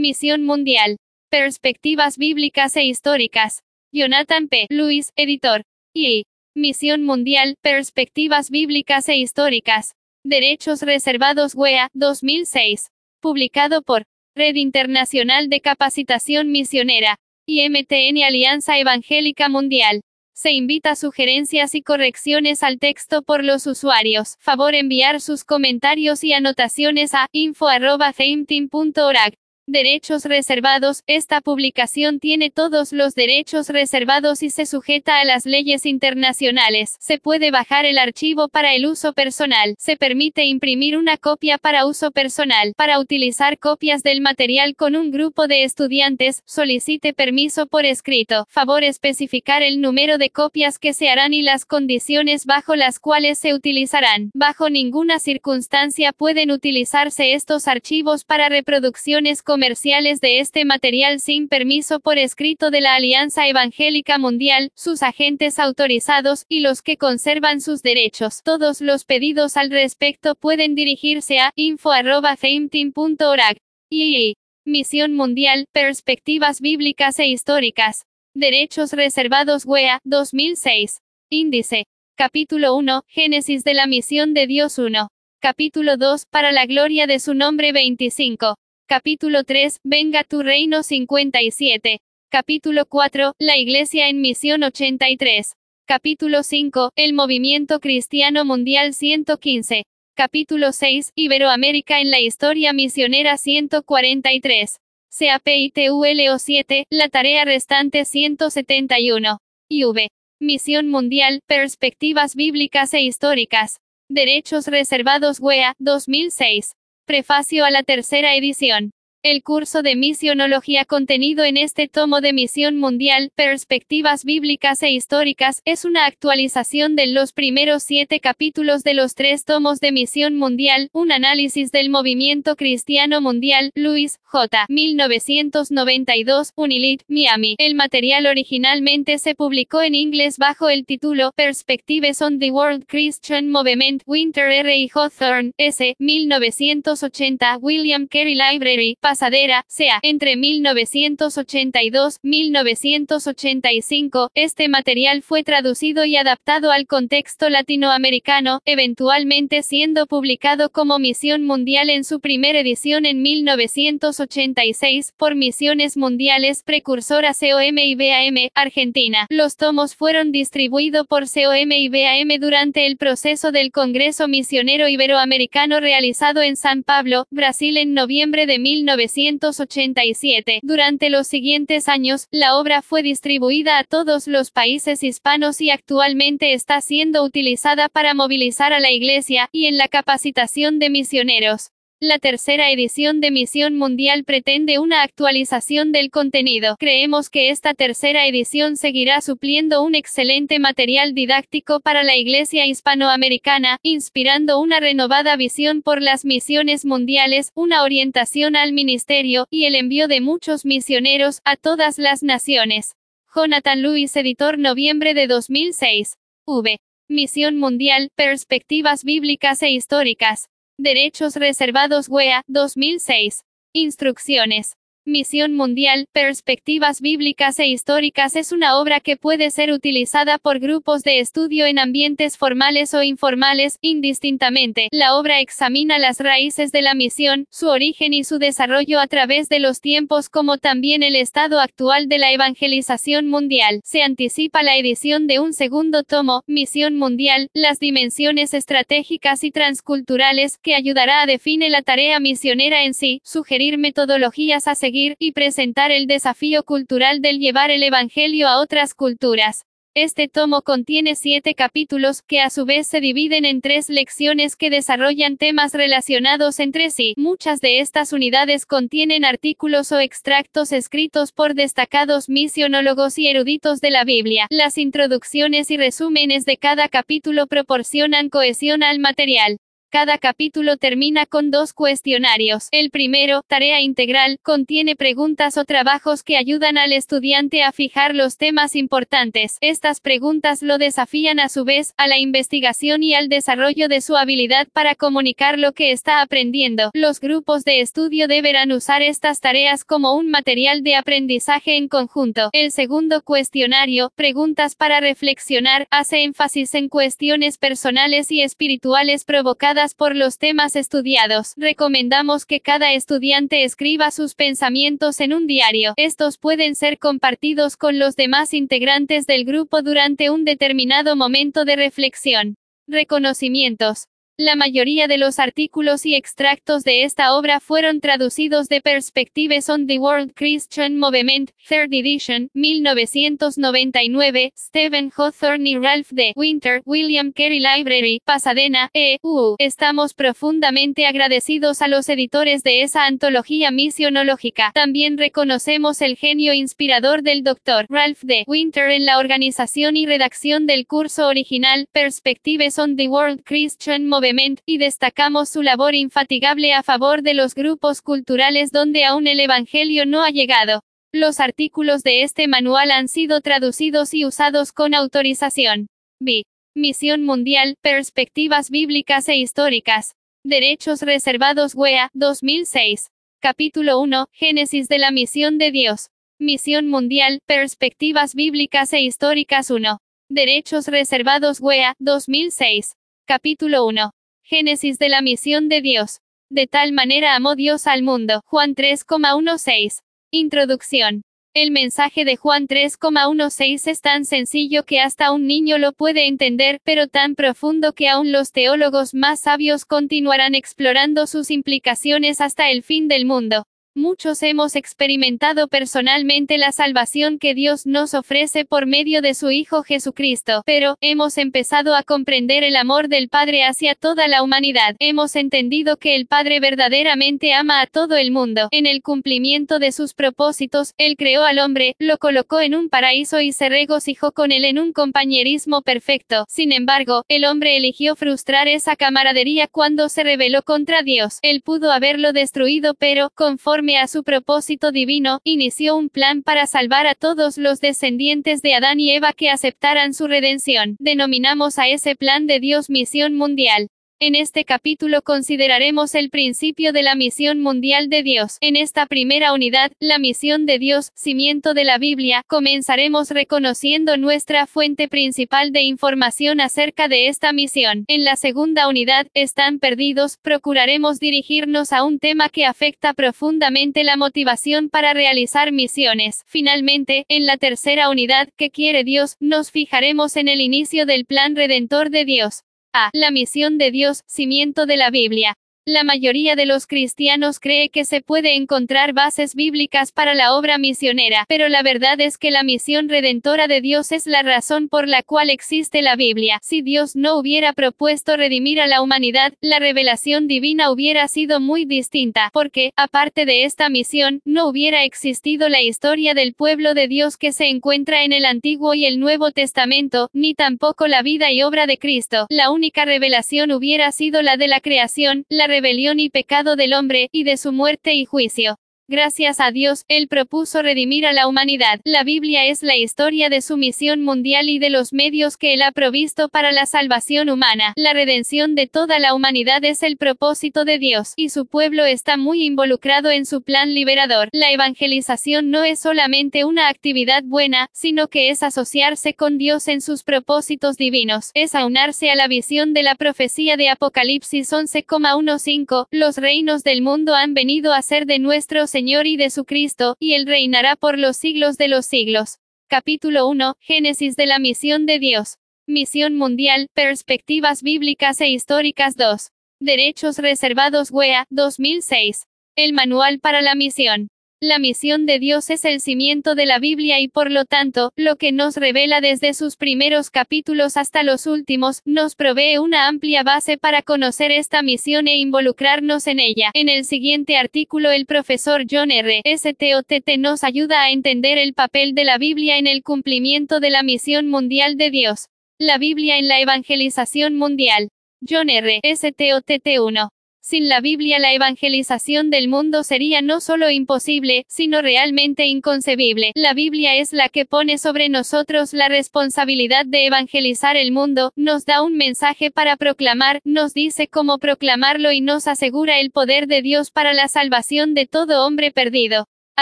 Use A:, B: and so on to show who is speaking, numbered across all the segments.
A: Misión Mundial. Perspectivas bíblicas e históricas. Jonathan P. Luis, editor. Y. Misión Mundial, Perspectivas bíblicas e históricas. Derechos reservados WEA, 2006. Publicado por Red Internacional de Capacitación Misionera. y MTN Alianza Evangélica Mundial. Se invita sugerencias y correcciones al texto por los usuarios. Favor enviar sus comentarios y anotaciones a info.fameteam.org. Derechos reservados. Esta publicación tiene todos los derechos reservados y se sujeta a las leyes internacionales. Se puede bajar el archivo para el uso personal. Se permite imprimir una copia para uso personal. Para utilizar copias del material con un grupo de estudiantes, solicite permiso por escrito. Favor especificar el número de copias que se harán y las condiciones bajo las cuales se utilizarán. Bajo ninguna circunstancia pueden utilizarse estos archivos para reproducciones comerciales de este material sin permiso por escrito de la Alianza Evangélica Mundial, sus agentes autorizados, y los que conservan sus derechos. Todos los pedidos al respecto pueden dirigirse a info.fameteam.org. Y Misión Mundial, Perspectivas Bíblicas e Históricas. Derechos Reservados WEA, 2006. Índice. Capítulo 1, Génesis de la Misión de Dios 1. Capítulo 2, Para la Gloria de su Nombre 25. Capítulo 3, Venga tu reino 57. Capítulo 4, La Iglesia en Misión 83. Capítulo 5, El Movimiento Cristiano Mundial 115. Capítulo 6, Iberoamérica en la Historia Misionera 143. CAPITULO 7, La Tarea Restante 171. IV. Misión Mundial, Perspectivas Bíblicas e Históricas. Derechos Reservados WEA, 2006. Prefacio a la tercera edición. El curso de misionología contenido en este tomo de Misión Mundial, Perspectivas Bíblicas e Históricas, es una actualización de los primeros siete capítulos de los tres tomos de Misión Mundial, un análisis del movimiento cristiano mundial, Luis, J. 1992, Unilit, Miami. El material originalmente se publicó en inglés bajo el título Perspectives on the World Christian Movement, Winter R. y Hawthorne, S. 1980, William Carey Library, Pasadera, sea, entre 1982-1985, este material fue traducido y adaptado al contexto latinoamericano, eventualmente siendo publicado como Misión Mundial en su primera edición en 1986, por Misiones Mundiales, precursora COM y BAM, Argentina. Los tomos fueron distribuidos por COM y BAM durante el proceso del Congreso Misionero Iberoamericano realizado en San Pablo, Brasil en noviembre de 19 1987. Durante los siguientes años, la obra fue distribuida a todos los países hispanos y actualmente está siendo utilizada para movilizar a la Iglesia, y en la capacitación de misioneros. La tercera edición de Misión Mundial pretende una actualización del contenido. Creemos que esta tercera edición seguirá supliendo un excelente material didáctico para la Iglesia hispanoamericana, inspirando una renovada visión por las misiones mundiales, una orientación al ministerio, y el envío de muchos misioneros a todas las naciones. Jonathan Lewis, editor noviembre de 2006. V. Misión Mundial, Perspectivas Bíblicas e Históricas. Derechos Reservados WEA, 2006. Instrucciones. Misión Mundial, Perspectivas Bíblicas e Históricas es una obra que puede ser utilizada por grupos de estudio en ambientes formales o informales, indistintamente. La obra examina las raíces de la misión, su origen y su desarrollo a través de los tiempos como también el estado actual de la evangelización mundial. Se anticipa la edición de un segundo tomo, Misión Mundial, las dimensiones estratégicas y transculturales, que ayudará a definir la tarea misionera en sí, sugerir metodologías a seguir y presentar el desafío cultural del llevar el Evangelio a otras culturas. Este tomo contiene siete capítulos, que a su vez se dividen en tres lecciones que desarrollan temas relacionados entre sí. Muchas de estas unidades contienen artículos o extractos escritos por destacados misionólogos y eruditos de la Biblia. Las introducciones y resúmenes de cada capítulo proporcionan cohesión al material. Cada capítulo termina con dos cuestionarios. El primero, tarea integral, contiene preguntas o trabajos que ayudan al estudiante a fijar los temas importantes. Estas preguntas lo desafían a su vez, a la investigación y al desarrollo de su habilidad para comunicar lo que está aprendiendo. Los grupos de estudio deberán usar estas tareas como un material de aprendizaje en conjunto. El segundo cuestionario, preguntas para reflexionar, hace énfasis en cuestiones personales y espirituales provocadas por los temas estudiados. Recomendamos que cada estudiante escriba sus pensamientos en un diario. Estos pueden ser compartidos con los demás integrantes del grupo durante un determinado momento de reflexión. Reconocimientos. La mayoría de los artículos y extractos de esta obra fueron traducidos de Perspectives on the World Christian Movement, Third Edition, 1999, Stephen Hawthorne y Ralph D. Winter, William Carey Library, Pasadena, E.U. Estamos profundamente agradecidos a los editores de esa antología misionológica. También reconocemos el genio inspirador del Dr. Ralph D. Winter en la organización y redacción del curso original, Perspectives on the World Christian Movement y destacamos su labor infatigable a favor de los grupos culturales donde aún el Evangelio no ha llegado. Los artículos de este manual han sido traducidos y usados con autorización. B. Misión Mundial, Perspectivas Bíblicas e Históricas. Derechos Reservados WEA, 2006. Capítulo 1, Génesis de la Misión de Dios. Misión Mundial, Perspectivas Bíblicas e Históricas 1. Derechos Reservados WEA, 2006. Capítulo 1. Génesis de la misión de Dios. De tal manera amó Dios al mundo. Juan 3,16. Introducción. El mensaje de Juan 3,16 es tan sencillo que hasta un niño lo puede entender, pero tan profundo que aún los teólogos más sabios continuarán explorando sus implicaciones hasta el fin del mundo. Muchos hemos experimentado personalmente la salvación que Dios nos ofrece por medio de su Hijo Jesucristo, pero, hemos empezado a comprender el amor del Padre hacia toda la humanidad. Hemos entendido que el Padre verdaderamente ama a todo el mundo. En el cumplimiento de sus propósitos, Él creó al hombre, lo colocó en un paraíso y se regocijó con él en un compañerismo perfecto. Sin embargo, el hombre eligió frustrar esa camaradería cuando se rebeló contra Dios. Él pudo haberlo destruido, pero, conforme a su propósito divino, inició un plan para salvar a todos los descendientes de Adán y Eva que aceptaran su redención. Denominamos a ese plan de Dios misión mundial. En este capítulo consideraremos el principio de la misión mundial de Dios. En esta primera unidad, la misión de Dios, cimiento de la Biblia, comenzaremos reconociendo nuestra fuente principal de información acerca de esta misión. En la segunda unidad, están perdidos, procuraremos dirigirnos a un tema que afecta profundamente la motivación para realizar misiones. Finalmente, en la tercera unidad, que quiere Dios, nos fijaremos en el inicio del plan redentor de Dios. A. La misión de Dios, cimiento de la Biblia. La mayoría de los cristianos cree que se puede encontrar bases bíblicas para la obra misionera, pero la verdad es que la misión redentora de Dios es la razón por la cual existe la Biblia. Si Dios no hubiera propuesto redimir a la humanidad, la revelación divina hubiera sido muy distinta, porque, aparte de esta misión, no hubiera existido la historia del pueblo de Dios que se encuentra en el Antiguo y el Nuevo Testamento, ni tampoco la vida y obra de Cristo. La única revelación hubiera sido la de la creación, la rebelión y pecado del hombre, y de su muerte y juicio. Gracias a Dios, Él propuso redimir a la humanidad. La Biblia es la historia de su misión mundial y de los medios que Él ha provisto para la salvación humana. La redención de toda la humanidad es el propósito de Dios, y su pueblo está muy involucrado en su plan liberador. La evangelización no es solamente una actividad buena, sino que es asociarse con Dios en sus propósitos divinos. Es aunarse a la visión de la profecía de Apocalipsis 11,15. Los reinos del mundo han venido a ser de nuestro Señor y de su Cristo, y Él reinará por los siglos de los siglos. Capítulo 1, Génesis de la misión de Dios. Misión mundial, perspectivas bíblicas e históricas 2. Derechos reservados WEA, 2006. El manual para la misión. La misión de Dios es el cimiento de la Biblia y por lo tanto, lo que nos revela desde sus primeros capítulos hasta los últimos, nos provee una amplia base para conocer esta misión e involucrarnos en ella. En el siguiente artículo el profesor John R. S. T. nos ayuda a entender el papel de la Biblia en el cumplimiento de la misión mundial de Dios. La Biblia en la evangelización mundial. John R. STOTT 1. Sin la Biblia la evangelización del mundo sería no solo imposible, sino realmente inconcebible. La Biblia es la que pone sobre nosotros la responsabilidad de evangelizar el mundo, nos da un mensaje para proclamar, nos dice cómo proclamarlo y nos asegura el poder de Dios para la salvación de todo hombre perdido.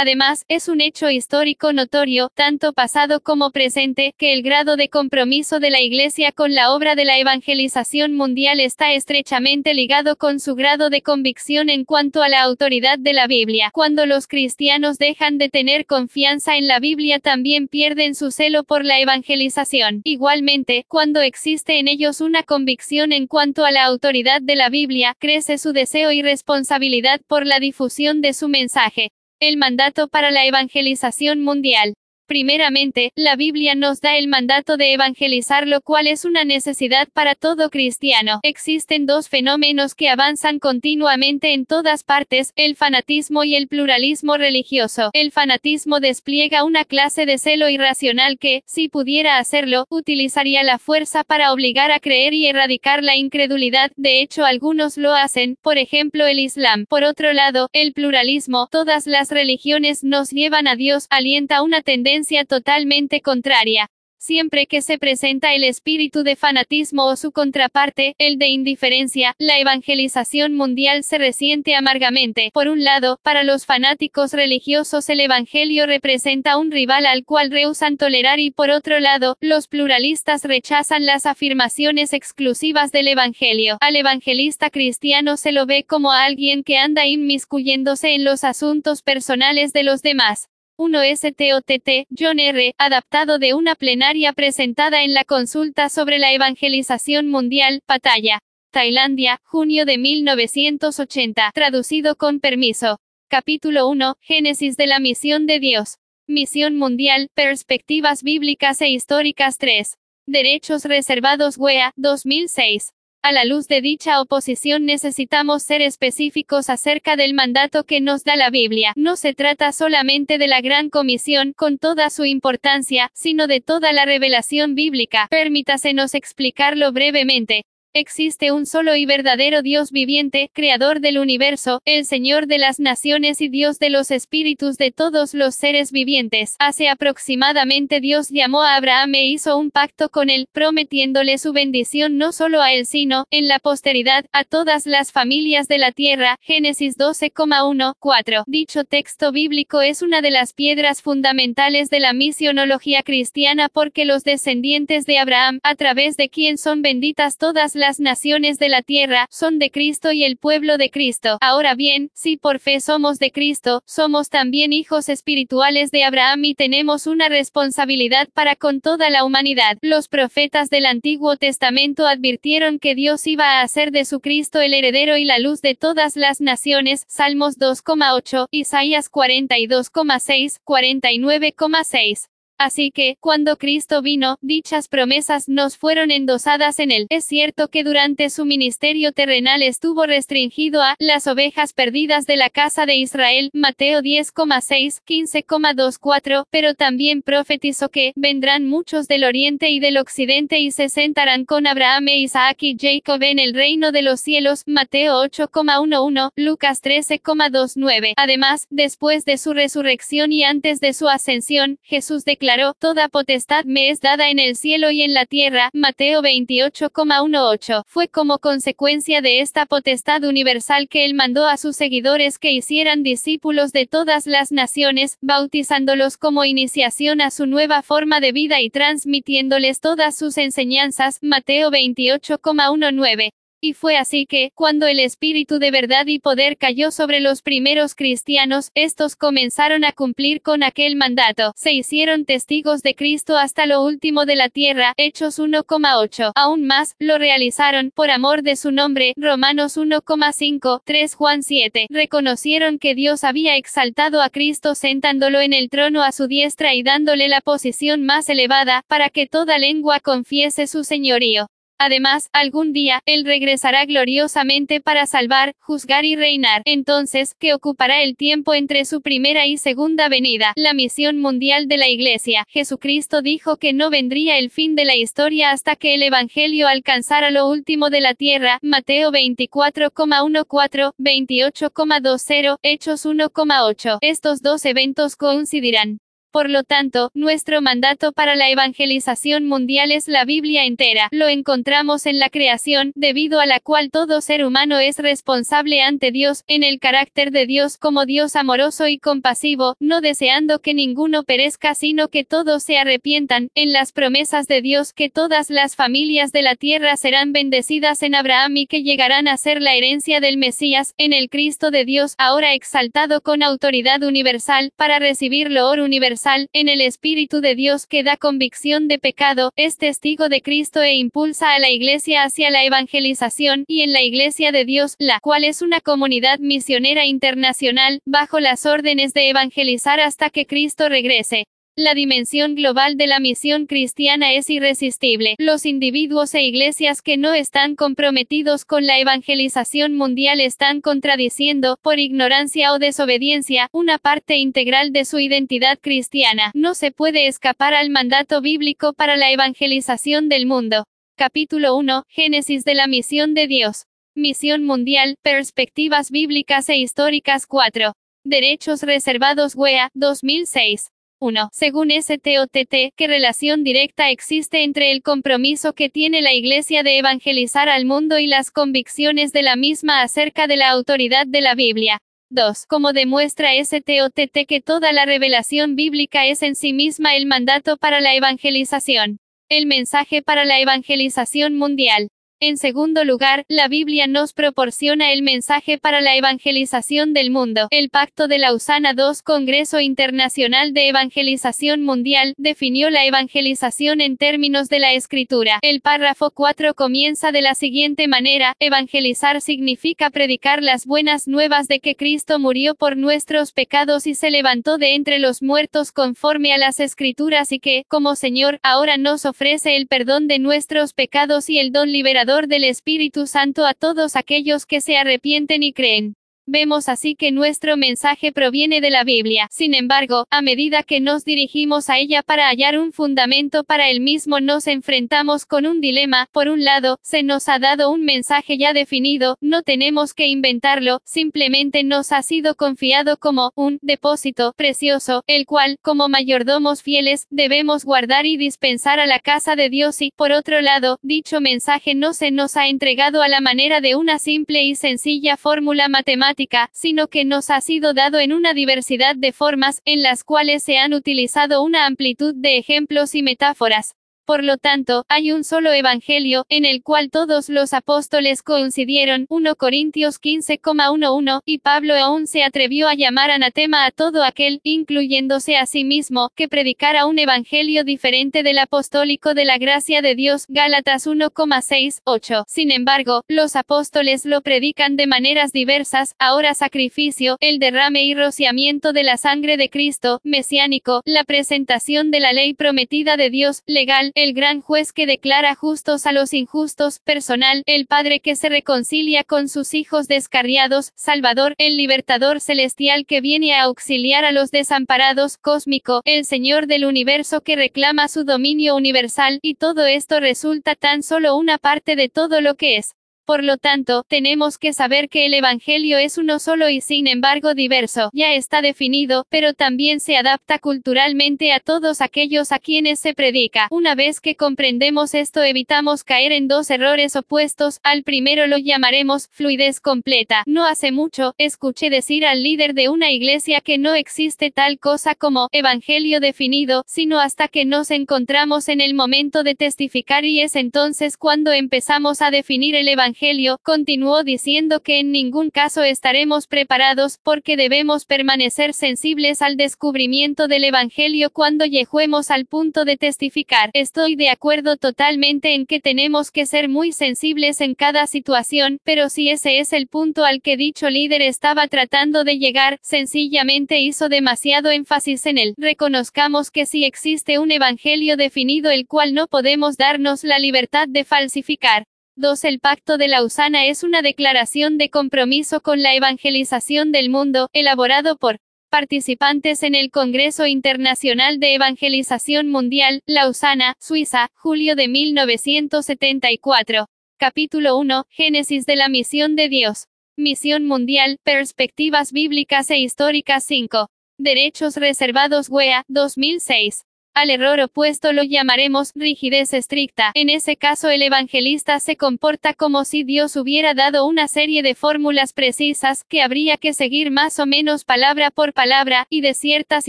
A: Además, es un hecho histórico notorio, tanto pasado como presente, que el grado de compromiso de la Iglesia con la obra de la evangelización mundial está estrechamente ligado con su grado de convicción en cuanto a la autoridad de la Biblia. Cuando los cristianos dejan de tener confianza en la Biblia también pierden su celo por la evangelización. Igualmente, cuando existe en ellos una convicción en cuanto a la autoridad de la Biblia, crece su deseo y responsabilidad por la difusión de su mensaje. El mandato para la evangelización mundial. Primeramente, la Biblia nos da el mandato de evangelizar, lo cual es una necesidad para todo cristiano. Existen dos fenómenos que avanzan continuamente en todas partes, el fanatismo y el pluralismo religioso. El fanatismo despliega una clase de celo irracional que, si pudiera hacerlo, utilizaría la fuerza para obligar a creer y erradicar la incredulidad. De hecho, algunos lo hacen, por ejemplo el Islam. Por otro lado, el pluralismo, todas las religiones nos llevan a Dios, alienta una tendencia totalmente contraria. Siempre que se presenta el espíritu de fanatismo o su contraparte, el de indiferencia, la evangelización mundial se resiente amargamente. Por un lado, para los fanáticos religiosos el Evangelio representa un rival al cual rehusan tolerar y por otro lado, los pluralistas rechazan las afirmaciones exclusivas del Evangelio. Al evangelista cristiano se lo ve como a alguien que anda inmiscuyéndose en los asuntos personales de los demás. 1 STOTT, John R., adaptado de una plenaria presentada en la consulta sobre la evangelización mundial, Pattaya, Tailandia, junio de 1980, traducido con permiso. Capítulo 1, Génesis de la misión de Dios. Misión mundial, perspectivas bíblicas e históricas 3. Derechos reservados WEA, 2006. A la luz de dicha oposición necesitamos ser específicos acerca del mandato que nos da la Biblia. No se trata solamente de la Gran Comisión, con toda su importancia, sino de toda la revelación bíblica. Permítasenos explicarlo brevemente. Existe un solo y verdadero Dios viviente, creador del universo, el Señor de las naciones y Dios de los espíritus de todos los seres vivientes. Hace aproximadamente Dios llamó a Abraham e hizo un pacto con él, prometiéndole su bendición no solo a él sino, en la posteridad, a todas las familias de la tierra. Génesis 12,1, 4. Dicho texto bíblico es una de las piedras fundamentales de la misionología cristiana porque los descendientes de Abraham, a través de quien son benditas todas las naciones de la tierra, son de Cristo y el pueblo de Cristo. Ahora bien, si por fe somos de Cristo, somos también hijos espirituales de Abraham y tenemos una responsabilidad para con toda la humanidad. Los profetas del Antiguo Testamento advirtieron que Dios iba a hacer de su Cristo el heredero y la luz de todas las naciones. Salmos 2,8, Isaías 42,6, 49,6. Así que, cuando Cristo vino, dichas promesas nos fueron endosadas en él. Es cierto que durante su ministerio terrenal estuvo restringido a las ovejas perdidas de la casa de Israel, Mateo 10,6, 15,24, pero también profetizó que vendrán muchos del oriente y del occidente y se sentarán con Abraham e Isaac y Jacob en el reino de los cielos, Mateo 8,11, Lucas 13,29. Además, después de su resurrección y antes de su ascensión, Jesús declaró Toda potestad me es dada en el cielo y en la tierra, Mateo 28,18. Fue como consecuencia de esta potestad universal que él mandó a sus seguidores que hicieran discípulos de todas las naciones, bautizándolos como iniciación a su nueva forma de vida y transmitiéndoles todas sus enseñanzas, Mateo 28,19. Y fue así que, cuando el Espíritu de verdad y poder cayó sobre los primeros cristianos, estos comenzaron a cumplir con aquel mandato, se hicieron testigos de Cristo hasta lo último de la tierra, Hechos 1,8. Aún más, lo realizaron, por amor de su nombre, Romanos 1,5, 3 Juan 7. Reconocieron que Dios había exaltado a Cristo sentándolo en el trono a su diestra y dándole la posición más elevada, para que toda lengua confiese su señorío. Además, algún día, Él regresará gloriosamente para salvar, juzgar y reinar. Entonces, ¿qué ocupará el tiempo entre su primera y segunda venida? La misión mundial de la Iglesia. Jesucristo dijo que no vendría el fin de la historia hasta que el Evangelio alcanzara lo último de la tierra. Mateo 24,14, 28,20, Hechos 1,8. Estos dos eventos coincidirán. Por lo tanto, nuestro mandato para la evangelización mundial es la Biblia entera. Lo encontramos en la creación, debido a la cual todo ser humano es responsable ante Dios, en el carácter de Dios como Dios amoroso y compasivo, no deseando que ninguno perezca sino que todos se arrepientan, en las promesas de Dios que todas las familias de la tierra serán bendecidas en Abraham y que llegarán a ser la herencia del Mesías, en el Cristo de Dios, ahora exaltado con autoridad universal, para recibir lo oro universal en el Espíritu de Dios que da convicción de pecado, es testigo de Cristo e impulsa a la Iglesia hacia la evangelización, y en la Iglesia de Dios, la cual es una comunidad misionera internacional, bajo las órdenes de evangelizar hasta que Cristo regrese. La dimensión global de la misión cristiana es irresistible. Los individuos e iglesias que no están comprometidos con la evangelización mundial están contradiciendo, por ignorancia o desobediencia, una parte integral de su identidad cristiana. No se puede escapar al mandato bíblico para la evangelización del mundo. Capítulo 1. Génesis de la misión de Dios. Misión mundial, perspectivas bíblicas e históricas 4. Derechos reservados WEA, 2006. 1. Según STOTT, ¿qué relación directa existe entre el compromiso que tiene la Iglesia de evangelizar al mundo y las convicciones de la misma acerca de la autoridad de la Biblia? 2. Como demuestra STOTT que toda la revelación bíblica es en sí misma el mandato para la evangelización. El mensaje para la evangelización mundial. En segundo lugar, la Biblia nos proporciona el mensaje para la evangelización del mundo. El Pacto de Lausana II, Congreso Internacional de Evangelización Mundial, definió la evangelización en términos de la Escritura. El párrafo 4 comienza de la siguiente manera, evangelizar significa predicar las buenas nuevas de que Cristo murió por nuestros pecados y se levantó de entre los muertos conforme a las Escrituras y que, como Señor, ahora nos ofrece el perdón de nuestros pecados y el don liberador del Espíritu Santo a todos aquellos que se arrepienten y creen. Vemos así que nuestro mensaje proviene de la Biblia. Sin embargo, a medida que nos dirigimos a ella para hallar un fundamento para el mismo, nos enfrentamos con un dilema. Por un lado, se nos ha dado un mensaje ya definido, no tenemos que inventarlo, simplemente nos ha sido confiado como un depósito precioso, el cual, como mayordomos fieles, debemos guardar y dispensar a la casa de Dios y, por otro lado, dicho mensaje no se nos ha entregado a la manera de una simple y sencilla fórmula matemática sino que nos ha sido dado en una diversidad de formas, en las cuales se han utilizado una amplitud de ejemplos y metáforas. Por lo tanto, hay un solo evangelio, en el cual todos los apóstoles coincidieron, 1 Corintios 15,11, y Pablo aún se atrevió a llamar anatema a todo aquel, incluyéndose a sí mismo, que predicara un evangelio diferente del apostólico de la gracia de Dios, Gálatas 1,6, 8. Sin embargo, los apóstoles lo predican de maneras diversas, ahora sacrificio, el derrame y rociamiento de la sangre de Cristo, mesiánico, la presentación de la ley prometida de Dios, legal, el gran juez que declara justos a los injustos, personal, el Padre que se reconcilia con sus hijos descarriados, Salvador, el libertador celestial que viene a auxiliar a los desamparados, cósmico, el Señor del universo que reclama su dominio universal, y todo esto resulta tan solo una parte de todo lo que es. Por lo tanto, tenemos que saber que el Evangelio es uno solo y sin embargo diverso, ya está definido, pero también se adapta culturalmente a todos aquellos a quienes se predica. Una vez que comprendemos esto evitamos caer en dos errores opuestos, al primero lo llamaremos fluidez completa. No hace mucho, escuché decir al líder de una iglesia que no existe tal cosa como Evangelio definido, sino hasta que nos encontramos en el momento de testificar y es entonces cuando empezamos a definir el Evangelio Evangelio, continuó diciendo que en ningún caso estaremos preparados, porque debemos permanecer sensibles al descubrimiento del Evangelio cuando lleguemos al punto de testificar. Estoy de acuerdo totalmente en que tenemos que ser muy sensibles en cada situación, pero si ese es el punto al que dicho líder estaba tratando de llegar, sencillamente hizo demasiado énfasis en él. Reconozcamos que si existe un Evangelio definido el cual no podemos darnos la libertad de falsificar. 2. El Pacto de Lausana es una declaración de compromiso con la evangelización del mundo, elaborado por participantes en el Congreso Internacional de Evangelización Mundial, Lausana, Suiza, julio de 1974. Capítulo 1, Génesis de la misión de Dios. Misión Mundial, Perspectivas Bíblicas e Históricas 5. Derechos Reservados WEA, 2006. Al error opuesto lo llamaremos rigidez estricta. En ese caso el evangelista se comporta como si Dios hubiera dado una serie de fórmulas precisas que habría que seguir más o menos palabra por palabra, y de ciertas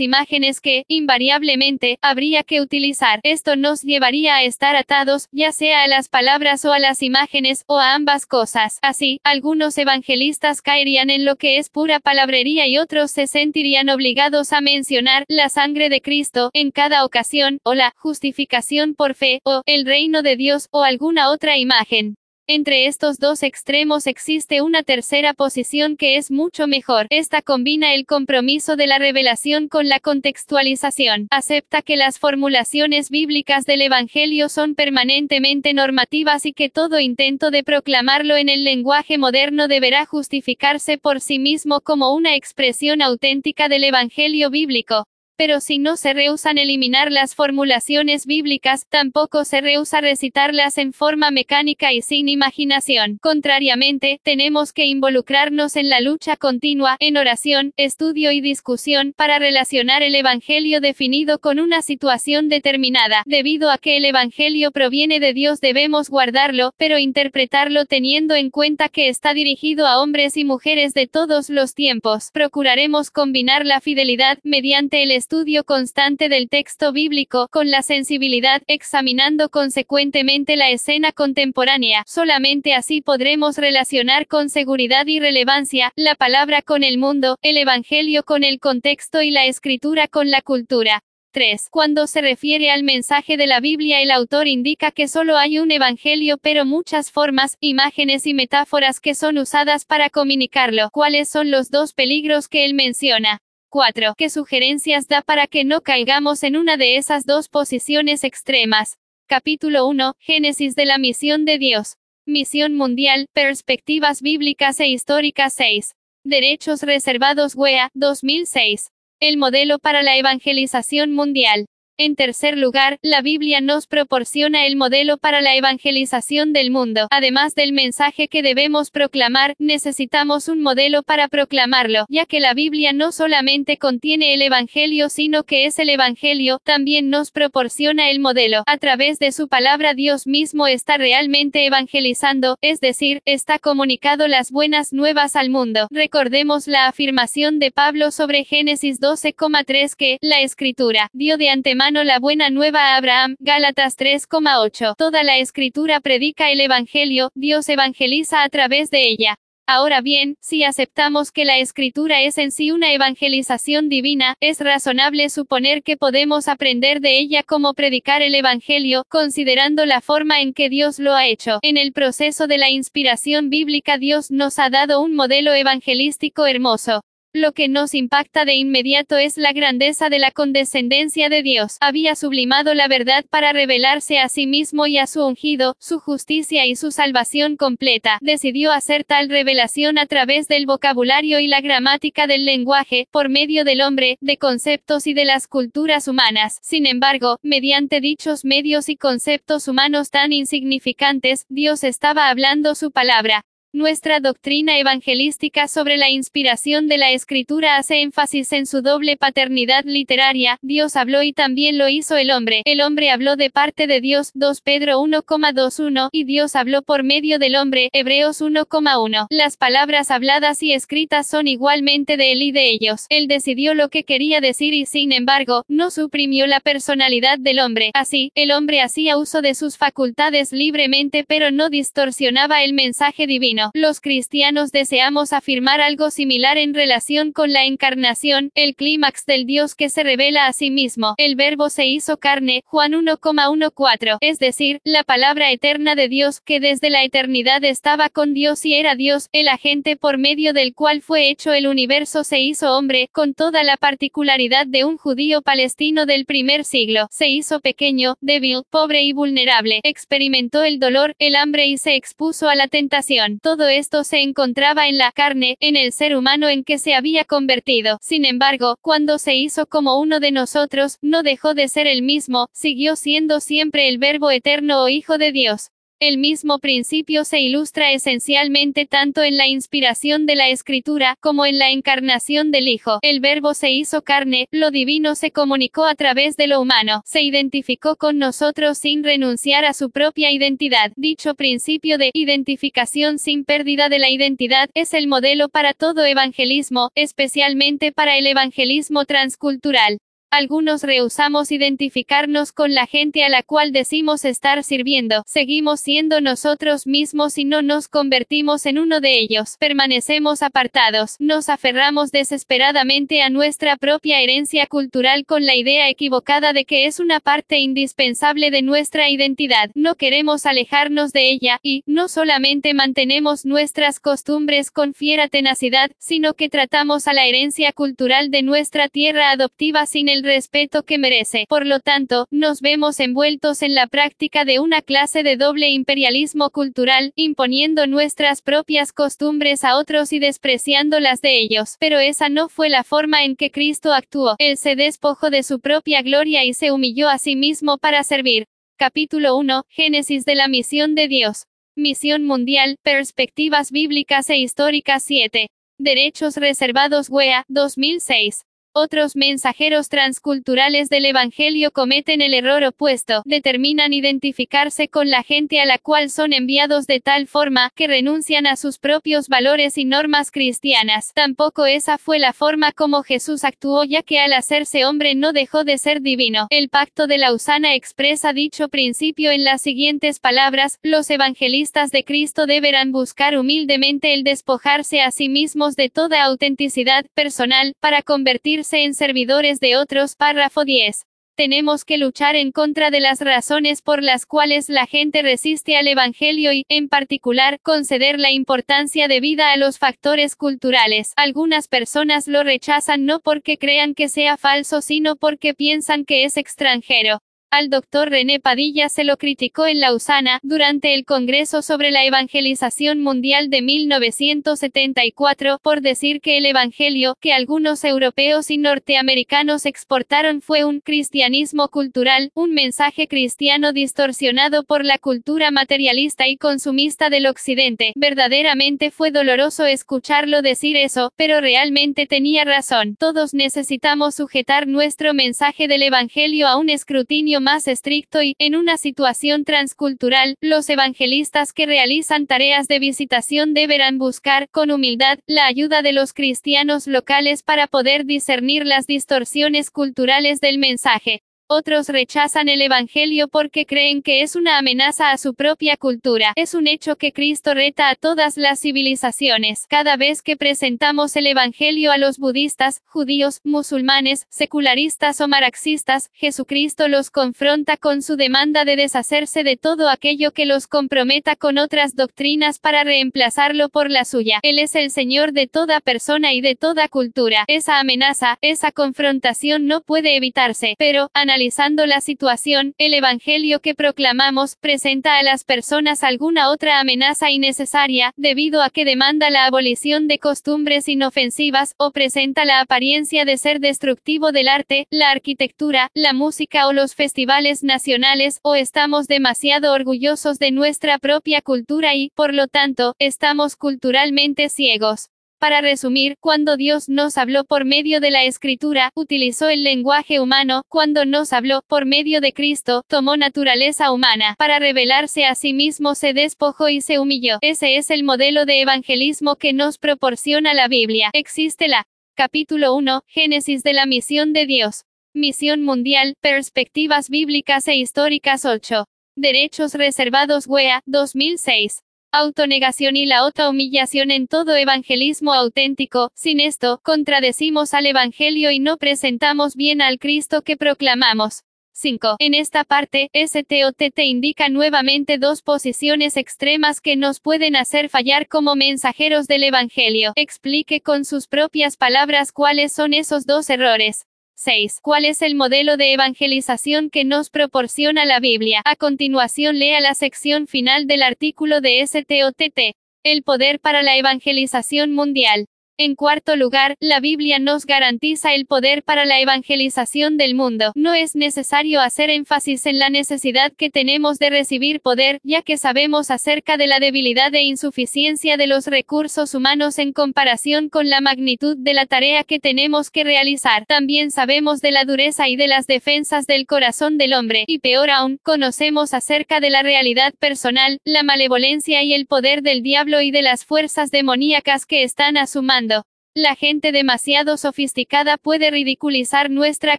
A: imágenes que, invariablemente, habría que utilizar. Esto nos llevaría a estar atados, ya sea a las palabras o a las imágenes, o a ambas cosas. Así, algunos evangelistas caerían en lo que es pura palabrería y otros se sentirían obligados a mencionar la sangre de Cristo en cada ocasión o la justificación por fe, o el reino de Dios, o alguna otra imagen. Entre estos dos extremos existe una tercera posición que es mucho mejor. Esta combina el compromiso de la revelación con la contextualización. Acepta que las formulaciones bíblicas del Evangelio son permanentemente normativas y que todo intento de proclamarlo en el lenguaje moderno deberá justificarse por sí mismo como una expresión auténtica del Evangelio bíblico pero si no se rehusan eliminar las formulaciones bíblicas, tampoco se rehúsa recitarlas en forma mecánica y sin imaginación. Contrariamente, tenemos que involucrarnos en la lucha continua, en oración, estudio y discusión, para relacionar el Evangelio definido con una situación determinada. Debido a que el Evangelio proviene de Dios debemos guardarlo, pero interpretarlo teniendo en cuenta que está dirigido a hombres y mujeres de todos los tiempos. Procuraremos combinar la fidelidad, mediante el estudio constante del texto bíblico, con la sensibilidad, examinando consecuentemente la escena contemporánea. Solamente así podremos relacionar con seguridad y relevancia, la palabra con el mundo, el Evangelio con el contexto y la escritura con la cultura. 3. Cuando se refiere al mensaje de la Biblia el autor indica que solo hay un evangelio pero muchas formas, imágenes y metáforas que son usadas para comunicarlo. ¿Cuáles son los dos peligros que él menciona? 4. ¿Qué sugerencias da para que no caigamos en una de esas dos posiciones extremas? Capítulo 1. Génesis de la misión de Dios. Misión mundial, perspectivas bíblicas e históricas 6. Derechos reservados WEA, 2006. El modelo para la evangelización mundial. En tercer lugar, la Biblia nos proporciona el modelo para la evangelización del mundo. Además del mensaje que debemos proclamar, necesitamos un modelo para proclamarlo, ya que la Biblia no solamente contiene el Evangelio, sino que es el Evangelio, también nos proporciona el modelo. A través de su palabra Dios mismo está realmente evangelizando, es decir, está comunicado las buenas nuevas al mundo. Recordemos la afirmación de Pablo sobre Génesis 12,3 que, la escritura, dio de antemano la buena nueva a Abraham, Gálatas 3,8. Toda la escritura predica el Evangelio, Dios evangeliza a través de ella. Ahora bien, si aceptamos que la escritura es en sí una evangelización divina, es razonable suponer que podemos aprender de ella cómo predicar el Evangelio, considerando la forma en que Dios lo ha hecho. En el proceso de la inspiración bíblica Dios nos ha dado un modelo evangelístico hermoso. Lo que nos impacta de inmediato es la grandeza de la condescendencia de Dios. Había sublimado la verdad para revelarse a sí mismo y a su ungido, su justicia y su salvación completa. Decidió hacer tal revelación a través del vocabulario y la gramática del lenguaje, por medio del hombre, de conceptos y de las culturas humanas. Sin embargo, mediante dichos medios y conceptos humanos tan insignificantes, Dios estaba hablando su palabra. Nuestra doctrina evangelística sobre la inspiración de la escritura hace énfasis en su doble paternidad literaria, Dios habló y también lo hizo el hombre, el hombre habló de parte de Dios, 2 Pedro 1,21, y Dios habló por medio del hombre, Hebreos 1,1. Las palabras habladas y escritas son igualmente de él y de ellos. Él decidió lo que quería decir y sin embargo, no suprimió la personalidad del hombre. Así, el hombre hacía uso de sus facultades libremente pero no distorsionaba el mensaje divino. Los cristianos deseamos afirmar algo similar en relación con la encarnación, el clímax del Dios que se revela a sí mismo. El verbo se hizo carne, Juan 1,14, es decir, la palabra eterna de Dios, que desde la eternidad estaba con Dios y era Dios, el agente por medio del cual fue hecho el universo se hizo hombre, con toda la particularidad de un judío palestino del primer siglo. Se hizo pequeño, débil, pobre y vulnerable, experimentó el dolor, el hambre y se expuso a la tentación todo esto se encontraba en la carne, en el ser humano en que se había convertido. Sin embargo, cuando se hizo como uno de nosotros, no dejó de ser el mismo, siguió siendo siempre el Verbo eterno o Hijo de Dios. El mismo principio se ilustra esencialmente tanto en la inspiración de la escritura como en la encarnación del Hijo. El verbo se hizo carne, lo divino se comunicó a través de lo humano, se identificó con nosotros sin renunciar a su propia identidad. Dicho principio de identificación sin pérdida de la identidad es el modelo para todo evangelismo, especialmente para el evangelismo transcultural. Algunos rehusamos identificarnos con la gente a la cual decimos estar sirviendo. Seguimos siendo nosotros mismos y no nos convertimos en uno de ellos. Permanecemos apartados. Nos aferramos desesperadamente a nuestra propia herencia cultural con la idea equivocada de que es una parte indispensable de nuestra identidad. No queremos alejarnos de ella, y, no solamente mantenemos nuestras costumbres con fiera tenacidad, sino que tratamos a la herencia cultural de nuestra tierra adoptiva sin el respeto que merece. Por lo tanto, nos vemos envueltos en la práctica de una clase de doble imperialismo cultural, imponiendo nuestras propias costumbres a otros y despreciando las de ellos. Pero esa no fue la forma en que Cristo actuó. Él se despojó de su propia gloria y se humilló a sí mismo para servir. Capítulo 1. Génesis de la misión de Dios. Misión mundial, perspectivas bíblicas e históricas 7. Derechos reservados WEA, 2006. Otros mensajeros transculturales del Evangelio cometen el error opuesto, determinan identificarse con la gente a la cual son enviados de tal forma, que renuncian a sus propios valores y normas cristianas. Tampoco esa fue la forma como Jesús actuó ya que al hacerse hombre no dejó de ser divino. El pacto de Lausana expresa dicho principio en las siguientes palabras, los evangelistas de Cristo deberán buscar humildemente el despojarse a sí mismos de toda autenticidad personal, para convertir en servidores de otros. Párrafo 10. Tenemos que luchar en contra de las razones por las cuales la gente resiste al Evangelio y, en particular, conceder la importancia debida a los factores culturales. Algunas personas lo rechazan no porque crean que sea falso, sino porque piensan que es extranjero. Al doctor René Padilla se lo criticó en Lausana, durante el Congreso sobre la Evangelización Mundial de 1974, por decir que el Evangelio, que algunos europeos y norteamericanos exportaron fue un cristianismo cultural, un mensaje cristiano distorsionado por la cultura materialista y consumista del Occidente. Verdaderamente fue doloroso escucharlo decir eso, pero realmente tenía razón. Todos necesitamos sujetar nuestro mensaje del Evangelio a un escrutinio más estricto y, en una situación transcultural, los evangelistas que realizan tareas de visitación deberán buscar, con humildad, la ayuda de los cristianos locales para poder discernir las distorsiones culturales del mensaje. Otros rechazan el Evangelio porque creen que es una amenaza a su propia cultura. Es un hecho que Cristo reta a todas las civilizaciones. Cada vez que presentamos el Evangelio a los budistas, judíos, musulmanes, secularistas o marxistas, Jesucristo los confronta con su demanda de deshacerse de todo aquello que los comprometa con otras doctrinas para reemplazarlo por la suya. Él es el Señor de toda persona y de toda cultura. Esa amenaza, esa confrontación no puede evitarse, pero, analizando la situación, el Evangelio que proclamamos, presenta a las personas alguna otra amenaza innecesaria, debido a que demanda la abolición de costumbres inofensivas, o presenta la apariencia de ser destructivo del arte, la arquitectura, la música o los festivales nacionales, o estamos demasiado orgullosos de nuestra propia cultura y, por lo tanto, estamos culturalmente ciegos. Para resumir, cuando Dios nos habló por medio de la escritura, utilizó el lenguaje humano, cuando nos habló por medio de Cristo, tomó naturaleza humana, para revelarse a sí mismo se despojó y se humilló. Ese es el modelo de evangelismo que nos proporciona la Biblia. Existe la capítulo 1, Génesis de la misión de Dios. Misión mundial, perspectivas bíblicas e históricas 8. Derechos reservados WEA, 2006 autonegación y la humillación en todo evangelismo auténtico, sin esto, contradecimos al Evangelio y no presentamos bien al Cristo que proclamamos. 5. En esta parte, STOT te indica nuevamente dos posiciones extremas que nos pueden hacer fallar como mensajeros del Evangelio. Explique con sus propias palabras cuáles son esos dos errores. 6. ¿Cuál es el modelo de evangelización que nos proporciona la Biblia? A continuación lea la sección final del artículo de STOTT. El poder para la evangelización mundial. En cuarto lugar, la Biblia nos garantiza el poder para la evangelización del mundo. No es necesario hacer énfasis en la necesidad que tenemos de recibir poder, ya que sabemos acerca de la debilidad e insuficiencia de los recursos humanos en comparación con la magnitud de la tarea que tenemos que realizar. También sabemos de la dureza y de las defensas del corazón del hombre, y peor aún, conocemos acerca de la realidad personal, la malevolencia y el poder del diablo y de las fuerzas demoníacas que están a su mando. La gente demasiado sofisticada puede ridiculizar nuestra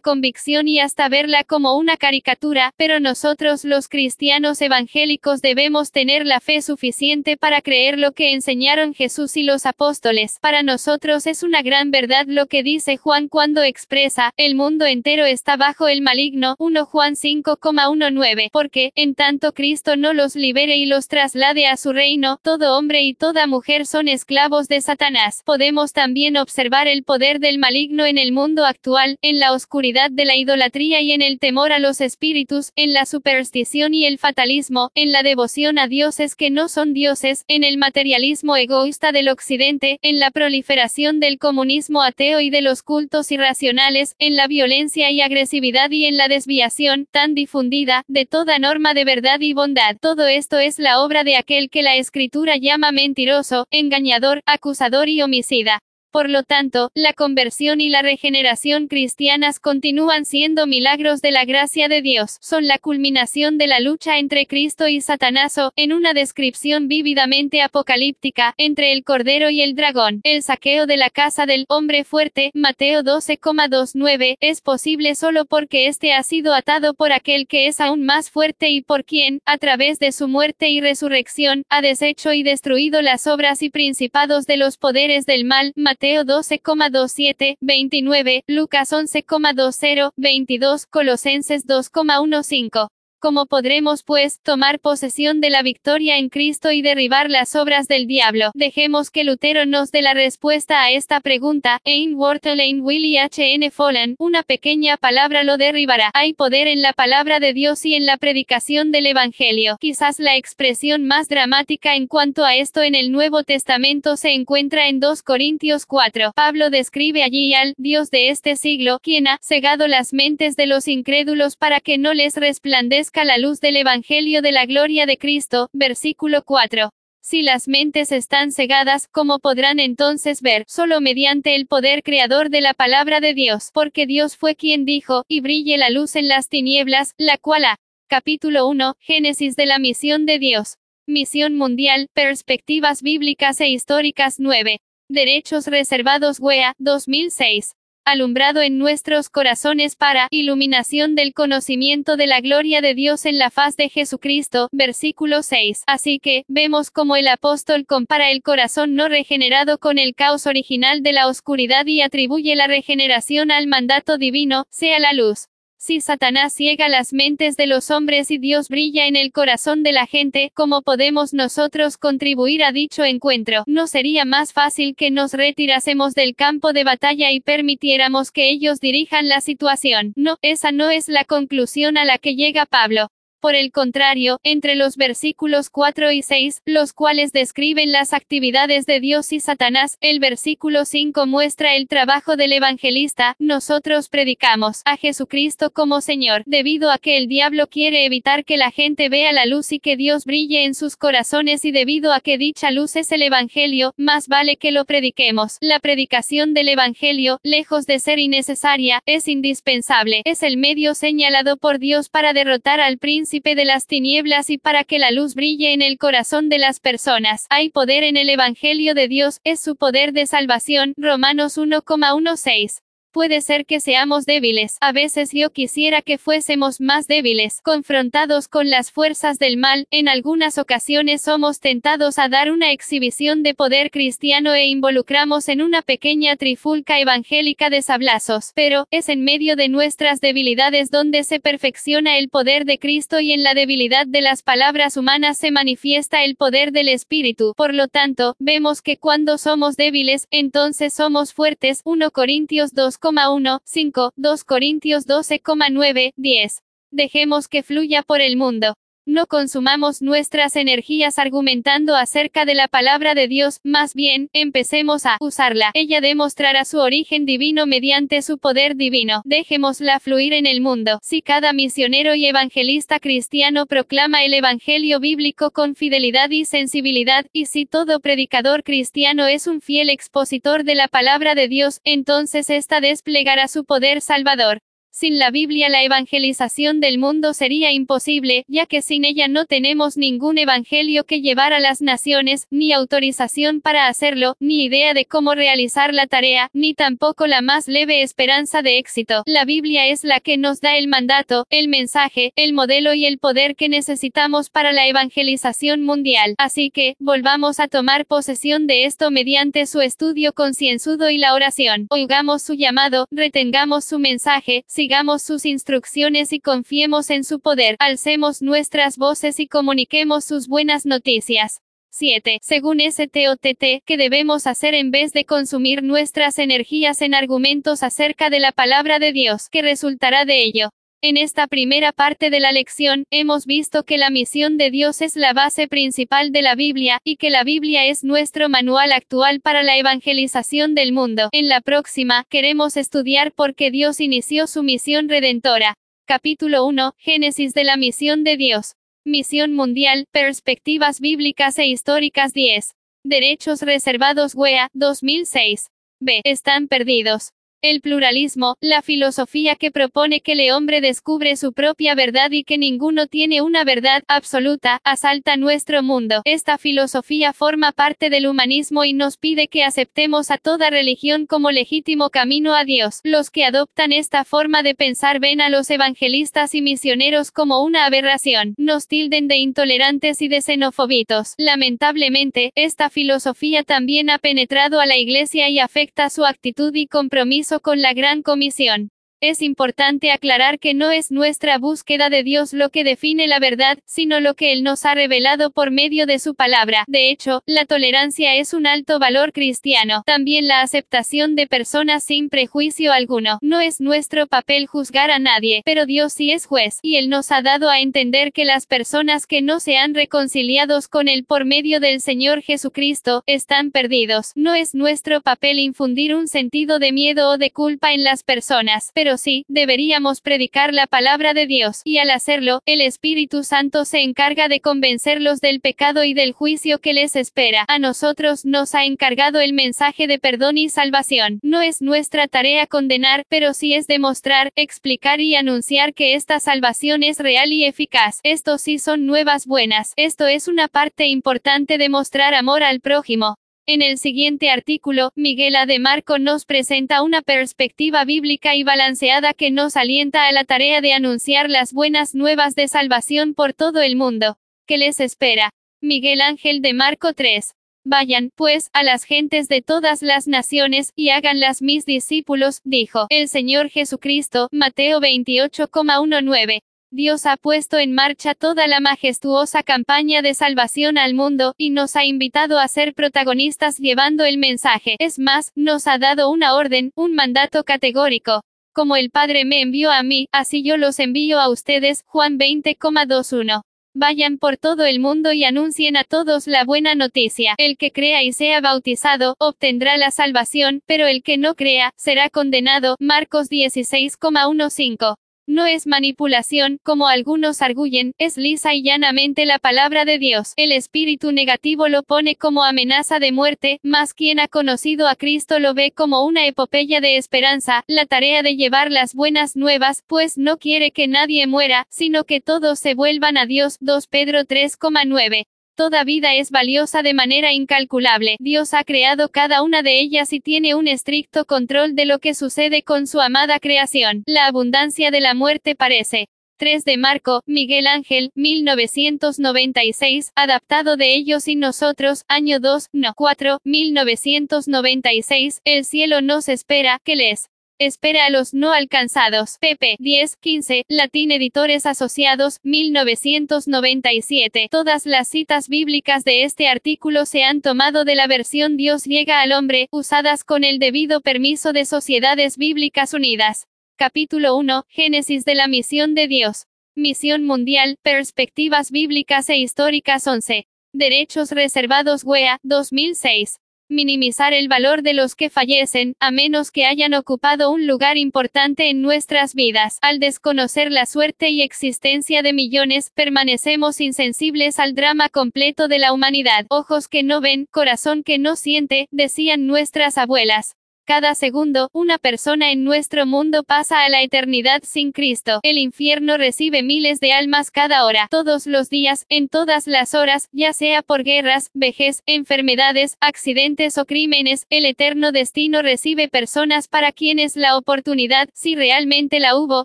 A: convicción y hasta verla como una caricatura, pero nosotros los cristianos evangélicos debemos tener la fe suficiente para creer lo que enseñaron Jesús y los apóstoles. Para nosotros es una gran verdad lo que dice Juan cuando expresa, el mundo entero está bajo el maligno, 1 Juan 5,19, porque, en tanto Cristo no los libere y los traslade a su reino, todo hombre y toda mujer son esclavos de Satanás. Podemos también observar el poder del maligno en el mundo actual, en la oscuridad de la idolatría y en el temor a los espíritus, en la superstición y el fatalismo, en la devoción a dioses que no son dioses, en el materialismo egoísta del occidente, en la proliferación del comunismo ateo y de los cultos irracionales, en la violencia y agresividad y en la desviación, tan difundida, de toda norma de verdad y bondad. Todo esto es la obra de aquel que la escritura llama mentiroso, engañador, acusador y homicida. Por lo tanto, la conversión y la regeneración cristianas continúan siendo milagros de la gracia de Dios, son la culminación de la lucha entre Cristo y Satanás o, en una descripción vívidamente apocalíptica, entre el Cordero y el Dragón. El saqueo de la casa del hombre fuerte, Mateo 12,29, es posible solo porque éste ha sido atado por aquel que es aún más fuerte y por quien, a través de su muerte y resurrección, ha deshecho y destruido las obras y principados de los poderes del mal. Mateo 12,27, 29, Lucas 11,20, 22, Colosenses 2,15. ¿Cómo podremos, pues, tomar posesión de la victoria en Cristo y derribar las obras del diablo? Dejemos que Lutero nos dé la respuesta a esta pregunta. Ein Wortelein Willy H. N. Follen, una pequeña palabra lo derribará. Hay poder en la palabra de Dios y en la predicación del Evangelio. Quizás la expresión más dramática en cuanto a esto en el Nuevo Testamento se encuentra en 2 Corintios 4. Pablo describe allí al Dios de este siglo, quien ha cegado las mentes de los incrédulos para que no les resplandezca la luz del Evangelio de la gloria de Cristo, versículo 4. Si las mentes están cegadas, ¿cómo podrán entonces ver? Solo mediante el poder creador de la palabra de Dios, porque Dios fue quien dijo, y brille la luz en las tinieblas, la cual a. Capítulo 1, Génesis de la misión de Dios. Misión mundial, perspectivas bíblicas e históricas 9. Derechos reservados WEA, 2006 alumbrado en nuestros corazones para iluminación del conocimiento de la gloria de Dios en la faz de Jesucristo. Versículo 6. Así que, vemos como el apóstol compara el corazón no regenerado con el caos original de la oscuridad y atribuye la regeneración al mandato divino, sea la luz. Si Satanás ciega las mentes de los hombres y Dios brilla en el corazón de la gente, ¿cómo podemos nosotros contribuir a dicho encuentro? ¿No sería más fácil que nos retirásemos del campo de batalla y permitiéramos que ellos dirijan la situación? No, esa no es la conclusión a la que llega Pablo. Por el contrario, entre los versículos 4 y 6, los cuales describen las actividades de Dios y Satanás, el versículo 5 muestra el trabajo del evangelista, nosotros predicamos a Jesucristo como Señor, debido a que el diablo quiere evitar que la gente vea la luz y que Dios brille en sus corazones y debido a que dicha luz es el Evangelio, más vale que lo prediquemos. La predicación del Evangelio, lejos de ser innecesaria, es indispensable, es el medio señalado por Dios para derrotar al príncipe de las tinieblas y para que la luz brille en el corazón de las personas. Hay poder en el Evangelio de Dios, es su poder de salvación. Romanos 1,16. Puede ser que seamos débiles, a veces yo quisiera que fuésemos más débiles, confrontados con las fuerzas del mal, en algunas ocasiones somos tentados a dar una exhibición de poder cristiano e involucramos en una pequeña trifulca evangélica de sablazos, pero, es en medio de nuestras debilidades donde se perfecciona el poder de Cristo y en la debilidad de las palabras humanas se manifiesta el poder del Espíritu, por lo tanto, vemos que cuando somos débiles, entonces somos fuertes, 1 Corintios 2 2,1, 5, 2 Corintios 12,9, 10. Dejemos que fluya por el mundo. No consumamos nuestras energías argumentando acerca de la palabra de Dios, más bien, empecemos a usarla. Ella demostrará su origen divino mediante su poder divino. Dejémosla fluir en el mundo. Si cada misionero y evangelista cristiano proclama el Evangelio bíblico con fidelidad y sensibilidad, y si todo predicador cristiano es un fiel expositor de la palabra de Dios, entonces ésta desplegará su poder salvador. Sin la Biblia la evangelización del mundo sería imposible, ya que sin ella no tenemos ningún evangelio que llevar a las naciones, ni autorización para hacerlo, ni idea de cómo realizar la tarea, ni tampoco la más leve esperanza de éxito. La Biblia es la que nos da el mandato, el mensaje, el modelo y el poder que necesitamos para la evangelización mundial. Así que, volvamos a tomar posesión de esto mediante su estudio concienzudo y la oración. Oigamos su llamado, retengamos su mensaje, sigamos sus instrucciones y confiemos en su poder, alcemos nuestras voces y comuniquemos sus buenas noticias. 7. Según STOTT, ¿qué debemos hacer en vez de consumir nuestras energías en argumentos acerca de la palabra de Dios? ¿Qué resultará de ello? En esta primera parte de la lección, hemos visto que la misión de Dios es la base principal de la Biblia, y que la Biblia es nuestro manual actual para la evangelización del mundo. En la próxima, queremos estudiar por qué Dios inició su misión redentora. Capítulo 1, Génesis de la misión de Dios. Misión mundial, perspectivas bíblicas e históricas 10. Derechos reservados WEA, 2006. B. Están perdidos. El pluralismo, la filosofía que propone que el hombre descubre su propia verdad y que ninguno tiene una verdad absoluta, asalta nuestro mundo. Esta filosofía forma parte del humanismo y nos pide que aceptemos a toda religión como legítimo camino a Dios. Los que adoptan esta forma de pensar ven a los evangelistas y misioneros como una aberración. Nos tilden de intolerantes y de xenofobitos. Lamentablemente, esta filosofía también ha penetrado a la iglesia y afecta su actitud y compromiso con la Gran Comisión. Es importante aclarar que no es nuestra búsqueda de Dios lo que define la verdad, sino lo que Él nos ha revelado por medio de su palabra. De hecho, la tolerancia es un alto valor cristiano. También la aceptación de personas sin prejuicio alguno. No es nuestro papel juzgar a nadie, pero Dios sí es juez, y Él nos ha dado a entender que las personas que no se han reconciliados con Él por medio del Señor Jesucristo, están perdidos. No es nuestro papel infundir un sentido de miedo o de culpa en las personas, pero sí, deberíamos predicar la palabra de Dios, y al hacerlo, el Espíritu Santo se encarga de convencerlos del pecado y del juicio que les espera. A nosotros nos ha encargado el mensaje de perdón y salvación. No es nuestra tarea condenar, pero sí es demostrar, explicar y anunciar que esta salvación es real y eficaz. Esto sí son nuevas buenas. Esto es una parte importante de mostrar amor al prójimo. En el siguiente artículo, Miguel A. de Marco nos presenta una perspectiva bíblica y balanceada que nos alienta a la tarea de anunciar las buenas nuevas de salvación por todo el mundo. ¿Qué les espera? Miguel Ángel de Marco 3. Vayan, pues, a las gentes de todas las naciones, y háganlas mis discípulos, dijo el Señor Jesucristo, Mateo 28,19. Dios ha puesto en marcha toda la majestuosa campaña de salvación al mundo, y nos ha invitado a ser protagonistas llevando el mensaje. Es más, nos ha dado una orden, un mandato categórico. Como el Padre me envió a mí, así yo los envío a ustedes. Juan 20,21. Vayan por todo el mundo y anuncien a todos la buena noticia. El que crea y sea bautizado, obtendrá la salvación, pero el que no crea, será condenado. Marcos 16,15. No es manipulación, como algunos arguyen, es lisa y llanamente la palabra de Dios. El espíritu negativo lo pone como amenaza de muerte, mas quien ha conocido a Cristo lo ve como una epopeya de esperanza, la tarea de llevar las buenas nuevas, pues no quiere que nadie muera, sino que todos se vuelvan a Dios. 2 Pedro 3,9. Toda vida es valiosa de manera incalculable. Dios ha creado cada una de ellas y tiene un estricto control de lo que sucede con su amada creación. La abundancia de la muerte parece 3 de Marco, Miguel Ángel, 1996, adaptado de ellos y nosotros, año 2, no 4, 1996, el cielo nos espera, que les Espera a los no alcanzados. pp 10, 15, Latín Editores Asociados, 1997. Todas las citas bíblicas de este artículo se han tomado de la versión Dios llega al hombre, usadas con el debido permiso de Sociedades Bíblicas Unidas. Capítulo 1, Génesis de la misión de Dios. Misión Mundial, Perspectivas Bíblicas e Históricas 11. Derechos Reservados WEA, 2006 minimizar el valor de los que fallecen, a menos que hayan ocupado un lugar importante en nuestras vidas. Al desconocer la suerte y existencia de millones, permanecemos insensibles al drama completo de la humanidad. Ojos que no ven, corazón que no siente, decían nuestras abuelas. Cada segundo, una persona en nuestro mundo pasa a la eternidad sin Cristo. El infierno recibe miles de almas cada hora, todos los días, en todas las horas, ya sea por guerras, vejez, enfermedades, accidentes o crímenes. El eterno destino recibe personas para quienes la oportunidad, si realmente la hubo,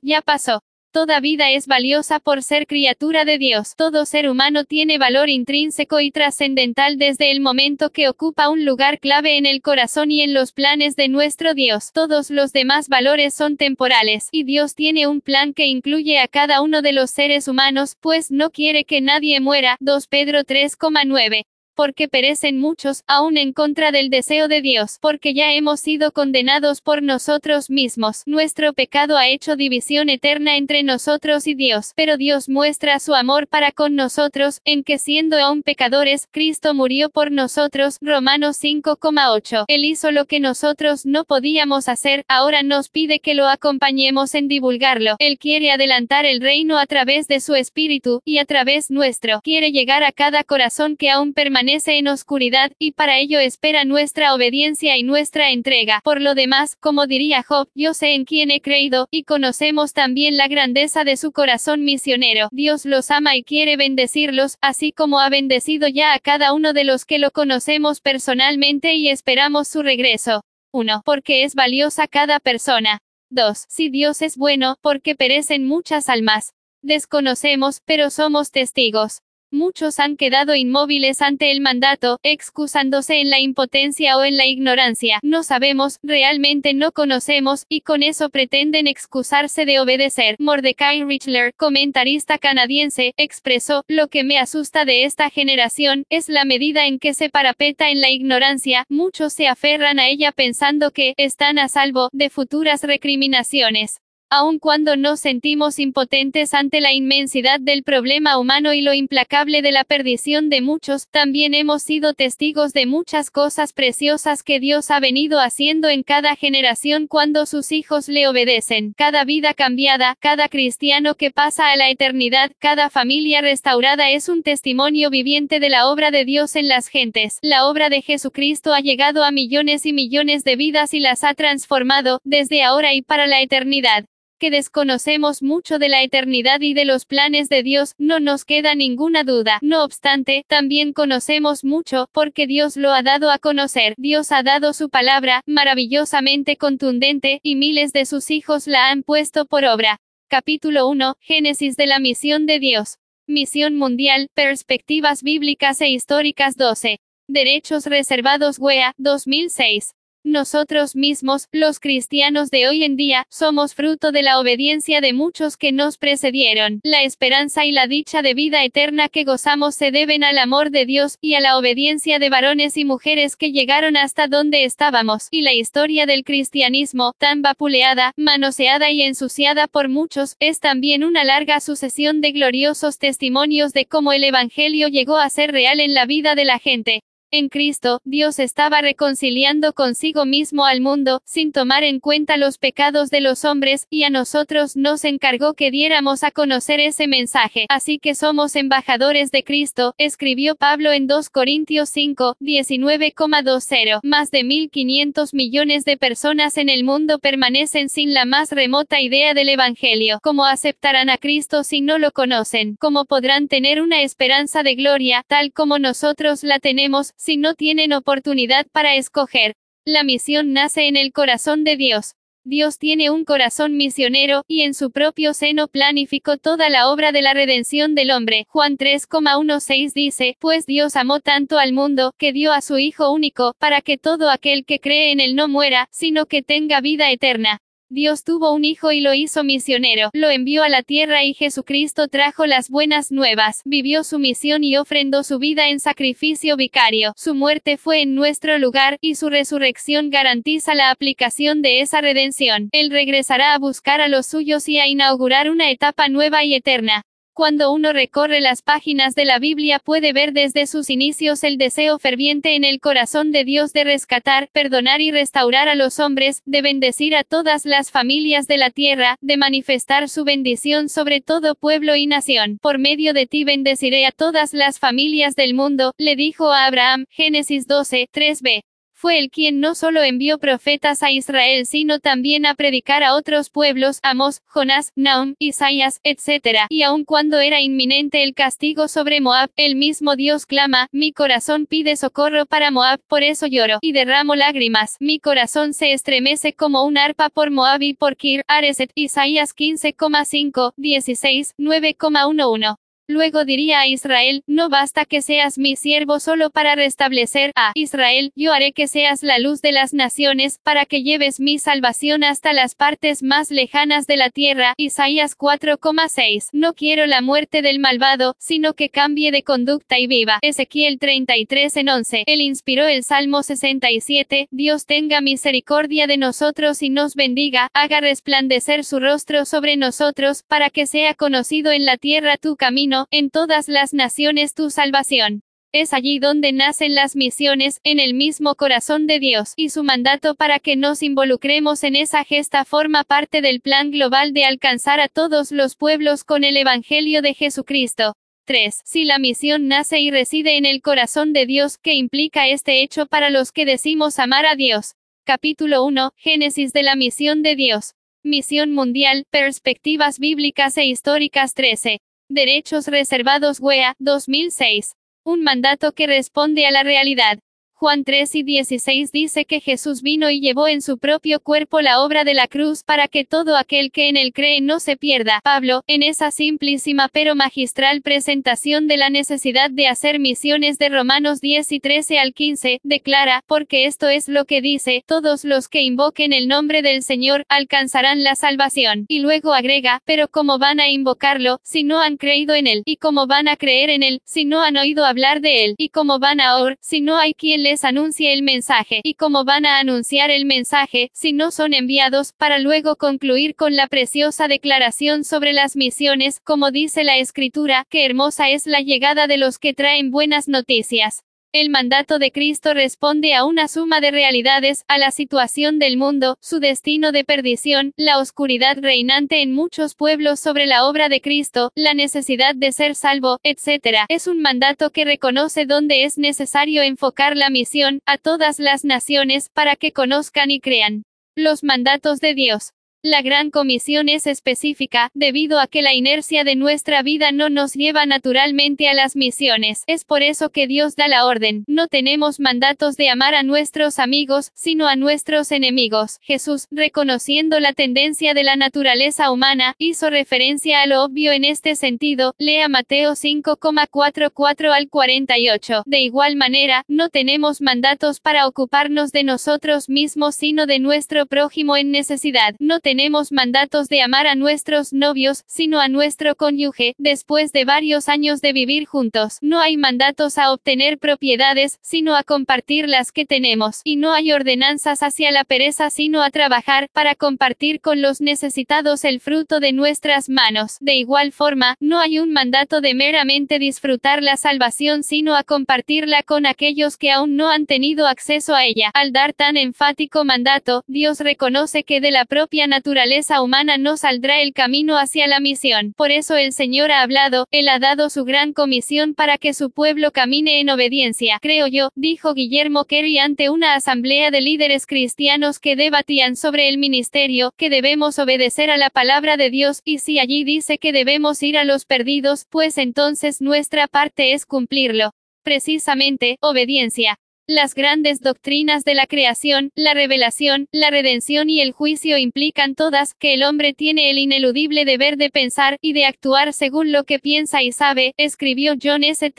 A: ya pasó. Toda vida es valiosa por ser criatura de Dios. Todo ser humano tiene valor intrínseco y trascendental desde el momento que ocupa un lugar clave en el corazón y en los planes de nuestro Dios. Todos los demás valores son temporales, y Dios tiene un plan que incluye a cada uno de los seres humanos, pues no quiere que nadie muera. 2 Pedro 3,9 porque perecen muchos, aún en contra del deseo de Dios, porque ya hemos sido condenados por nosotros mismos. Nuestro pecado ha hecho división eterna entre nosotros y Dios, pero Dios muestra su amor para con nosotros, en que siendo aún pecadores, Cristo murió por nosotros. Romanos 5,8. Él hizo lo que nosotros no podíamos hacer, ahora nos pide que lo acompañemos en divulgarlo. Él quiere adelantar el reino a través de su espíritu, y a través nuestro. Quiere llegar a cada corazón que aún permanece en oscuridad, y para ello espera nuestra obediencia y nuestra entrega. Por lo demás, como diría Job, yo sé en quién he creído, y conocemos también la grandeza de su corazón misionero. Dios los ama y quiere bendecirlos, así como ha bendecido ya a cada uno de los que lo conocemos personalmente y esperamos su regreso. 1. Porque es valiosa cada persona. 2. Si Dios es bueno, porque perecen muchas almas. Desconocemos, pero somos testigos. Muchos han quedado inmóviles ante el mandato, excusándose en la impotencia o en la ignorancia. No sabemos, realmente no conocemos, y con eso pretenden excusarse de obedecer. Mordecai Richler, comentarista canadiense, expresó, lo que me asusta de esta generación, es la medida en que se parapeta en la ignorancia, muchos se aferran a ella pensando que, están a salvo, de futuras recriminaciones. Aun cuando nos sentimos impotentes ante la inmensidad del problema humano y lo implacable de la perdición de muchos, también hemos sido testigos de muchas cosas preciosas que Dios ha venido haciendo en cada generación cuando sus hijos le obedecen. Cada vida cambiada, cada cristiano que pasa a la eternidad, cada familia restaurada es un testimonio viviente de la obra de Dios en las gentes. La obra de Jesucristo ha llegado a millones y millones de vidas y las ha transformado, desde ahora y para la eternidad que desconocemos mucho de la eternidad y de los planes de Dios, no nos queda ninguna duda. No obstante, también conocemos mucho, porque Dios lo ha dado a conocer. Dios ha dado su palabra, maravillosamente contundente, y miles de sus hijos la han puesto por obra. Capítulo 1, Génesis de la misión de Dios. Misión mundial, perspectivas bíblicas e históricas 12. Derechos reservados WEA, 2006. Nosotros mismos, los cristianos de hoy en día, somos fruto de la obediencia de muchos que nos precedieron. La esperanza y la dicha de vida eterna que gozamos se deben al amor de Dios, y a la obediencia de varones y mujeres que llegaron hasta donde estábamos. Y la historia del cristianismo, tan vapuleada, manoseada y ensuciada por muchos, es también una larga sucesión de gloriosos testimonios de cómo el Evangelio llegó a ser real en la vida de la gente. En Cristo, Dios estaba reconciliando consigo mismo al mundo, sin tomar en cuenta los pecados de los hombres, y a nosotros nos encargó que diéramos a conocer ese mensaje. Así que somos embajadores de Cristo, escribió Pablo en 2 Corintios 5, 19,20. Más de 1.500 millones de personas en el mundo permanecen sin la más remota idea del Evangelio. ¿Cómo aceptarán a Cristo si no lo conocen? ¿Cómo podrán tener una esperanza de gloria, tal como nosotros la tenemos, si no tienen oportunidad para escoger. La misión nace en el corazón de Dios. Dios tiene un corazón misionero, y en su propio seno planificó toda la obra de la redención del hombre. Juan 3,16 dice, Pues Dios amó tanto al mundo, que dio a su Hijo único, para que todo aquel que cree en él no muera, sino que tenga vida eterna. Dios tuvo un hijo y lo hizo misionero, lo envió a la tierra y Jesucristo trajo las buenas nuevas, vivió su misión y ofrendó su vida en sacrificio vicario, su muerte fue en nuestro lugar, y su resurrección garantiza la aplicación de esa redención. Él regresará a buscar a los suyos y a inaugurar una etapa nueva y eterna. Cuando uno recorre las páginas de la Biblia puede ver desde sus inicios el deseo ferviente en el corazón de Dios de rescatar, perdonar y restaurar a los hombres, de bendecir a todas las familias de la tierra, de manifestar su bendición sobre todo pueblo y nación. Por medio de ti bendeciré a todas las familias del mundo, le dijo a Abraham, Génesis 12, 3b fue el quien no solo envió profetas a Israel sino también a predicar a otros pueblos, Amos, Jonás, Naum, Isaías, etc. Y aun cuando era inminente el castigo sobre Moab, el mismo Dios clama, mi corazón pide socorro para Moab, por eso lloro, y derramo lágrimas, mi corazón se estremece como un arpa por Moab y por Kir, Areset, Isaías 15,5, 16, 9,11. Luego diría a Israel, no basta que seas mi siervo solo para restablecer a Israel, yo haré que seas la luz de las naciones, para que lleves mi salvación hasta las partes más lejanas de la tierra. Isaías 4,6. No quiero la muerte del malvado, sino que cambie de conducta y viva. Ezequiel 33 en 11. Él inspiró el Salmo 67, Dios tenga misericordia de nosotros y nos bendiga, haga resplandecer su rostro sobre nosotros, para que sea conocido en la tierra tu camino en todas las naciones tu salvación. Es allí donde nacen las misiones, en el mismo corazón de Dios, y su mandato para que nos involucremos en esa gesta forma parte del plan global de alcanzar a todos los pueblos con el Evangelio de Jesucristo. 3. Si la misión nace y reside en el corazón de Dios, ¿qué implica este hecho para los que decimos amar a Dios? Capítulo 1, Génesis de la misión de Dios. Misión mundial, perspectivas bíblicas e históricas 13. Derechos reservados WEA, 2006. Un mandato que responde a la realidad. Juan 3 y 16 dice que Jesús vino y llevó en su propio cuerpo la obra de la cruz para que todo aquel que en él cree no se pierda. Pablo, en esa simplísima pero magistral presentación de la necesidad de hacer misiones de Romanos 10 y 13 al 15, declara, porque esto es lo que dice, todos los que invoquen el nombre del Señor, alcanzarán la salvación. Y luego agrega, pero ¿cómo van a invocarlo, si no han creído en él? ¿Y cómo van a creer en él, si no han oído hablar de él? ¿Y cómo van a oír, si no hay quien les anuncie el mensaje, y cómo van a anunciar el mensaje, si no son enviados, para luego concluir con la preciosa declaración sobre las misiones, como dice la escritura, que hermosa es la llegada de los que traen buenas noticias. El mandato de Cristo responde a una suma de realidades, a la situación del mundo, su destino de perdición, la oscuridad reinante en muchos pueblos sobre la obra de Cristo, la necesidad de ser salvo, etc. Es un mandato que reconoce dónde es necesario enfocar la misión, a todas las naciones, para que conozcan y crean. Los mandatos de Dios. La gran comisión es específica, debido a que la inercia de nuestra vida no nos lleva naturalmente a las misiones. Es por eso que Dios da la orden. No tenemos mandatos de amar a nuestros amigos, sino a nuestros enemigos. Jesús, reconociendo la tendencia de la naturaleza humana, hizo referencia a lo obvio en este sentido. Lea Mateo 5,44 al 48. De igual manera, no tenemos mandatos para ocuparnos de nosotros mismos sino de nuestro prójimo en necesidad. No tenemos mandatos de amar a nuestros novios, sino a nuestro cónyuge, después de varios años de vivir juntos. No hay mandatos a obtener propiedades, sino a compartir las que tenemos. Y no hay ordenanzas hacia la pereza, sino a trabajar, para compartir con los necesitados el fruto de nuestras manos. De igual forma, no hay un mandato de meramente disfrutar la salvación, sino a compartirla con aquellos que aún no han tenido acceso a ella. Al dar tan enfático mandato, Dios reconoce que de la propia naturaleza naturaleza humana no saldrá el camino hacia la misión. Por eso el Señor ha hablado, Él ha dado su gran comisión para que su pueblo camine en obediencia. Creo yo, dijo Guillermo Kerry ante una asamblea de líderes cristianos que debatían sobre el ministerio, que debemos obedecer a la palabra de Dios, y si allí dice que debemos ir a los perdidos, pues entonces nuestra parte es cumplirlo. Precisamente, obediencia. Las grandes doctrinas de la creación, la revelación, la redención y el juicio implican todas que el hombre tiene el ineludible deber de pensar y de actuar según lo que piensa y sabe, escribió John S.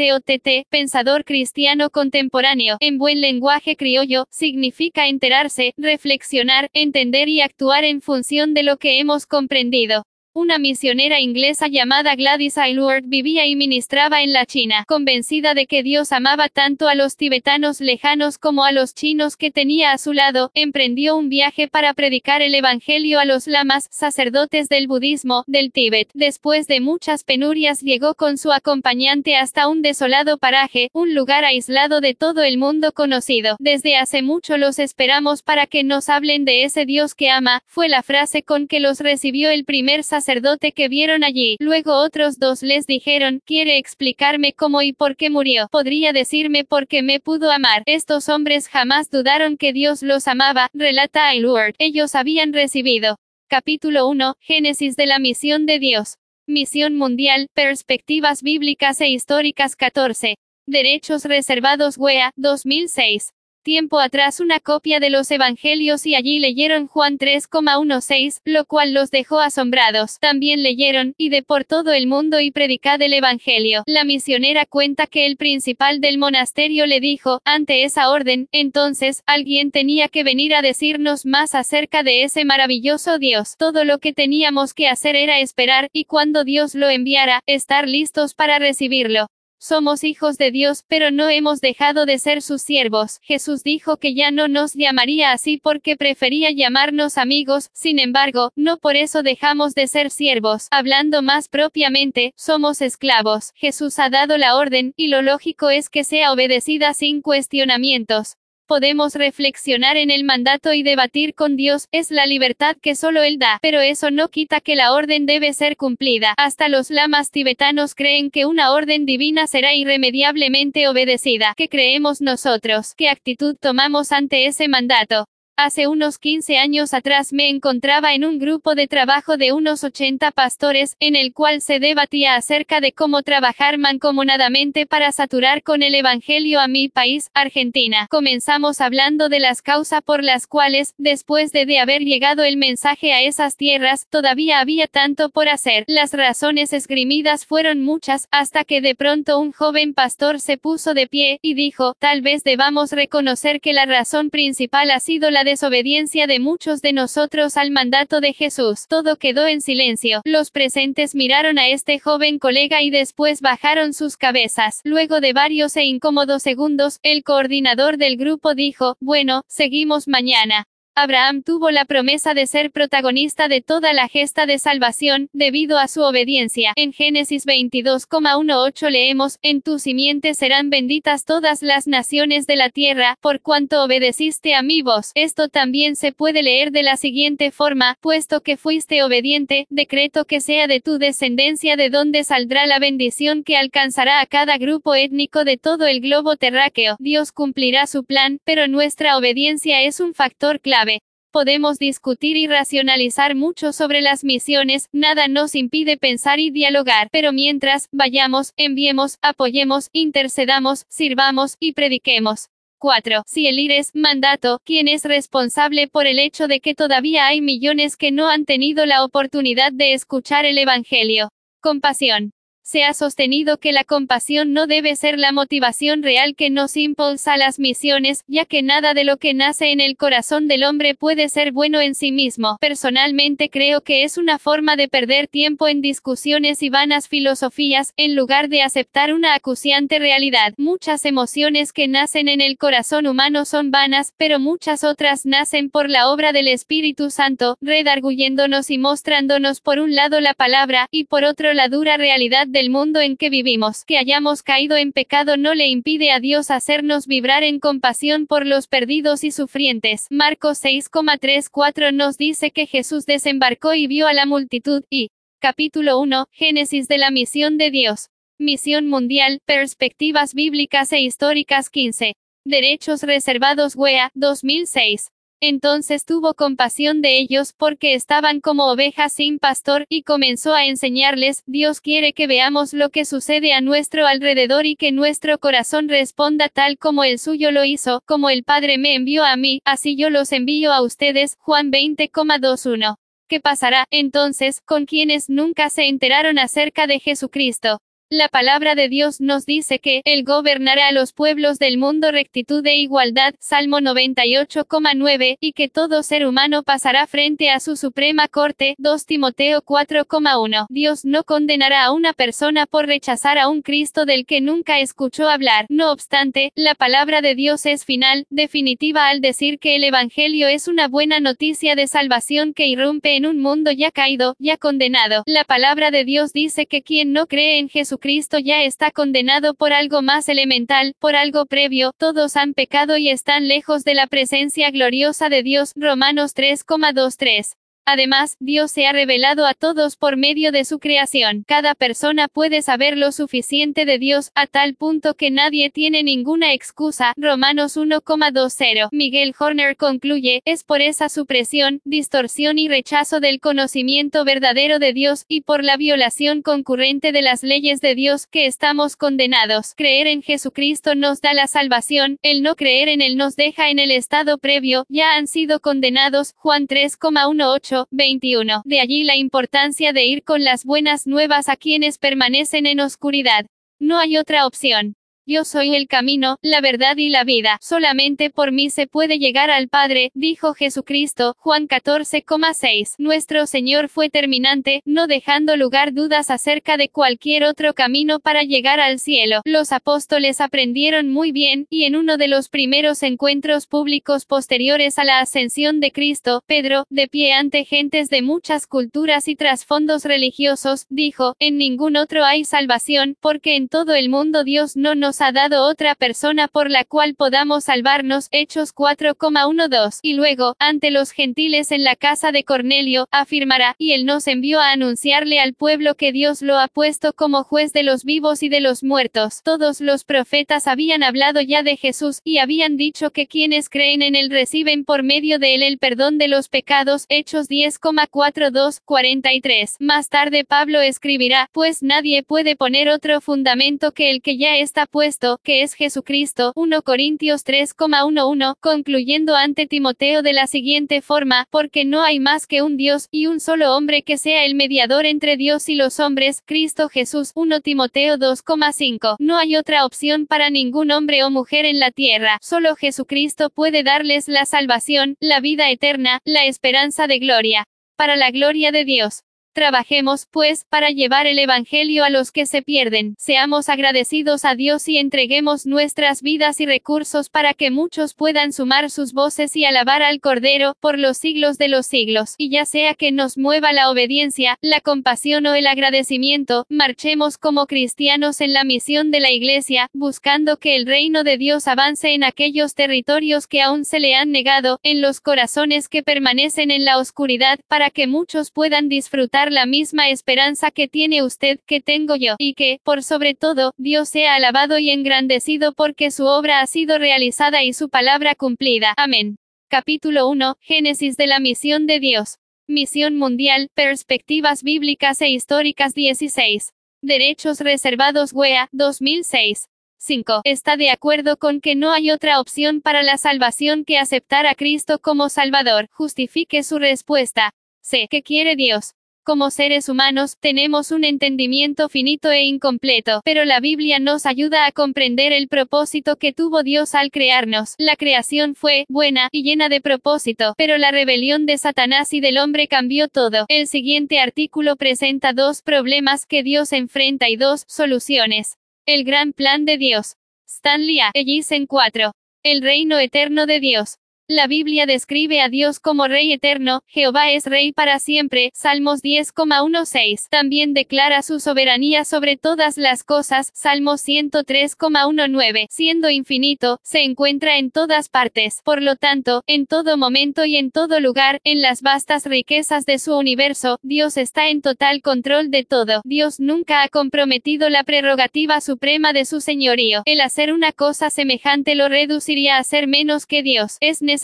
A: Pensador cristiano contemporáneo, en buen lenguaje criollo, significa enterarse, reflexionar, entender y actuar en función de lo que hemos comprendido. Una misionera inglesa llamada Gladys Aylward vivía y ministraba en la China, convencida de que Dios amaba tanto a los tibetanos lejanos como a los chinos que tenía a su lado, emprendió un viaje para predicar el Evangelio a los lamas, sacerdotes del budismo, del Tíbet. Después de muchas penurias llegó con su acompañante hasta un desolado paraje, un lugar aislado de todo el mundo conocido. Desde hace mucho los esperamos para que nos hablen de ese Dios que ama, fue la frase con que los recibió el primer sacerdote sacerdote que vieron allí. Luego otros dos les dijeron, ¿quiere explicarme cómo y por qué murió? ¿Podría decirme por qué me pudo amar? Estos hombres jamás dudaron que Dios los amaba, relata Aylward. Ellos habían recibido. Capítulo 1, Génesis de la misión de Dios. Misión mundial, perspectivas bíblicas e históricas 14. Derechos reservados WEA, 2006 tiempo atrás una copia de los Evangelios y allí leyeron Juan 3,16, lo cual los dejó asombrados. También leyeron, y de por todo el mundo y predicad el Evangelio. La misionera cuenta que el principal del monasterio le dijo, ante esa orden, entonces, alguien tenía que venir a decirnos más acerca de ese maravilloso Dios. Todo lo que teníamos que hacer era esperar, y cuando Dios lo enviara, estar listos para recibirlo. Somos hijos de Dios, pero no hemos dejado de ser sus siervos. Jesús dijo que ya no nos llamaría así porque prefería llamarnos amigos, sin embargo, no por eso dejamos de ser siervos. Hablando más propiamente, somos esclavos. Jesús ha dado la orden, y lo lógico es que sea obedecida sin cuestionamientos podemos reflexionar en el mandato y debatir con Dios, es la libertad que solo Él da, pero eso no quita que la orden debe ser cumplida. Hasta los lamas tibetanos creen que una orden divina será irremediablemente obedecida. ¿Qué creemos nosotros? ¿Qué actitud tomamos ante ese mandato? Hace unos 15 años atrás me encontraba en un grupo de trabajo de unos 80 pastores, en el cual se debatía acerca de cómo trabajar mancomunadamente para saturar con el Evangelio a mi país, Argentina. Comenzamos hablando de las causas por las cuales, después de, de haber llegado el mensaje a esas tierras, todavía había tanto por hacer. Las razones esgrimidas fueron muchas, hasta que de pronto un joven pastor se puso de pie, y dijo, tal vez debamos reconocer que la razón principal ha sido la desobediencia de muchos de nosotros al mandato de Jesús. Todo quedó en silencio. Los presentes miraron a este joven colega y después bajaron sus cabezas. Luego de varios e incómodos segundos, el coordinador del grupo dijo, bueno, seguimos mañana. Abraham tuvo la promesa de ser protagonista de toda la gesta de salvación, debido a su obediencia. En Génesis 22,18 leemos, En tu simiente serán benditas todas las naciones de la tierra, por cuanto obedeciste a mi voz. Esto también se puede leer de la siguiente forma, puesto que fuiste obediente, decreto que sea de tu descendencia de donde saldrá la bendición que alcanzará a cada grupo étnico de todo el globo terráqueo. Dios cumplirá su plan, pero nuestra obediencia es un factor clave. Podemos discutir y racionalizar mucho sobre las misiones, nada nos impide pensar y dialogar, pero mientras, vayamos, enviemos, apoyemos, intercedamos, sirvamos, y prediquemos. 4. Si el ir es mandato, ¿quién es responsable por el hecho de que todavía hay millones que no han tenido la oportunidad de escuchar el Evangelio? Compasión se ha sostenido que la compasión no debe ser la motivación real que nos impulsa las misiones, ya que nada de lo que nace en el corazón del hombre puede ser bueno en sí mismo. Personalmente creo que es una forma de perder tiempo en discusiones y vanas filosofías, en lugar de aceptar una acuciante realidad. Muchas emociones que nacen en el corazón humano son vanas, pero muchas otras nacen por la obra del Espíritu Santo, redarguyéndonos y mostrándonos por un lado la palabra, y por otro la dura realidad de el mundo en que vivimos, que hayamos caído en pecado no le impide a Dios hacernos vibrar en compasión por los perdidos y sufrientes. Marcos 6,34 nos dice que Jesús desembarcó y vio a la multitud, y capítulo 1, Génesis de la misión de Dios. Misión mundial, perspectivas bíblicas e históricas 15. Derechos reservados WEA, 2006. Entonces tuvo compasión de ellos, porque estaban como ovejas sin pastor, y comenzó a enseñarles, Dios quiere que veamos lo que sucede a nuestro alrededor y que nuestro corazón responda tal como el suyo lo hizo, como el Padre me envió a mí, así yo los envío a ustedes. Juan 20,21. ¿Qué pasará, entonces, con quienes nunca se enteraron acerca de Jesucristo? La palabra de Dios nos dice que Él gobernará a los pueblos del mundo rectitud e igualdad, Salmo 98,9, y que todo ser humano pasará frente a su suprema corte, 2 Timoteo 4,1. Dios no condenará a una persona por rechazar a un Cristo del que nunca escuchó hablar. No obstante, la palabra de Dios es final, definitiva al decir que el Evangelio es una buena noticia de salvación que irrumpe en un mundo ya caído, ya condenado. La palabra de Dios dice que quien no cree en Jesús Cristo ya está condenado por algo más elemental, por algo previo, todos han pecado y están lejos de la presencia gloriosa de Dios. Romanos 3,23. Además, Dios se ha revelado a todos por medio de su creación. Cada persona puede saber lo suficiente de Dios, a tal punto que nadie tiene ninguna excusa. Romanos 1,20. Miguel Horner concluye, es por esa supresión, distorsión y rechazo del conocimiento verdadero de Dios, y por la violación concurrente de las leyes de Dios, que estamos condenados. Creer en Jesucristo nos da la salvación, el no creer en Él nos deja en el estado previo, ya han sido condenados. Juan 3,18 21. De allí la importancia de ir con las buenas nuevas a quienes permanecen en oscuridad. No hay otra opción. Yo soy el camino, la verdad y la vida. Solamente por mí se puede llegar al Padre, dijo Jesucristo, Juan 14,6. Nuestro Señor fue terminante, no dejando lugar dudas acerca de cualquier otro camino para llegar al cielo. Los apóstoles aprendieron muy bien, y en uno de los primeros encuentros públicos posteriores a la ascensión de Cristo, Pedro, de pie ante gentes de muchas culturas y trasfondos religiosos, dijo, en ningún otro hay salvación, porque en todo el mundo Dios no nos ha dado otra persona por la cual podamos salvarnos. Hechos 4,12. Y luego, ante los gentiles en la casa de Cornelio, afirmará, y él nos envió a anunciarle al pueblo que Dios lo ha puesto como juez de los vivos y de los muertos. Todos los profetas habían hablado ya de Jesús, y habían dicho que quienes creen en él reciben por medio de él el perdón de los pecados. Hechos 10,42, 43. Más tarde Pablo escribirá, pues nadie puede poner otro fundamento que el que ya está puesto que es Jesucristo, 1 Corintios 3,11, concluyendo ante Timoteo de la siguiente forma, porque no hay más que un Dios, y un solo hombre que sea el mediador entre Dios y los hombres, Cristo Jesús, 1 Timoteo 2,5. No hay otra opción para ningún hombre o mujer en la tierra, solo Jesucristo puede darles la salvación, la vida eterna, la esperanza de gloria. Para la gloria de Dios. Trabajemos, pues, para llevar el Evangelio a los que se pierden. Seamos agradecidos a Dios y entreguemos nuestras vidas y recursos para que muchos puedan sumar sus voces y alabar al Cordero, por los siglos de los siglos. Y ya sea que nos mueva la obediencia, la compasión o el agradecimiento, marchemos como cristianos en la misión de la Iglesia, buscando que el reino de Dios avance en aquellos territorios que aún se le han negado, en los corazones que permanecen en la oscuridad, para que muchos puedan disfrutar la misma esperanza que tiene usted, que tengo yo, y que, por sobre todo, Dios sea alabado y engrandecido porque su obra ha sido realizada y su palabra cumplida. Amén. Capítulo 1. Génesis de la misión de Dios. Misión mundial, perspectivas bíblicas e históricas 16. Derechos reservados WEA, 2006. 5. Está de acuerdo con que no hay otra opción para la salvación que aceptar a Cristo como Salvador. Justifique su respuesta. C. ¿Qué quiere Dios? Como seres humanos, tenemos un entendimiento finito e incompleto, pero la Biblia nos ayuda a comprender el propósito que tuvo Dios al crearnos. La creación fue buena y llena de propósito, pero la rebelión de Satanás y del hombre cambió todo. El siguiente artículo presenta dos problemas que Dios enfrenta y dos soluciones. El gran plan de Dios. Stanley A. en 4. El reino eterno de Dios. La Biblia describe a Dios como Rey eterno, Jehová es Rey para siempre, Salmos 10,16. También declara su soberanía sobre todas las cosas, Salmos 103,19. Siendo infinito, se encuentra en todas partes, por lo tanto, en todo momento y en todo lugar, en las vastas riquezas de su universo, Dios está en total control de todo. Dios nunca ha comprometido la prerrogativa suprema de su señorío. El hacer una cosa semejante lo reduciría a ser menos que Dios. Es necesario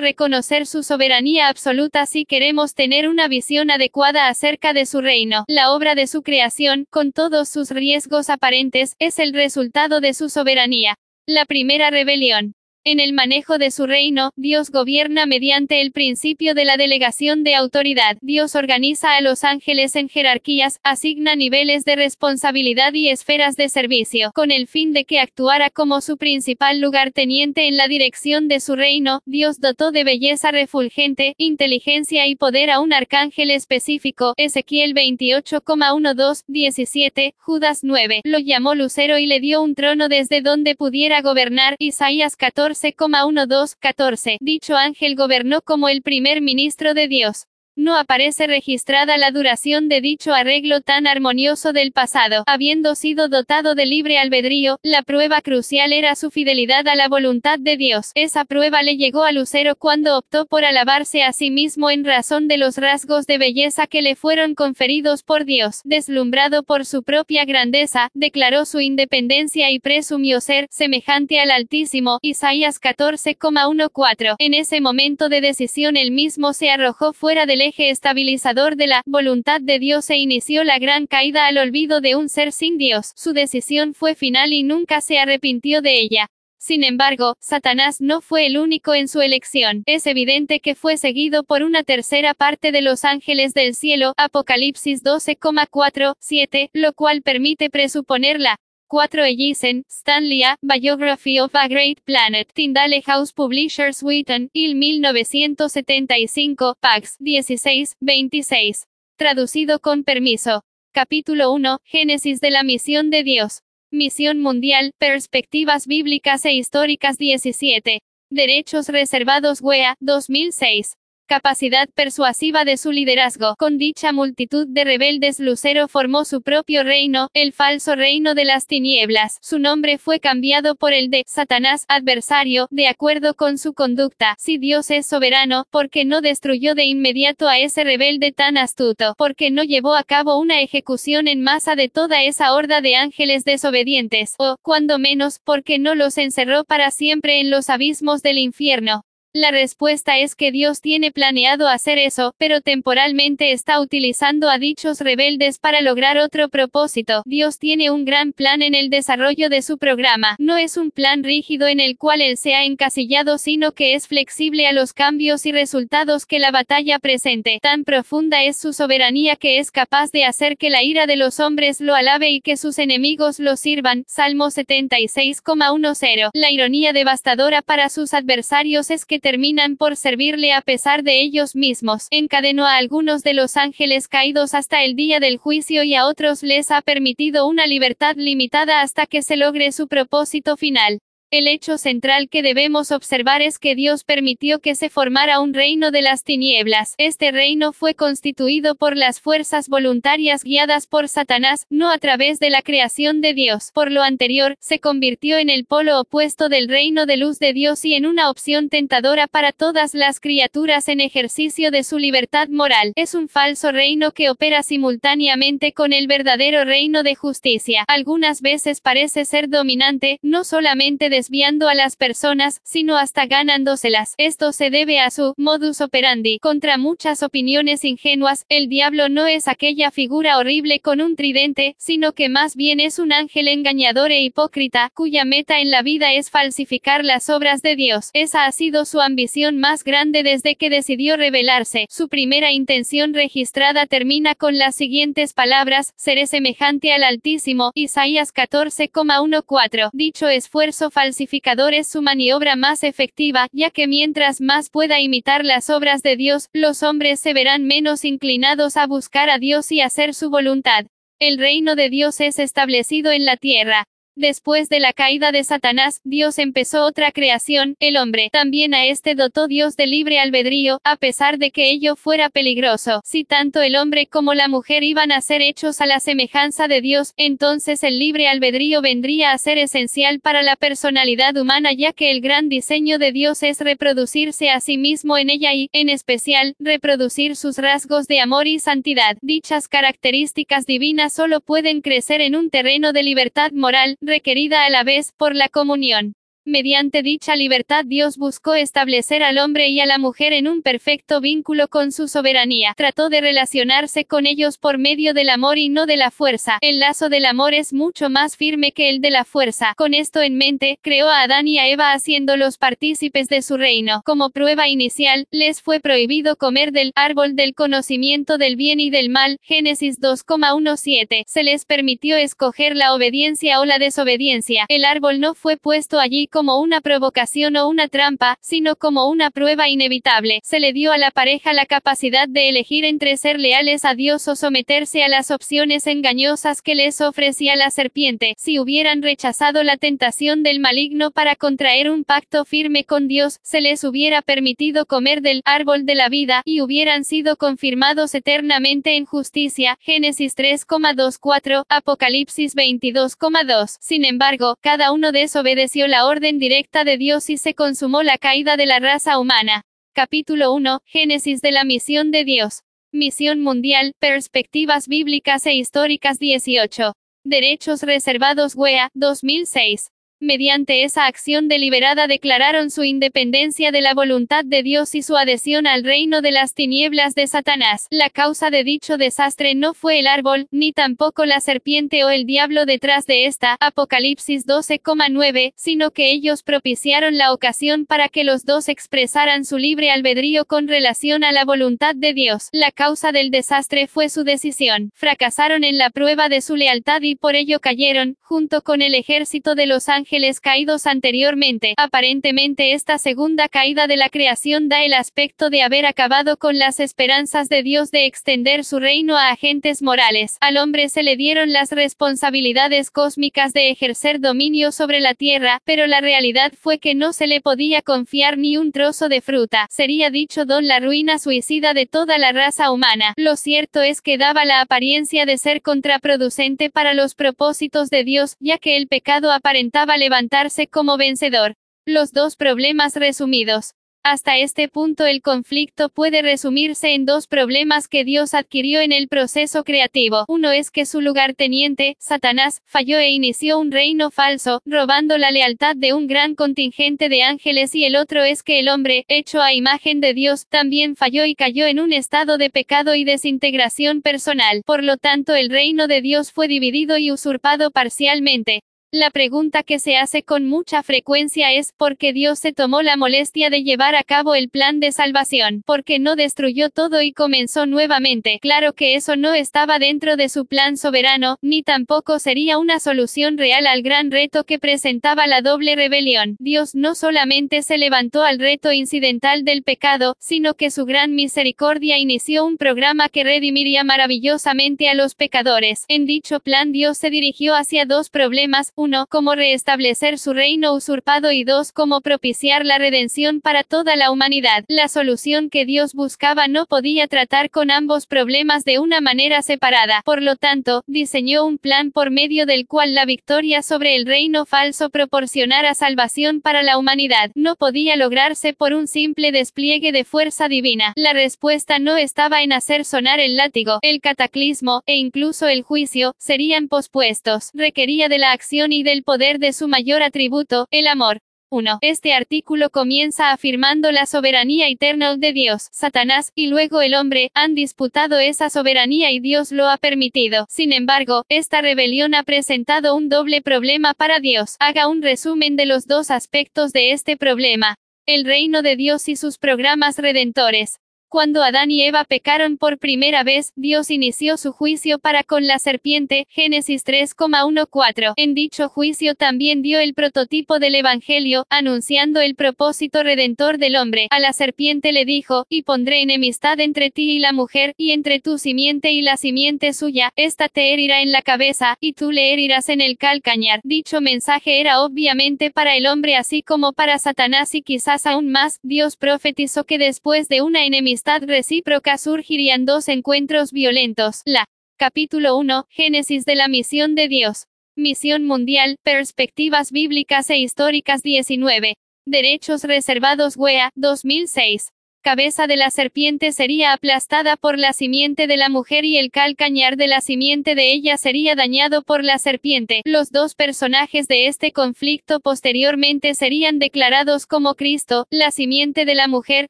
A: reconocer su soberanía absoluta si queremos tener una visión adecuada acerca de su reino. La obra de su creación, con todos sus riesgos aparentes, es el resultado de su soberanía. La primera rebelión. En el manejo de su reino, Dios gobierna mediante el principio de la delegación de autoridad. Dios organiza a los ángeles en jerarquías, asigna niveles de responsabilidad y esferas de servicio, con el fin de que actuara como su principal lugarteniente en la dirección de su reino. Dios dotó de belleza refulgente, inteligencia y poder a un arcángel específico. Ezequiel 28,12, 17, Judas 9. Lo llamó Lucero y le dio un trono desde donde pudiera gobernar. Isaías 14 14,12-14. Dicho ángel gobernó como el primer ministro de Dios. No aparece registrada la duración de dicho arreglo tan armonioso del pasado. Habiendo sido dotado de libre albedrío, la prueba crucial era su fidelidad a la voluntad de Dios. Esa prueba le llegó a Lucero cuando optó por alabarse a sí mismo en razón de los rasgos de belleza que le fueron conferidos por Dios. Deslumbrado por su propia grandeza, declaró su independencia y presumió ser semejante al Altísimo. Isaías 14,14. En ese momento de decisión él mismo se arrojó fuera del eje estabilizador de la voluntad de Dios e inició la gran caída al olvido de un ser sin Dios. Su decisión fue final y nunca se arrepintió de ella. Sin embargo, Satanás no fue el único en su elección. Es evidente que fue seguido por una tercera parte de los ángeles del cielo, Apocalipsis 12,4, 7, lo cual permite presuponer la 4 Ellison, Stanley A. Biography of a Great Planet, Tyndale House Publishers Wheaton, Il 1975, Pax 16, 26. Traducido con permiso. Capítulo 1, Génesis de la misión de Dios. Misión mundial, perspectivas bíblicas e históricas 17. Derechos reservados WEA, 2006 capacidad persuasiva de su liderazgo. Con dicha multitud de rebeldes Lucero formó su propio reino, el falso reino de las tinieblas. Su nombre fue cambiado por el de Satanás, adversario, de acuerdo con su conducta. Si Dios es soberano, porque no destruyó de inmediato a ese rebelde tan astuto? porque no llevó a cabo una ejecución en masa de toda esa horda de ángeles desobedientes? O, cuando menos, porque no los encerró para siempre en los abismos del infierno? La respuesta es que Dios tiene planeado hacer eso, pero temporalmente está utilizando a dichos rebeldes para lograr otro propósito. Dios tiene un gran plan en el desarrollo de su programa. No es un plan rígido en el cual Él se ha encasillado, sino que es flexible a los cambios y resultados que la batalla presente. Tan profunda es su soberanía que es capaz de hacer que la ira de los hombres lo alabe y que sus enemigos lo sirvan. Salmo 76,10. La ironía devastadora para sus adversarios es que terminan por servirle a pesar de ellos mismos. Encadenó a algunos de los ángeles caídos hasta el día del juicio y a otros les ha permitido una libertad limitada hasta que se logre su propósito final. El hecho central que debemos observar es que Dios permitió que se formara un reino de las tinieblas. Este reino fue constituido por las fuerzas voluntarias guiadas por Satanás, no a través de la creación de Dios. Por lo anterior, se convirtió en el polo opuesto del reino de luz de Dios y en una opción tentadora para todas las criaturas en ejercicio de su libertad moral. Es un falso reino que opera simultáneamente con el verdadero reino de justicia. Algunas veces parece ser dominante, no solamente de desviando a las personas, sino hasta ganándoselas. Esto se debe a su modus operandi. Contra muchas opiniones ingenuas, el diablo no es aquella figura horrible con un tridente, sino que más bien es un ángel engañador e hipócrita, cuya meta en la vida es falsificar las obras de Dios. Esa ha sido su ambición más grande desde que decidió revelarse. Su primera intención registrada termina con las siguientes palabras, seré semejante al Altísimo, Isaías 14,14. Dicho esfuerzo falsificador es su maniobra más efectiva, ya que mientras más pueda imitar las obras de Dios, los hombres se verán menos inclinados a buscar a Dios y hacer su voluntad. El reino de Dios es establecido en la tierra. Después de la caída de Satanás, Dios empezó otra creación, el hombre. También a este dotó Dios de libre albedrío, a pesar de que ello fuera peligroso. Si tanto el hombre como la mujer iban a ser hechos a la semejanza de Dios, entonces el libre albedrío vendría a ser esencial para la personalidad humana ya que el gran diseño de Dios es reproducirse a sí mismo en ella y, en especial, reproducir sus rasgos de amor y santidad. Dichas características divinas solo pueden crecer en un terreno de libertad moral, requerida a la vez por la comunión. Mediante dicha libertad Dios buscó establecer al hombre y a la mujer en un perfecto vínculo con su soberanía. Trató de relacionarse con ellos por medio del amor y no de la fuerza. El lazo del amor es mucho más firme que el de la fuerza. Con esto en mente, creó a Adán y a Eva haciéndolos partícipes de su reino. Como prueba inicial, les fue prohibido comer del árbol del conocimiento del bien y del mal. Génesis 2,17. Se les permitió escoger la obediencia o la desobediencia. El árbol no fue puesto allí como una provocación o una trampa, sino como una prueba inevitable. Se le dio a la pareja la capacidad de elegir entre ser leales a Dios o someterse a las opciones engañosas que les ofrecía la serpiente. Si hubieran rechazado la tentación del maligno para contraer un pacto firme con Dios, se les hubiera permitido comer del árbol de la vida, y hubieran sido confirmados eternamente en justicia. Génesis 3,24, Apocalipsis 22,2. Sin embargo, cada uno desobedeció la orden directa de Dios y se consumó la caída de la raza humana. Capítulo 1, Génesis de la misión de Dios. Misión mundial, perspectivas bíblicas e históricas 18. Derechos reservados WEA, 2006. Mediante esa acción deliberada declararon su independencia de la voluntad de Dios y su adhesión al reino de las tinieblas de Satanás. La causa de dicho desastre no fue el árbol, ni tampoco la serpiente o el diablo detrás de esta, Apocalipsis 12,9, sino que ellos propiciaron la ocasión para que los dos expresaran su libre albedrío con relación a la voluntad de Dios. La causa del desastre fue su decisión. Fracasaron en la prueba de su lealtad y por ello cayeron, junto con el ejército de los ángeles caídos anteriormente. Aparentemente esta segunda caída de la creación da el aspecto de haber acabado con las esperanzas de Dios de extender su reino a agentes morales. Al hombre se le dieron las responsabilidades cósmicas de ejercer dominio sobre la tierra, pero la realidad fue que no se le podía confiar ni un trozo de fruta. Sería dicho don la ruina suicida de toda la raza humana. Lo cierto es que daba la apariencia de ser contraproducente para los propósitos de Dios, ya que el pecado aparentaba levantarse como vencedor. Los dos problemas resumidos. Hasta este punto el conflicto puede resumirse en dos problemas que Dios adquirió en el proceso creativo. Uno es que su lugarteniente, Satanás, falló e inició un reino falso, robando la lealtad de un gran contingente de ángeles y el otro es que el hombre, hecho a imagen de Dios, también falló y cayó en un estado de pecado y desintegración personal. Por lo tanto el reino de Dios fue dividido y usurpado parcialmente. La pregunta que se hace con mucha frecuencia es, ¿por qué Dios se tomó la molestia de llevar a cabo el plan de salvación? ¿Por qué no destruyó todo y comenzó nuevamente? Claro que eso no estaba dentro de su plan soberano, ni tampoco sería una solución real al gran reto que presentaba la doble rebelión. Dios no solamente se levantó al reto incidental del pecado, sino que su gran misericordia inició un programa que redimiría maravillosamente a los pecadores. En dicho plan Dios se dirigió hacia dos problemas, 1. Cómo restablecer su reino usurpado y 2. Cómo propiciar la redención para toda la humanidad. La solución que Dios buscaba no podía tratar con ambos problemas de una manera separada. Por lo tanto, diseñó un plan por medio del cual la victoria sobre el reino falso proporcionara salvación para la humanidad. No podía lograrse por un simple despliegue de fuerza divina. La respuesta no estaba en hacer sonar el látigo, el cataclismo, e incluso el juicio, serían pospuestos. Requería de la acción y del poder de su mayor atributo, el amor. 1. Este artículo comienza afirmando la soberanía eterna de Dios, Satanás, y luego el hombre, han disputado esa soberanía y Dios lo ha permitido. Sin embargo, esta rebelión ha presentado un doble problema para Dios. Haga un resumen de los dos aspectos de este problema. El reino de Dios y sus programas redentores. Cuando Adán y Eva pecaron por primera vez, Dios inició su juicio para con la serpiente, Génesis 3,14. En dicho juicio también dio el prototipo del Evangelio, anunciando el propósito redentor del hombre. A la serpiente le dijo, y pondré enemistad entre ti y la mujer, y entre tu simiente y la simiente suya, esta te herirá en la cabeza, y tú le herirás en el calcañar. Dicho mensaje era obviamente para el hombre así como para Satanás y quizás aún más, Dios profetizó que después de una enemistad recíproca surgirían dos encuentros violentos. La capítulo 1, Génesis de la misión de Dios. Misión mundial, perspectivas bíblicas e históricas 19. Derechos reservados WEA, 2006 cabeza de la serpiente sería aplastada por la simiente de la mujer y el calcañar de la simiente de ella sería dañado por la serpiente. Los dos personajes de este conflicto posteriormente serían declarados como Cristo, la simiente de la mujer,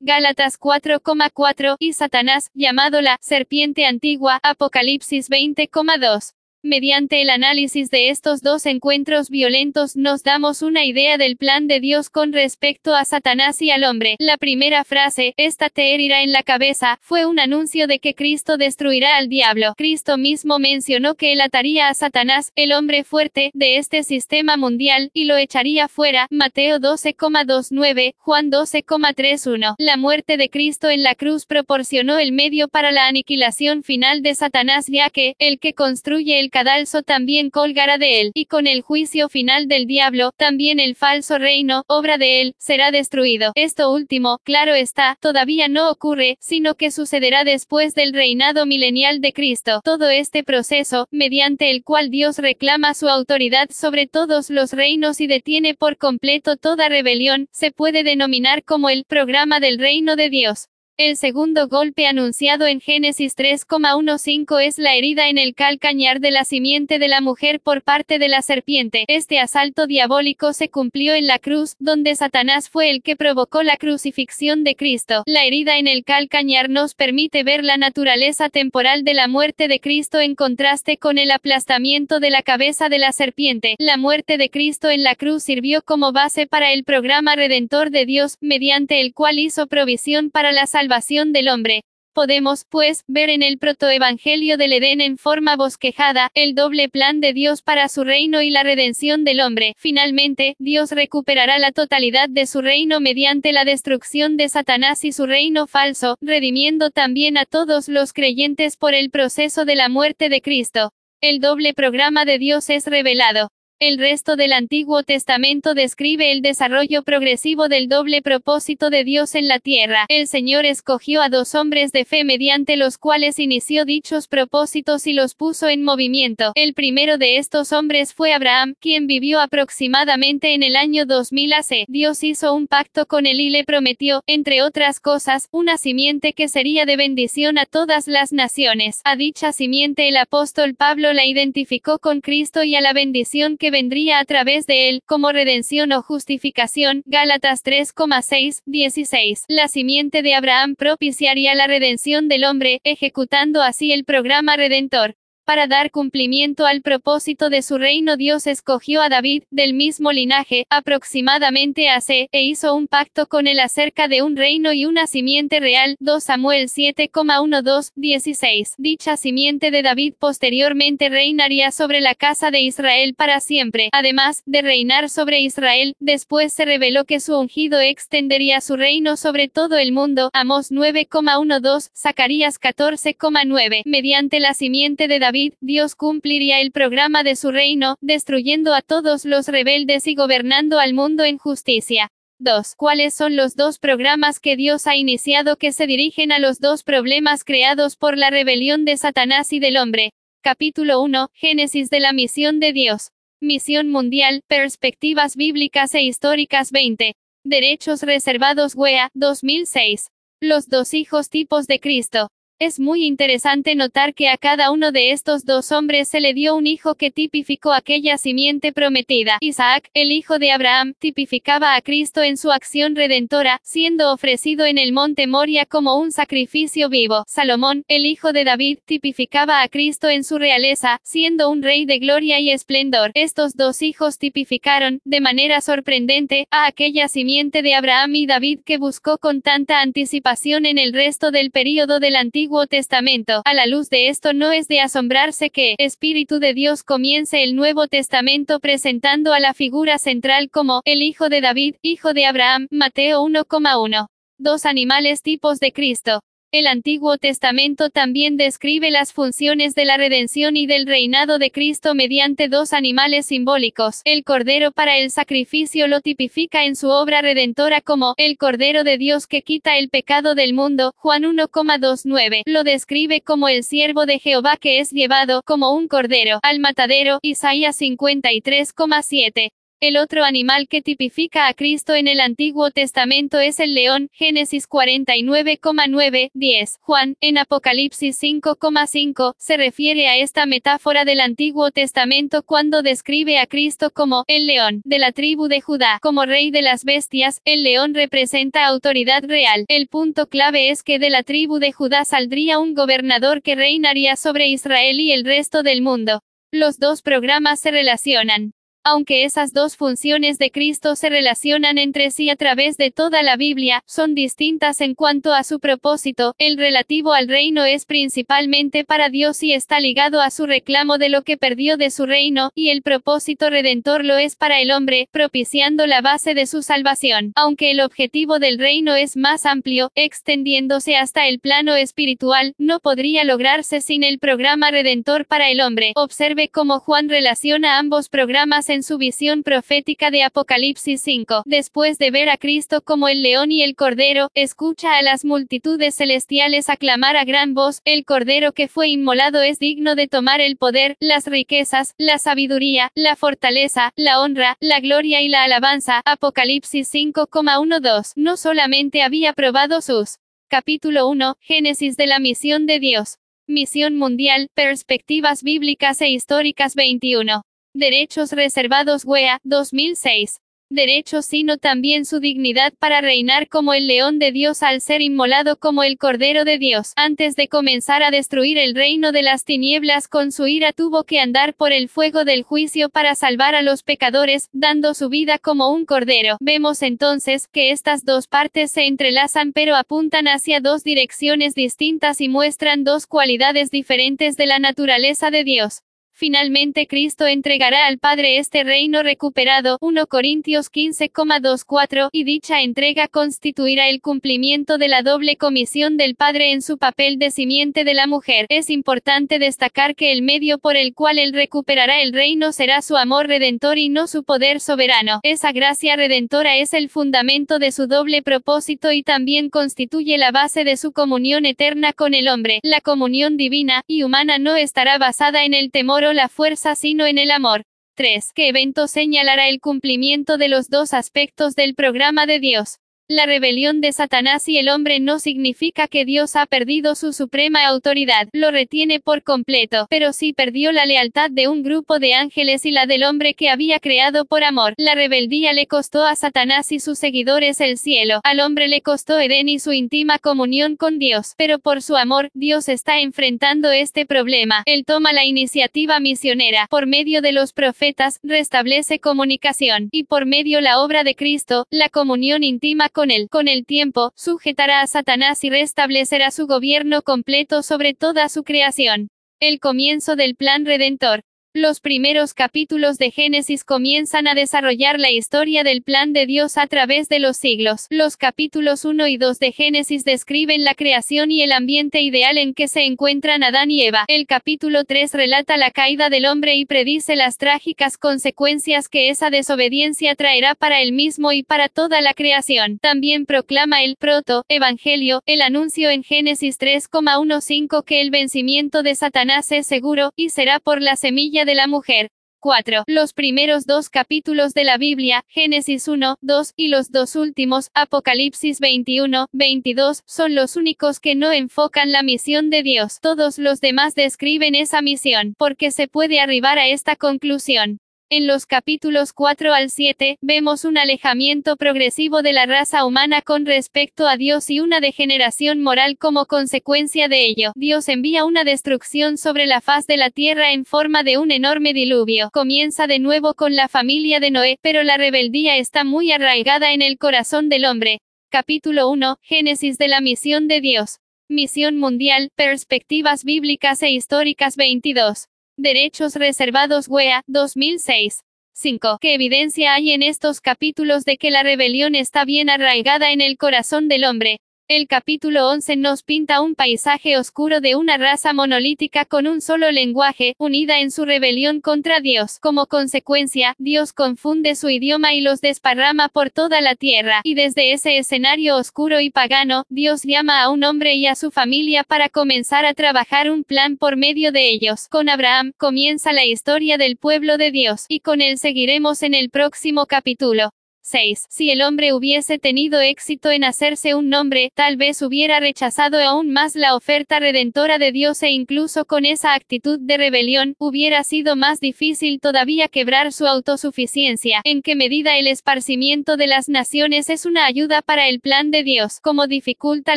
A: Gálatas 4,4, y Satanás, llamado la serpiente antigua, Apocalipsis 20,2. Mediante el análisis de estos dos encuentros violentos nos damos una idea del plan de Dios con respecto a Satanás y al hombre. La primera frase, esta te herirá en la cabeza, fue un anuncio de que Cristo destruirá al diablo. Cristo mismo mencionó que él ataría a Satanás, el hombre fuerte, de este sistema mundial, y lo echaría fuera. Mateo 12,29, Juan 12,31. La muerte de Cristo en la cruz proporcionó el medio para la aniquilación final de Satanás ya que, el que construye el cadalso también colgará de él, y con el juicio final del diablo, también el falso reino, obra de él, será destruido. Esto último, claro está, todavía no ocurre, sino que sucederá después del reinado milenial de Cristo. Todo este proceso, mediante el cual Dios reclama su autoridad sobre todos los reinos y detiene por completo toda rebelión, se puede denominar como el programa del reino de Dios. El segundo golpe anunciado en Génesis 3,15 es la herida en el calcañar de la simiente de la mujer por parte de la serpiente. Este asalto diabólico se cumplió en la cruz, donde Satanás fue el que provocó la crucifixión de Cristo. La herida en el calcañar nos permite ver la naturaleza temporal de la muerte de Cristo en contraste con el aplastamiento de la cabeza de la serpiente. La muerte de Cristo en la cruz sirvió como base para el programa redentor de Dios, mediante el cual hizo provisión para la salvación del hombre. Podemos, pues, ver en el protoevangelio del Edén en forma bosquejada, el doble plan de Dios para su reino y la redención del hombre. Finalmente, Dios recuperará la totalidad de su reino mediante la destrucción de Satanás y su reino falso, redimiendo también a todos los creyentes por el proceso de la muerte de Cristo. El doble programa de Dios es revelado. El resto del Antiguo Testamento describe el desarrollo progresivo del doble propósito de Dios en la tierra. El Señor escogió a dos hombres de fe mediante los cuales inició dichos propósitos y los puso en movimiento. El primero de estos hombres fue Abraham, quien vivió aproximadamente en el año 2000 AC. Dios hizo un pacto con él y le prometió, entre otras cosas, una simiente que sería de bendición a todas las naciones. A dicha simiente el apóstol Pablo la identificó con Cristo y a la bendición que vendría a través de él, como redención o justificación, Gálatas 3,6, 16. La simiente de Abraham propiciaría la redención del hombre, ejecutando así el programa redentor. Para dar cumplimiento al propósito de su reino Dios escogió a David, del mismo linaje, aproximadamente C, e hizo un pacto con él acerca de un reino y una simiente real, 2 Samuel 7,12, 16. Dicha simiente de David posteriormente reinaría sobre la casa de Israel para siempre. Además, de reinar sobre Israel, después se reveló que su ungido extendería su reino sobre todo el mundo, Amos 9,12, Zacarías 14,9. Mediante la simiente de David, Dios cumpliría el programa de su reino, destruyendo a todos los rebeldes y gobernando al mundo en justicia. 2. ¿Cuáles son los dos programas que Dios ha iniciado que se dirigen a los dos problemas creados por la rebelión de Satanás y del hombre? Capítulo 1. Génesis de la misión de Dios. Misión mundial, perspectivas bíblicas e históricas 20. Derechos reservados WEA, 2006. Los dos hijos tipos de Cristo. Es muy interesante notar que a cada uno de estos dos hombres se le dio un hijo que tipificó aquella simiente prometida. Isaac, el hijo de Abraham, tipificaba a Cristo en su acción redentora, siendo ofrecido en el monte Moria como un sacrificio vivo. Salomón, el hijo de David, tipificaba a Cristo en su realeza, siendo un rey de gloria y esplendor. Estos dos hijos tipificaron, de manera sorprendente, a aquella simiente de Abraham y David que buscó con tanta anticipación en el resto del período del Antiguo Testamento. A la luz de esto no es de asombrarse que, Espíritu de Dios comience el Nuevo Testamento presentando a la figura central como, el Hijo de David, Hijo de Abraham, Mateo 1,1. Dos animales tipos de Cristo. El Antiguo Testamento también describe las funciones de la redención y del reinado de Cristo mediante dos animales simbólicos. El Cordero para el sacrificio lo tipifica en su obra redentora como el Cordero de Dios que quita el pecado del mundo. Juan 1,29 lo describe como el siervo de Jehová que es llevado como un cordero al matadero. Isaías 53,7 el otro animal que tipifica a Cristo en el Antiguo Testamento es el león, Génesis 49,9, 10. Juan, en Apocalipsis 5,5, se refiere a esta metáfora del Antiguo Testamento cuando describe a Cristo como el león de la tribu de Judá, como rey de las bestias, el león representa autoridad real. El punto clave es que de la tribu de Judá saldría un gobernador que reinaría sobre Israel y el resto del mundo. Los dos programas se relacionan. Aunque esas dos funciones de Cristo se relacionan entre sí a través de toda la Biblia, son distintas en cuanto a su propósito, el relativo al reino es principalmente para Dios y está ligado a su reclamo de lo que perdió de su reino, y el propósito redentor lo es para el hombre, propiciando la base de su salvación. Aunque el objetivo del reino es más amplio, extendiéndose hasta el plano espiritual, no podría lograrse sin el programa redentor para el hombre. Observe cómo Juan relaciona ambos programas en su visión profética de Apocalipsis 5. Después de ver a Cristo como el león y el cordero, escucha a las multitudes celestiales aclamar a gran voz, el cordero que fue inmolado es digno de tomar el poder, las riquezas, la sabiduría, la fortaleza, la honra, la gloria y la alabanza. Apocalipsis 5,12. No solamente había probado sus Capítulo 1, Génesis de la misión de Dios. Misión mundial, perspectivas bíblicas e históricas 21. Derechos reservados WEA, 2006 derechos sino también su dignidad para reinar como el león de Dios al ser inmolado como el Cordero de Dios. Antes de comenzar a destruir el reino de las tinieblas con su ira tuvo que andar por el fuego del juicio para salvar a los pecadores, dando su vida como un Cordero. Vemos entonces que estas dos partes se entrelazan pero apuntan hacia dos direcciones distintas y muestran dos cualidades diferentes de la naturaleza de Dios. Finalmente Cristo entregará al Padre este reino recuperado, 1 Corintios 15,24, y dicha entrega constituirá el cumplimiento de la doble comisión del Padre en su papel de simiente de la mujer. Es importante destacar que el medio por el cual él recuperará el reino será su amor redentor y no su poder soberano. Esa gracia redentora es el fundamento de su doble propósito y también constituye la base de su comunión eterna con el hombre. La comunión divina y humana no estará basada en el temor la fuerza sino en el amor. 3. ¿Qué evento señalará el cumplimiento de los dos aspectos del programa de Dios? La rebelión de Satanás y el hombre no significa que Dios ha perdido su suprema autoridad, lo retiene por completo, pero sí perdió la lealtad de un grupo de ángeles y la del hombre que había creado por amor. La rebeldía le costó a Satanás y sus seguidores el cielo, al hombre le costó Edén y su íntima comunión con Dios, pero por su amor, Dios está enfrentando este problema. Él toma la iniciativa misionera, por medio de los profetas, restablece comunicación, y por medio la obra de Cristo, la comunión íntima con con él. Con el tiempo, sujetará a Satanás y restablecerá su gobierno completo sobre toda su creación. El comienzo del plan redentor. Los primeros capítulos de Génesis comienzan a desarrollar la historia del plan de Dios a través de los siglos. Los capítulos 1 y 2 de Génesis describen la creación y el ambiente ideal en que se encuentran Adán y Eva. El capítulo 3 relata la caída del hombre y predice las trágicas consecuencias que esa desobediencia traerá para él mismo y para toda la creación. También proclama el proto evangelio, el anuncio en Génesis 3,15 que el vencimiento de Satanás es seguro y será por la semilla de la mujer. 4. Los primeros dos capítulos de la Biblia, Génesis 1, 2, y los dos últimos, Apocalipsis 21, 22, son los únicos que no enfocan la misión de Dios. Todos los demás describen esa misión, porque se puede arribar a esta conclusión. En los capítulos 4 al 7, vemos un alejamiento progresivo de la raza humana con respecto a Dios y una degeneración moral como consecuencia de ello. Dios envía una destrucción sobre la faz de la tierra en forma de un enorme diluvio. Comienza de nuevo con la familia de Noé, pero la rebeldía está muy arraigada en el corazón del hombre. Capítulo 1, Génesis de la misión de Dios. Misión mundial, perspectivas bíblicas e históricas 22. Derechos reservados WEA, 2006. 5. ¿Qué evidencia hay en estos capítulos de que la rebelión está bien arraigada en el corazón del hombre? El capítulo 11 nos pinta un paisaje oscuro de una raza monolítica con un solo lenguaje, unida en su rebelión contra Dios. Como consecuencia, Dios confunde su idioma y los desparrama por toda la tierra, y desde ese escenario oscuro y pagano, Dios llama a un hombre y a su familia para comenzar a trabajar un plan por medio de ellos. Con Abraham, comienza la historia del pueblo de Dios, y con él seguiremos en el próximo capítulo. 6. Si el hombre hubiese tenido éxito en hacerse un nombre, tal vez hubiera rechazado aún más la oferta redentora de Dios e incluso con esa actitud de rebelión, hubiera sido más difícil todavía quebrar su autosuficiencia. ¿En qué medida el esparcimiento de las naciones es una ayuda para el plan de Dios? como dificulta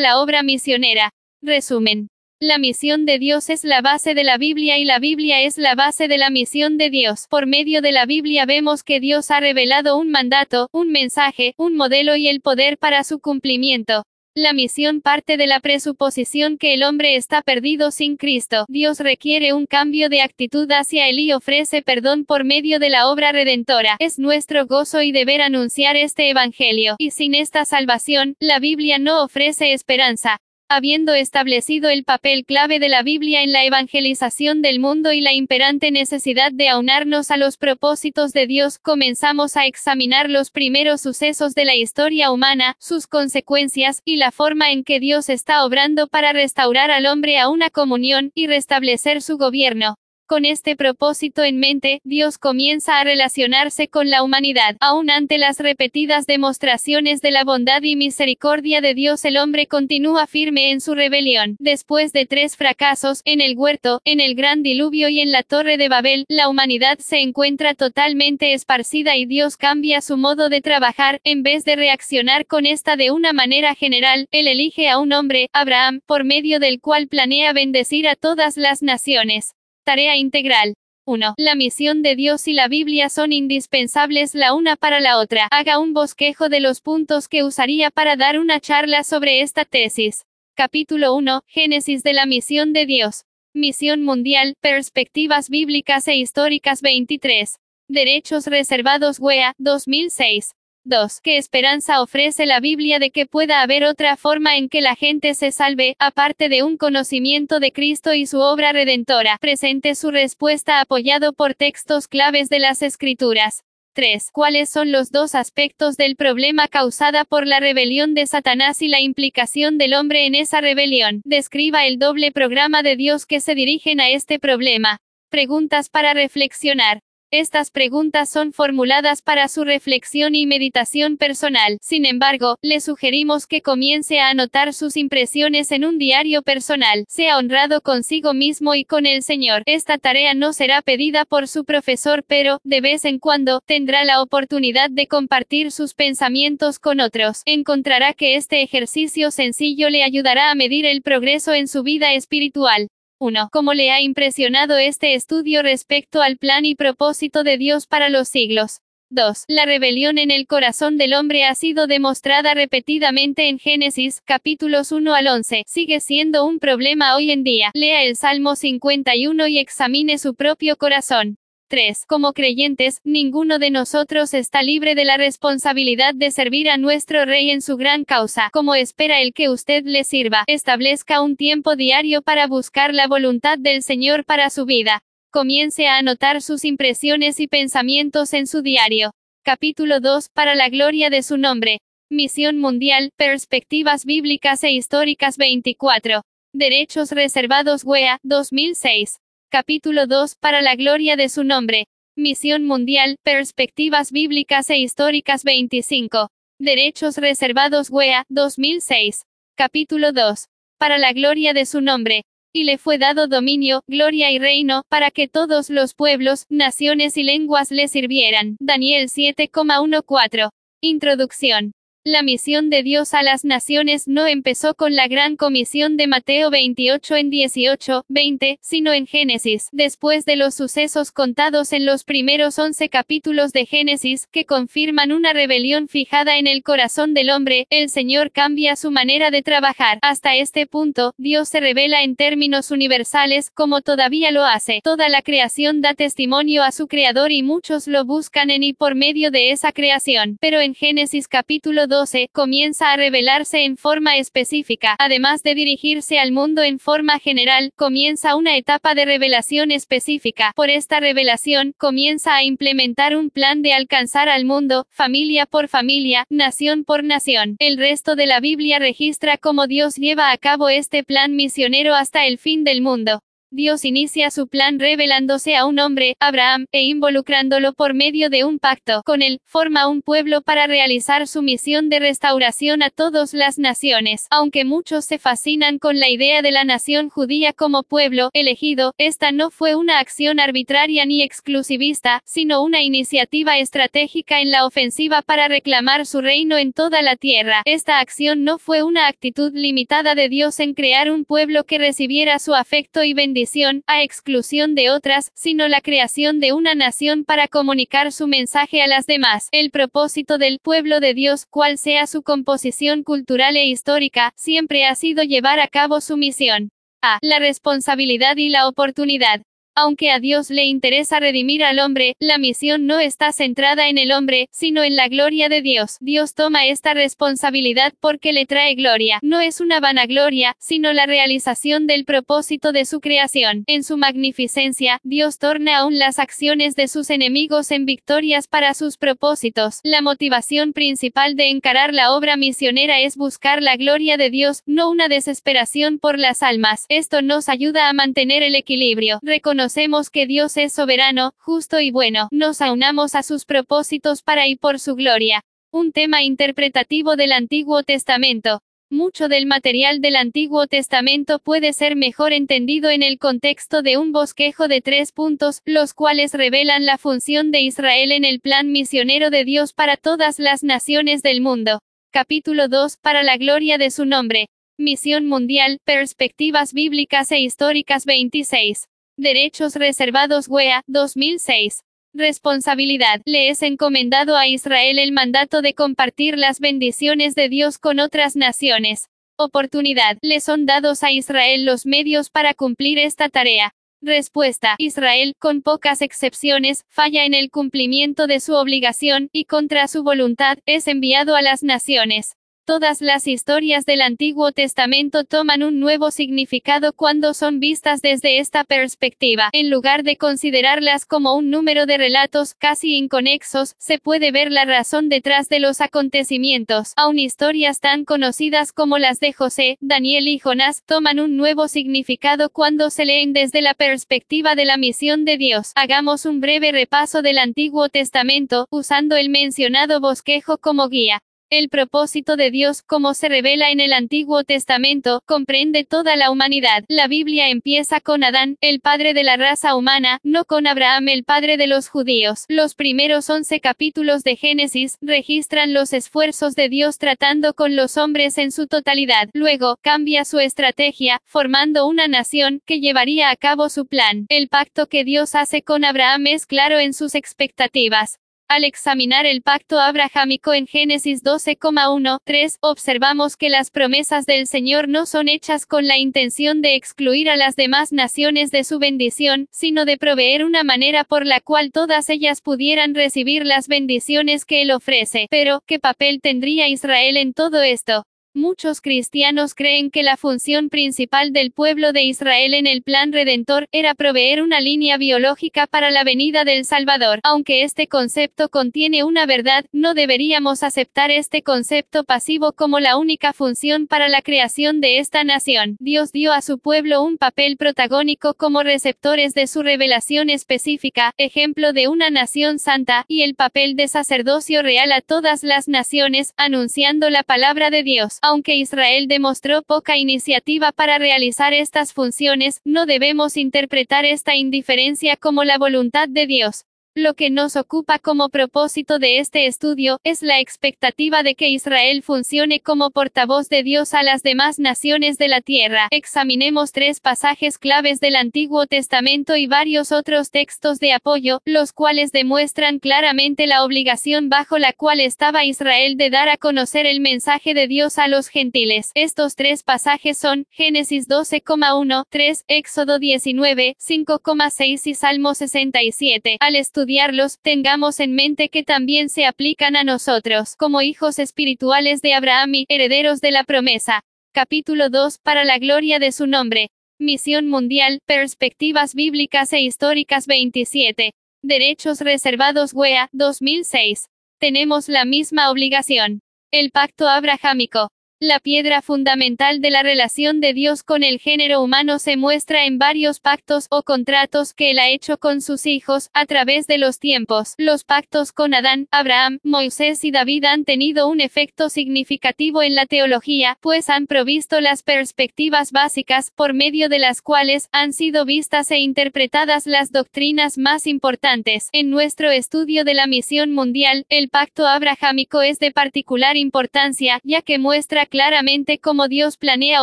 A: la obra misionera? Resumen. La misión de Dios es la base de la Biblia y la Biblia es la base de la misión de Dios. Por medio de la Biblia vemos que Dios ha revelado un mandato, un mensaje, un modelo y el poder para su cumplimiento. La misión parte de la presuposición que el hombre está perdido sin Cristo. Dios requiere un cambio de actitud hacia él y ofrece perdón por medio de la obra redentora. Es nuestro gozo y deber anunciar este Evangelio. Y sin esta salvación, la Biblia no ofrece esperanza habiendo establecido el papel clave de la Biblia en la evangelización del mundo y la imperante necesidad de aunarnos a los propósitos de Dios, comenzamos a examinar los primeros sucesos de la historia humana, sus consecuencias, y la forma en que Dios está obrando para restaurar al hombre a una comunión, y restablecer su gobierno. Con este propósito en mente, Dios comienza a relacionarse con la humanidad. Aún ante las repetidas demostraciones de la bondad y misericordia de Dios, el hombre continúa firme en su rebelión. Después de tres fracasos, en el huerto, en el gran diluvio y en la torre de Babel, la humanidad se encuentra totalmente esparcida y Dios cambia su modo de trabajar. En vez de reaccionar con esta de una manera general, Él elige a un hombre, Abraham, por medio del cual planea bendecir a todas las naciones. Tarea integral. 1. La misión de Dios y la Biblia son indispensables la una para la otra. Haga un bosquejo de los puntos que usaría para dar una charla sobre esta tesis. Capítulo 1. Génesis de la misión de Dios. Misión mundial, perspectivas bíblicas e históricas 23. Derechos reservados WEA, 2006. 2. ¿Qué esperanza ofrece la Biblia de que pueda haber otra forma en que la gente se salve, aparte de un conocimiento de Cristo y su obra redentora? Presente su respuesta apoyado por textos claves de las Escrituras. 3. ¿Cuáles son los dos aspectos del problema causada por la rebelión de Satanás y la implicación del hombre en esa rebelión? Describa el doble programa de Dios que se dirigen a este problema. Preguntas para reflexionar. Estas preguntas son formuladas para su reflexión y meditación personal. Sin embargo, le sugerimos que comience a anotar sus impresiones en un diario personal. Sea honrado consigo mismo y con el Señor. Esta tarea no será pedida por su profesor, pero, de vez en cuando, tendrá la oportunidad de compartir sus pensamientos con otros. Encontrará que este ejercicio sencillo le ayudará a medir el progreso en su vida espiritual. 1. ¿Cómo le ha impresionado este estudio respecto al plan y propósito de Dios para los siglos? 2. La rebelión en el corazón del hombre ha sido demostrada repetidamente en Génesis, capítulos 1 al 11. Sigue siendo un problema hoy en día. Lea el Salmo 51 y examine su propio corazón. 3. Como creyentes, ninguno de nosotros está libre de la responsabilidad de servir a nuestro Rey en su gran causa. Como espera el que usted le sirva, establezca un tiempo diario para buscar la voluntad del Señor para su vida. Comience a anotar sus impresiones y pensamientos en su diario. Capítulo 2. Para la gloria de su nombre. Misión Mundial, Perspectivas Bíblicas e Históricas 24. Derechos Reservados WEA, 2006. Capítulo 2. Para la gloria de su nombre. Misión Mundial, Perspectivas Bíblicas e Históricas 25. Derechos Reservados WEA, 2006. Capítulo 2. Para la gloria de su nombre. Y le fue dado dominio, gloria y reino, para que todos los pueblos, naciones y lenguas le sirvieran. Daniel 7,14. Introducción. La misión de Dios a las naciones no empezó con la gran comisión de Mateo 28 en 18, 20, sino en Génesis, después de los sucesos contados en los primeros 11 capítulos de Génesis, que confirman una rebelión fijada en el corazón del hombre, el Señor cambia su manera de trabajar. Hasta este punto, Dios se revela en términos universales, como todavía lo hace. Toda la creación da testimonio a su Creador y muchos lo buscan en y por medio de esa creación. Pero en Génesis capítulo 12, comienza a revelarse en forma específica, además de dirigirse al mundo en forma general, comienza una etapa de revelación específica. Por esta revelación, comienza a implementar un plan de alcanzar al mundo, familia por familia, nación por nación. El resto de la Biblia registra cómo Dios lleva a cabo este plan misionero hasta el fin del mundo. Dios inicia su plan revelándose a un hombre, Abraham, e involucrándolo por medio de un pacto con él, forma un pueblo para realizar su misión de restauración a todas las naciones. Aunque muchos se fascinan con la idea de la nación judía como pueblo elegido, esta no fue una acción arbitraria ni exclusivista, sino una iniciativa estratégica en la ofensiva para reclamar su reino en toda la tierra. Esta acción no fue una actitud limitada de Dios en crear un pueblo que recibiera su afecto y bendición a exclusión de otras, sino la creación de una nación para comunicar su mensaje a las demás. El propósito del pueblo de Dios, cual sea su composición cultural e histórica, siempre ha sido llevar a cabo su misión. A. La responsabilidad y la oportunidad. Aunque a Dios le interesa redimir al hombre, la misión no está centrada en el hombre, sino en la gloria de Dios. Dios toma esta responsabilidad porque le trae gloria. No es una vanagloria, sino la realización del propósito de su creación. En su magnificencia, Dios torna aún las acciones de sus enemigos en victorias para sus propósitos. La motivación principal de encarar la obra misionera es buscar la gloria de Dios, no una desesperación por las almas. Esto nos ayuda a mantener el equilibrio. Conocemos que Dios es soberano, justo y bueno, nos aunamos a sus propósitos para y por su gloria. Un tema interpretativo del Antiguo Testamento. Mucho del material del Antiguo Testamento puede ser mejor entendido en el contexto de un bosquejo de tres puntos, los cuales revelan la función de Israel en el plan misionero de Dios para todas las naciones del mundo. Capítulo 2, para la gloria de su nombre. Misión Mundial, Perspectivas Bíblicas e Históricas 26. Derechos reservados WEA, 2006. Responsabilidad. Le es encomendado a Israel el mandato de compartir las bendiciones de Dios con otras naciones. Oportunidad. Le son dados a Israel los medios para cumplir esta tarea. Respuesta. Israel, con pocas excepciones, falla en el cumplimiento de su obligación, y contra su voluntad, es enviado a las naciones. Todas las historias del Antiguo Testamento toman un nuevo significado cuando son vistas desde esta perspectiva. En lugar de considerarlas como un número de relatos casi inconexos, se puede ver la razón detrás de los acontecimientos. Aun historias tan conocidas como las de José, Daniel y Jonás toman un nuevo significado cuando se leen desde la perspectiva de la misión de Dios. Hagamos un breve repaso del Antiguo Testamento, usando el mencionado bosquejo como guía. El propósito de Dios, como se revela en el Antiguo Testamento, comprende toda la humanidad. La Biblia empieza con Adán, el padre de la raza humana, no con Abraham, el padre de los judíos. Los primeros once capítulos de Génesis registran los esfuerzos de Dios tratando con los hombres en su totalidad. Luego, cambia su estrategia, formando una nación que llevaría a cabo su plan. El pacto que Dios hace con Abraham es claro en sus expectativas. Al examinar el pacto abrahámico en Génesis 12,1-3, observamos que las promesas del Señor no son hechas con la intención de excluir a las demás naciones de su bendición, sino de proveer una manera por la cual todas ellas pudieran recibir las bendiciones que Él ofrece. Pero, ¿qué papel tendría Israel en todo esto? Muchos cristianos creen que la función principal del pueblo de Israel en el plan redentor era proveer una línea biológica para la venida del Salvador. Aunque este concepto contiene una verdad, no deberíamos aceptar este concepto pasivo como la única función para la creación de esta nación. Dios dio a su pueblo un papel protagónico como receptores de su revelación específica, ejemplo de una nación santa, y el papel de sacerdocio real a todas las naciones, anunciando la palabra de Dios. Aunque Israel demostró poca iniciativa para realizar estas funciones, no debemos interpretar esta indiferencia como la voluntad de Dios. Lo que nos ocupa como propósito de este estudio es la expectativa de que Israel funcione como portavoz de Dios a las demás naciones de la tierra. Examinemos tres pasajes claves del Antiguo Testamento y varios otros textos de apoyo, los cuales demuestran claramente la obligación bajo la cual estaba Israel de dar a conocer el mensaje de Dios a los gentiles. Estos tres pasajes son Génesis 12,1, 3, Éxodo 19, 5,6 y Salmo 67. Al estudiar estudiarlos, tengamos en mente que también se aplican a nosotros, como hijos espirituales de Abraham y herederos de la promesa. Capítulo 2, para la gloria de su nombre. Misión Mundial, Perspectivas Bíblicas e Históricas 27. Derechos Reservados WEA, 2006. Tenemos la misma obligación. El pacto abrahámico. La piedra fundamental de la relación de Dios con el género humano se muestra en varios pactos o contratos que él ha hecho con sus hijos, a través de los tiempos. Los pactos con Adán, Abraham, Moisés y David han tenido un efecto significativo en la teología, pues han provisto las perspectivas básicas, por medio de las cuales han sido vistas e interpretadas las doctrinas más importantes. En nuestro estudio de la misión mundial, el pacto abrahámico es de particular importancia, ya que muestra claramente cómo Dios planea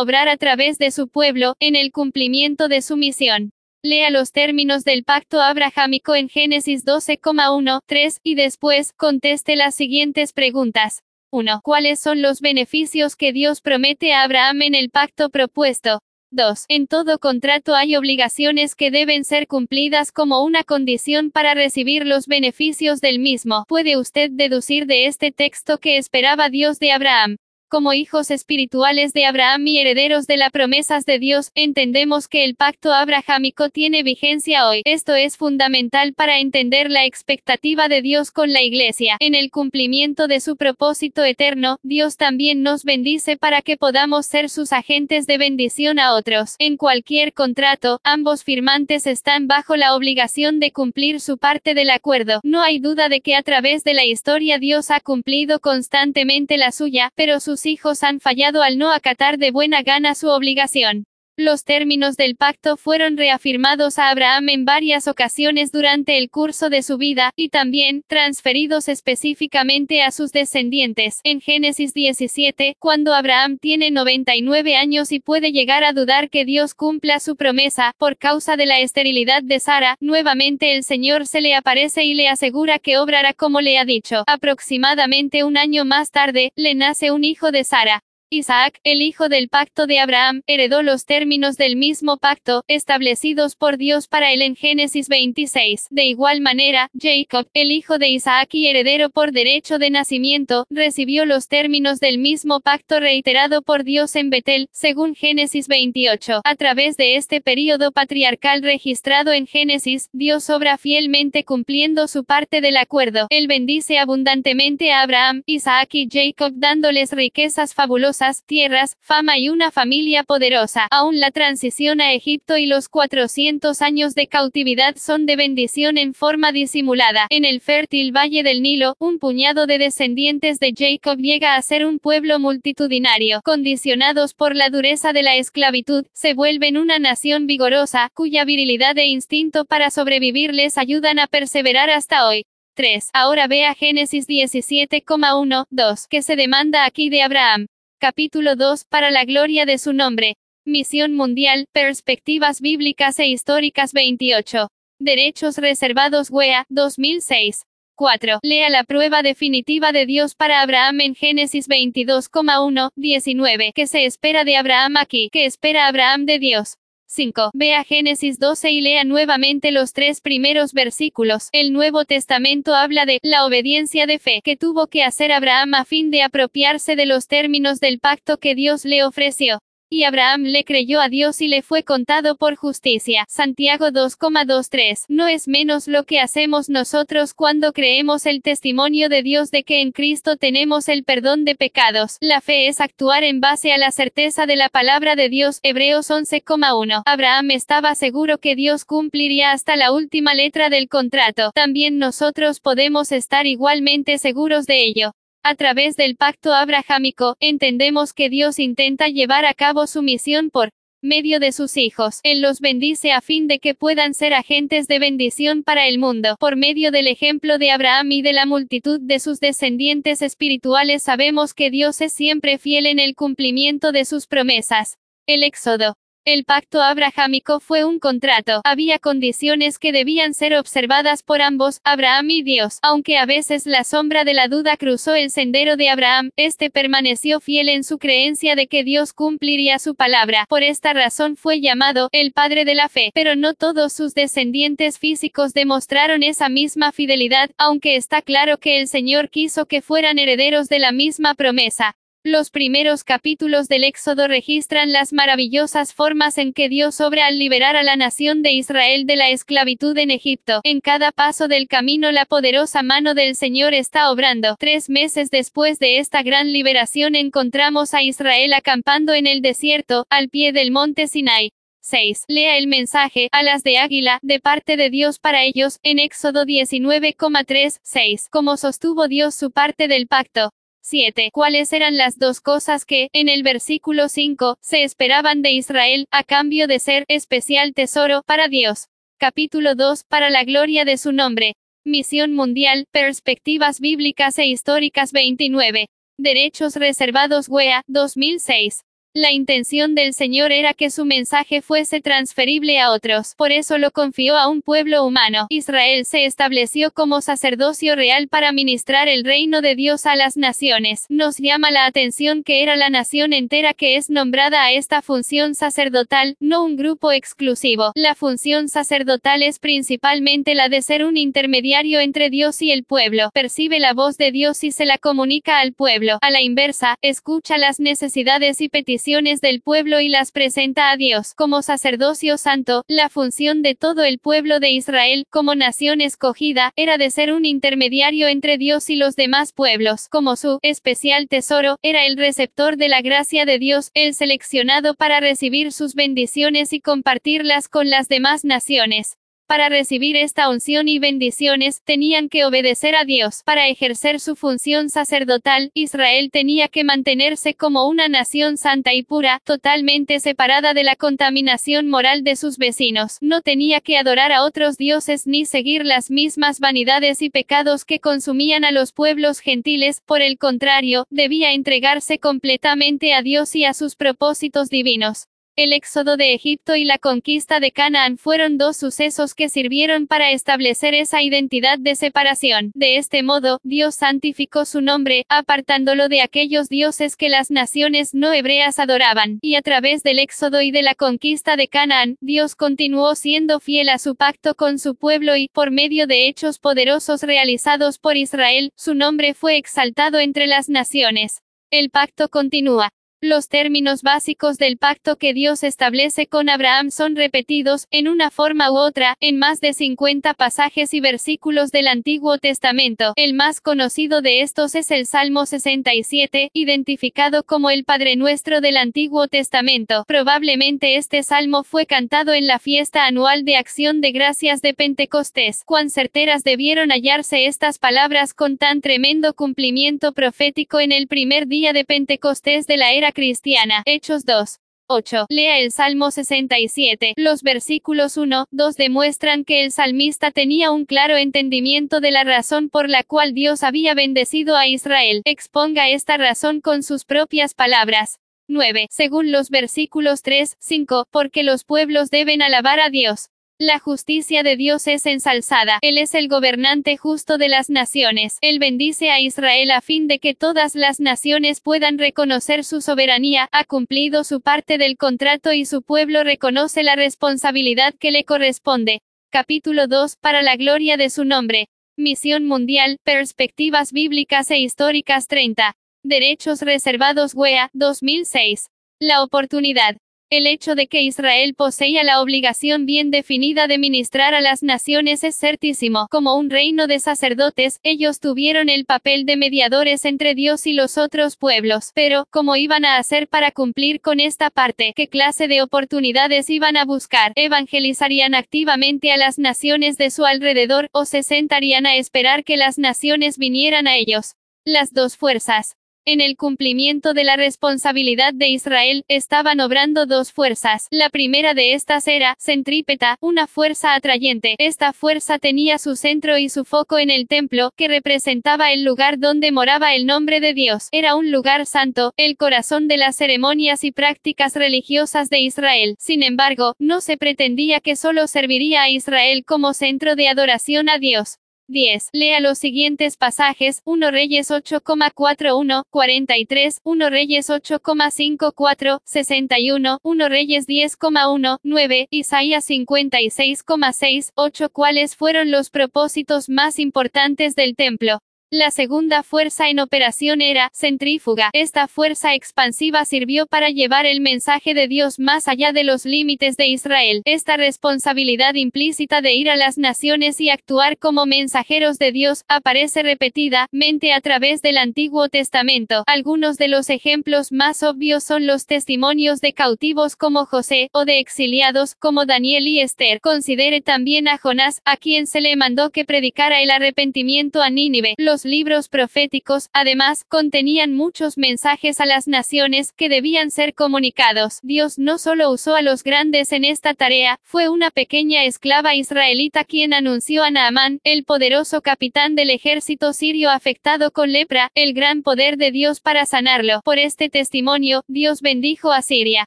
A: obrar a través de su pueblo, en el cumplimiento de su misión. Lea los términos del pacto abrahámico en Génesis 12,1, 3, y después, conteste las siguientes preguntas. 1. ¿Cuáles son los beneficios que Dios promete a Abraham en el pacto propuesto? 2. En todo contrato hay obligaciones que deben ser cumplidas como una condición para recibir los beneficios del mismo. ¿Puede usted deducir de este texto que esperaba Dios de Abraham? Como hijos espirituales de Abraham y herederos de las promesas de Dios, entendemos que el pacto abrahámico tiene vigencia hoy. Esto es fundamental para entender la expectativa de Dios con la Iglesia. En el cumplimiento de su propósito eterno, Dios también nos bendice para que podamos ser sus agentes de bendición a otros. En cualquier contrato, ambos firmantes están bajo la obligación de cumplir su parte del acuerdo. No hay duda de que a través de la historia Dios ha cumplido constantemente la suya, pero sus hijos han fallado al no acatar de buena gana su obligación. Los términos del pacto fueron reafirmados a Abraham en varias ocasiones durante el curso de su vida, y también, transferidos específicamente a sus descendientes. En Génesis 17, cuando Abraham tiene 99 años y puede llegar a dudar que Dios cumpla su promesa, por causa de la esterilidad de Sara, nuevamente el Señor se le aparece y le asegura que obrará como le ha dicho. Aproximadamente un año más tarde, le nace un hijo de Sara. Isaac, el hijo del pacto de Abraham, heredó los términos del mismo pacto, establecidos por Dios para él en Génesis 26. De igual manera, Jacob, el hijo de Isaac y heredero por derecho de nacimiento, recibió los términos del mismo pacto reiterado por Dios en Betel, según Génesis 28. A través de este período patriarcal registrado en Génesis, Dios obra fielmente cumpliendo su parte del acuerdo. Él bendice abundantemente a Abraham, Isaac y Jacob dándoles riquezas fabulosas tierras, fama y una familia poderosa. Aún la transición a Egipto y los 400 años de cautividad son de bendición en forma disimulada. En el fértil valle del Nilo, un puñado de descendientes de Jacob llega a ser un pueblo multitudinario. Condicionados por la dureza de la esclavitud, se vuelven una nación vigorosa, cuya virilidad e instinto para sobrevivir les ayudan a perseverar hasta hoy. 3. Ahora ve a Génesis 17,1, 2, que se demanda aquí de Abraham. Capítulo 2, para la gloria de su nombre. Misión Mundial, Perspectivas Bíblicas e Históricas 28. Derechos Reservados WEA, 2006. 4. Lea la prueba definitiva de Dios para Abraham en Génesis 22,1, 19. ¿Qué se espera de Abraham aquí? ¿Qué espera Abraham de Dios? 5. Ve a Génesis 12 y lea nuevamente los tres primeros versículos. El Nuevo Testamento habla de la obediencia de fe que tuvo que hacer Abraham a fin de apropiarse de los términos del pacto que Dios le ofreció. Y Abraham le creyó a Dios y le fue contado por justicia. Santiago 2,23. No es menos lo que hacemos nosotros cuando creemos el testimonio de Dios de que en Cristo tenemos el perdón de pecados. La fe es actuar en base a la certeza de la palabra de Dios. Hebreos 11,1. Abraham estaba seguro que Dios cumpliría hasta la última letra del contrato. También nosotros podemos estar igualmente seguros de ello. A través del pacto abrahámico, entendemos que Dios intenta llevar a cabo su misión por medio de sus hijos. Él los bendice a fin de que puedan ser agentes de bendición para el mundo. Por medio del ejemplo de Abraham y de la multitud de sus descendientes espirituales sabemos que Dios es siempre fiel en el cumplimiento de sus promesas. El Éxodo el pacto abrahámico fue un contrato. Había condiciones que debían ser observadas por ambos, Abraham y Dios. Aunque a veces la sombra de la duda cruzó el sendero de Abraham, este permaneció fiel en su creencia de que Dios cumpliría su palabra. Por esta razón fue llamado el padre de la fe. Pero no todos sus descendientes físicos demostraron esa misma fidelidad, aunque está claro que el Señor quiso que fueran herederos de la misma promesa. Los primeros capítulos del Éxodo registran las maravillosas formas en que Dios obra al liberar a la nación de Israel de la esclavitud en Egipto. En cada paso del camino la poderosa mano del Señor está obrando. Tres meses después de esta gran liberación encontramos a Israel acampando en el desierto, al pie del monte Sinai. 6. Lea el mensaje, alas de águila, de parte de Dios para ellos, en Éxodo 19,3, 6. Como sostuvo Dios su parte del pacto. 7. ¿Cuáles eran las dos cosas que, en el versículo 5, se esperaban de Israel, a cambio de ser especial tesoro para Dios? Capítulo 2, para la gloria de su nombre. Misión Mundial, Perspectivas Bíblicas e Históricas 29. Derechos Reservados WEA, 2006. La intención del Señor era que su mensaje fuese transferible a otros, por eso lo confió a un pueblo humano. Israel se estableció como sacerdocio real para ministrar el reino de Dios a las naciones. Nos llama la atención que era la nación entera que es nombrada a esta función sacerdotal, no un grupo exclusivo. La función sacerdotal es principalmente la de ser un intermediario entre Dios y el pueblo. Percibe la voz de Dios y se la comunica al pueblo. A la inversa, escucha las necesidades y peticiones del pueblo y las presenta a Dios como sacerdocio santo. La función de todo el pueblo de Israel, como nación escogida, era de ser un intermediario entre Dios y los demás pueblos. Como su especial tesoro, era el receptor de la gracia de Dios, el seleccionado para recibir sus bendiciones y compartirlas con las demás naciones. Para recibir esta unción y bendiciones, tenían que obedecer a Dios. Para ejercer su función sacerdotal, Israel tenía que mantenerse como una nación santa y pura, totalmente separada de la contaminación moral de sus vecinos. No tenía que adorar a otros dioses ni seguir las mismas vanidades y pecados que consumían a los pueblos gentiles, por el contrario, debía entregarse completamente a Dios y a sus propósitos divinos. El éxodo de Egipto y la conquista de Canaán fueron dos sucesos que sirvieron para establecer esa identidad de separación. De este modo, Dios santificó su nombre, apartándolo de aquellos dioses que las naciones no hebreas adoraban. Y a través del éxodo y de la conquista de Canaán, Dios continuó siendo fiel a su pacto con su pueblo y, por medio de hechos poderosos realizados por Israel, su nombre fue exaltado entre las naciones. El pacto continúa. Los términos básicos del pacto que Dios establece con Abraham son repetidos, en una forma u otra, en más de 50 pasajes y versículos del Antiguo Testamento. El más conocido de estos es el Salmo 67, identificado como el Padre Nuestro del Antiguo Testamento. Probablemente este salmo fue cantado en la fiesta anual de acción de gracias de Pentecostés. Cuán certeras debieron hallarse estas palabras con tan tremendo cumplimiento profético en el primer día de Pentecostés de la era cristiana. Hechos 2. 8. Lea el Salmo 67. Los versículos 1, 2 demuestran que el salmista tenía un claro entendimiento de la razón por la cual Dios había bendecido a Israel. Exponga esta razón con sus propias palabras. 9. Según los versículos 3, 5, porque los pueblos deben alabar a Dios. La justicia de Dios es ensalzada. Él es el gobernante justo de las naciones. Él bendice a Israel a fin de que todas las naciones puedan reconocer su soberanía. Ha cumplido su parte del contrato y su pueblo reconoce la responsabilidad que le corresponde. Capítulo 2. Para la gloria de su nombre. Misión Mundial, Perspectivas Bíblicas e Históricas 30. Derechos Reservados WEA, 2006. La oportunidad. El hecho de que Israel poseía la obligación bien definida de ministrar a las naciones es certísimo. Como un reino de sacerdotes, ellos tuvieron el papel de mediadores entre Dios y los otros pueblos. Pero, ¿cómo iban a hacer para cumplir con esta parte? ¿Qué clase de oportunidades iban a buscar? ¿Evangelizarían activamente a las naciones de su alrededor, o se sentarían a esperar que las naciones vinieran a ellos? Las dos fuerzas. En el cumplimiento de la responsabilidad de Israel, estaban obrando dos fuerzas. La primera de estas era, centrípeta, una fuerza atrayente. Esta fuerza tenía su centro y su foco en el templo, que representaba el lugar donde moraba el nombre de Dios. Era un lugar santo, el corazón de las ceremonias y prácticas religiosas de Israel. Sin embargo, no se pretendía que solo serviría a Israel como centro de adoración a Dios. 10. Lea los siguientes pasajes, 1 Reyes 8,41, 43, 1 Reyes 8,54, 61, 1 Reyes 10,1, 9, Isaías 56,6, 8 ¿Cuáles fueron los propósitos más importantes del templo? La segunda fuerza en operación era centrífuga. Esta fuerza expansiva sirvió para llevar el mensaje de Dios más allá de los límites de Israel. Esta responsabilidad implícita de ir a las naciones y actuar como mensajeros de Dios aparece repetidamente a través del Antiguo Testamento. Algunos de los ejemplos más obvios son los testimonios de cautivos como José, o de exiliados como Daniel y Esther. Considere también a Jonás, a quien se le mandó que predicara el arrepentimiento a Nínive. Los libros proféticos, además, contenían muchos mensajes a las naciones que debían ser comunicados. Dios no solo usó a los grandes en esta tarea, fue una pequeña esclava israelita quien anunció a Naamán, el poderoso capitán del ejército sirio afectado con lepra, el gran poder de Dios para sanarlo. Por este testimonio, Dios bendijo a Siria.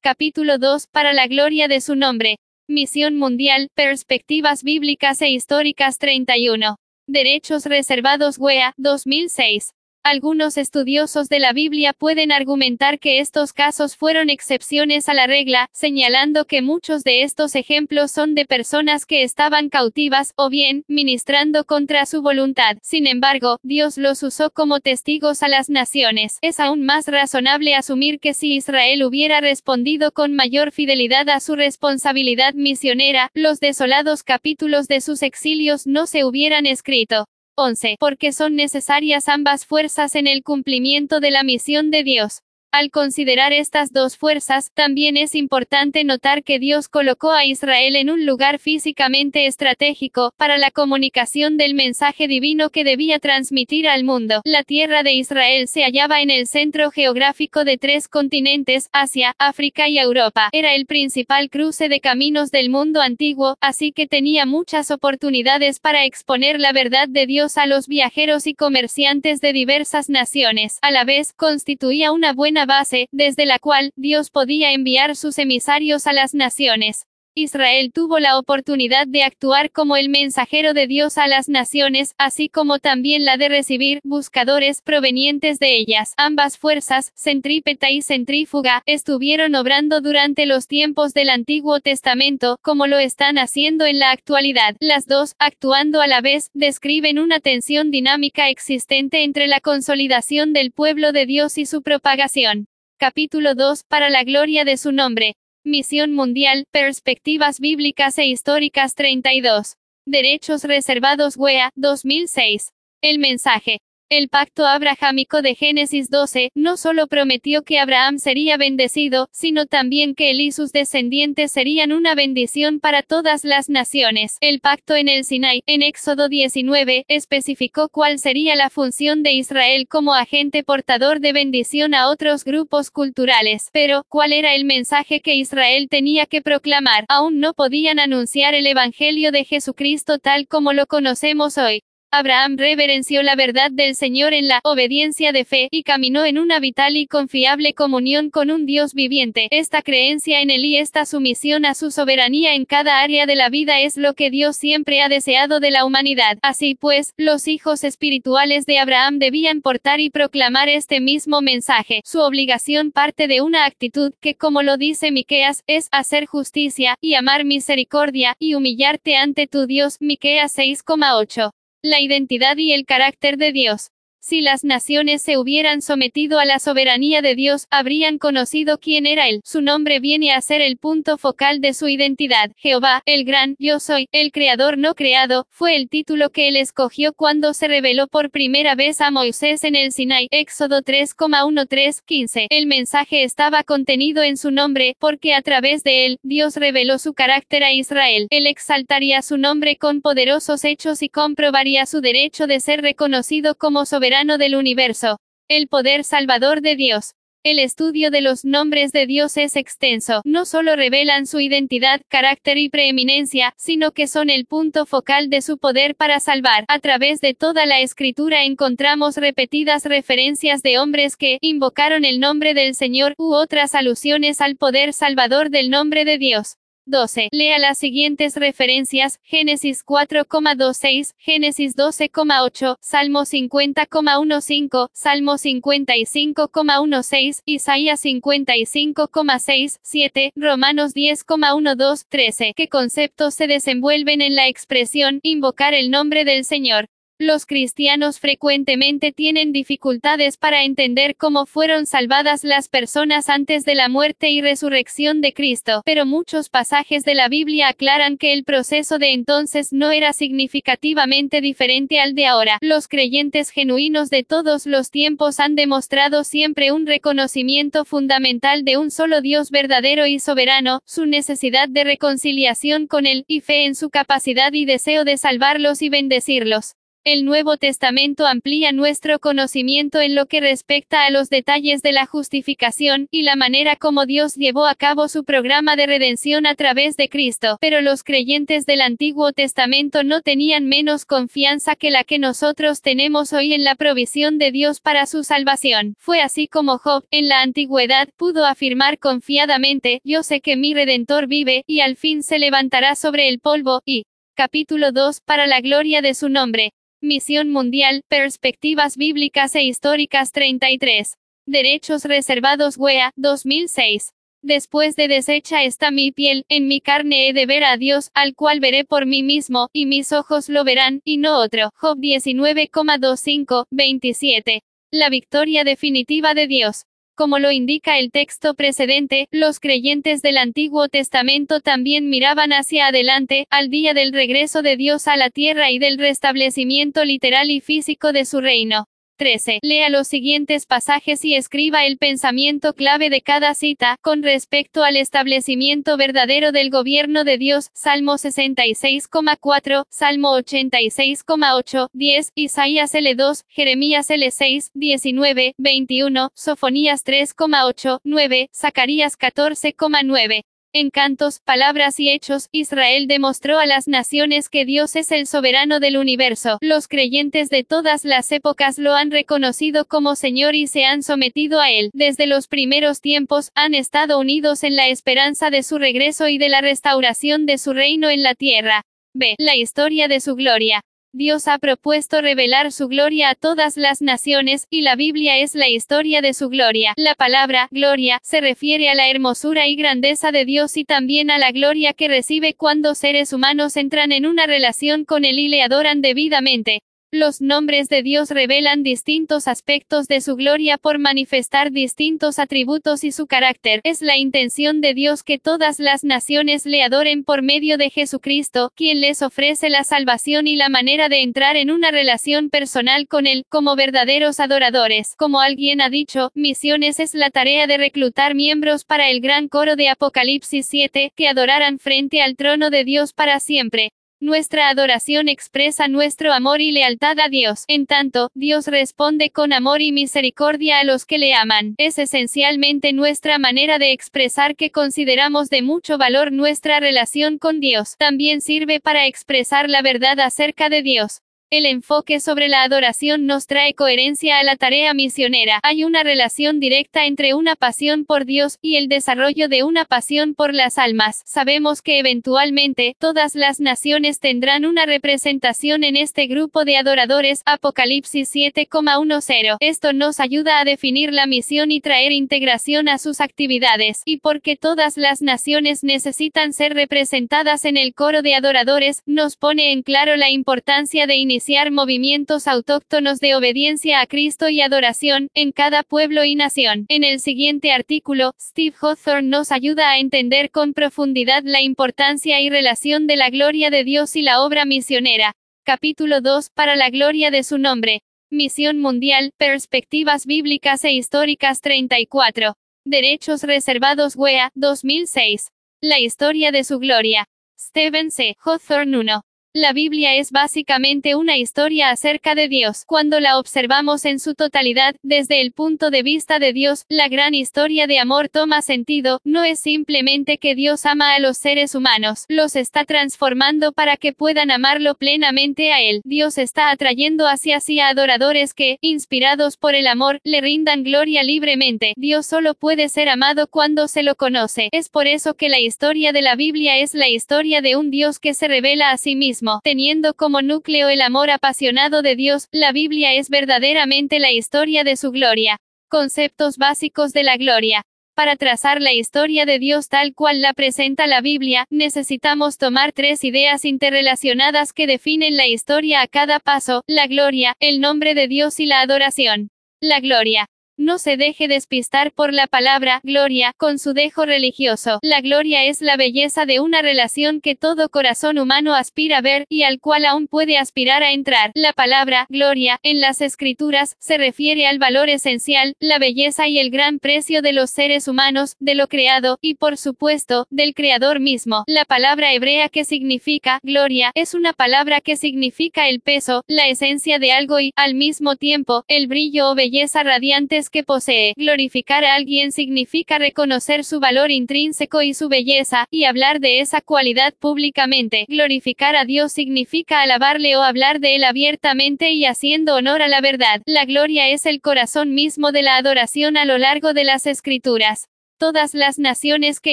A: Capítulo 2, para la gloria de su nombre. Misión Mundial, Perspectivas Bíblicas e Históricas 31. Derechos Reservados WEA, 2006. Algunos estudiosos de la Biblia pueden argumentar que estos casos fueron excepciones a la regla, señalando que muchos de estos ejemplos son de personas que estaban cautivas, o bien, ministrando contra su voluntad. Sin embargo, Dios los usó como testigos a las naciones. Es aún más razonable asumir que si Israel hubiera respondido con mayor fidelidad a su responsabilidad misionera, los desolados capítulos de sus exilios no se hubieran escrito. 11. Porque son necesarias ambas fuerzas en el cumplimiento de la misión de Dios. Al considerar estas dos fuerzas, también es importante notar que Dios colocó a Israel en un lugar físicamente estratégico, para la comunicación del mensaje divino que debía transmitir al mundo. La tierra de Israel se hallaba en el centro geográfico de tres continentes, Asia, África y Europa. Era el principal cruce de caminos del mundo antiguo, así que tenía muchas oportunidades para exponer la verdad de Dios a los viajeros y comerciantes de diversas naciones. A la vez, constituía una buena base, desde la cual Dios podía enviar sus emisarios a las naciones. Israel tuvo la oportunidad de actuar como el mensajero de Dios a las naciones, así como también la de recibir buscadores provenientes de ellas. Ambas fuerzas, centrípeta y centrífuga, estuvieron obrando durante los tiempos del Antiguo Testamento, como lo están haciendo en la actualidad. Las dos, actuando a la vez, describen una tensión dinámica existente entre la consolidación del pueblo de Dios y su propagación. Capítulo 2, para la gloria de su nombre. Misión Mundial, Perspectivas Bíblicas e Históricas 32. Derechos Reservados WEA, 2006. El mensaje. El pacto abrahámico de Génesis 12 no solo prometió que Abraham sería bendecido, sino también que él y sus descendientes serían una bendición para todas las naciones. El pacto en el Sinai, en Éxodo 19, especificó cuál sería la función de Israel como agente portador de bendición a otros grupos culturales. Pero, ¿cuál era el mensaje que Israel tenía que proclamar? Aún no podían anunciar el Evangelio de Jesucristo tal como lo conocemos hoy. Abraham reverenció la verdad del Señor en la obediencia de fe, y caminó en una vital y confiable comunión con un Dios viviente. Esta creencia en él y esta sumisión a su soberanía en cada área de la vida es lo que Dios siempre ha deseado de la humanidad. Así pues, los hijos espirituales de Abraham debían portar y proclamar este mismo mensaje. Su obligación parte de una actitud que, como lo dice Miqueas, es hacer justicia y amar misericordia y humillarte ante tu Dios. Miqueas 6,8 la identidad y el carácter de Dios. Si las naciones se hubieran sometido a la soberanía de Dios, habrían conocido quién era Él. Su nombre viene a ser el punto focal de su identidad. Jehová, el gran, yo soy, el creador no creado, fue el título que Él escogió cuando se reveló por primera vez a Moisés en el Sinai. Éxodo 3,13-15. El mensaje estaba contenido en su nombre, porque a través de él, Dios reveló su carácter a Israel. Él exaltaría su nombre con poderosos hechos y comprobaría su derecho de ser reconocido como soberano del universo. El poder salvador de Dios. El estudio de los nombres de Dios es extenso. No solo revelan su identidad, carácter y preeminencia, sino que son el punto focal de su poder para salvar. A través de toda la escritura encontramos repetidas referencias de hombres que invocaron el nombre del Señor u otras alusiones al poder salvador del nombre de Dios. 12. Lea las siguientes referencias, Génesis 4,26, Génesis 12,8, Salmo 50,15, Salmo 55,16, Isaías 55,6, 7, Romanos 10,12, 13. ¿Qué conceptos se desenvuelven en la expresión, invocar el nombre del Señor? Los cristianos frecuentemente tienen dificultades para entender cómo fueron salvadas las personas antes de la muerte y resurrección de Cristo, pero muchos pasajes de la Biblia aclaran que el proceso de entonces no era significativamente diferente al de ahora. Los creyentes genuinos de todos los tiempos han demostrado siempre un reconocimiento fundamental de un solo Dios verdadero y soberano, su necesidad de reconciliación con Él, y fe en su capacidad y deseo de salvarlos y bendecirlos. El Nuevo Testamento amplía nuestro conocimiento en lo que respecta a los detalles de la justificación, y la manera como Dios llevó a cabo su programa de redención a través de Cristo, pero los creyentes del Antiguo Testamento no tenían menos confianza que la que nosotros tenemos hoy en la provisión de Dios para su salvación. Fue así como Job, en la antigüedad, pudo afirmar confiadamente, yo sé que mi Redentor vive, y al fin se levantará sobre el polvo, y Capítulo 2, para la gloria de su nombre. Misión Mundial, Perspectivas Bíblicas e Históricas 33. Derechos Reservados WEA, 2006. Después de deshecha está mi piel, en mi carne he de ver a Dios, al cual veré por mí mismo, y mis ojos lo verán, y no otro. Job 19,25, 27. La victoria definitiva de Dios. Como lo indica el texto precedente, los creyentes del Antiguo Testamento también miraban hacia adelante, al día del regreso de Dios a la tierra y del restablecimiento literal y físico de su reino. 13. Lea los siguientes pasajes y escriba el pensamiento clave de cada cita, con respecto al establecimiento verdadero del gobierno de Dios, Salmo 66,4, Salmo 86,8, 10, Isaías L2, Jeremías L6, 19, 21, Sofonías 3,8, 9, Zacarías 14,9. En cantos, palabras y hechos, Israel demostró a las naciones que Dios es el soberano del universo. Los creyentes de todas las épocas lo han reconocido como Señor y se han sometido a Él. Desde los primeros tiempos, han estado unidos en la esperanza de su regreso y de la restauración de su reino en la tierra. B. La historia de su gloria. Dios ha propuesto revelar su gloria a todas las naciones, y la Biblia es la historia de su gloria. La palabra, gloria, se refiere a la hermosura y grandeza de Dios y también a la gloria que recibe cuando seres humanos entran en una relación con Él y le adoran debidamente. Los nombres de Dios revelan distintos aspectos de su gloria por manifestar distintos atributos y su carácter. Es la intención de Dios que todas las naciones le adoren por medio de Jesucristo, quien les ofrece la salvación y la manera de entrar en una relación personal con Él, como verdaderos adoradores. Como alguien ha dicho, misiones es la tarea de reclutar miembros para el gran coro de Apocalipsis 7, que adoraran frente al trono de Dios para siempre. Nuestra adoración expresa nuestro amor y lealtad a Dios. En tanto, Dios responde con amor y misericordia a los que le aman. Es esencialmente nuestra manera de expresar que consideramos de mucho valor nuestra relación con Dios. También sirve para expresar la verdad acerca de Dios. El enfoque sobre la adoración nos trae coherencia a la tarea misionera. Hay una relación directa entre una pasión por Dios y el desarrollo de una pasión por las almas. Sabemos que eventualmente todas las naciones tendrán una representación en este grupo de adoradores. Apocalipsis 7,10. Esto nos ayuda a definir la misión y traer integración a sus actividades. Y porque todas las naciones necesitan ser representadas en el coro de adoradores, nos pone en claro la importancia de iniciar iniciar movimientos autóctonos de obediencia a Cristo y adoración, en cada pueblo y nación. En el siguiente artículo, Steve Hawthorne nos ayuda a entender con profundidad la importancia y relación de la gloria de Dios y la obra misionera. Capítulo 2, para la gloria de su nombre. Misión Mundial, Perspectivas Bíblicas e Históricas 34. Derechos Reservados WEA, 2006. La historia de su gloria. Stephen C. Hawthorne 1. La Biblia es básicamente una historia acerca de Dios. Cuando la observamos en su totalidad, desde el punto de vista de Dios, la gran historia de amor toma sentido, no es simplemente que Dios ama a los seres humanos, los está transformando para que puedan amarlo plenamente a Él. Dios está atrayendo hacia sí a adoradores que, inspirados por el amor, le rindan gloria libremente. Dios solo puede ser amado cuando se lo conoce. Es por eso que la historia de la Biblia es la historia de un Dios que se revela a sí mismo teniendo como núcleo el amor apasionado de Dios, la Biblia es verdaderamente la historia de su gloria. Conceptos básicos de la gloria. Para trazar la historia de Dios tal cual la presenta la Biblia, necesitamos tomar tres ideas interrelacionadas que definen la historia a cada paso, la gloria, el nombre de Dios y la adoración. La gloria. No se deje despistar por la palabra gloria con su dejo religioso. La gloria es la belleza de una relación que todo corazón humano aspira a ver y al cual aún puede aspirar a entrar. La palabra gloria en las escrituras se refiere al valor esencial, la belleza y el gran precio de los seres humanos, de lo creado y por supuesto, del creador mismo. La palabra hebrea que significa gloria es una palabra que significa el peso, la esencia de algo y, al mismo tiempo, el brillo o belleza radiantes que posee. Glorificar a alguien significa reconocer su valor intrínseco y su belleza, y hablar de esa cualidad públicamente. Glorificar a Dios significa alabarle o hablar de él abiertamente y haciendo honor a la verdad. La gloria es el corazón mismo de la adoración a lo largo de las escrituras. Todas las naciones que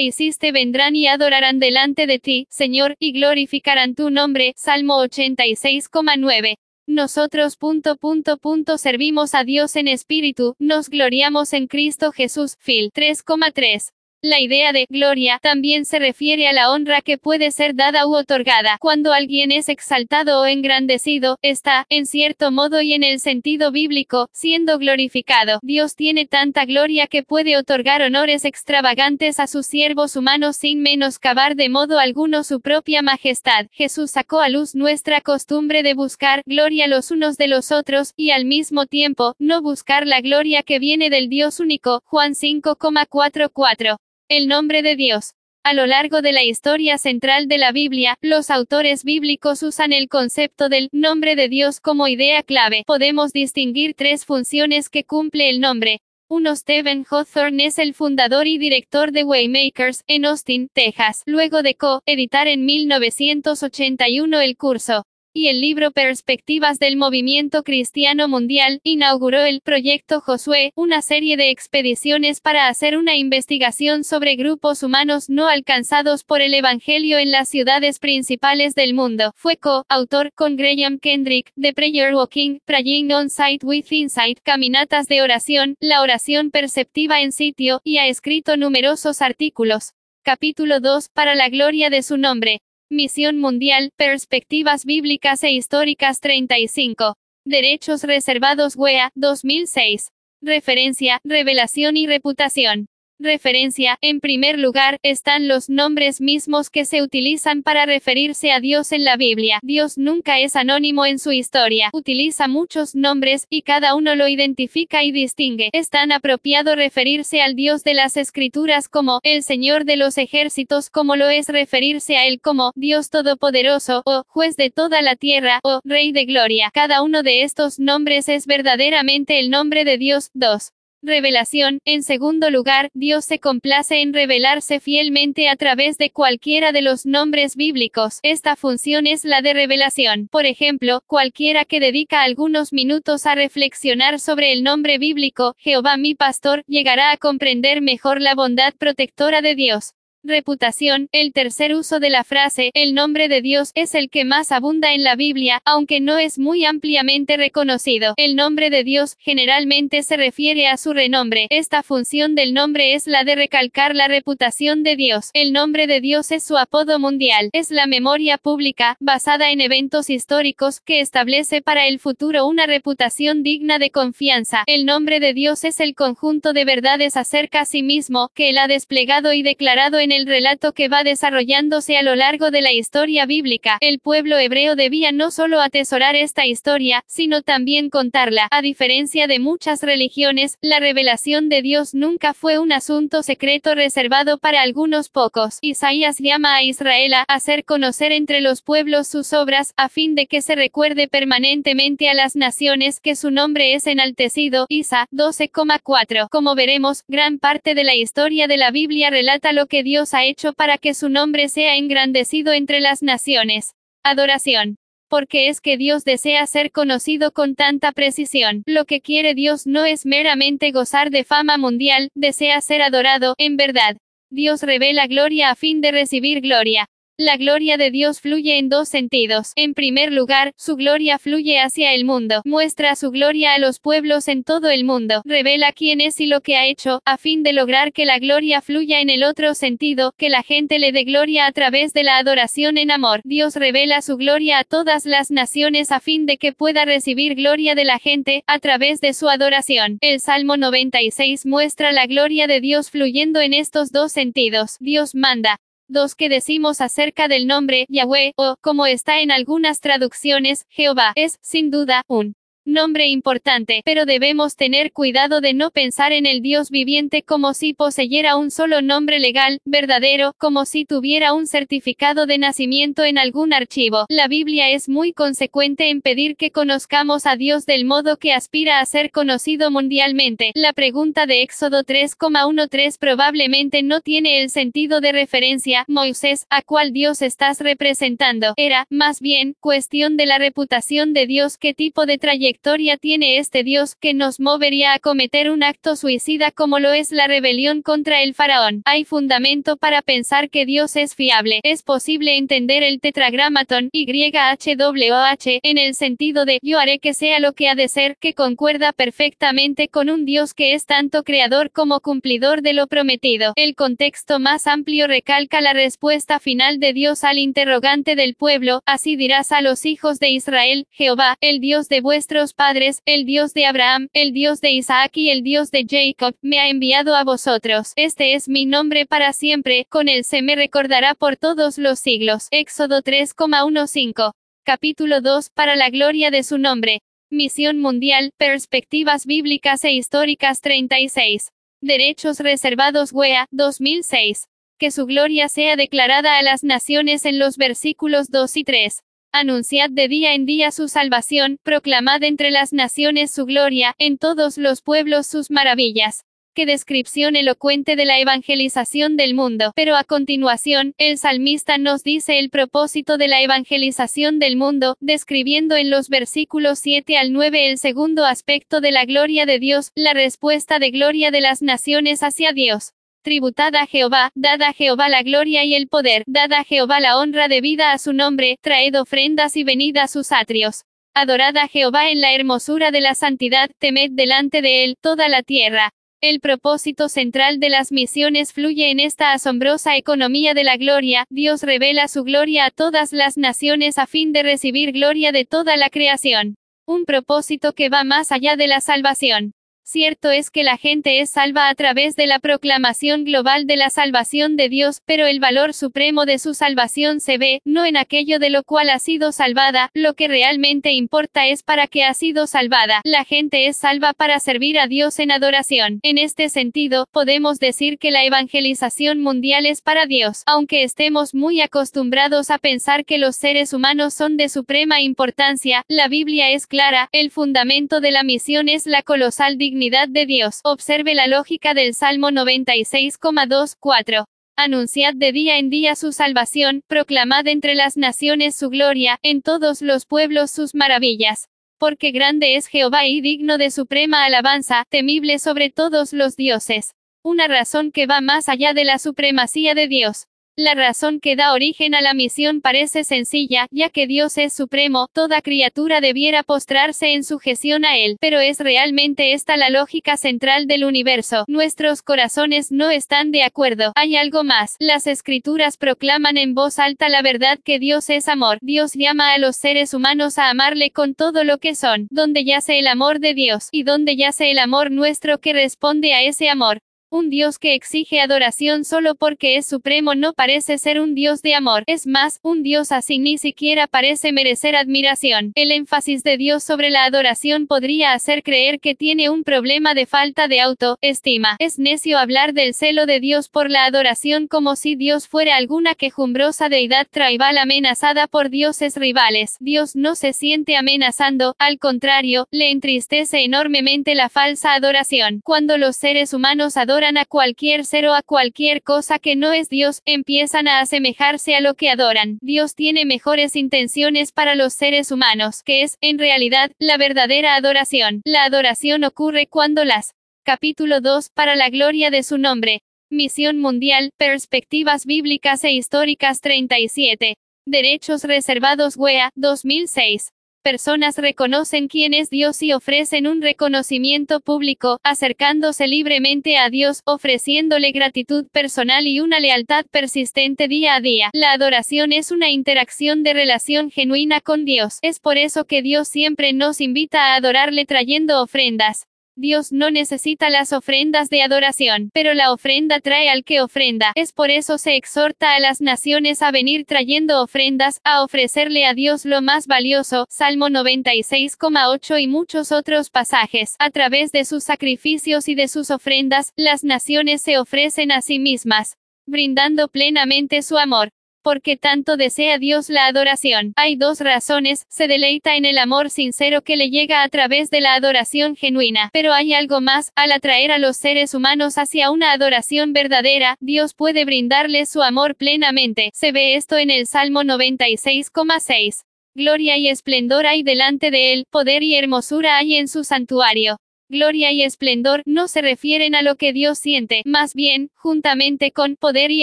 A: hiciste vendrán y adorarán delante de ti, Señor, y glorificarán tu nombre. Salmo 86,9. Nosotros punto punto punto servimos a Dios en espíritu, nos gloriamos en Cristo Jesús. Phil 3,3. La idea de gloria también se refiere a la honra que puede ser dada u otorgada. Cuando alguien es exaltado o engrandecido, está, en cierto modo y en el sentido bíblico, siendo glorificado. Dios tiene tanta gloria que puede otorgar honores extravagantes a sus siervos humanos sin menoscabar de modo alguno su propia majestad. Jesús sacó a luz nuestra costumbre de buscar gloria los unos de los otros, y al mismo tiempo, no buscar la gloria que viene del Dios único. Juan 5,44. El nombre de Dios. A lo largo de la historia central de la Biblia, los autores bíblicos usan el concepto del nombre de Dios como idea clave. Podemos distinguir tres funciones que cumple el nombre. Uno Stephen Hawthorne es el fundador y director de Waymakers, en Austin, Texas. Luego de co-editar en 1981 el curso y el libro Perspectivas del Movimiento Cristiano Mundial, inauguró el Proyecto Josué, una serie de expediciones para hacer una investigación sobre grupos humanos no alcanzados por el Evangelio en las ciudades principales del mundo. Fue co-autor con Graham Kendrick, de Prayer Walking, Praying on Site with Insight, Caminatas de Oración, la oración perceptiva en sitio, y ha escrito numerosos artículos. Capítulo 2, para la gloria de su nombre. Misión Mundial, Perspectivas Bíblicas e Históricas 35. Derechos Reservados WEA, 2006. Referencia, Revelación y Reputación. Referencia, en primer lugar, están los nombres mismos que se utilizan para referirse a Dios en la Biblia. Dios nunca es anónimo en su historia. Utiliza muchos nombres, y cada uno lo identifica y distingue. Es tan apropiado referirse al Dios de las Escrituras como el Señor de los ejércitos como lo es referirse a Él como Dios Todopoderoso, o Juez de toda la tierra, o Rey de Gloria. Cada uno de estos nombres es verdaderamente el nombre de Dios. 2. Revelación. En segundo lugar, Dios se complace en revelarse fielmente a través de cualquiera de los nombres bíblicos. Esta función es la de revelación. Por ejemplo, cualquiera que dedica algunos minutos a reflexionar sobre el nombre bíblico, Jehová mi pastor, llegará a comprender mejor la bondad protectora de Dios. Reputación, el tercer uso de la frase, el nombre de Dios, es el que más abunda en la Biblia, aunque no es muy ampliamente reconocido. El nombre de Dios, generalmente se refiere a su renombre. Esta función del nombre es la de recalcar la reputación de Dios. El nombre de Dios es su apodo mundial. Es la memoria pública, basada en eventos históricos, que establece para el futuro una reputación digna de confianza. El nombre de Dios es el conjunto de verdades acerca a sí mismo, que él ha desplegado y declarado en el relato que va desarrollándose a lo largo de la historia bíblica, el pueblo hebreo debía no solo atesorar esta historia, sino también contarla. A diferencia de muchas religiones, la revelación de Dios nunca fue un asunto secreto reservado para algunos pocos. Isaías llama a Israel a hacer conocer entre los pueblos sus obras, a fin de que se recuerde permanentemente a las naciones que su nombre es enaltecido. Isa 12,4. Como veremos, gran parte de la historia de la Biblia relata lo que Dios ha hecho para que su nombre sea engrandecido entre las naciones. Adoración. Porque es que Dios desea ser conocido con tanta precisión. Lo que quiere Dios no es meramente gozar de fama mundial, desea ser adorado, en verdad. Dios revela gloria a fin de recibir gloria. La gloria de Dios fluye en dos sentidos. En primer lugar, su gloria fluye hacia el mundo, muestra su gloria a los pueblos en todo el mundo, revela quién es y lo que ha hecho, a fin de lograr que la gloria fluya en el otro sentido, que la gente le dé gloria a través de la adoración en amor. Dios revela su gloria a todas las naciones a fin de que pueda recibir gloria de la gente, a través de su adoración. El Salmo 96 muestra la gloria de Dios fluyendo en estos dos sentidos. Dios manda, Dos que decimos acerca del nombre Yahweh, o, como está en algunas traducciones, Jehová, es, sin duda, un nombre importante, pero debemos tener cuidado de no pensar en el Dios viviente como si poseyera un solo nombre legal, verdadero, como si tuviera un certificado de nacimiento en algún archivo. La Biblia es muy consecuente en pedir que conozcamos a Dios del modo que aspira a ser conocido mundialmente. La pregunta de Éxodo 3,13 probablemente no tiene el sentido de referencia, Moisés, a cuál Dios estás representando. Era, más bien, cuestión de la reputación de Dios, qué tipo de trayectoria victoria tiene este Dios que nos movería a cometer un acto suicida como lo es la rebelión contra el faraón. Hay fundamento para pensar que Dios es fiable. Es posible entender el tetragramatón YHWH en el sentido de yo haré que sea lo que ha de ser, que concuerda perfectamente con un Dios que es tanto creador como cumplidor de lo prometido. El contexto más amplio recalca la respuesta final de Dios al interrogante del pueblo, así dirás a los hijos de Israel, Jehová, el Dios de vuestros padres, el Dios de Abraham, el Dios de Isaac y el Dios de Jacob, me ha enviado a vosotros. Este es mi nombre para siempre, con él se me recordará por todos los siglos. Éxodo 3,15. Capítulo 2, para la gloria de su nombre. Misión Mundial, Perspectivas Bíblicas e Históricas 36. Derechos Reservados WEA, 2006. Que su gloria sea declarada a las naciones en los versículos 2 y 3. Anunciad de día en día su salvación, proclamad entre las naciones su gloria, en todos los pueblos sus maravillas. Qué descripción elocuente de la evangelización del mundo. Pero a continuación, el salmista nos dice el propósito de la evangelización del mundo, describiendo en los versículos 7 al 9 el segundo aspecto de la gloria de Dios, la respuesta de gloria de las naciones hacia Dios. Tributad a Jehová, dad a Jehová la gloria y el poder, dad a Jehová la honra debida a su nombre, traed ofrendas y venid a sus atrios. Adorad a Jehová en la hermosura de la santidad, temed delante de él toda la tierra. El propósito central de las misiones fluye en esta asombrosa economía de la gloria. Dios revela su gloria a todas las naciones a fin de recibir gloria de toda la creación. Un propósito que va más allá de la salvación. Cierto es que la gente es salva a través de la proclamación global de la salvación de Dios, pero el valor supremo de su salvación se ve, no en aquello de lo cual ha sido salvada, lo que realmente importa es para qué ha sido salvada. La gente es salva para servir a Dios en adoración. En este sentido, podemos decir que la evangelización mundial es para Dios, aunque estemos muy acostumbrados a pensar que los seres humanos son de suprema importancia, la Biblia es clara, el fundamento de la misión es la colosal dignidad de Dios. Observe la lógica del Salmo 96,24. Anunciad de día en día su salvación, proclamad entre las naciones su gloria, en todos los pueblos sus maravillas. Porque grande es Jehová y digno de suprema alabanza, temible sobre todos los dioses. Una razón que va más allá de la supremacía de Dios. La razón que da origen a la misión parece sencilla, ya que Dios es supremo, toda criatura debiera postrarse en sujeción a Él, pero es realmente esta la lógica central del universo. Nuestros corazones no están de acuerdo. Hay algo más. Las escrituras proclaman en voz alta la verdad que Dios es amor. Dios llama a los seres humanos a amarle con todo lo que son, donde yace el amor de Dios, y donde yace el amor nuestro que responde a ese amor. Un Dios que exige adoración solo porque es supremo no parece ser un Dios de amor. Es más, un Dios así ni siquiera parece merecer admiración. El énfasis de Dios sobre la adoración podría hacer creer que tiene un problema de falta de autoestima. Es necio hablar del celo de Dios por la adoración como si Dios fuera alguna quejumbrosa deidad tribal amenazada por dioses rivales. Dios no se siente amenazando, al contrario, le entristece enormemente la falsa adoración. Cuando los seres humanos adoran a cualquier ser o a cualquier cosa que no es Dios, empiezan a asemejarse a lo que adoran. Dios tiene mejores intenciones para los seres humanos, que es, en realidad, la verdadera adoración. La adoración ocurre cuando las Capítulo 2, para la gloria de su nombre. Misión Mundial, Perspectivas Bíblicas e Históricas 37. Derechos Reservados WEA, 2006 personas reconocen quién es Dios y ofrecen un reconocimiento público, acercándose libremente a Dios, ofreciéndole gratitud personal y una lealtad persistente día a día. La adoración es una interacción de relación genuina con Dios. Es por eso que Dios siempre nos invita a adorarle trayendo ofrendas. Dios no necesita las ofrendas de adoración, pero la ofrenda trae al que ofrenda. Es por eso se exhorta a las naciones a venir trayendo ofrendas, a ofrecerle a Dios lo más valioso. Salmo 96,8 y muchos otros pasajes. A través de sus sacrificios y de sus ofrendas, las naciones se ofrecen a sí mismas, brindando plenamente su amor porque tanto desea Dios la adoración. Hay dos razones, se deleita en el amor sincero que le llega a través de la adoración genuina, pero hay algo más, al atraer a los seres humanos hacia una adoración verdadera, Dios puede brindarles su amor plenamente. Se ve esto en el Salmo 96,6. Gloria y esplendor hay delante de él, poder y hermosura hay en su santuario gloria y esplendor, no se refieren a lo que Dios siente, más bien, juntamente con poder y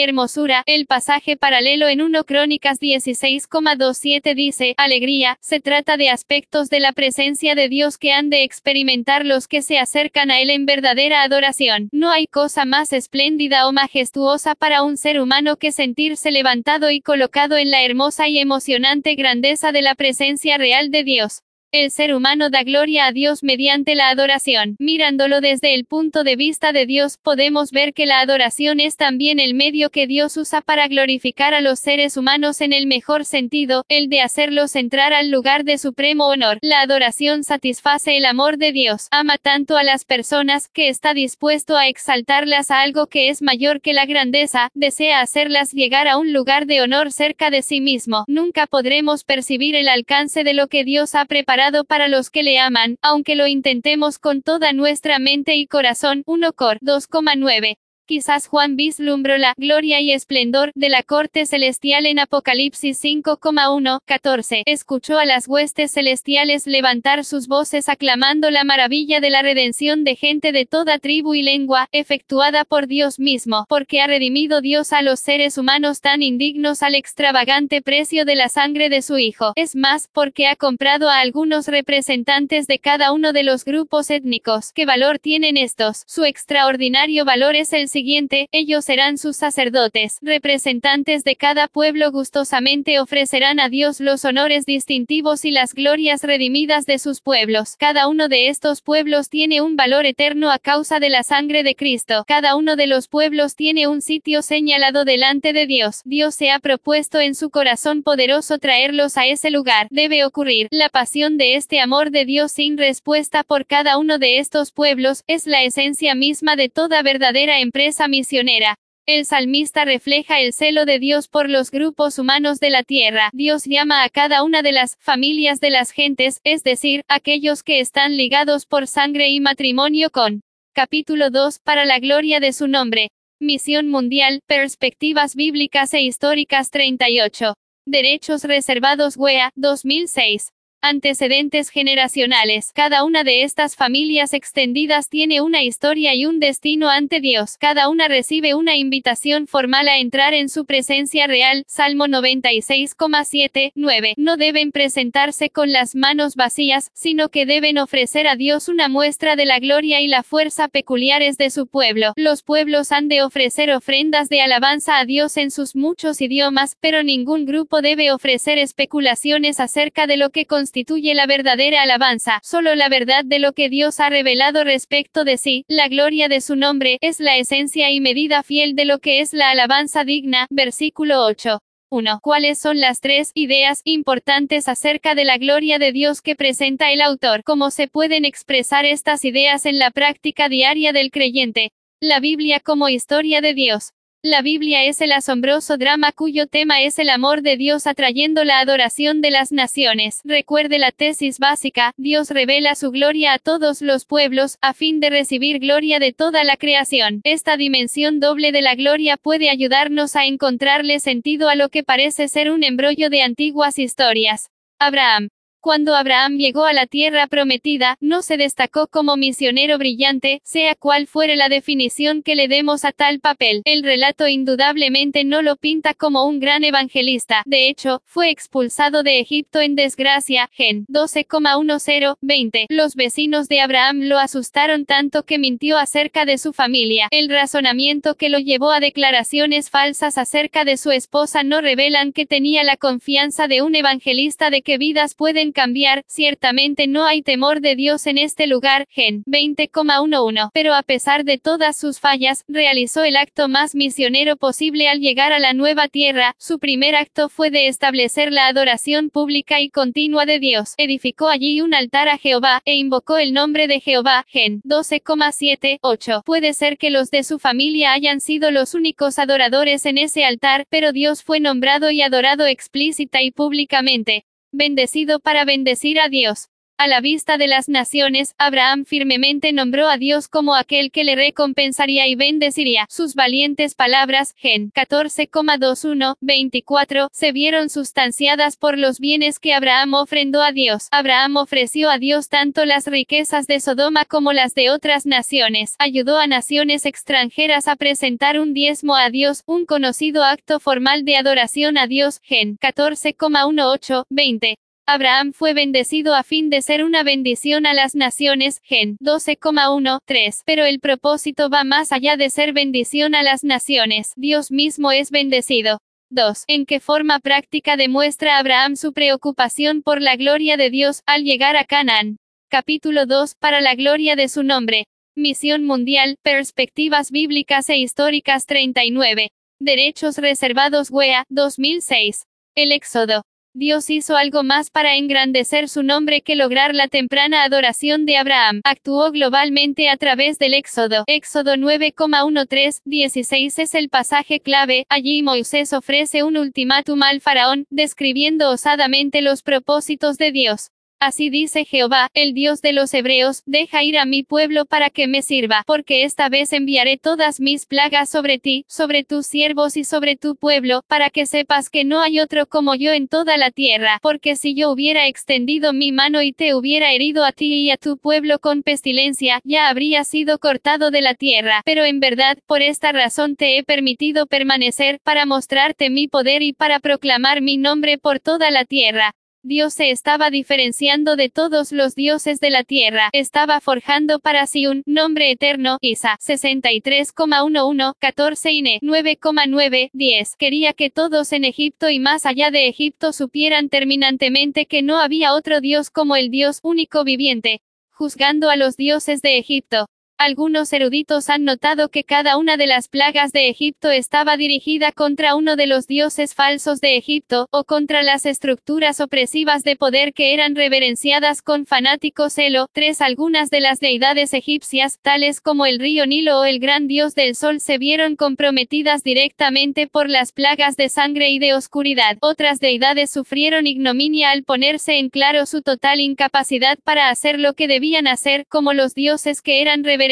A: hermosura, el pasaje paralelo en 1 Crónicas 16,27 dice, alegría, se trata de aspectos de la presencia de Dios que han de experimentar los que se acercan a Él en verdadera adoración. No hay cosa más espléndida o majestuosa para un ser humano que sentirse levantado y colocado en la hermosa y emocionante grandeza de la presencia real de Dios. El ser humano da gloria a Dios mediante la adoración. Mirándolo desde el punto de vista de Dios, podemos ver que la adoración es también el medio que Dios usa para glorificar a los seres humanos en el mejor sentido, el de hacerlos entrar al lugar de supremo honor. La adoración satisface el amor de Dios. Ama tanto a las personas, que está dispuesto a exaltarlas a algo que es mayor que la grandeza, desea hacerlas llegar a un lugar de honor cerca de sí mismo. Nunca podremos percibir el alcance de lo que Dios ha preparado para los que le aman, aunque lo intentemos con toda nuestra mente y corazón. 1 Cor 2,9 quizás Juan vislumbró la gloria y esplendor de la corte celestial en Apocalipsis 5,1, 14. Escuchó a las huestes celestiales levantar sus voces aclamando la maravilla de la redención de gente de toda tribu y lengua, efectuada por Dios mismo, porque ha redimido Dios a los seres humanos tan indignos al extravagante precio de la sangre de su Hijo. Es más, porque ha comprado a algunos representantes de cada uno de los grupos étnicos. ¿Qué valor tienen estos? Su extraordinario valor es el siguiente ellos serán sus sacerdotes, representantes de cada pueblo gustosamente ofrecerán a Dios los honores distintivos y las glorias redimidas de sus pueblos. Cada uno de estos pueblos tiene un valor eterno a causa de la sangre de Cristo. Cada uno de los pueblos tiene un sitio señalado delante de Dios. Dios se ha propuesto en su corazón poderoso traerlos a ese lugar. Debe ocurrir. La pasión de este amor de Dios sin respuesta por cada uno de estos pueblos es la esencia misma de toda verdadera empresa misionera. El salmista refleja el celo de Dios por los grupos humanos de la tierra. Dios llama a cada una de las familias de las gentes, es decir, aquellos que están ligados por sangre y matrimonio con. Capítulo 2, para la gloria de su nombre. Misión Mundial, Perspectivas Bíblicas e Históricas 38. Derechos Reservados WEA, 2006. Antecedentes generacionales. Cada una de estas familias extendidas tiene una historia y un destino ante Dios. Cada una recibe una invitación formal a entrar en su presencia real. Salmo 96,7, 9. No deben presentarse con las manos vacías, sino que deben ofrecer a Dios una muestra de la gloria y la fuerza peculiares de su pueblo. Los pueblos han de ofrecer ofrendas de alabanza a Dios en sus muchos idiomas, pero ningún grupo debe ofrecer especulaciones acerca de lo que la verdadera alabanza. Solo la verdad de lo que Dios ha revelado respecto de sí, la gloria de su nombre, es la esencia y medida fiel de lo que es la alabanza digna. Versículo 8. 1. ¿Cuáles son las tres ideas importantes acerca de la gloria de Dios que presenta el autor? ¿Cómo se pueden expresar estas ideas en la práctica diaria del creyente? La Biblia como historia de Dios. La Biblia es el asombroso drama cuyo tema es el amor de Dios atrayendo la adoración de las naciones. Recuerde la tesis básica, Dios revela su gloria a todos los pueblos, a fin de recibir gloria de toda la creación. Esta dimensión doble de la gloria puede ayudarnos a encontrarle sentido a lo que parece ser un embrollo de antiguas historias. Abraham, cuando Abraham llegó a la tierra prometida, no se destacó como misionero brillante, sea cual fuere la definición que le demos a tal papel. El relato indudablemente no lo pinta como un gran evangelista. De hecho, fue expulsado de Egipto en desgracia. Gen 12,1020. Los vecinos de Abraham lo asustaron tanto que mintió acerca de su familia. El razonamiento que lo llevó a declaraciones falsas acerca de su esposa no revelan que tenía la confianza de un evangelista de que vidas pueden cambiar, ciertamente no hay temor de Dios en este lugar, Gen 20,11. Pero a pesar de todas sus fallas, realizó el acto más misionero posible al llegar a la nueva tierra, su primer acto fue de establecer la adoración pública y continua de Dios. Edificó allí un altar a Jehová, e invocó el nombre de Jehová, Gen 12,78. Puede ser que los de su familia hayan sido los únicos adoradores en ese altar, pero Dios fue nombrado y adorado explícita y públicamente bendecido para bendecir a Dios. A la vista de las naciones, Abraham firmemente nombró a Dios como aquel que le recompensaría y bendeciría. Sus valientes palabras, Gen 14,21, 24, se vieron sustanciadas por los bienes que Abraham ofrendó a Dios. Abraham ofreció a Dios tanto las riquezas de Sodoma como las de otras naciones. Ayudó a naciones extranjeras a presentar un diezmo a Dios, un conocido acto formal de adoración a Dios. Gen 14,18, 20. Abraham fue bendecido a fin de ser una bendición a las naciones, Gen 12,13, pero el propósito va más allá de ser bendición a las naciones, Dios mismo es bendecido. 2. ¿En qué forma práctica demuestra Abraham su preocupación por la gloria de Dios al llegar a Canaán? Capítulo 2. Para la gloria de su nombre. Misión Mundial, Perspectivas Bíblicas e Históricas 39. Derechos Reservados WEA, 2006. El Éxodo. Dios hizo algo más para engrandecer su nombre que lograr la temprana adoración de Abraham. Actuó globalmente a través del Éxodo. Éxodo 9,13-16 es el pasaje clave. Allí Moisés ofrece un ultimátum al faraón, describiendo osadamente los propósitos de Dios. Así dice Jehová, el Dios de los Hebreos, deja ir a mi pueblo para que me sirva, porque esta vez enviaré todas mis plagas sobre ti, sobre tus siervos y sobre tu pueblo, para que sepas que no hay otro como yo en toda la tierra, porque si yo hubiera extendido mi mano y te hubiera herido a ti y a tu pueblo con pestilencia, ya habría sido cortado de la tierra, pero en verdad, por esta razón te he permitido permanecer, para mostrarte mi poder y para proclamar mi nombre por toda la tierra. Dios se estaba diferenciando de todos los dioses de la tierra, estaba forjando para sí un nombre eterno, Isa 63,11, 14 Ine 9,9, 10. Quería que todos en Egipto y más allá de Egipto supieran terminantemente que no había otro Dios como el Dios único viviente, juzgando a los dioses de Egipto. Algunos eruditos han notado que cada una de las plagas de Egipto estaba dirigida contra uno de los dioses falsos de Egipto, o contra las estructuras opresivas de poder que eran reverenciadas con fanático celo. Tres Algunas de las deidades egipcias, tales como el río Nilo o el gran dios del sol, se vieron comprometidas directamente por las plagas de sangre y de oscuridad. Otras deidades sufrieron ignominia al ponerse en claro su total incapacidad para hacer lo que debían hacer, como los dioses que eran reverenciados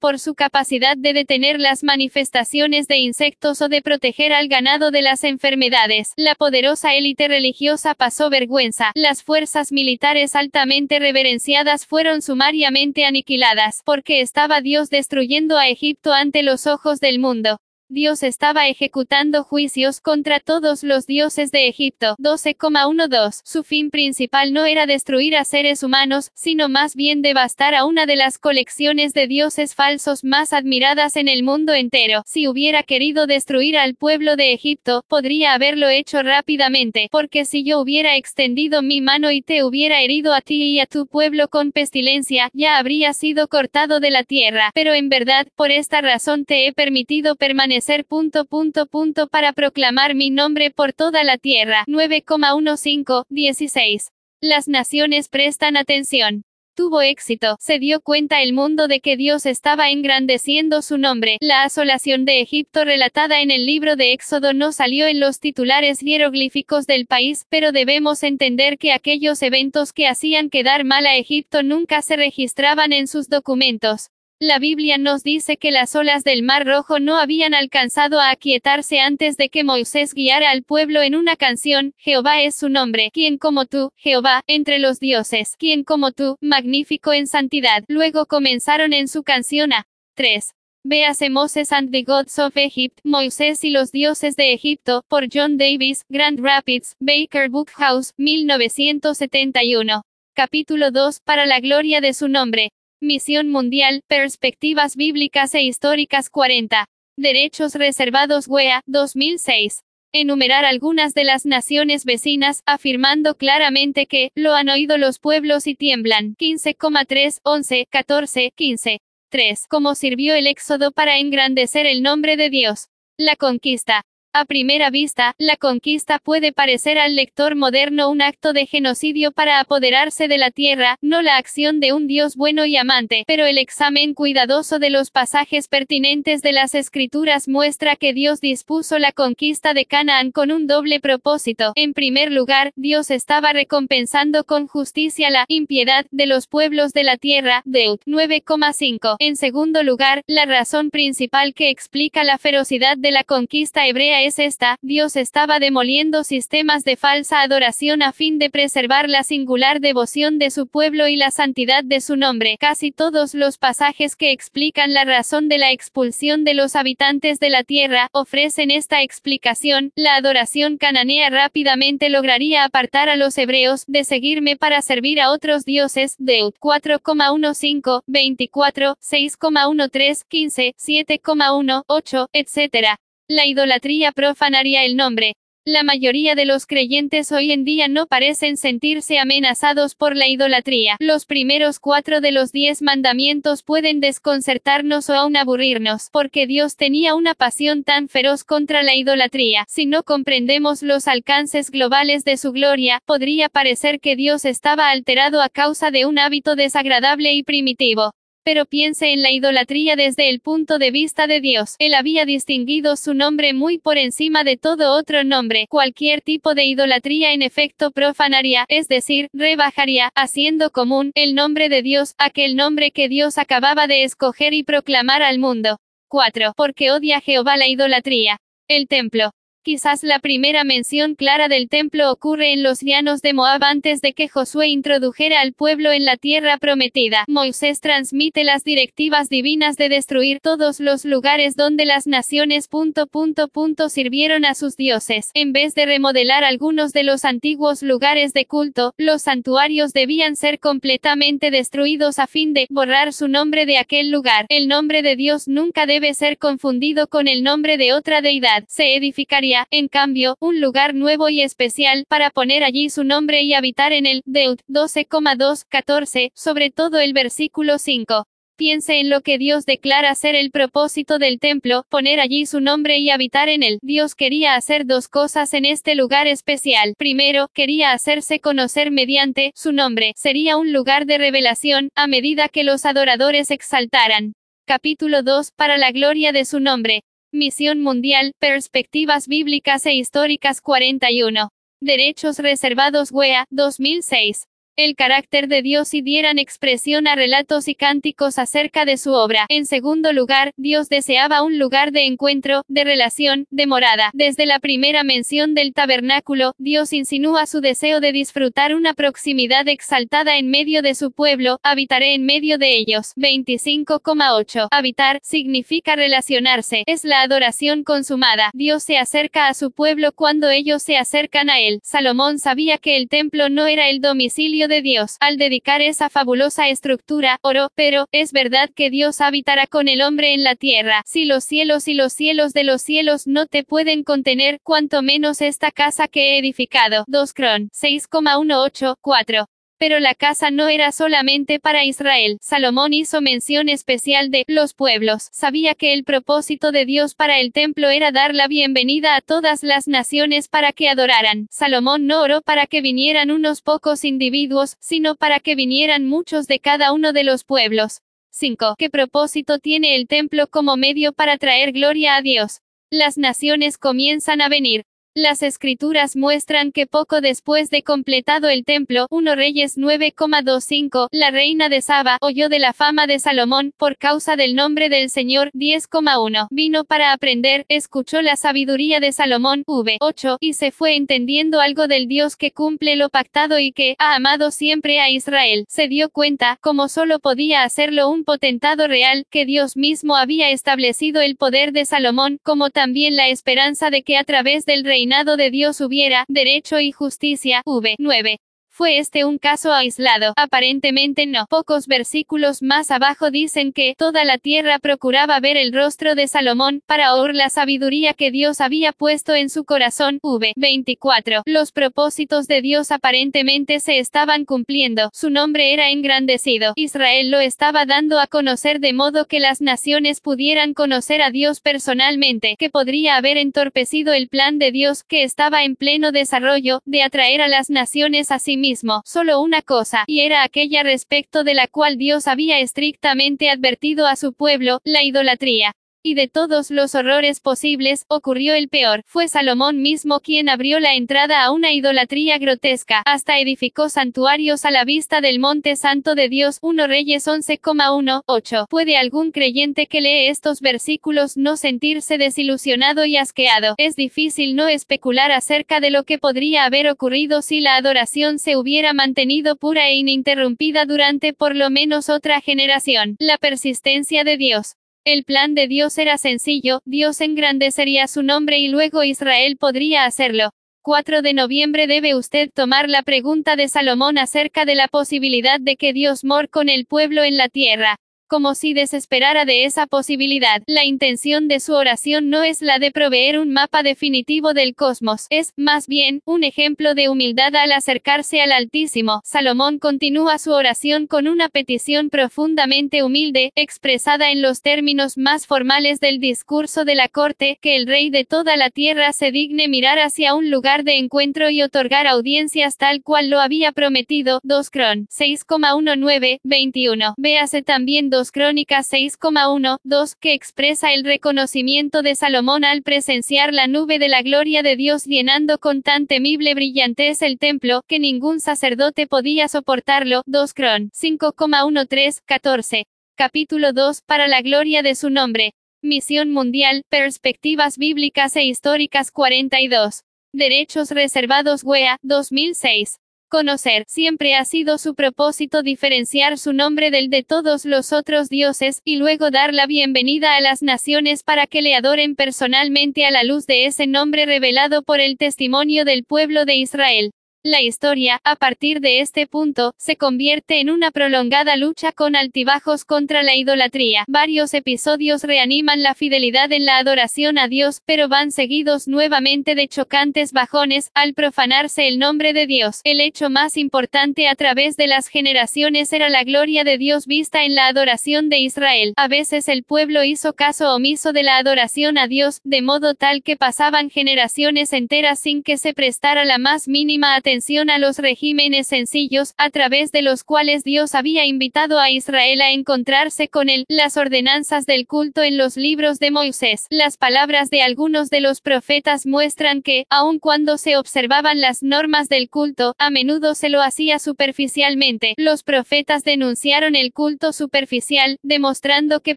A: por su capacidad de detener las manifestaciones de insectos o de proteger al ganado de las enfermedades. La poderosa élite religiosa pasó vergüenza. Las fuerzas militares altamente reverenciadas fueron sumariamente aniquiladas, porque estaba Dios destruyendo a Egipto ante los ojos del mundo. Dios estaba ejecutando juicios contra todos los dioses de Egipto. 12,12. Su fin principal no era destruir a seres humanos, sino más bien devastar a una de las colecciones de dioses falsos más admiradas en el mundo entero. Si hubiera querido destruir al pueblo de Egipto, podría haberlo hecho rápidamente, porque si yo hubiera extendido mi mano y te hubiera herido a ti y a tu pueblo con pestilencia, ya habría sido cortado de la tierra. Pero en verdad, por esta razón te he permitido permanecer punto punto para proclamar mi nombre por toda la tierra. 9,15, 16. Las naciones prestan atención. Tuvo éxito, se dio cuenta el mundo de que Dios estaba engrandeciendo su nombre. La asolación de Egipto relatada en el libro de Éxodo no salió en los titulares hieroglíficos del país, pero debemos entender que aquellos eventos que hacían quedar mal a Egipto nunca se registraban en sus documentos. La Biblia nos dice que las olas del Mar Rojo no habían alcanzado a aquietarse antes de que Moisés guiara al pueblo en una canción, Jehová es su nombre, quien como tú, Jehová, entre los dioses, quien como tú, magnífico en santidad. Luego comenzaron en su canción a 3. Véase Moses and the Gods of Egypt, Moisés y los dioses de Egipto, por John Davis, Grand Rapids, Baker Book House, 1971. Capítulo 2, para la gloria de su nombre. Misión Mundial, Perspectivas Bíblicas e Históricas 40. Derechos Reservados WEA, 2006. Enumerar algunas de las naciones vecinas, afirmando claramente que, lo han oído los pueblos y tiemblan. 15,3, 11, 14, 15. 3. Cómo sirvió el éxodo para engrandecer el nombre de Dios. La conquista. A primera vista, la conquista puede parecer al lector moderno un acto de genocidio para apoderarse de la tierra, no la acción de un Dios bueno y amante, pero el examen cuidadoso de los pasajes pertinentes de las escrituras muestra que Dios dispuso la conquista de Canaán con un doble propósito. En primer lugar, Dios estaba recompensando con justicia la impiedad de los pueblos de la tierra, Deut 9,5. En segundo lugar, la razón principal que explica la ferocidad de la conquista hebrea es esta, Dios estaba demoliendo sistemas de falsa adoración a fin de preservar la singular devoción de su pueblo y la santidad de su nombre. Casi todos los pasajes que explican la razón de la expulsión de los habitantes de la tierra, ofrecen esta explicación, la adoración cananea rápidamente lograría apartar a los hebreos de seguirme para servir a otros dioses, Deut 4,15, 24, 6,13, 15, 7,1, 8, etc. La idolatría profanaría el nombre. La mayoría de los creyentes hoy en día no parecen sentirse amenazados por la idolatría. Los primeros cuatro de los diez mandamientos pueden desconcertarnos o aún aburrirnos, porque Dios tenía una pasión tan feroz contra la idolatría. Si no comprendemos los alcances globales de su gloria, podría parecer que Dios estaba alterado a causa de un hábito desagradable y primitivo pero piense en la idolatría desde el punto de vista de Dios. Él había distinguido su nombre muy por encima de todo otro nombre. Cualquier tipo de idolatría en efecto profanaría, es decir, rebajaría, haciendo común el nombre de Dios, aquel nombre que Dios acababa de escoger y proclamar al mundo. 4. Porque odia Jehová la idolatría. El templo. Quizás la primera mención clara del templo ocurre en los llanos de Moab antes de que Josué introdujera al pueblo en la tierra prometida. Moisés transmite las directivas divinas de destruir todos los lugares donde las naciones punto punto punto sirvieron a sus dioses. En vez de remodelar algunos de los antiguos lugares de culto, los santuarios debían ser completamente destruidos a fin de borrar su nombre de aquel lugar. El nombre de Dios nunca debe ser confundido con el nombre de otra deidad. Se edificaría en cambio, un lugar nuevo y especial, para poner allí su nombre y habitar en él. Deut 12,2, 14, sobre todo el versículo 5. Piense en lo que Dios declara ser el propósito del templo, poner allí su nombre y habitar en él. Dios quería hacer dos cosas en este lugar especial. Primero, quería hacerse conocer mediante su nombre. Sería un lugar de revelación, a medida que los adoradores exaltaran. Capítulo 2, para la gloria de su nombre. Misión Mundial, Perspectivas Bíblicas e Históricas 41. Derechos Reservados WEA, 2006 el carácter de Dios y dieran expresión a relatos y cánticos acerca de su obra. En segundo lugar, Dios deseaba un lugar de encuentro, de relación, de morada. Desde la primera mención del tabernáculo, Dios insinúa su deseo de disfrutar una proximidad exaltada en medio de su pueblo, habitaré en medio de ellos. 25,8. Habitar, significa relacionarse, es la adoración consumada. Dios se acerca a su pueblo cuando ellos se acercan a él. Salomón sabía que el templo no era el domicilio de Dios, al dedicar esa fabulosa estructura, oro, pero, es verdad que Dios habitará con el hombre en la tierra, si los cielos y los cielos de los cielos no te pueden contener, cuanto menos esta casa que he edificado. 2 Cron, 6,184. Pero la casa no era solamente para Israel. Salomón hizo mención especial de los pueblos. Sabía que el propósito de Dios para el templo era dar la bienvenida a todas las naciones para que adoraran. Salomón no oró para que vinieran unos pocos individuos, sino para que vinieran muchos de cada uno de los pueblos. 5. ¿Qué propósito tiene el templo como medio para traer gloria a Dios? Las naciones comienzan a venir. Las escrituras muestran que poco después de completado el templo, 1 Reyes 9,25, la reina de Saba, oyó de la fama de Salomón, por causa del nombre del Señor, 10,1. Vino para aprender, escuchó la sabiduría de Salomón, v. 8, y se fue entendiendo algo del Dios que cumple lo pactado y que, ha amado siempre a Israel. Se dio cuenta, como solo podía hacerlo un potentado real, que Dios mismo había establecido el poder de Salomón, como también la esperanza de que a través del reino de Dios hubiera derecho y justicia. V. 9. ¿Fue este un caso aislado? Aparentemente no. Pocos versículos más abajo dicen que toda la tierra procuraba ver el rostro de Salomón, para oír la sabiduría que Dios había puesto en su corazón. V. 24. Los propósitos de Dios aparentemente se estaban cumpliendo. Su nombre era engrandecido. Israel lo estaba dando a conocer de modo que las naciones pudieran conocer a Dios personalmente, que podría haber entorpecido el plan de Dios, que estaba en pleno desarrollo, de atraer a las naciones a sí mismo solo una cosa, y era aquella respecto de la cual Dios había estrictamente advertido a su pueblo, la idolatría y de todos los horrores posibles, ocurrió el peor. Fue Salomón mismo quien abrió la entrada a una idolatría grotesca, hasta edificó santuarios a la vista del monte santo de Dios. 1 Reyes 11,1, ¿Puede algún creyente que lee estos versículos no sentirse desilusionado y asqueado? Es difícil no especular acerca de lo que podría haber ocurrido si la adoración se hubiera mantenido pura e ininterrumpida durante por lo menos otra generación. La persistencia de Dios. El plan de Dios era sencillo, Dios engrandecería su nombre y luego Israel podría hacerlo. 4 de noviembre debe usted tomar la pregunta de Salomón acerca de la posibilidad de que Dios mor con el pueblo en la tierra como si desesperara de esa posibilidad. La intención de su oración no es la de proveer un mapa definitivo del cosmos, es, más bien, un ejemplo de humildad al acercarse al Altísimo. Salomón continúa su oración con una petición profundamente humilde, expresada en los términos más formales del discurso de la corte, que el rey de toda la tierra se digne mirar hacia un lugar de encuentro y otorgar audiencias tal cual lo había prometido. 2 Cron 6,19, 21. Véase también Crónicas 6,1, 2, que expresa el reconocimiento de Salomón al presenciar la nube de la gloria de Dios llenando con tan temible brillantez el templo, que ningún sacerdote podía soportarlo. 2 Cron 5,13, 14. Capítulo 2, para la gloria de su nombre. Misión Mundial, Perspectivas Bíblicas e Históricas 42. Derechos Reservados WEA, 2006. Conocer, siempre ha sido su propósito diferenciar su nombre del de todos los otros dioses, y luego dar la bienvenida a las naciones para que le adoren personalmente a la luz de ese nombre revelado por el testimonio del pueblo de Israel. La historia, a partir de este punto, se convierte en una prolongada lucha con altibajos contra la idolatría. Varios episodios reaniman la fidelidad en la adoración a Dios, pero van seguidos nuevamente de chocantes bajones, al profanarse el nombre de Dios. El hecho más importante a través de las generaciones era la gloria de Dios vista en la adoración de Israel. A veces el pueblo hizo caso omiso de la adoración a Dios, de modo tal que pasaban generaciones enteras sin que se prestara la más mínima atención a los regímenes sencillos, a través de los cuales Dios había invitado a Israel a encontrarse con él, las ordenanzas del culto en los libros de Moisés. Las palabras de algunos de los profetas muestran que, aun cuando se observaban las normas del culto, a menudo se lo hacía superficialmente. Los profetas denunciaron el culto superficial, demostrando que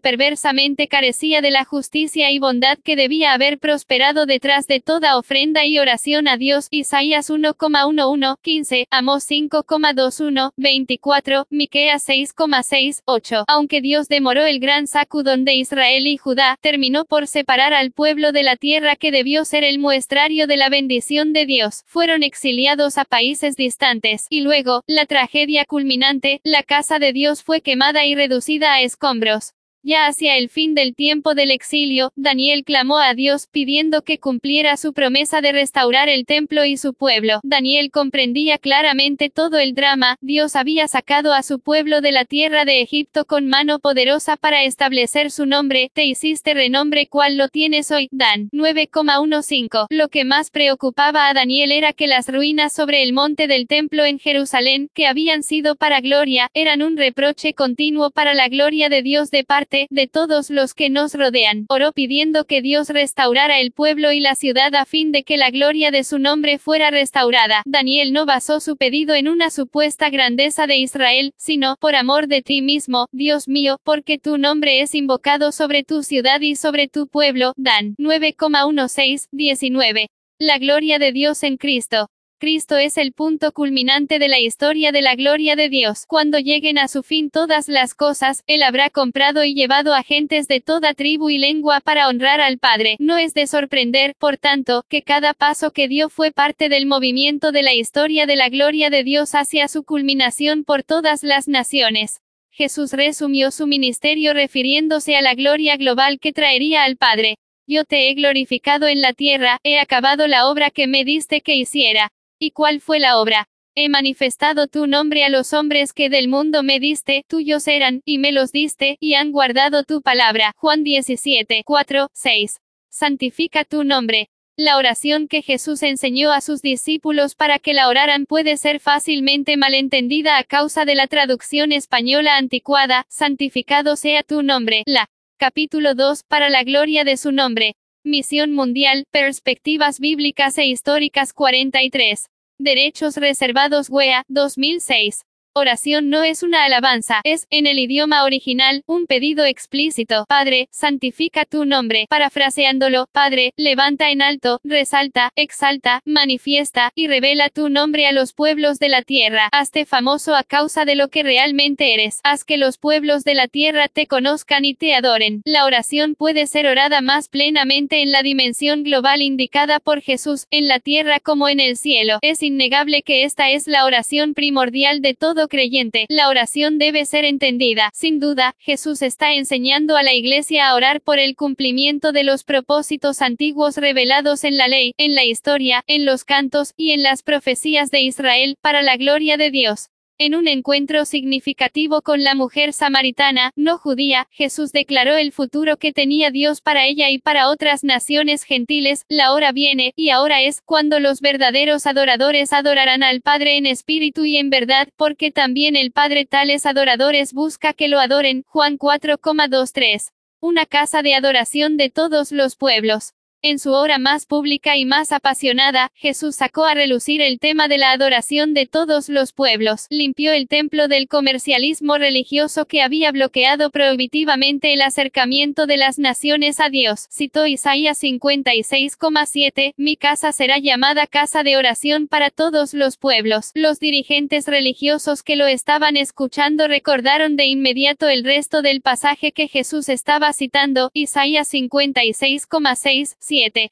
A: perversamente carecía de la justicia y bondad que debía haber prosperado detrás de toda ofrenda y oración a Dios. Isaías 1,1 1, 15, Amos 5,21, 24, Miqueas 6,6, 8. Aunque Dios demoró el gran sacudón de Israel y Judá, terminó por separar al pueblo de la tierra que debió ser el muestrario de la bendición de Dios. Fueron exiliados a países distantes, y luego, la tragedia culminante, la casa de Dios fue quemada y reducida a escombros. Ya hacia el fin del tiempo del exilio, Daniel clamó a Dios pidiendo que cumpliera su promesa de restaurar el templo y su pueblo. Daniel comprendía claramente todo el drama, Dios había sacado a su pueblo de la tierra de Egipto con mano poderosa para establecer su nombre, te hiciste renombre cual lo tienes hoy, Dan 9,15. Lo que más preocupaba a Daniel era que las ruinas sobre el monte del templo en Jerusalén, que habían sido para gloria, eran un reproche continuo para la gloria de Dios de parte de todos los que nos rodean. Oró pidiendo que Dios restaurara el pueblo y la ciudad a fin de que la gloria de su nombre fuera restaurada. Daniel no basó su pedido en una supuesta grandeza de Israel, sino, por amor de ti mismo, Dios mío, porque tu nombre es invocado sobre tu ciudad y sobre tu pueblo. Dan 9,16, 19. La gloria de Dios en Cristo. Cristo es el punto culminante de la historia de la gloria de Dios. Cuando lleguen a su fin todas las cosas, Él habrá comprado y llevado a gentes de toda tribu y lengua para honrar al Padre. No es de sorprender, por tanto, que cada paso que dio fue parte del movimiento de la historia de la gloria de Dios hacia su culminación por todas las naciones. Jesús resumió su ministerio refiriéndose a la gloria global que traería al Padre. Yo te he glorificado en la tierra, he acabado la obra que me diste que hiciera. ¿Y cuál fue la obra? He manifestado tu nombre a los hombres que del mundo me diste, tuyos eran, y me los diste, y han guardado tu palabra. Juan 17, 4, 6. Santifica tu nombre. La oración que Jesús enseñó a sus discípulos para que la oraran puede ser fácilmente malentendida a causa de la traducción española anticuada, santificado sea tu nombre. La capítulo 2, para la gloria de su nombre. Misión Mundial, Perspectivas Bíblicas e Históricas 43. Derechos Reservados WEA, 2006. Oración no es una alabanza, es, en el idioma original, un pedido explícito. Padre, santifica tu nombre. Parafraseándolo, Padre, levanta en alto, resalta, exalta, manifiesta, y revela tu nombre a los pueblos de la tierra. Hazte famoso a causa de lo que realmente eres. Haz que los pueblos de la tierra te conozcan y te adoren. La oración puede ser orada más plenamente en la dimensión global indicada por Jesús, en la tierra como en el cielo. Es innegable que esta es la oración primordial de todo creyente, la oración debe ser entendida. Sin duda, Jesús está enseñando a la iglesia a orar por el cumplimiento de los propósitos antiguos revelados en la ley, en la historia, en los cantos, y en las profecías de Israel, para la gloria de Dios. En un encuentro significativo con la mujer samaritana, no judía, Jesús declaró el futuro que tenía Dios para ella y para otras naciones gentiles, la hora viene, y ahora es, cuando los verdaderos adoradores adorarán al Padre en espíritu y en verdad, porque también el Padre tales adoradores busca que lo adoren. Juan 4,23. Una casa de adoración de todos los pueblos. En su hora más pública y más apasionada, Jesús sacó a relucir el tema de la adoración de todos los pueblos, limpió el templo del comercialismo religioso que había bloqueado prohibitivamente el acercamiento de las naciones a Dios. Citó Isaías 56,7, Mi casa será llamada casa de oración para todos los pueblos. Los dirigentes religiosos que lo estaban escuchando recordaron de inmediato el resto del pasaje que Jesús estaba citando, Isaías 56,6,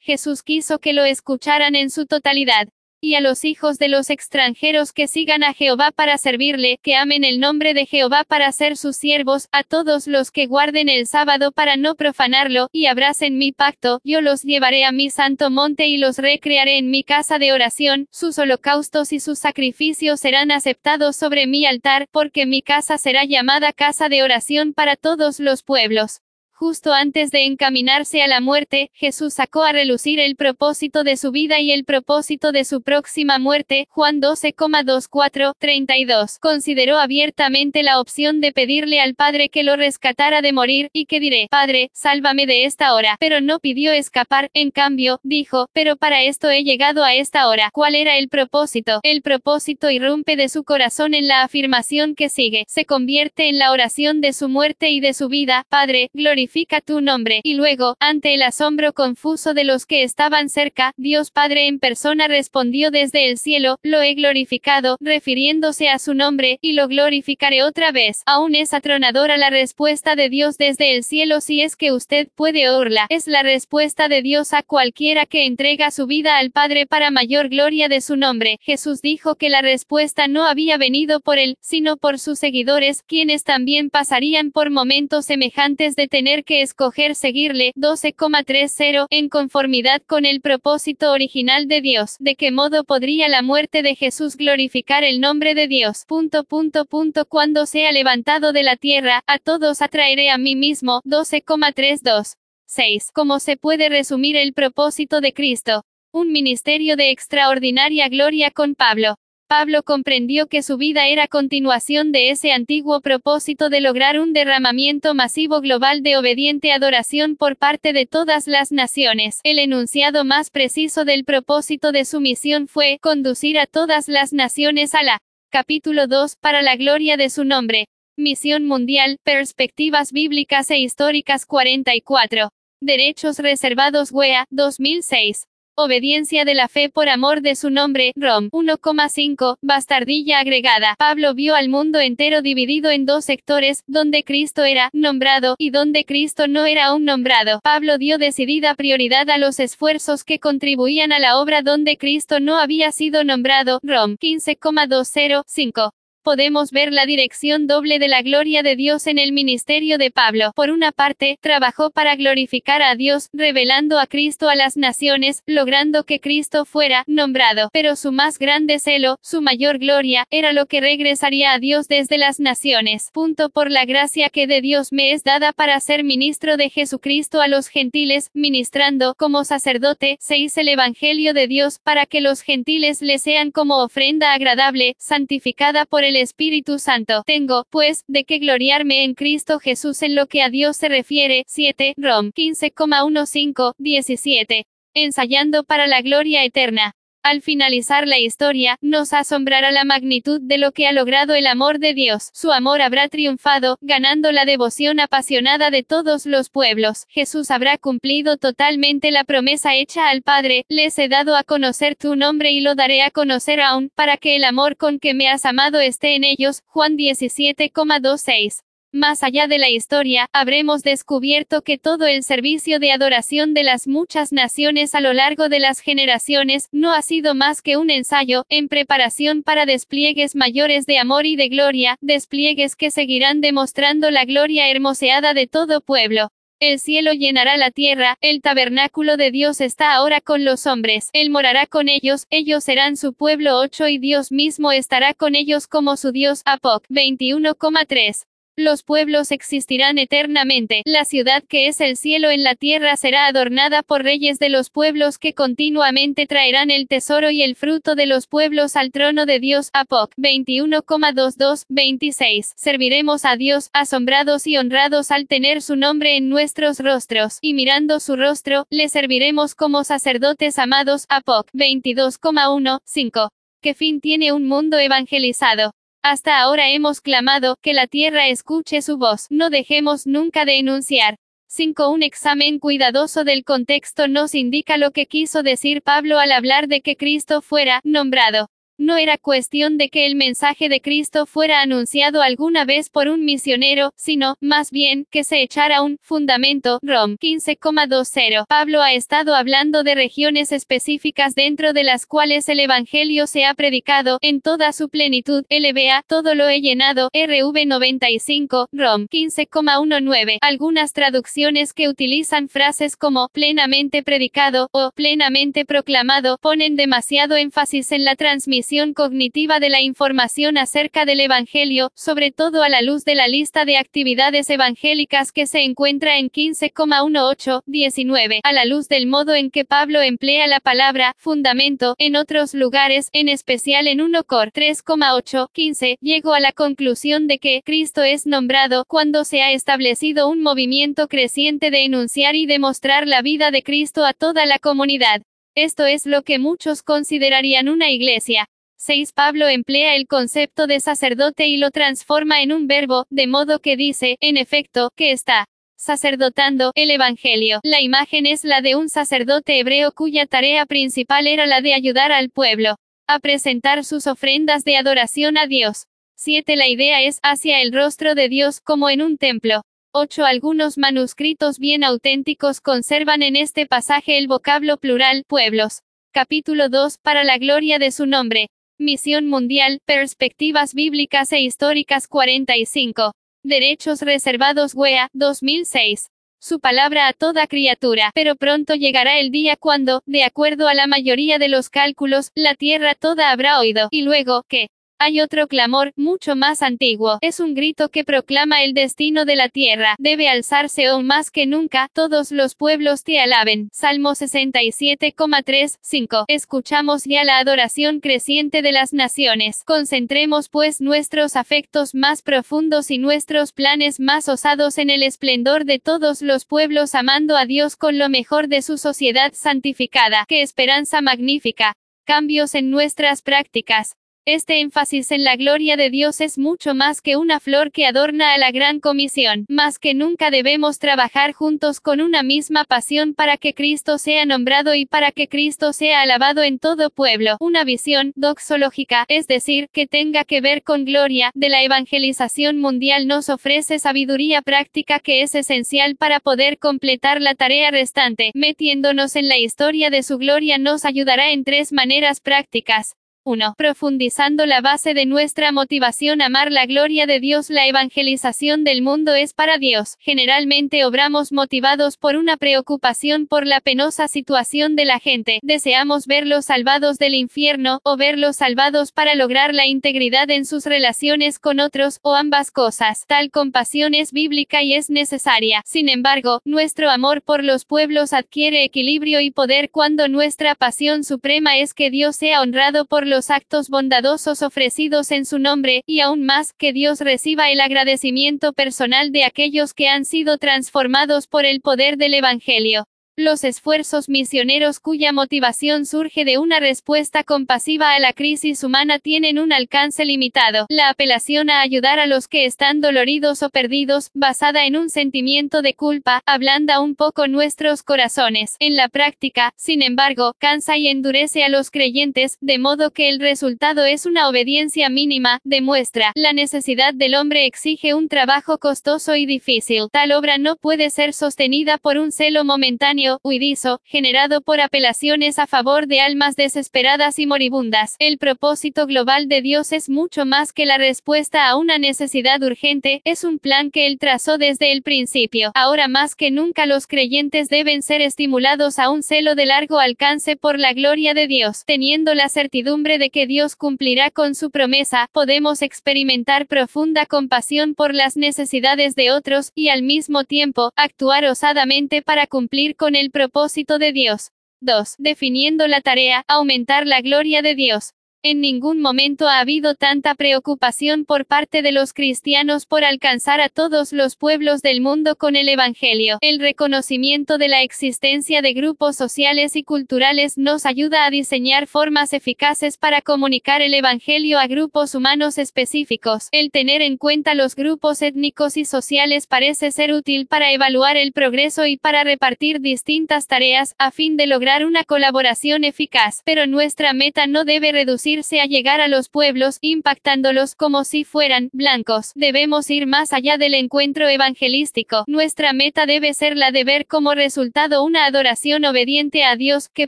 A: Jesús quiso que lo escucharan en su totalidad. y a los hijos de los extranjeros que sigan a Jehová para servirle, que amen el nombre de Jehová para ser sus siervos, a todos los que guarden el sábado para no profanarlo, y abracen mi pacto, yo los llevaré a mi santo monte y los recrearé en mi casa de oración, sus holocaustos y sus sacrificios serán aceptados sobre mi altar, porque mi casa será llamada casa de oración para todos los pueblos. Justo antes de encaminarse a la muerte, Jesús sacó a relucir el propósito de su vida y el propósito de su próxima muerte. Juan 12,24, 32. Consideró abiertamente la opción de pedirle al Padre que lo rescatara de morir, y que diré, Padre, sálvame de esta hora. Pero no pidió escapar, en cambio, dijo, pero para esto he llegado a esta hora. ¿Cuál era el propósito? El propósito irrumpe de su corazón en la afirmación que sigue, se convierte en la oración de su muerte y de su vida. Padre, glorifica tu nombre. Y luego, ante el asombro confuso de los que estaban cerca, Dios Padre en persona respondió desde el cielo, lo he glorificado, refiriéndose a su nombre, y lo glorificaré otra vez. Aún es atronadora la respuesta de Dios desde el cielo si es que usted puede oírla. Es la respuesta de Dios a cualquiera que entrega su vida al Padre para mayor gloria de su nombre. Jesús dijo que la respuesta no había venido por él, sino por sus seguidores, quienes también pasarían por momentos semejantes de tener que escoger seguirle, 12,30, en conformidad con el propósito original de Dios. ¿De qué modo podría la muerte de Jesús glorificar el nombre de Dios? Punto, punto, punto, cuando sea levantado de la tierra, a todos atraeré a mí mismo, 12,32. 6. ¿Cómo se puede resumir el propósito de Cristo? Un ministerio de extraordinaria gloria con Pablo. Pablo comprendió que su vida era continuación de ese antiguo propósito de lograr un derramamiento masivo global de obediente adoración por parte de todas las naciones. El enunciado más preciso del propósito de su misión fue conducir a todas las naciones a la capítulo 2 para la gloria de su nombre. Misión Mundial, Perspectivas Bíblicas e Históricas 44. Derechos Reservados WEA, 2006. Obediencia de la fe por amor de su nombre, Rom 1,5, bastardilla agregada. Pablo vio al mundo entero dividido en dos sectores, donde Cristo era nombrado y donde Cristo no era aún nombrado. Pablo dio decidida prioridad a los esfuerzos que contribuían a la obra donde Cristo no había sido nombrado. Rom 15,205 podemos ver la dirección doble de la gloria de Dios en el ministerio de Pablo. Por una parte, trabajó para glorificar a Dios, revelando a Cristo a las naciones, logrando que Cristo fuera nombrado. Pero su más grande celo, su mayor gloria, era lo que regresaría a Dios desde las naciones. Punto por la gracia que de Dios me es dada para ser ministro de Jesucristo a los gentiles, ministrando como sacerdote, se hizo el Evangelio de Dios, para que los gentiles le sean como ofrenda agradable, santificada por el Espíritu Santo. Tengo, pues, de qué gloriarme en Cristo Jesús en lo que a Dios se refiere. 7. Rom 15,15, 17. Ensayando para la gloria eterna. Al finalizar la historia, nos asombrará la magnitud de lo que ha logrado el amor de Dios. Su amor habrá triunfado, ganando la devoción apasionada de todos los pueblos. Jesús habrá cumplido totalmente la promesa hecha al Padre, les he dado a conocer tu nombre y lo daré a conocer aún, para que el amor con que me has amado esté en ellos. Juan 17,26. Más allá de la historia, habremos descubierto que todo el servicio de adoración de las muchas naciones a lo largo de las generaciones, no ha sido más que un ensayo, en preparación para despliegues mayores de amor y de gloria, despliegues que seguirán demostrando la gloria hermoseada de todo pueblo. El cielo llenará la tierra, el tabernáculo de Dios está ahora con los hombres, Él morará con ellos, ellos serán su pueblo 8 y Dios mismo estará con ellos como su Dios. Apoc 21,3. Los pueblos existirán eternamente. La ciudad que es el cielo en la tierra será adornada por reyes de los pueblos que continuamente traerán el tesoro y el fruto de los pueblos al trono de Dios. Apoc 21,22, 26. Serviremos a Dios, asombrados y honrados al tener su nombre en nuestros rostros, y mirando su rostro, le serviremos como sacerdotes amados. Apoc 22,1, 5. ¿Qué fin tiene un mundo evangelizado? Hasta ahora hemos clamado, que la tierra escuche su voz, no dejemos nunca de enunciar. 5. Un examen cuidadoso del contexto nos indica lo que quiso decir Pablo al hablar de que Cristo fuera nombrado. No era cuestión de que el mensaje de Cristo fuera anunciado alguna vez por un misionero, sino, más bien, que se echara un fundamento. Rom 15,20. Pablo ha estado hablando de regiones específicas dentro de las cuales el Evangelio se ha predicado, en toda su plenitud. LBA, todo lo he llenado. RV 95, Rom 15,19. Algunas traducciones que utilizan frases como plenamente predicado o plenamente proclamado ponen demasiado énfasis en la transmisión cognitiva de la información acerca del Evangelio, sobre todo a la luz de la lista de actividades evangélicas que se encuentra en 15,18-19, a la luz del modo en que Pablo emplea la palabra fundamento en otros lugares, en especial en 1 Cor 3,8-15, llego a la conclusión de que Cristo es nombrado cuando se ha establecido un movimiento creciente de enunciar y demostrar la vida de Cristo a toda la comunidad. Esto es lo que muchos considerarían una iglesia. 6. Pablo emplea el concepto de sacerdote y lo transforma en un verbo, de modo que dice, en efecto, que está sacerdotando el Evangelio. La imagen es la de un sacerdote hebreo cuya tarea principal era la de ayudar al pueblo a presentar sus ofrendas de adoración a Dios. 7. La idea es hacia el rostro de Dios, como en un templo. 8. Algunos manuscritos bien auténticos conservan en este pasaje el vocablo plural, pueblos. Capítulo 2, para la gloria de su nombre. Misión Mundial, Perspectivas Bíblicas e Históricas 45. Derechos Reservados WEA, 2006. Su palabra a toda criatura, pero pronto llegará el día cuando, de acuerdo a la mayoría de los cálculos, la tierra toda habrá oído, y luego, que, hay otro clamor, mucho más antiguo. Es un grito que proclama el destino de la tierra. Debe alzarse aún más que nunca. Todos los pueblos te alaben. Salmo 67,3, 5. Escuchamos ya la adoración creciente de las naciones. Concentremos pues nuestros afectos más profundos y nuestros planes más osados en el esplendor de todos los pueblos amando a Dios con lo mejor de su sociedad santificada. ¡Qué esperanza magnífica! Cambios en nuestras prácticas. Este énfasis en la gloria de Dios es mucho más que una flor que adorna a la gran comisión, más que nunca debemos trabajar juntos con una misma pasión para que Cristo sea nombrado y para que Cristo sea alabado en todo pueblo. Una visión doxológica, es decir, que tenga que ver con gloria, de la evangelización mundial nos ofrece sabiduría práctica que es esencial para poder completar la tarea restante. Metiéndonos en la historia de su gloria nos ayudará en tres maneras prácticas. 1. Profundizando la base de nuestra motivación amar la gloria de Dios. La evangelización del mundo es para Dios. Generalmente obramos motivados por una preocupación por la penosa situación de la gente. Deseamos verlos salvados del infierno, o verlos salvados para lograr la integridad en sus relaciones con otros, o ambas cosas. Tal compasión es bíblica y es necesaria. Sin embargo, nuestro amor por los pueblos adquiere equilibrio y poder cuando nuestra pasión suprema es que Dios sea honrado por los actos bondadosos ofrecidos en su nombre, y aún más, que Dios reciba el agradecimiento personal de aquellos que han sido transformados por el poder del Evangelio. Los esfuerzos misioneros cuya motivación surge de una respuesta compasiva a la crisis humana tienen un alcance limitado. La apelación a ayudar a los que están doloridos o perdidos, basada en un sentimiento de culpa, ablanda un poco nuestros corazones. En la práctica, sin embargo, cansa y endurece a los creyentes, de modo que el resultado es una obediencia mínima, demuestra, la necesidad del hombre exige un trabajo costoso y difícil. Tal obra no puede ser sostenida por un celo momentáneo huidizo, generado por apelaciones a favor de almas desesperadas y moribundas. El propósito global de Dios es mucho más que la respuesta a una necesidad urgente, es un plan que Él trazó desde el principio. Ahora más que nunca los creyentes deben ser estimulados a un celo de largo alcance por la gloria de Dios. Teniendo la certidumbre de que Dios cumplirá con su promesa, podemos experimentar profunda compasión por las necesidades de otros, y al mismo tiempo, actuar osadamente para cumplir con el propósito de Dios. 2. Definiendo la tarea, aumentar la gloria de Dios. En ningún momento ha habido tanta preocupación por parte de los cristianos por alcanzar a todos los pueblos del mundo con el Evangelio. El reconocimiento de la existencia de grupos sociales y culturales nos ayuda a diseñar formas eficaces para comunicar el Evangelio a grupos humanos específicos. El tener en cuenta los grupos étnicos y sociales parece ser útil para evaluar el progreso y para repartir distintas tareas, a fin de lograr una colaboración eficaz. Pero nuestra meta no debe reducir dirigirse a llegar a los pueblos, impactándolos como si fueran blancos. Debemos ir más allá del encuentro evangelístico. Nuestra meta debe ser la de ver como resultado una adoración obediente a Dios, que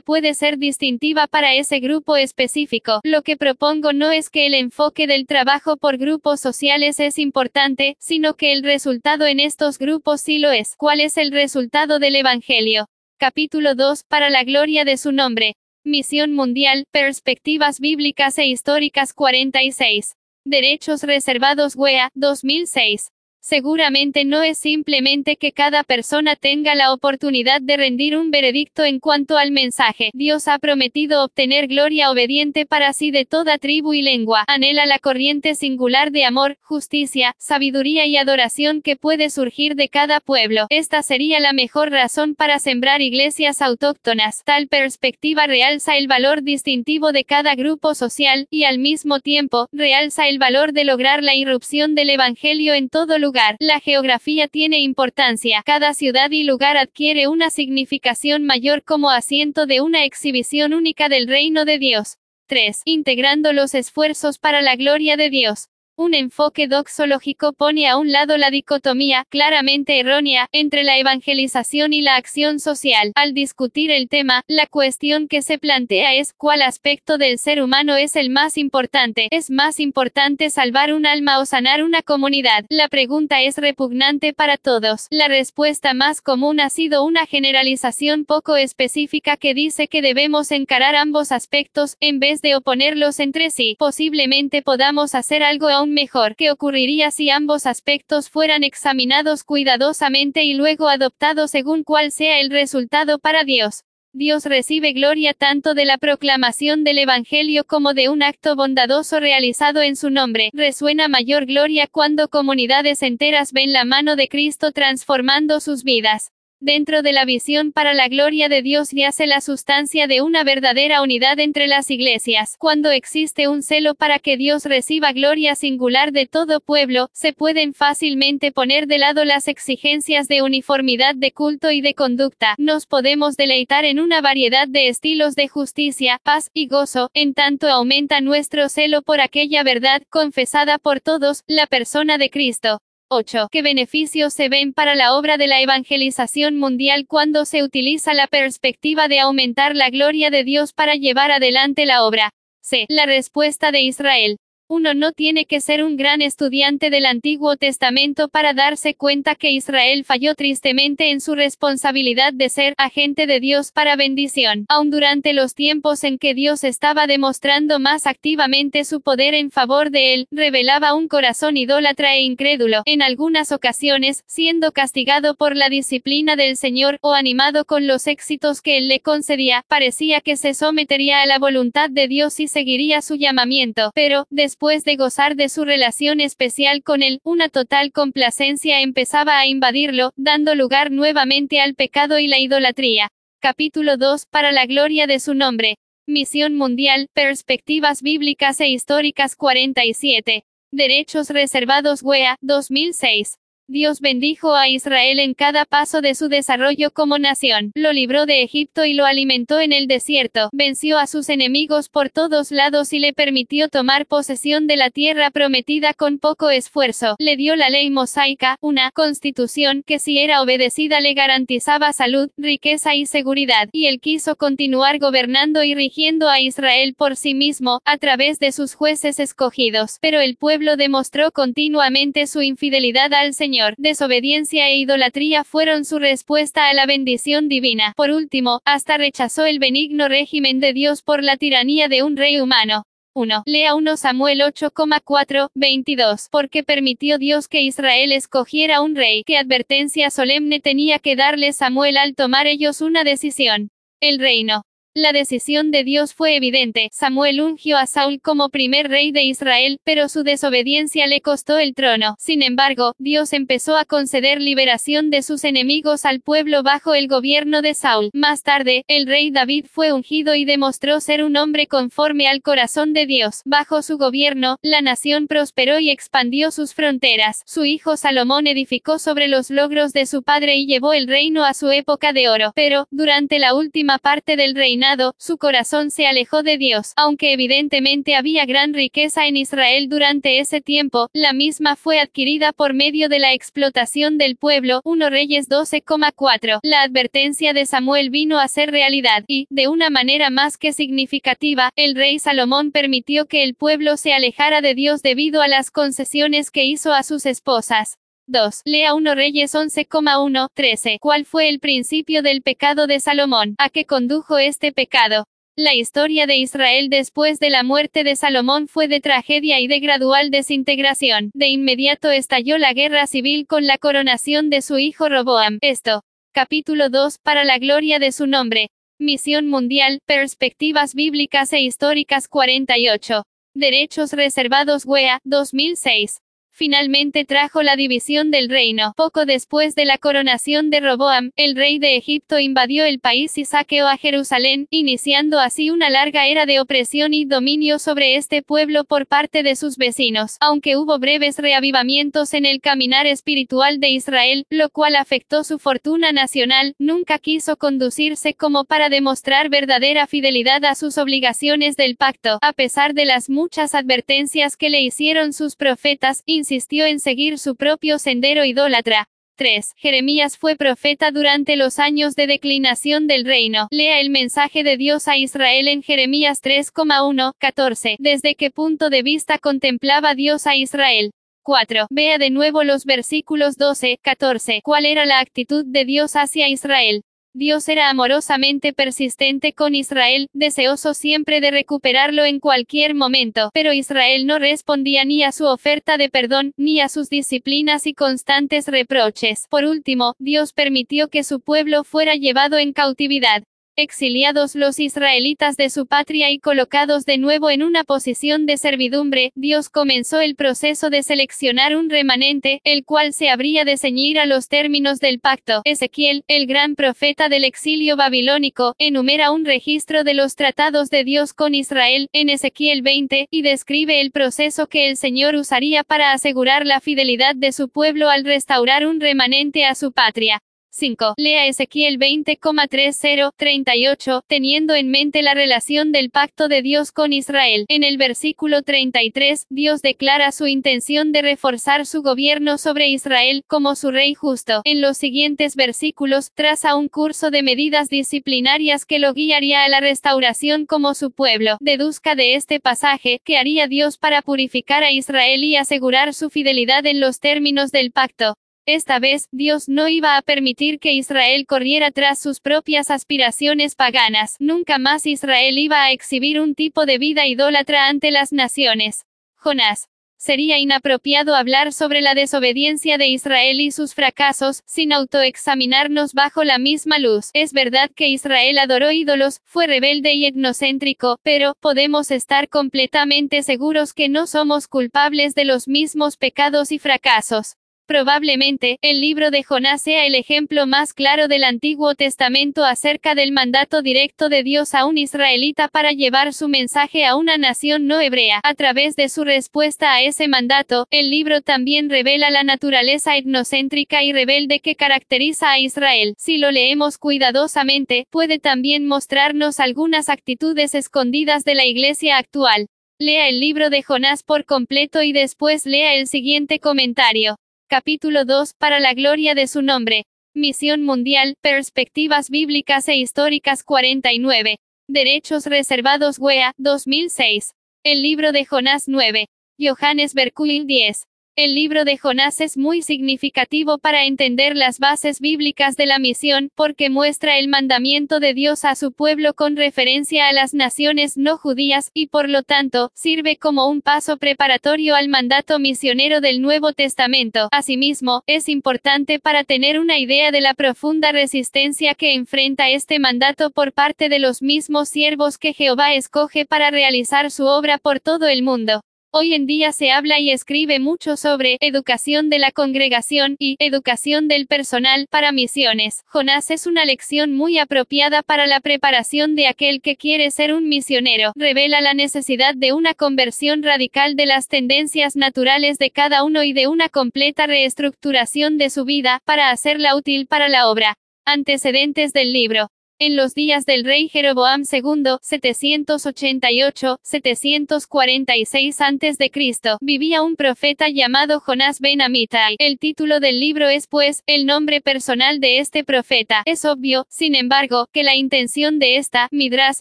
A: puede ser distintiva para ese grupo específico. Lo que propongo no es que el enfoque del trabajo por grupos sociales es importante, sino que el resultado en estos grupos sí lo es. ¿Cuál es el resultado del Evangelio? Capítulo 2, para la gloria de su nombre. Misión Mundial, Perspectivas Bíblicas e Históricas 46. Derechos Reservados WEA, 2006. Seguramente no es simplemente que cada persona tenga la oportunidad de rendir un veredicto en cuanto al mensaje. Dios ha prometido obtener gloria obediente para sí de toda tribu y lengua. Anhela la corriente singular de amor, justicia, sabiduría y adoración que puede surgir de cada pueblo. Esta sería la mejor razón para sembrar iglesias autóctonas. Tal perspectiva realza el valor distintivo de cada grupo social, y al mismo tiempo, realza el valor de lograr la irrupción del Evangelio en todo lugar la geografía tiene importancia. Cada ciudad y lugar adquiere una significación mayor como asiento de una exhibición única del reino de Dios. 3. Integrando los esfuerzos para la gloria de Dios. Un enfoque doxológico pone a un lado la dicotomía, claramente errónea, entre la evangelización y la acción social. Al discutir el tema, la cuestión que se plantea es, ¿cuál aspecto del ser humano es el más importante? ¿Es más importante salvar un alma o sanar una comunidad? La pregunta es repugnante para todos. La respuesta más común ha sido una generalización poco específica que dice que debemos encarar ambos aspectos, en vez de oponerlos entre sí. Posiblemente podamos hacer algo aún mejor. ¿Qué ocurriría si ambos aspectos fueran examinados cuidadosamente y luego adoptados según cuál sea el resultado para Dios? Dios recibe gloria tanto de la proclamación del Evangelio como de un acto bondadoso realizado en su nombre. Resuena mayor gloria cuando comunidades enteras ven la mano de Cristo transformando sus vidas. Dentro de la visión para la gloria de Dios yace la sustancia de una verdadera unidad entre las iglesias. Cuando existe un celo para que Dios reciba gloria singular de todo pueblo, se pueden fácilmente poner de lado las exigencias de uniformidad de culto y de conducta. Nos podemos deleitar en una variedad de estilos de justicia, paz y gozo, en tanto aumenta nuestro celo por aquella verdad confesada por todos, la persona de Cristo. 8. ¿Qué beneficios se ven para la obra de la evangelización mundial cuando se utiliza la perspectiva de aumentar la gloria de Dios para llevar adelante la obra? C. La respuesta de Israel. Uno no tiene que ser un gran estudiante del Antiguo Testamento para darse cuenta que Israel falló tristemente en su responsabilidad de ser agente de Dios para bendición. Aun durante los tiempos en que Dios estaba demostrando más activamente su poder en favor de él, revelaba un corazón idólatra e incrédulo, en algunas ocasiones, siendo castigado por la disciplina del Señor, o animado con los éxitos que él le concedía, parecía que se sometería a la voluntad de Dios y seguiría su llamamiento. Pero, después después de gozar de su relación especial con él, una total complacencia empezaba a invadirlo, dando lugar nuevamente al pecado y la idolatría. Capítulo 2, para la gloria de su nombre. Misión Mundial, Perspectivas Bíblicas e Históricas 47. Derechos Reservados WEA, 2006. Dios bendijo a Israel en cada paso de su desarrollo como nación, lo libró de Egipto y lo alimentó en el desierto, venció a sus enemigos por todos lados y le permitió tomar posesión de la tierra prometida con poco esfuerzo, le dio la ley mosaica, una constitución que si era obedecida le garantizaba salud, riqueza y seguridad, y él quiso continuar gobernando y rigiendo a Israel por sí mismo, a través de sus jueces escogidos, pero el pueblo demostró continuamente su infidelidad al Señor desobediencia e idolatría fueron su respuesta a la bendición divina. Por último, hasta rechazó el benigno régimen de Dios por la tiranía de un rey humano. 1. Lea 1 Samuel 8,4, 22. Porque permitió Dios que Israel escogiera un rey. ¿Qué advertencia solemne tenía que darle Samuel al tomar ellos una decisión? El reino. La decisión de Dios fue evidente. Samuel ungió a Saúl como primer rey de Israel, pero su desobediencia le costó el trono. Sin embargo, Dios empezó a conceder liberación de sus enemigos al pueblo bajo el gobierno de Saúl. Más tarde, el rey David fue ungido y demostró ser un hombre conforme al corazón de Dios. Bajo su gobierno, la nación prosperó y expandió sus fronteras. Su hijo Salomón edificó sobre los logros de su padre y llevó el reino a su época de oro. Pero, durante la última parte del reino, su corazón se alejó de Dios. Aunque evidentemente había gran riqueza en Israel durante ese tiempo, la misma fue adquirida por medio de la explotación del pueblo. 1 Reyes 12,4. La advertencia de Samuel vino a ser realidad, y, de una manera más que significativa, el rey Salomón permitió que el pueblo se alejara de Dios debido a las concesiones que hizo a sus esposas. 2. Lea 1 Reyes 11,1, 13. ¿Cuál fue el principio del pecado de Salomón? ¿A qué condujo este pecado? La historia de Israel después de la muerte de Salomón fue de tragedia y de gradual desintegración. De inmediato estalló la guerra civil con la coronación de su hijo Roboam. Esto. Capítulo 2. Para la gloria de su nombre. Misión Mundial, Perspectivas Bíblicas e Históricas 48. Derechos Reservados WEA, 2006 finalmente trajo la división del reino. Poco después de la coronación de Roboam, el rey de Egipto invadió el país y saqueó a Jerusalén, iniciando así una larga era de opresión y dominio sobre este pueblo por parte de sus vecinos, aunque hubo breves reavivamientos en el caminar espiritual de Israel, lo cual afectó su fortuna nacional, nunca quiso conducirse como para demostrar verdadera fidelidad a sus obligaciones del pacto, a pesar de las muchas advertencias que le hicieron sus profetas, insistió en seguir su propio sendero idólatra. 3. Jeremías fue profeta durante los años de declinación del reino. Lea el mensaje de Dios a Israel en Jeremías 3,1, 14. ¿Desde qué punto de vista contemplaba Dios a Israel? 4. Vea de nuevo los versículos 12, 14. ¿Cuál era la actitud de Dios hacia Israel? Dios era amorosamente persistente con Israel, deseoso siempre de recuperarlo en cualquier momento, pero Israel no respondía ni a su oferta de perdón, ni a sus disciplinas y constantes reproches. Por último, Dios permitió que su pueblo fuera llevado en cautividad. Exiliados los israelitas de su patria y colocados de nuevo en una posición de servidumbre, Dios comenzó el proceso de seleccionar un remanente, el cual se habría de ceñir a los términos del pacto. Ezequiel, el gran profeta del exilio babilónico, enumera un registro de los tratados de Dios con Israel, en Ezequiel 20, y describe el proceso que el Señor usaría para asegurar la fidelidad de su pueblo al restaurar un remanente a su patria. 5. Lea Ezequiel 20,3038, teniendo en mente la relación del pacto de Dios con Israel. En el versículo 33, Dios declara su intención de reforzar su gobierno sobre Israel, como su rey justo. En los siguientes versículos, traza un curso de medidas disciplinarias que lo guiaría a la restauración como su pueblo. Deduzca de este pasaje, que haría Dios para purificar a Israel y asegurar su fidelidad en los términos del pacto. Esta vez, Dios no iba a permitir que Israel corriera tras sus propias aspiraciones paganas. Nunca más Israel iba a exhibir un tipo de vida idólatra ante las naciones. Jonás. Sería inapropiado hablar sobre la desobediencia de Israel y sus fracasos, sin autoexaminarnos bajo la misma luz. Es verdad que Israel adoró ídolos, fue rebelde y etnocéntrico, pero, podemos estar completamente seguros que no somos culpables de los mismos pecados y fracasos. Probablemente, el libro de Jonás sea el ejemplo más claro del Antiguo Testamento acerca del mandato directo de Dios a un israelita para llevar su mensaje a una nación no hebrea. A través de su respuesta a ese mandato, el libro también revela la naturaleza etnocéntrica y rebelde que caracteriza a Israel. Si lo leemos cuidadosamente, puede también mostrarnos algunas actitudes escondidas de la iglesia actual. Lea el libro de Jonás por completo y después lea el siguiente comentario. Capítulo 2, para la gloria de su nombre. Misión Mundial, Perspectivas Bíblicas e Históricas 49. Derechos Reservados WEA, 2006. El libro de Jonás 9. Johannes Berkuil 10. El libro de Jonás es muy significativo para entender las bases bíblicas de la misión, porque muestra el mandamiento de Dios a su pueblo con referencia a las naciones no judías, y por lo tanto, sirve como un paso preparatorio al mandato misionero del Nuevo Testamento. Asimismo, es importante para tener una idea de la profunda resistencia que enfrenta este mandato por parte de los mismos siervos que Jehová escoge para realizar su obra por todo el mundo. Hoy en día se habla y escribe mucho sobre educación de la congregación y educación del personal para misiones. Jonás es una lección muy apropiada para la preparación de aquel que quiere ser un misionero. Revela la necesidad de una conversión radical de las tendencias naturales de cada uno y de una completa reestructuración de su vida para hacerla útil para la obra. Antecedentes del libro. En los días del rey Jeroboam II, 788-746 a.C., vivía un profeta llamado Jonás ben Amittai. El título del libro es pues, el nombre personal de este profeta. Es obvio, sin embargo, que la intención de esta, Midras,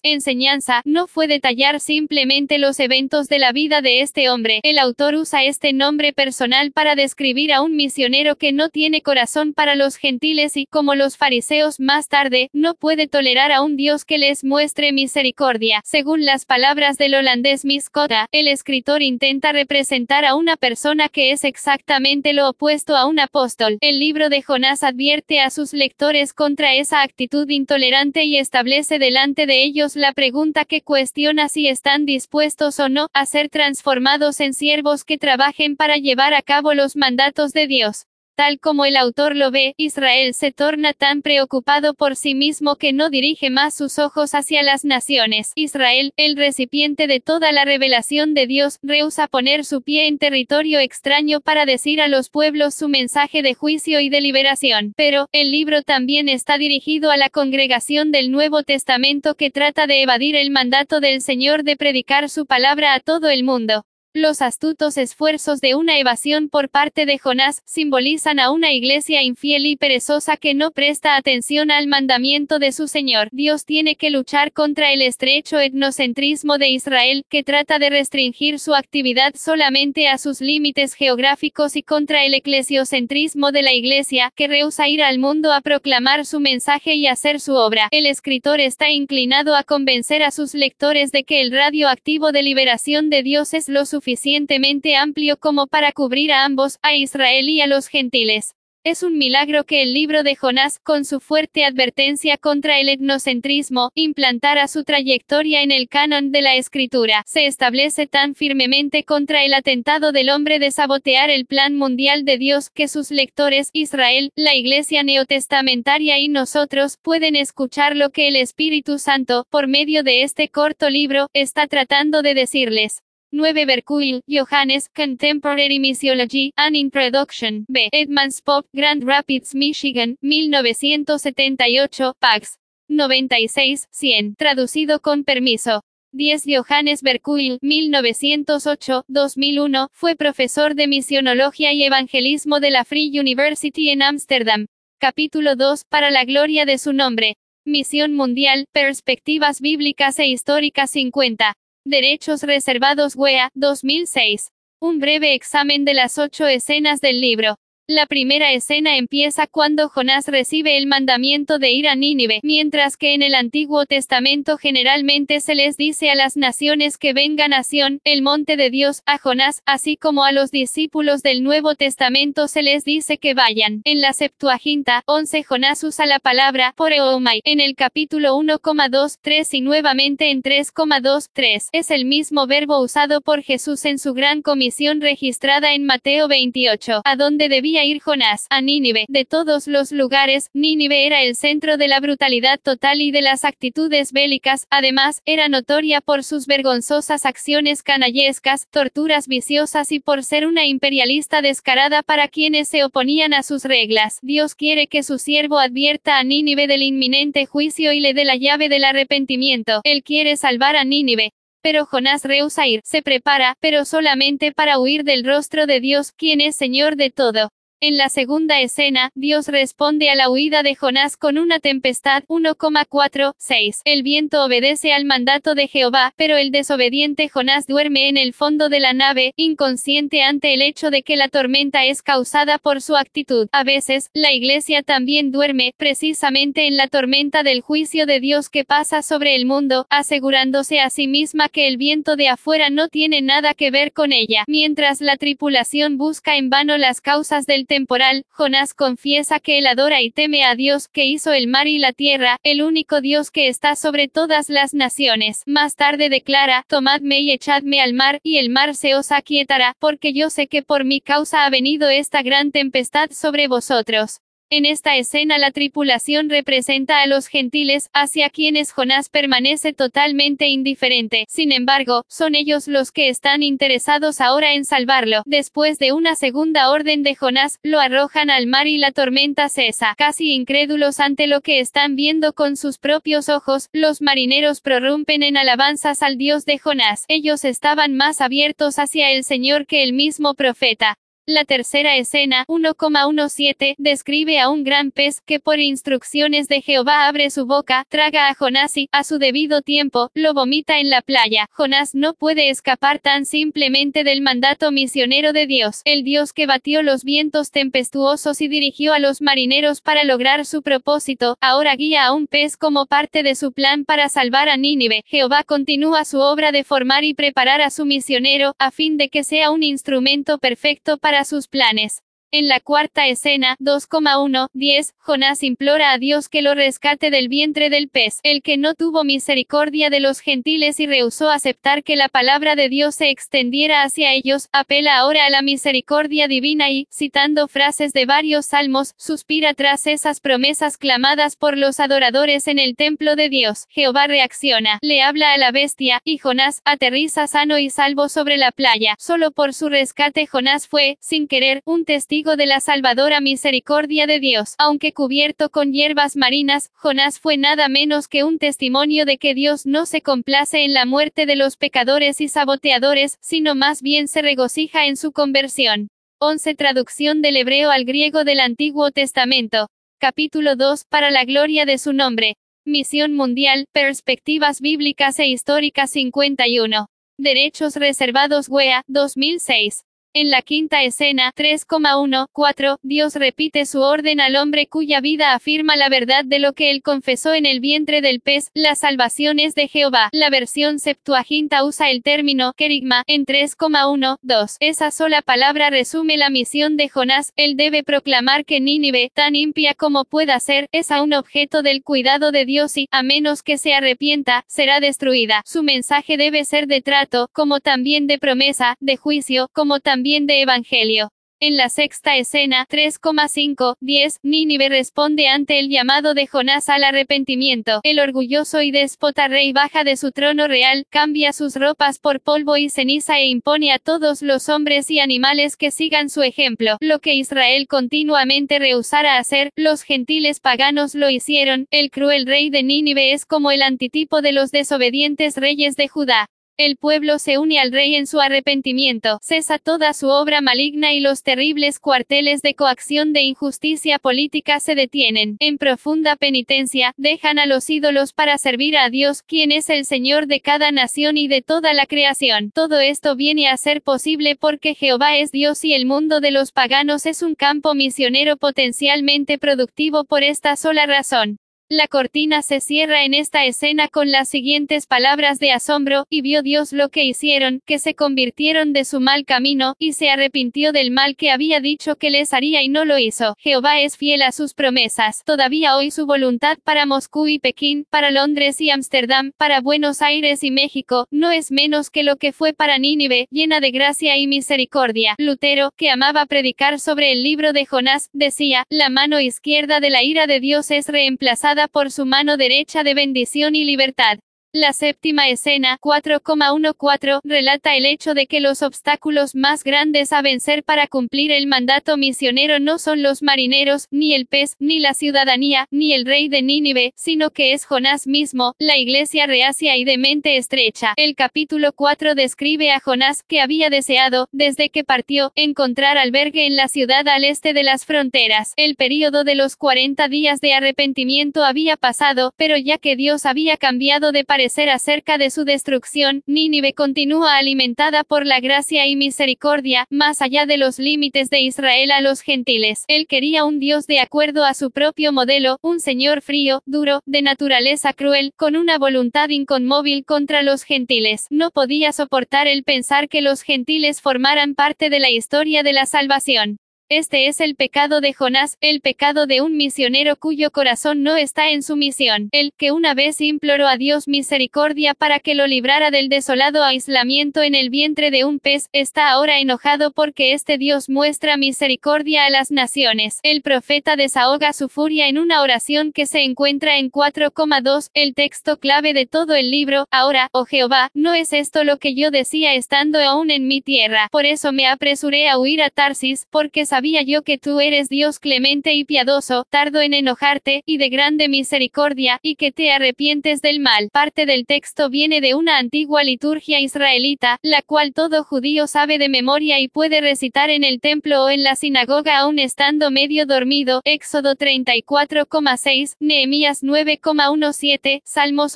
A: enseñanza, no fue detallar simplemente los eventos de la vida de este hombre. El autor usa este nombre personal para describir a un misionero que no tiene corazón para los gentiles y, como los fariseos más tarde, no puede tolerar a un Dios que les muestre misericordia. Según las palabras del holandés Miss el escritor intenta representar a una persona que es exactamente lo opuesto a un apóstol. El libro de Jonás advierte a sus lectores contra esa actitud intolerante y establece delante de ellos la pregunta que cuestiona si están dispuestos o no a ser transformados en siervos que trabajen para llevar a cabo los mandatos de Dios. Tal como el autor lo ve, Israel se torna tan preocupado por sí mismo que no dirige más sus ojos hacia las naciones. Israel, el recipiente de toda la revelación de Dios, rehúsa poner su pie en territorio extraño para decir a los pueblos su mensaje de juicio y de liberación. Pero, el libro también está dirigido a la congregación del Nuevo Testamento que trata de evadir el mandato del Señor de predicar su palabra a todo el mundo. Los astutos esfuerzos de una evasión por parte de Jonás simbolizan a una iglesia infiel y perezosa que no presta atención al mandamiento de su Señor. Dios tiene que luchar contra el estrecho etnocentrismo de Israel, que trata de restringir su actividad solamente a sus límites geográficos y contra el eclesiocentrismo de la iglesia, que rehúsa ir al mundo a proclamar su mensaje y hacer su obra. El escritor está inclinado a convencer a sus lectores de que el radio activo de liberación de Dios es lo suficiente suficientemente amplio como para cubrir a ambos, a Israel y a los gentiles. Es un milagro que el libro de Jonás, con su fuerte advertencia contra el etnocentrismo, implantara su trayectoria en el canon de la escritura. Se establece tan firmemente contra el atentado del hombre de sabotear el plan mundial de Dios que sus lectores, Israel, la Iglesia neotestamentaria y nosotros, pueden escuchar lo que el Espíritu Santo, por medio de este corto libro, está tratando de decirles. 9 Berkuil, Johannes, Contemporary Missiology, An Introduction, B. Edmonds Pop, Grand Rapids, Michigan, 1978, Pax. 96, 100, traducido con permiso. 10 Johannes Berkuil, 1908, 2001, fue profesor de misionología y evangelismo de la Free University en Ámsterdam. Capítulo 2, para la gloria de su nombre. Misión Mundial, Perspectivas Bíblicas e Históricas 50. Derechos reservados WEA, 2006. Un breve examen de las ocho escenas del libro. La primera escena empieza cuando Jonás recibe el mandamiento de ir a Nínive, mientras que en el Antiguo Testamento generalmente se les dice a las naciones que vengan a Sion, el monte de Dios, a Jonás, así como a los discípulos del Nuevo Testamento se les dice que vayan. En la Septuaginta, 11 Jonás usa la palabra poreomai en el capítulo 1,2, y nuevamente en 3,2, Es el mismo verbo usado por Jesús en su gran comisión registrada en Mateo 28, a donde debía ir Jonás a Nínive. De todos los lugares, Nínive era el centro de la brutalidad total y de las actitudes bélicas, además, era notoria por sus vergonzosas acciones canallescas, torturas viciosas y por ser una imperialista descarada para quienes se oponían a sus reglas. Dios quiere que su siervo advierta a Nínive del inminente juicio y le dé la llave del arrepentimiento. Él quiere salvar a Nínive. Pero Jonás rehúsa ir, se prepara, pero solamente para huir del rostro de Dios, quien es Señor de todo. En la segunda escena, Dios responde a la huida de Jonás con una tempestad 1,46. El viento obedece al mandato de Jehová, pero el desobediente Jonás duerme en el fondo de la nave, inconsciente ante el hecho de que la tormenta es causada por su actitud. A veces, la iglesia también duerme, precisamente en la tormenta del juicio de Dios que pasa sobre el mundo, asegurándose a sí misma que el viento de afuera no tiene nada que ver con ella, mientras la tripulación busca en vano las causas del temporal, Jonás confiesa que él adora y teme a Dios, que hizo el mar y la tierra, el único Dios que está sobre todas las naciones. Más tarde declara, tomadme y echadme al mar, y el mar se os aquietará, porque yo sé que por mi causa ha venido esta gran tempestad sobre vosotros. En esta escena la tripulación representa a los gentiles, hacia quienes Jonás permanece totalmente indiferente. Sin embargo, son ellos los que están interesados ahora en salvarlo. Después de una segunda orden de Jonás, lo arrojan al mar y la tormenta cesa. Casi incrédulos ante lo que están viendo con sus propios ojos, los marineros prorrumpen en alabanzas al Dios de Jonás. Ellos estaban más abiertos hacia el Señor que el mismo profeta. La tercera escena, 1,17, describe a un gran pez que por instrucciones de Jehová abre su boca, traga a Jonás y, a su debido tiempo, lo vomita en la playa. Jonás no puede escapar tan simplemente del mandato misionero de Dios, el Dios que batió los vientos tempestuosos y dirigió a los marineros para lograr su propósito, ahora guía a un pez como parte de su plan para salvar a Nínive. Jehová continúa su obra de formar y preparar a su misionero, a fin de que sea un instrumento perfecto para sus planes. En la cuarta escena, 2,1, 10, Jonás implora a Dios que lo rescate del vientre del pez, el que no tuvo misericordia de los gentiles y rehusó aceptar que la palabra de Dios se extendiera hacia ellos, apela ahora a la misericordia divina y, citando frases de varios salmos, suspira tras esas promesas clamadas por los adoradores en el templo de Dios. Jehová reacciona, le habla a la bestia, y Jonás aterriza sano y salvo sobre la playa. Solo por su rescate Jonás fue, sin querer, un testigo de la salvadora misericordia de Dios. Aunque cubierto con hierbas marinas, Jonás fue nada menos que un testimonio de que Dios no se complace en la muerte de los pecadores y saboteadores, sino más bien se regocija en su conversión. 11 Traducción del hebreo al griego del Antiguo Testamento. Capítulo 2. Para la gloria de su nombre. Misión Mundial, Perspectivas Bíblicas e Históricas 51. Derechos Reservados WEA, 2006. En la quinta escena 3,14, Dios repite su orden al hombre cuya vida afirma la verdad de lo que él confesó en el vientre del pez, la salvación es de Jehová. La versión Septuaginta usa el término kerigma en 3,12. Esa sola palabra resume la misión de Jonás. Él debe proclamar que Nínive, tan impia como pueda ser, es aún objeto del cuidado de Dios y, a menos que se arrepienta, será destruida. Su mensaje debe ser de trato, como también de promesa, de juicio, como también de Evangelio. En la sexta escena, 3,5, 10, Nínive responde ante el llamado de Jonás al arrepentimiento. El orgulloso y déspota rey baja de su trono real, cambia sus ropas por polvo y ceniza e impone a todos los hombres y animales que sigan su ejemplo. Lo que Israel continuamente rehusara hacer, los gentiles paganos lo hicieron. El cruel rey de Nínive es como el antitipo de los desobedientes reyes de Judá. El pueblo se une al rey en su arrepentimiento, cesa toda su obra maligna y los terribles cuarteles de coacción de injusticia política se detienen. En profunda penitencia, dejan a los ídolos para servir a Dios, quien es el Señor de cada nación y de toda la creación. Todo esto viene a ser posible porque Jehová es Dios y el mundo de los paganos es un campo misionero potencialmente productivo por esta sola razón. La cortina se cierra en esta escena con las siguientes palabras de asombro, y vio Dios lo que hicieron, que se convirtieron de su mal camino, y se arrepintió del mal que había dicho que les haría y no lo hizo. Jehová es fiel a sus promesas. Todavía hoy su voluntad para Moscú y Pekín, para Londres y Ámsterdam, para Buenos Aires y México, no es menos que lo que fue para Nínive, llena de gracia y misericordia. Lutero, que amaba predicar sobre el libro de Jonás, decía, la mano izquierda de la ira de Dios es reemplazada por su mano derecha de bendición y libertad. La séptima escena, 4,14, relata el hecho de que los obstáculos más grandes a vencer para cumplir el mandato misionero no son los marineros, ni el pez, ni la ciudadanía, ni el rey de Nínive, sino que es Jonás mismo, la iglesia reacia y de mente estrecha. El capítulo 4 describe a Jonás, que había deseado, desde que partió, encontrar albergue en la ciudad al este de las fronteras. El período de los 40 días de arrepentimiento había pasado, pero ya que Dios había cambiado de parecer, acerca de su destrucción, Nínive continúa alimentada por la gracia y misericordia, más allá de los límites de Israel a los gentiles. Él quería un Dios de acuerdo a su propio modelo, un Señor frío, duro, de naturaleza cruel, con una voluntad inconmóvil contra los gentiles. No podía soportar el pensar que los gentiles formaran parte de la historia de la salvación. Este es el pecado de Jonás, el pecado de un misionero cuyo corazón no está en su misión. El que una vez imploró a Dios misericordia para que lo librara del desolado aislamiento en el vientre de un pez, está ahora enojado porque este Dios muestra misericordia a las naciones. El profeta desahoga su furia en una oración que se encuentra en 4,2, el texto clave de todo el libro. Ahora, oh Jehová, ¿no es esto lo que yo decía estando aún en mi tierra? Por eso me apresuré a huir a Tarsis, porque sabía yo que tú eres Dios clemente y piadoso, tardo en enojarte, y de grande misericordia, y que te arrepientes del mal. Parte del texto viene de una antigua liturgia israelita, la cual todo judío sabe de memoria y puede recitar en el templo o en la sinagoga aún estando medio dormido. Éxodo 34,6, Nehemías 9,17, Salmos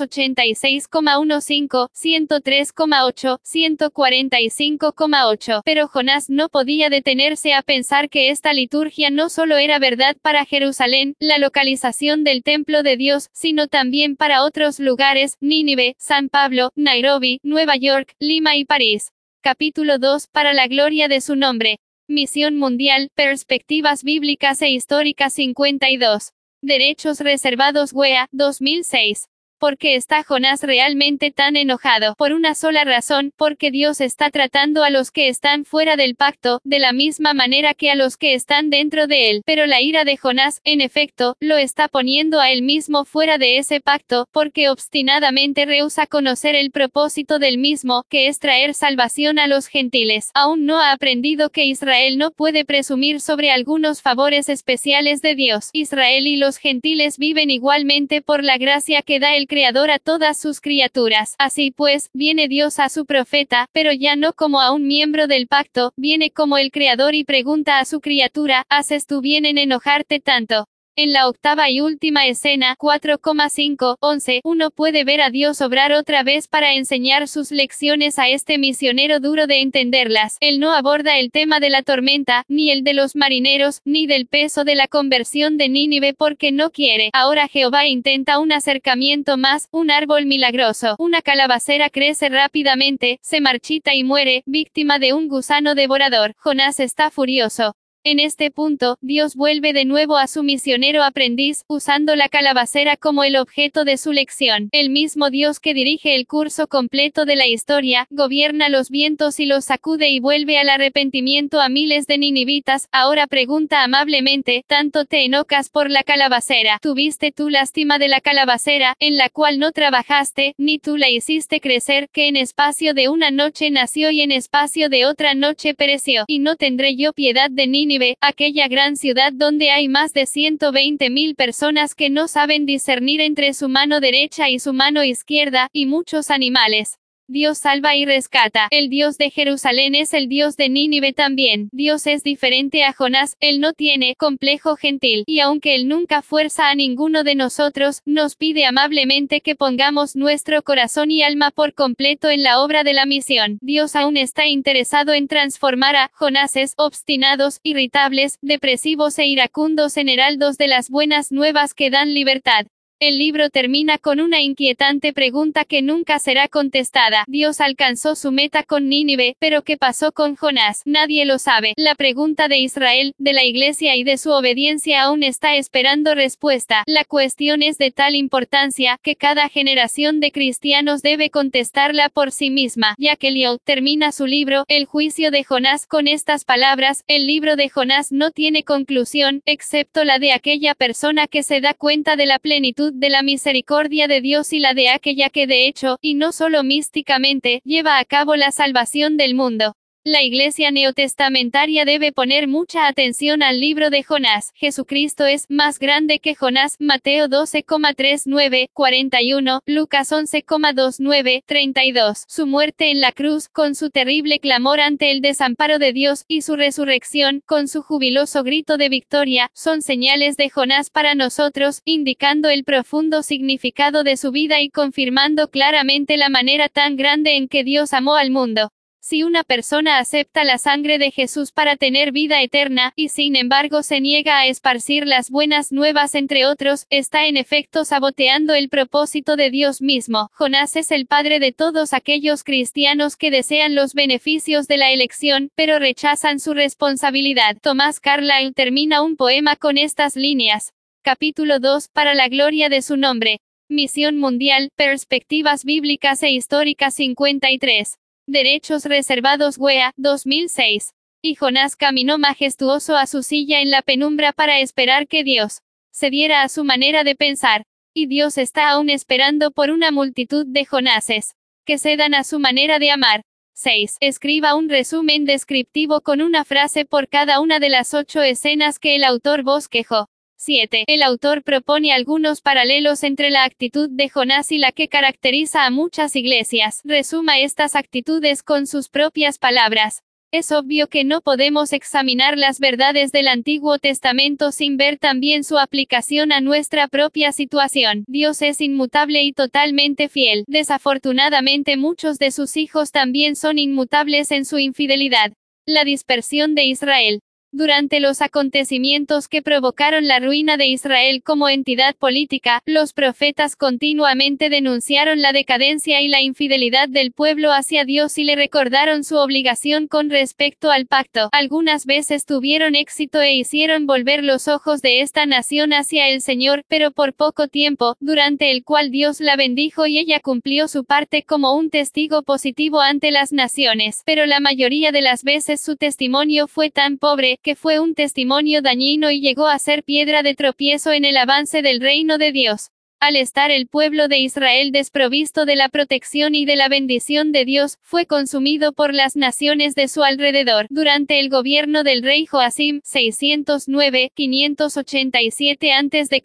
A: 86,15, 103,8, 145,8. Pero Jonás no podía detenerse a pensar que esta liturgia no solo era verdad para Jerusalén, la localización del templo de Dios, sino también para otros lugares, Nínive, San Pablo, Nairobi, Nueva York, Lima y París. Capítulo 2, para la gloria de su nombre. Misión Mundial, Perspectivas Bíblicas e Históricas 52. Derechos Reservados WEA, 2006. ¿Por qué está Jonás realmente tan enojado? Por una sola razón, porque Dios está tratando a los que están fuera del pacto, de la misma manera que a los que están dentro de él. Pero la ira de Jonás, en efecto, lo está poniendo a él mismo fuera de ese pacto, porque obstinadamente rehúsa conocer el propósito del mismo, que es traer salvación a los gentiles. Aún no ha aprendido que Israel no puede presumir sobre algunos favores especiales de Dios. Israel y los gentiles viven igualmente por la gracia que da el Creador a todas sus criaturas. Así pues, viene Dios a su profeta, pero ya no como a un miembro del pacto, viene como el Creador y pregunta a su criatura, ¿haces tú bien en enojarte tanto? En la octava y última escena, 4,5, 11, uno puede ver a Dios obrar otra vez para enseñar sus lecciones a este misionero duro de entenderlas. Él no aborda el tema de la tormenta, ni el de los marineros, ni del peso de la conversión de Nínive porque no quiere. Ahora Jehová intenta un acercamiento más, un árbol milagroso. Una calabacera crece rápidamente, se marchita y muere, víctima de un gusano devorador. Jonás está furioso. En este punto, Dios vuelve de nuevo a su misionero aprendiz, usando la calabacera como el objeto de su lección. El mismo Dios que dirige el curso completo de la historia, gobierna los vientos y los sacude y vuelve al arrepentimiento a miles de ninivitas, ahora pregunta amablemente, ¿tanto te enocas por la calabacera? ¿Tuviste tú lástima de la calabacera, en la cual no trabajaste, ni tú la hiciste crecer, que en espacio de una noche nació y en espacio de otra noche pereció? Y no tendré yo piedad de Nínive aquella gran ciudad donde hay más de 120 mil personas que no saben discernir entre su mano derecha y su mano izquierda, y muchos animales. Dios salva y rescata. El Dios de Jerusalén es el Dios de Nínive también. Dios es diferente a Jonás, él no tiene complejo gentil, y aunque él nunca fuerza a ninguno de nosotros, nos pide amablemente que pongamos nuestro corazón y alma por completo en la obra de la misión. Dios aún está interesado en transformar a Jonases obstinados, irritables, depresivos e iracundos en heraldos de las buenas nuevas que dan libertad. El libro termina con una inquietante pregunta que nunca será contestada. Dios alcanzó su meta con Nínive, pero ¿qué pasó con Jonás? Nadie lo sabe. La pregunta de Israel, de la iglesia y de su obediencia aún está esperando respuesta. La cuestión es de tal importancia, que cada generación de cristianos debe contestarla por sí misma. Ya que Leo termina su libro, El juicio de Jonás, con estas palabras, el libro de Jonás no tiene conclusión, excepto la de aquella persona que se da cuenta de la plenitud de la misericordia de Dios y la de aquella que de hecho, y no solo místicamente, lleva a cabo la salvación del mundo. La Iglesia neotestamentaria debe poner mucha atención al libro de Jonás. Jesucristo es más grande que Jonás. Mateo 12,39, 41, Lucas 11,29, 32. Su muerte en la cruz, con su terrible clamor ante el desamparo de Dios, y su resurrección, con su jubiloso grito de victoria, son señales de Jonás para nosotros, indicando el profundo significado de su vida y confirmando claramente la manera tan grande en que Dios amó al mundo. Si una persona acepta la sangre de Jesús para tener vida eterna, y sin embargo se niega a esparcir las buenas nuevas entre otros, está en efecto saboteando el propósito de Dios mismo. Jonás es el padre de todos aquellos cristianos que desean los beneficios de la elección, pero rechazan su responsabilidad. Tomás Carlyle termina un poema con estas líneas. Capítulo 2, para la gloria de su nombre. Misión Mundial, Perspectivas Bíblicas e Históricas 53. Derechos Reservados WEA, 2006. Y Jonás caminó majestuoso a su silla en la penumbra para esperar que Dios cediera a su manera de pensar. Y Dios está aún esperando por una multitud de Jonases que cedan a su manera de amar. 6. Escriba un resumen descriptivo con una frase por cada una de las ocho escenas que el autor bosquejó. 7. El autor propone algunos paralelos entre la actitud de Jonás y la que caracteriza a muchas iglesias. Resuma estas actitudes con sus propias palabras. Es obvio que no podemos examinar las verdades del Antiguo Testamento sin ver también su aplicación a nuestra propia situación. Dios es inmutable y totalmente fiel. Desafortunadamente muchos de sus hijos también son inmutables en su infidelidad. La dispersión de Israel. Durante los acontecimientos que provocaron la ruina de Israel como entidad política, los profetas continuamente denunciaron la decadencia y la infidelidad del pueblo hacia Dios y le recordaron su obligación con respecto al pacto. Algunas veces tuvieron éxito e hicieron volver los ojos de esta nación hacia el Señor, pero por poco tiempo, durante el cual Dios la bendijo y ella cumplió su parte como un testigo positivo ante las naciones. Pero la mayoría de las veces su testimonio fue tan pobre, que fue un testimonio dañino y llegó a ser piedra de tropiezo en el avance del reino de Dios. Al estar el pueblo de Israel desprovisto de la protección y de la bendición de Dios, fue consumido por las naciones de su alrededor. Durante el gobierno del rey Joacim, 609-587 a.C.,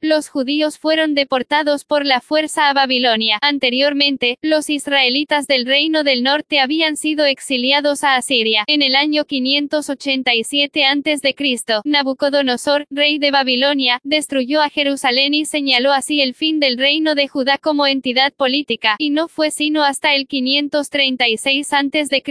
A: los judíos fueron deportados por la fuerza a Babilonia. Anteriormente, los israelitas del reino del norte habían sido exiliados a Asiria. En el año 587 a.C., Nabucodonosor, rey de Babilonia, destruyó a Jerusalén y señaló así el fin del reino de Judá como entidad política, y no fue sino hasta el 536 a.C.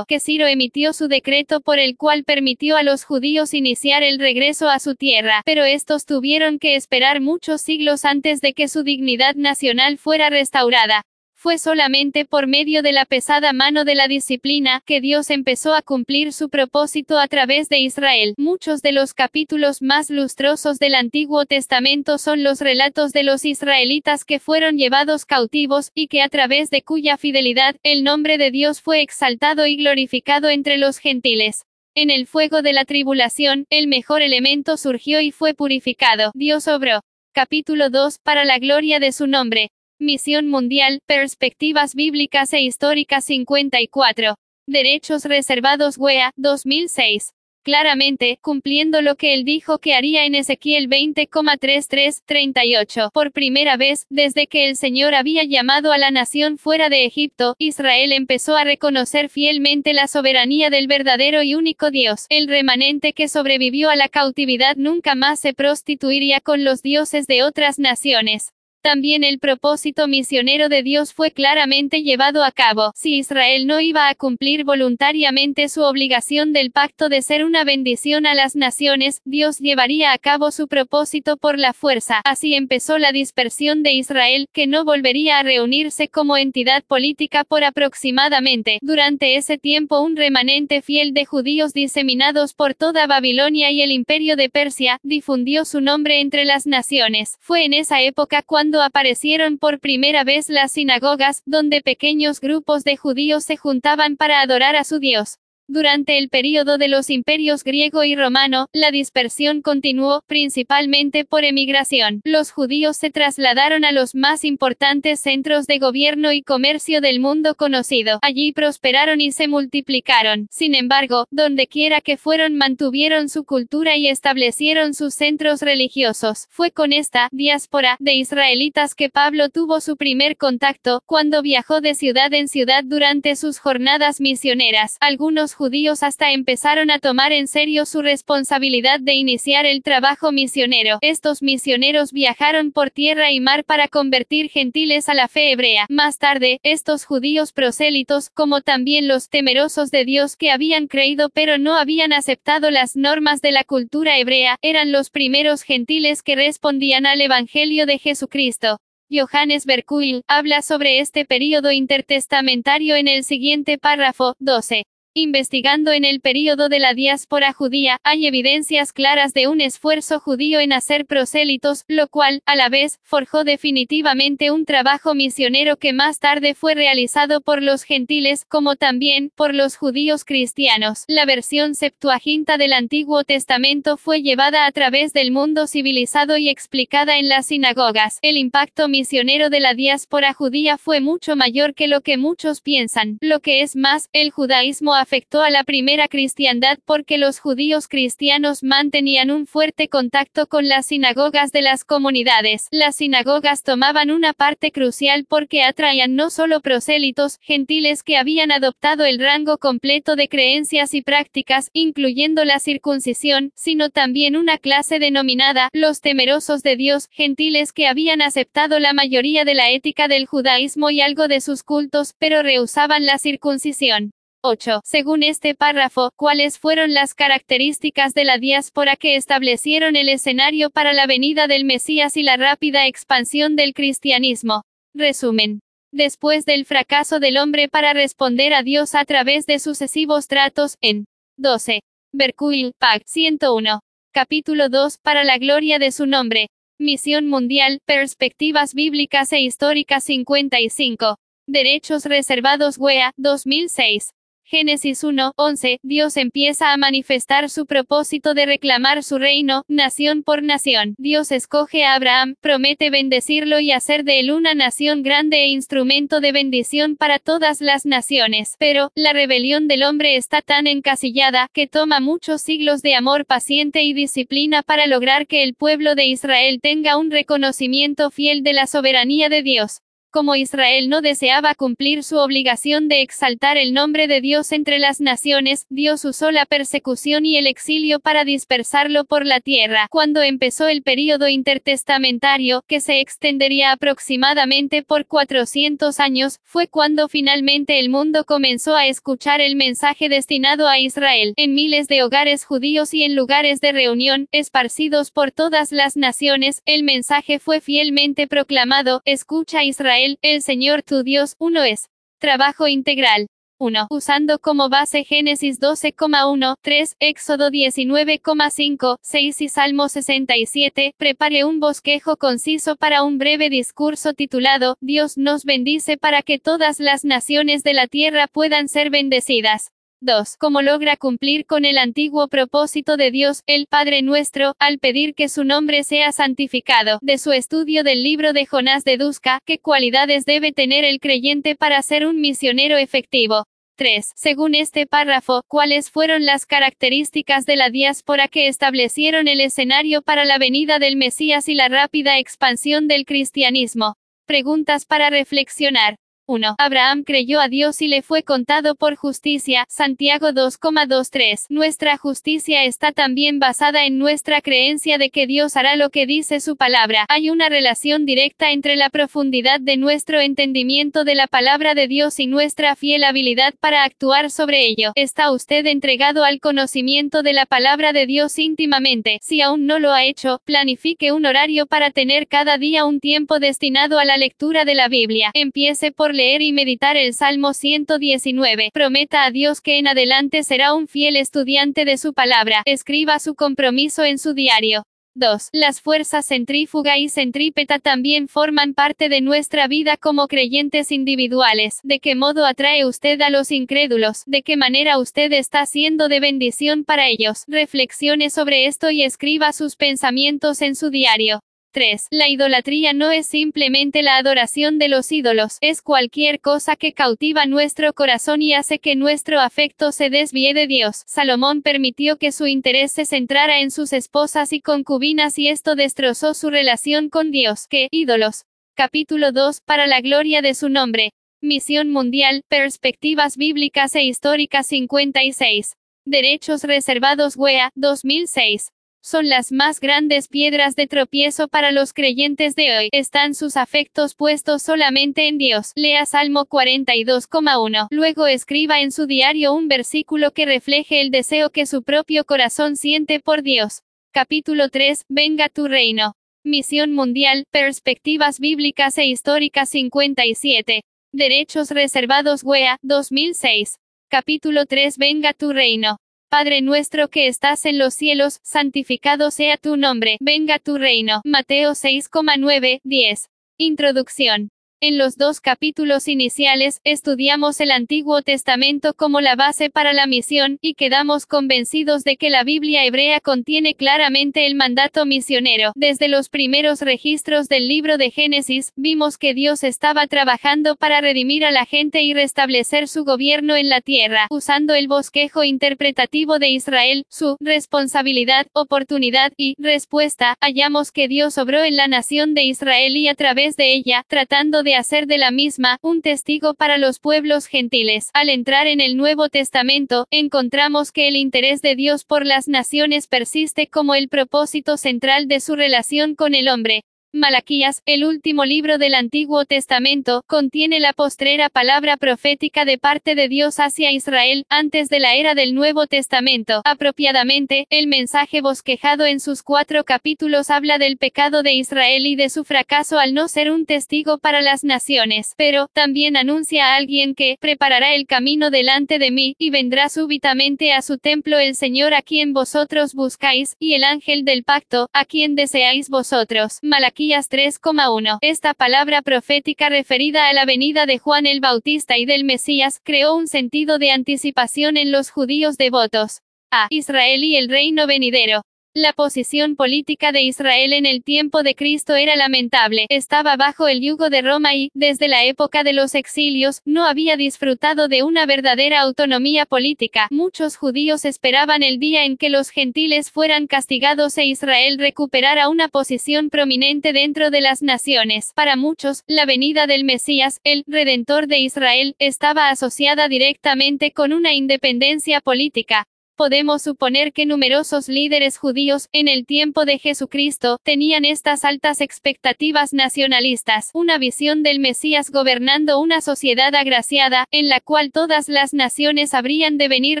A: que Ciro emitió su decreto por el cual permitió a los judíos iniciar el regreso a su tierra, pero estos tuvieron que esperar muchos siglos antes de que su dignidad nacional fuera restaurada. Fue solamente por medio de la pesada mano de la disciplina que Dios empezó a cumplir su propósito a través de Israel. Muchos de los capítulos más lustrosos del Antiguo Testamento son los relatos de los israelitas que fueron llevados cautivos, y que a través de cuya fidelidad, el nombre de Dios fue exaltado y glorificado entre los gentiles. En el fuego de la tribulación, el mejor elemento surgió y fue purificado. Dios obró. Capítulo 2, para la gloria de su nombre. Misión Mundial, Perspectivas Bíblicas e Históricas 54. Derechos Reservados WEA, 2006. Claramente, cumpliendo lo que él dijo que haría en Ezequiel 20,33-38. Por primera vez, desde que el Señor había llamado a la nación fuera de Egipto, Israel empezó a reconocer fielmente la soberanía del verdadero y único Dios. El remanente que sobrevivió a la cautividad nunca más se prostituiría con los dioses de otras naciones. También el propósito misionero de Dios fue claramente llevado a cabo. Si Israel no iba a cumplir voluntariamente su obligación del pacto de ser una bendición a las naciones, Dios llevaría a cabo su propósito por la fuerza. Así empezó la dispersión de Israel, que no volvería a reunirse como entidad política por aproximadamente. Durante ese tiempo un remanente fiel de judíos diseminados por toda Babilonia y el imperio de Persia, difundió su nombre entre las naciones. Fue en esa época cuando aparecieron por primera vez las sinagogas, donde pequeños grupos de judíos se juntaban para adorar a su Dios. Durante el período de los imperios griego y romano, la dispersión continuó, principalmente por emigración. Los judíos se trasladaron a los más importantes centros de gobierno y comercio del mundo conocido. Allí prosperaron y se multiplicaron. Sin embargo, donde quiera que fueron mantuvieron su cultura y establecieron sus centros religiosos. Fue con esta diáspora de israelitas que Pablo tuvo su primer contacto, cuando viajó de ciudad en ciudad durante sus jornadas misioneras. Algunos judíos hasta empezaron a tomar en serio su responsabilidad de iniciar el trabajo misionero. Estos misioneros viajaron por tierra y mar para convertir gentiles a la fe hebrea. Más tarde, estos judíos prosélitos, como también los temerosos de Dios que habían creído pero no habían aceptado las normas de la cultura hebrea, eran los primeros gentiles que respondían al Evangelio de Jesucristo. Johannes Berkuil habla sobre este período intertestamentario en el siguiente párrafo, 12. Investigando en el período de la diáspora judía, hay evidencias claras de un esfuerzo judío en hacer prosélitos, lo cual, a la vez, forjó definitivamente un trabajo misionero que más tarde fue realizado por los gentiles, como también, por los judíos cristianos. La versión septuaginta del Antiguo Testamento fue llevada a través del mundo civilizado y explicada en las sinagogas. El impacto misionero de la diáspora judía fue mucho mayor que lo que muchos piensan. Lo que es más, el judaísmo afectó a la primera cristiandad porque los judíos cristianos mantenían un fuerte contacto con las sinagogas de las comunidades. Las sinagogas tomaban una parte crucial porque atraían no solo prosélitos, gentiles que habían adoptado el rango completo de creencias y prácticas, incluyendo la circuncisión, sino también una clase denominada los temerosos de Dios, gentiles que habían aceptado la mayoría de la ética del judaísmo y algo de sus cultos, pero rehusaban la circuncisión. 8. Según este párrafo, ¿cuáles fueron las características de la diáspora que establecieron el escenario para la venida del Mesías y la rápida expansión del cristianismo? Resumen. Después del fracaso del hombre para responder a Dios a través de sucesivos tratos, en 12. Berkuil, Pag 101. Capítulo 2, para la gloria de su nombre. Misión Mundial, Perspectivas Bíblicas e Históricas 55. Derechos Reservados WEA, 2006. Génesis 1, 11, Dios empieza a manifestar su propósito de reclamar su reino, nación por nación. Dios escoge a Abraham, promete bendecirlo y hacer de él una nación grande e instrumento de bendición para todas las naciones. Pero, la rebelión del hombre está tan encasillada, que toma muchos siglos de amor paciente y disciplina para lograr que el pueblo de Israel tenga un reconocimiento fiel de la soberanía de Dios como Israel no deseaba cumplir su obligación de exaltar el nombre de Dios entre las naciones, Dios usó la persecución y el exilio para dispersarlo por la tierra. Cuando empezó el período intertestamentario, que se extendería aproximadamente por 400 años, fue cuando finalmente el mundo comenzó a escuchar el mensaje destinado a Israel, en miles de hogares judíos y en lugares de reunión, esparcidos por todas las naciones, el mensaje fue fielmente proclamado, escucha Israel, el Señor tu Dios, uno es. Trabajo integral. 1. Usando como base Génesis 12,1, 3, Éxodo 19,5, 6 y Salmo 67, prepare un bosquejo conciso para un breve discurso titulado, Dios nos bendice para que todas las naciones de la tierra puedan ser bendecidas. 2. Cómo logra cumplir con el antiguo propósito de Dios, el Padre nuestro, al pedir que su nombre sea santificado. De su estudio del libro de Jonás deduzca, qué cualidades debe tener el creyente para ser un misionero efectivo. 3. Según este párrafo, ¿cuáles fueron las características de la diáspora que establecieron el escenario para la venida del Mesías y la rápida expansión del cristianismo? Preguntas para reflexionar. 1. Abraham creyó a Dios y le fue contado por justicia. Santiago 2,23. Nuestra justicia está también basada en nuestra creencia de que Dios hará lo que dice su palabra. Hay una relación directa entre la profundidad de nuestro entendimiento de la palabra de Dios y nuestra fiel habilidad para actuar sobre ello. ¿Está usted entregado al conocimiento de la palabra de Dios íntimamente? Si aún no lo ha hecho, planifique un horario para tener cada día un tiempo destinado a la lectura de la Biblia. Empiece por leer y meditar el Salmo 119. Prometa a Dios que en adelante será un fiel estudiante de su palabra. Escriba su compromiso en su diario. 2. Las fuerzas centrífuga y centrípeta también forman parte de nuestra vida como creyentes individuales. ¿De qué modo atrae usted a los incrédulos? ¿De qué manera usted está siendo de bendición para ellos? Reflexione sobre esto y escriba sus pensamientos en su diario. 3. La idolatría no es simplemente la adoración de los ídolos, es cualquier cosa que cautiva nuestro corazón y hace que nuestro afecto se desvíe de Dios. Salomón permitió que su interés se centrara en sus esposas y concubinas y esto destrozó su relación con Dios. ¿Qué ídolos? Capítulo 2, para la gloria de su nombre. Misión Mundial, Perspectivas Bíblicas e Históricas 56. Derechos Reservados WEA, 2006 son las más grandes piedras de tropiezo para los creyentes de hoy. Están sus afectos puestos solamente en Dios. Lea Salmo 42,1. Luego escriba en su diario un versículo que refleje el deseo que su propio corazón siente por Dios. Capítulo 3. Venga tu reino. Misión Mundial, Perspectivas Bíblicas e Históricas 57. Derechos Reservados WEA, 2006. Capítulo 3 Venga tu reino. Padre nuestro que estás en los cielos, santificado sea tu nombre, venga tu reino. Mateo 6,9, 10. Introducción. En los dos capítulos iniciales, estudiamos el Antiguo Testamento como la base para la misión, y quedamos convencidos de que la Biblia hebrea contiene claramente el mandato misionero. Desde los primeros registros del libro de Génesis, vimos que Dios estaba trabajando para redimir a la gente y restablecer su gobierno en la tierra, usando el bosquejo interpretativo de Israel, su responsabilidad, oportunidad y respuesta. Hallamos que Dios obró en la nación de Israel y a través de ella, tratando de hacer de la misma un testigo para los pueblos gentiles. Al entrar en el Nuevo Testamento, encontramos que el interés de Dios por las naciones persiste como el propósito central de su relación con el hombre. Malaquías, el último libro del Antiguo Testamento, contiene la postrera palabra profética de parte de Dios hacia Israel, antes de la era del Nuevo Testamento. Apropiadamente, el mensaje bosquejado en sus cuatro capítulos habla del pecado de Israel y de su fracaso al no ser un testigo para las naciones, pero, también anuncia a alguien que, preparará el camino delante de mí, y vendrá súbitamente a su templo el Señor a quien vosotros buscáis, y el ángel del pacto, a quien deseáis vosotros. Malaquías 3,1. Esta palabra profética referida a la venida de Juan el Bautista y del Mesías creó un sentido de anticipación en los judíos devotos a Israel y el reino venidero. La posición política de Israel en el tiempo de Cristo era lamentable. Estaba bajo el yugo de Roma y, desde la época de los exilios, no había disfrutado de una verdadera autonomía política. Muchos judíos esperaban el día en que los gentiles fueran castigados e Israel recuperara una posición prominente dentro de las naciones. Para muchos, la venida del Mesías, el Redentor de Israel, estaba asociada directamente con una independencia política. Podemos suponer que numerosos líderes judíos, en el tiempo de Jesucristo, tenían estas altas expectativas nacionalistas, una visión del Mesías gobernando una sociedad agraciada, en la cual todas las naciones habrían de venir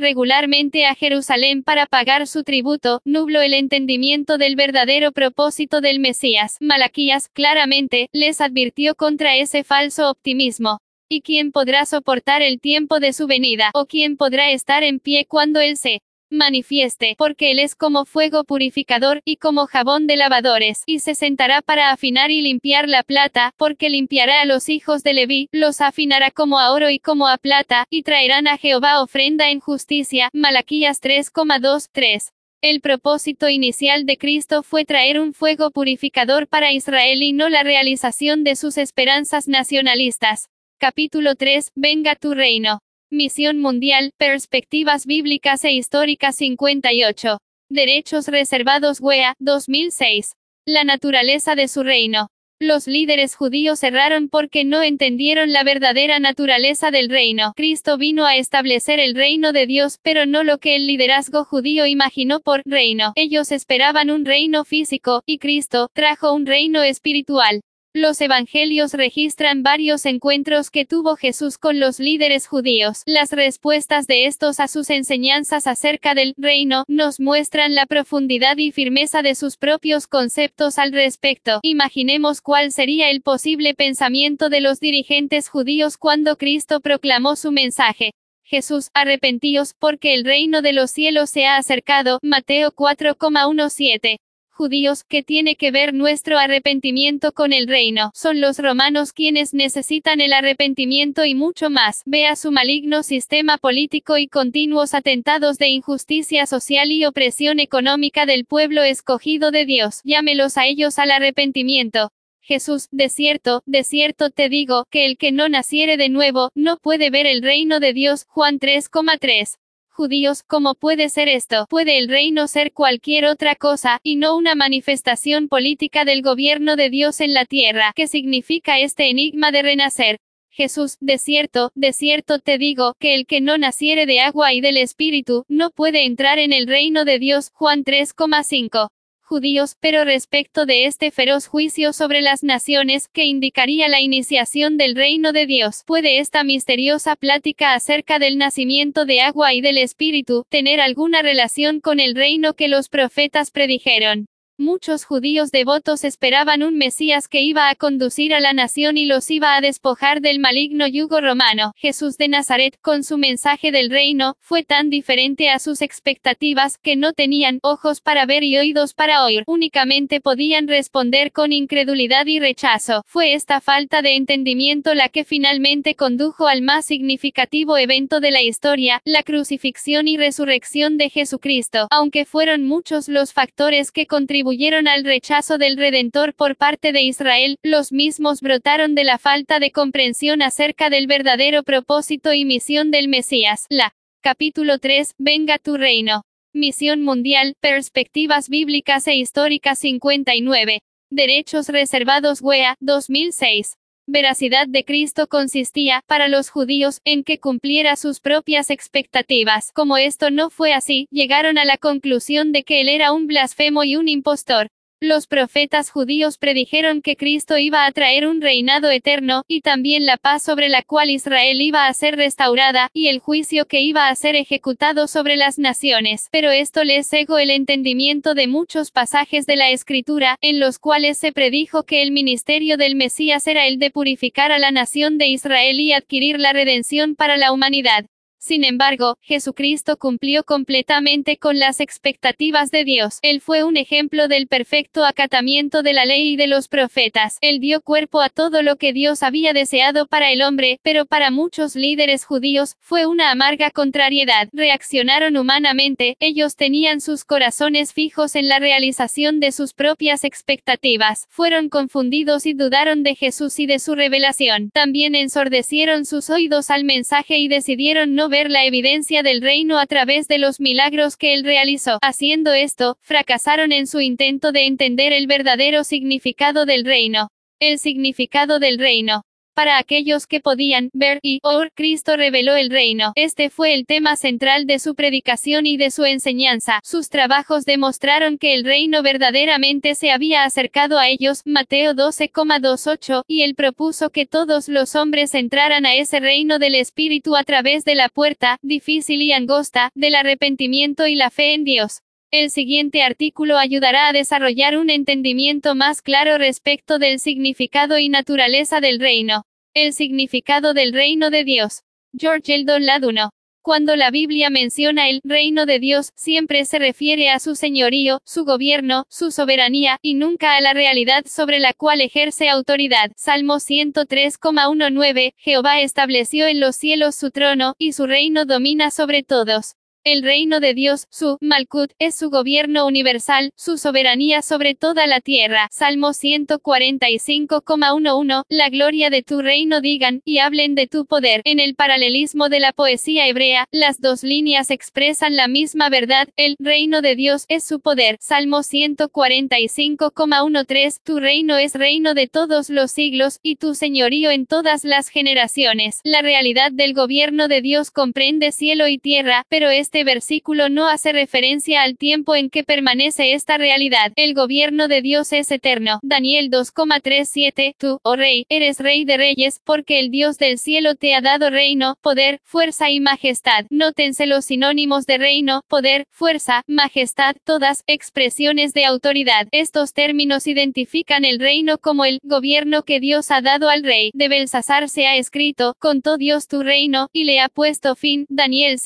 A: regularmente a Jerusalén para pagar su tributo, nubló el entendimiento del verdadero propósito del Mesías. Malaquías, claramente, les advirtió contra ese falso optimismo. ¿Y quién podrá soportar el tiempo de su venida? ¿O quién podrá estar en pie cuando Él se manifieste, porque Él es como fuego purificador, y como jabón de lavadores, y se sentará para afinar y limpiar la plata, porque limpiará a los hijos de Leví, los afinará como a oro y como a plata, y traerán a Jehová ofrenda en justicia. Malaquías 3,2-3. El propósito inicial de Cristo fue traer un fuego purificador para Israel y no la realización de sus esperanzas nacionalistas. Capítulo 3, Venga tu reino. Misión Mundial, Perspectivas Bíblicas e Históricas 58. Derechos Reservados WEA, 2006. La naturaleza de su reino. Los líderes judíos erraron porque no entendieron la verdadera naturaleza del reino. Cristo vino a establecer el reino de Dios, pero no lo que el liderazgo judío imaginó por reino. Ellos esperaban un reino físico, y Cristo trajo un reino espiritual. Los evangelios registran varios encuentros que tuvo Jesús con los líderes judíos. Las respuestas de estos a sus enseñanzas acerca del reino nos muestran la profundidad y firmeza de sus propios conceptos al respecto. Imaginemos cuál sería el posible pensamiento de los dirigentes judíos cuando Cristo proclamó su mensaje. Jesús, arrepentíos, porque el reino de los cielos se ha acercado. Mateo 4,17 judíos, que tiene que ver nuestro arrepentimiento con el reino. Son los romanos quienes necesitan el arrepentimiento y mucho más. Vea su maligno sistema político y continuos atentados de injusticia social y opresión económica del pueblo escogido de Dios. Llámelos a ellos al arrepentimiento. Jesús, de cierto, de cierto te digo, que el que no naciere de nuevo, no puede ver el reino de Dios. Juan 3,3 judíos, ¿cómo puede ser esto? ¿Puede el reino ser cualquier otra cosa, y no una manifestación política del gobierno de Dios en la tierra? ¿Qué significa este enigma de renacer? Jesús, de cierto, de cierto te digo, que el que no naciere de agua y del Espíritu, no puede entrar en el reino de Dios. Juan 3,5 judíos, pero respecto de este feroz juicio sobre las naciones, que indicaría la iniciación del reino de Dios, puede esta misteriosa plática acerca del nacimiento de agua y del Espíritu, tener alguna relación con el reino que los profetas predijeron. Muchos judíos devotos esperaban un Mesías que iba a conducir a la nación y los iba a despojar del maligno yugo romano. Jesús de Nazaret, con su mensaje del reino, fue tan diferente a sus expectativas, que no tenían ojos para ver y oídos para oír, únicamente podían responder con incredulidad y rechazo. Fue esta falta de entendimiento la que finalmente condujo al más significativo evento de la historia, la crucifixión y resurrección de Jesucristo, aunque fueron muchos los factores que contribuyeron contribuyeron al rechazo del Redentor por parte de Israel, los mismos brotaron de la falta de comprensión acerca del verdadero propósito y misión del Mesías. La capítulo 3, Venga tu reino. Misión mundial, perspectivas bíblicas e históricas 59. Derechos reservados WEA, 2006 veracidad de Cristo consistía, para los judíos, en que cumpliera sus propias expectativas. Como esto no fue así, llegaron a la conclusión de que él era un blasfemo y un impostor. Los profetas judíos predijeron que Cristo iba a traer un reinado eterno, y también la paz sobre la cual Israel iba a ser restaurada, y el juicio que iba a ser ejecutado sobre las naciones. Pero esto les cegó el entendimiento de muchos pasajes de la Escritura, en los cuales se predijo que el ministerio del Mesías era el de purificar a la nación de Israel y adquirir la redención para la humanidad. Sin embargo, Jesucristo cumplió completamente con las expectativas de Dios. Él fue un ejemplo del perfecto acatamiento de la ley y de los profetas. Él dio cuerpo a todo lo que Dios había deseado para el hombre, pero para muchos líderes judíos, fue una amarga contrariedad. Reaccionaron humanamente, ellos tenían sus corazones fijos en la realización de sus propias expectativas. Fueron confundidos y dudaron de Jesús y de su revelación. También ensordecieron sus oídos al mensaje y decidieron no ver la evidencia del reino a través de los milagros que él realizó. Haciendo esto, fracasaron en su intento de entender el verdadero significado del reino. El significado del reino para aquellos que podían ver y oír, Cristo reveló el reino. Este fue el tema central de su predicación y de su enseñanza. Sus trabajos demostraron que el reino verdaderamente se había acercado a ellos, Mateo 12,28, y él propuso que todos los hombres entraran a ese reino del Espíritu a través de la puerta, difícil y angosta, del arrepentimiento y la fe en Dios. El siguiente artículo ayudará a desarrollar un entendimiento más claro respecto del significado y naturaleza del reino. El significado del reino de Dios. George Eldon Laduno. Cuando la Biblia menciona el reino de Dios, siempre se refiere a su señorío, su gobierno, su soberanía, y nunca a la realidad sobre la cual ejerce autoridad. Salmo 103,19, Jehová estableció en los cielos su trono, y su reino domina sobre todos. El reino de Dios, su Malkut, es su gobierno universal, su soberanía sobre toda la tierra. Salmo 145,11. La gloria de tu reino digan, y hablen de tu poder. En el paralelismo de la poesía hebrea, las dos líneas expresan la misma verdad. El reino de Dios es su poder. Salmo 145,13. Tu reino es reino de todos los siglos, y tu señorío en todas las generaciones. La realidad del gobierno de Dios comprende cielo y tierra, pero este este versículo no hace referencia al tiempo en que permanece esta realidad. El gobierno de Dios es eterno. Daniel 2,37 Tú, oh rey, eres rey de reyes, porque el Dios del cielo te ha dado reino, poder, fuerza y majestad. Nótense los sinónimos de reino, poder, fuerza, majestad, todas expresiones de autoridad. Estos términos identifican el reino como el gobierno que Dios ha dado al rey. De Belsasar se ha escrito, contó Dios tu reino, y le ha puesto fin. Daniel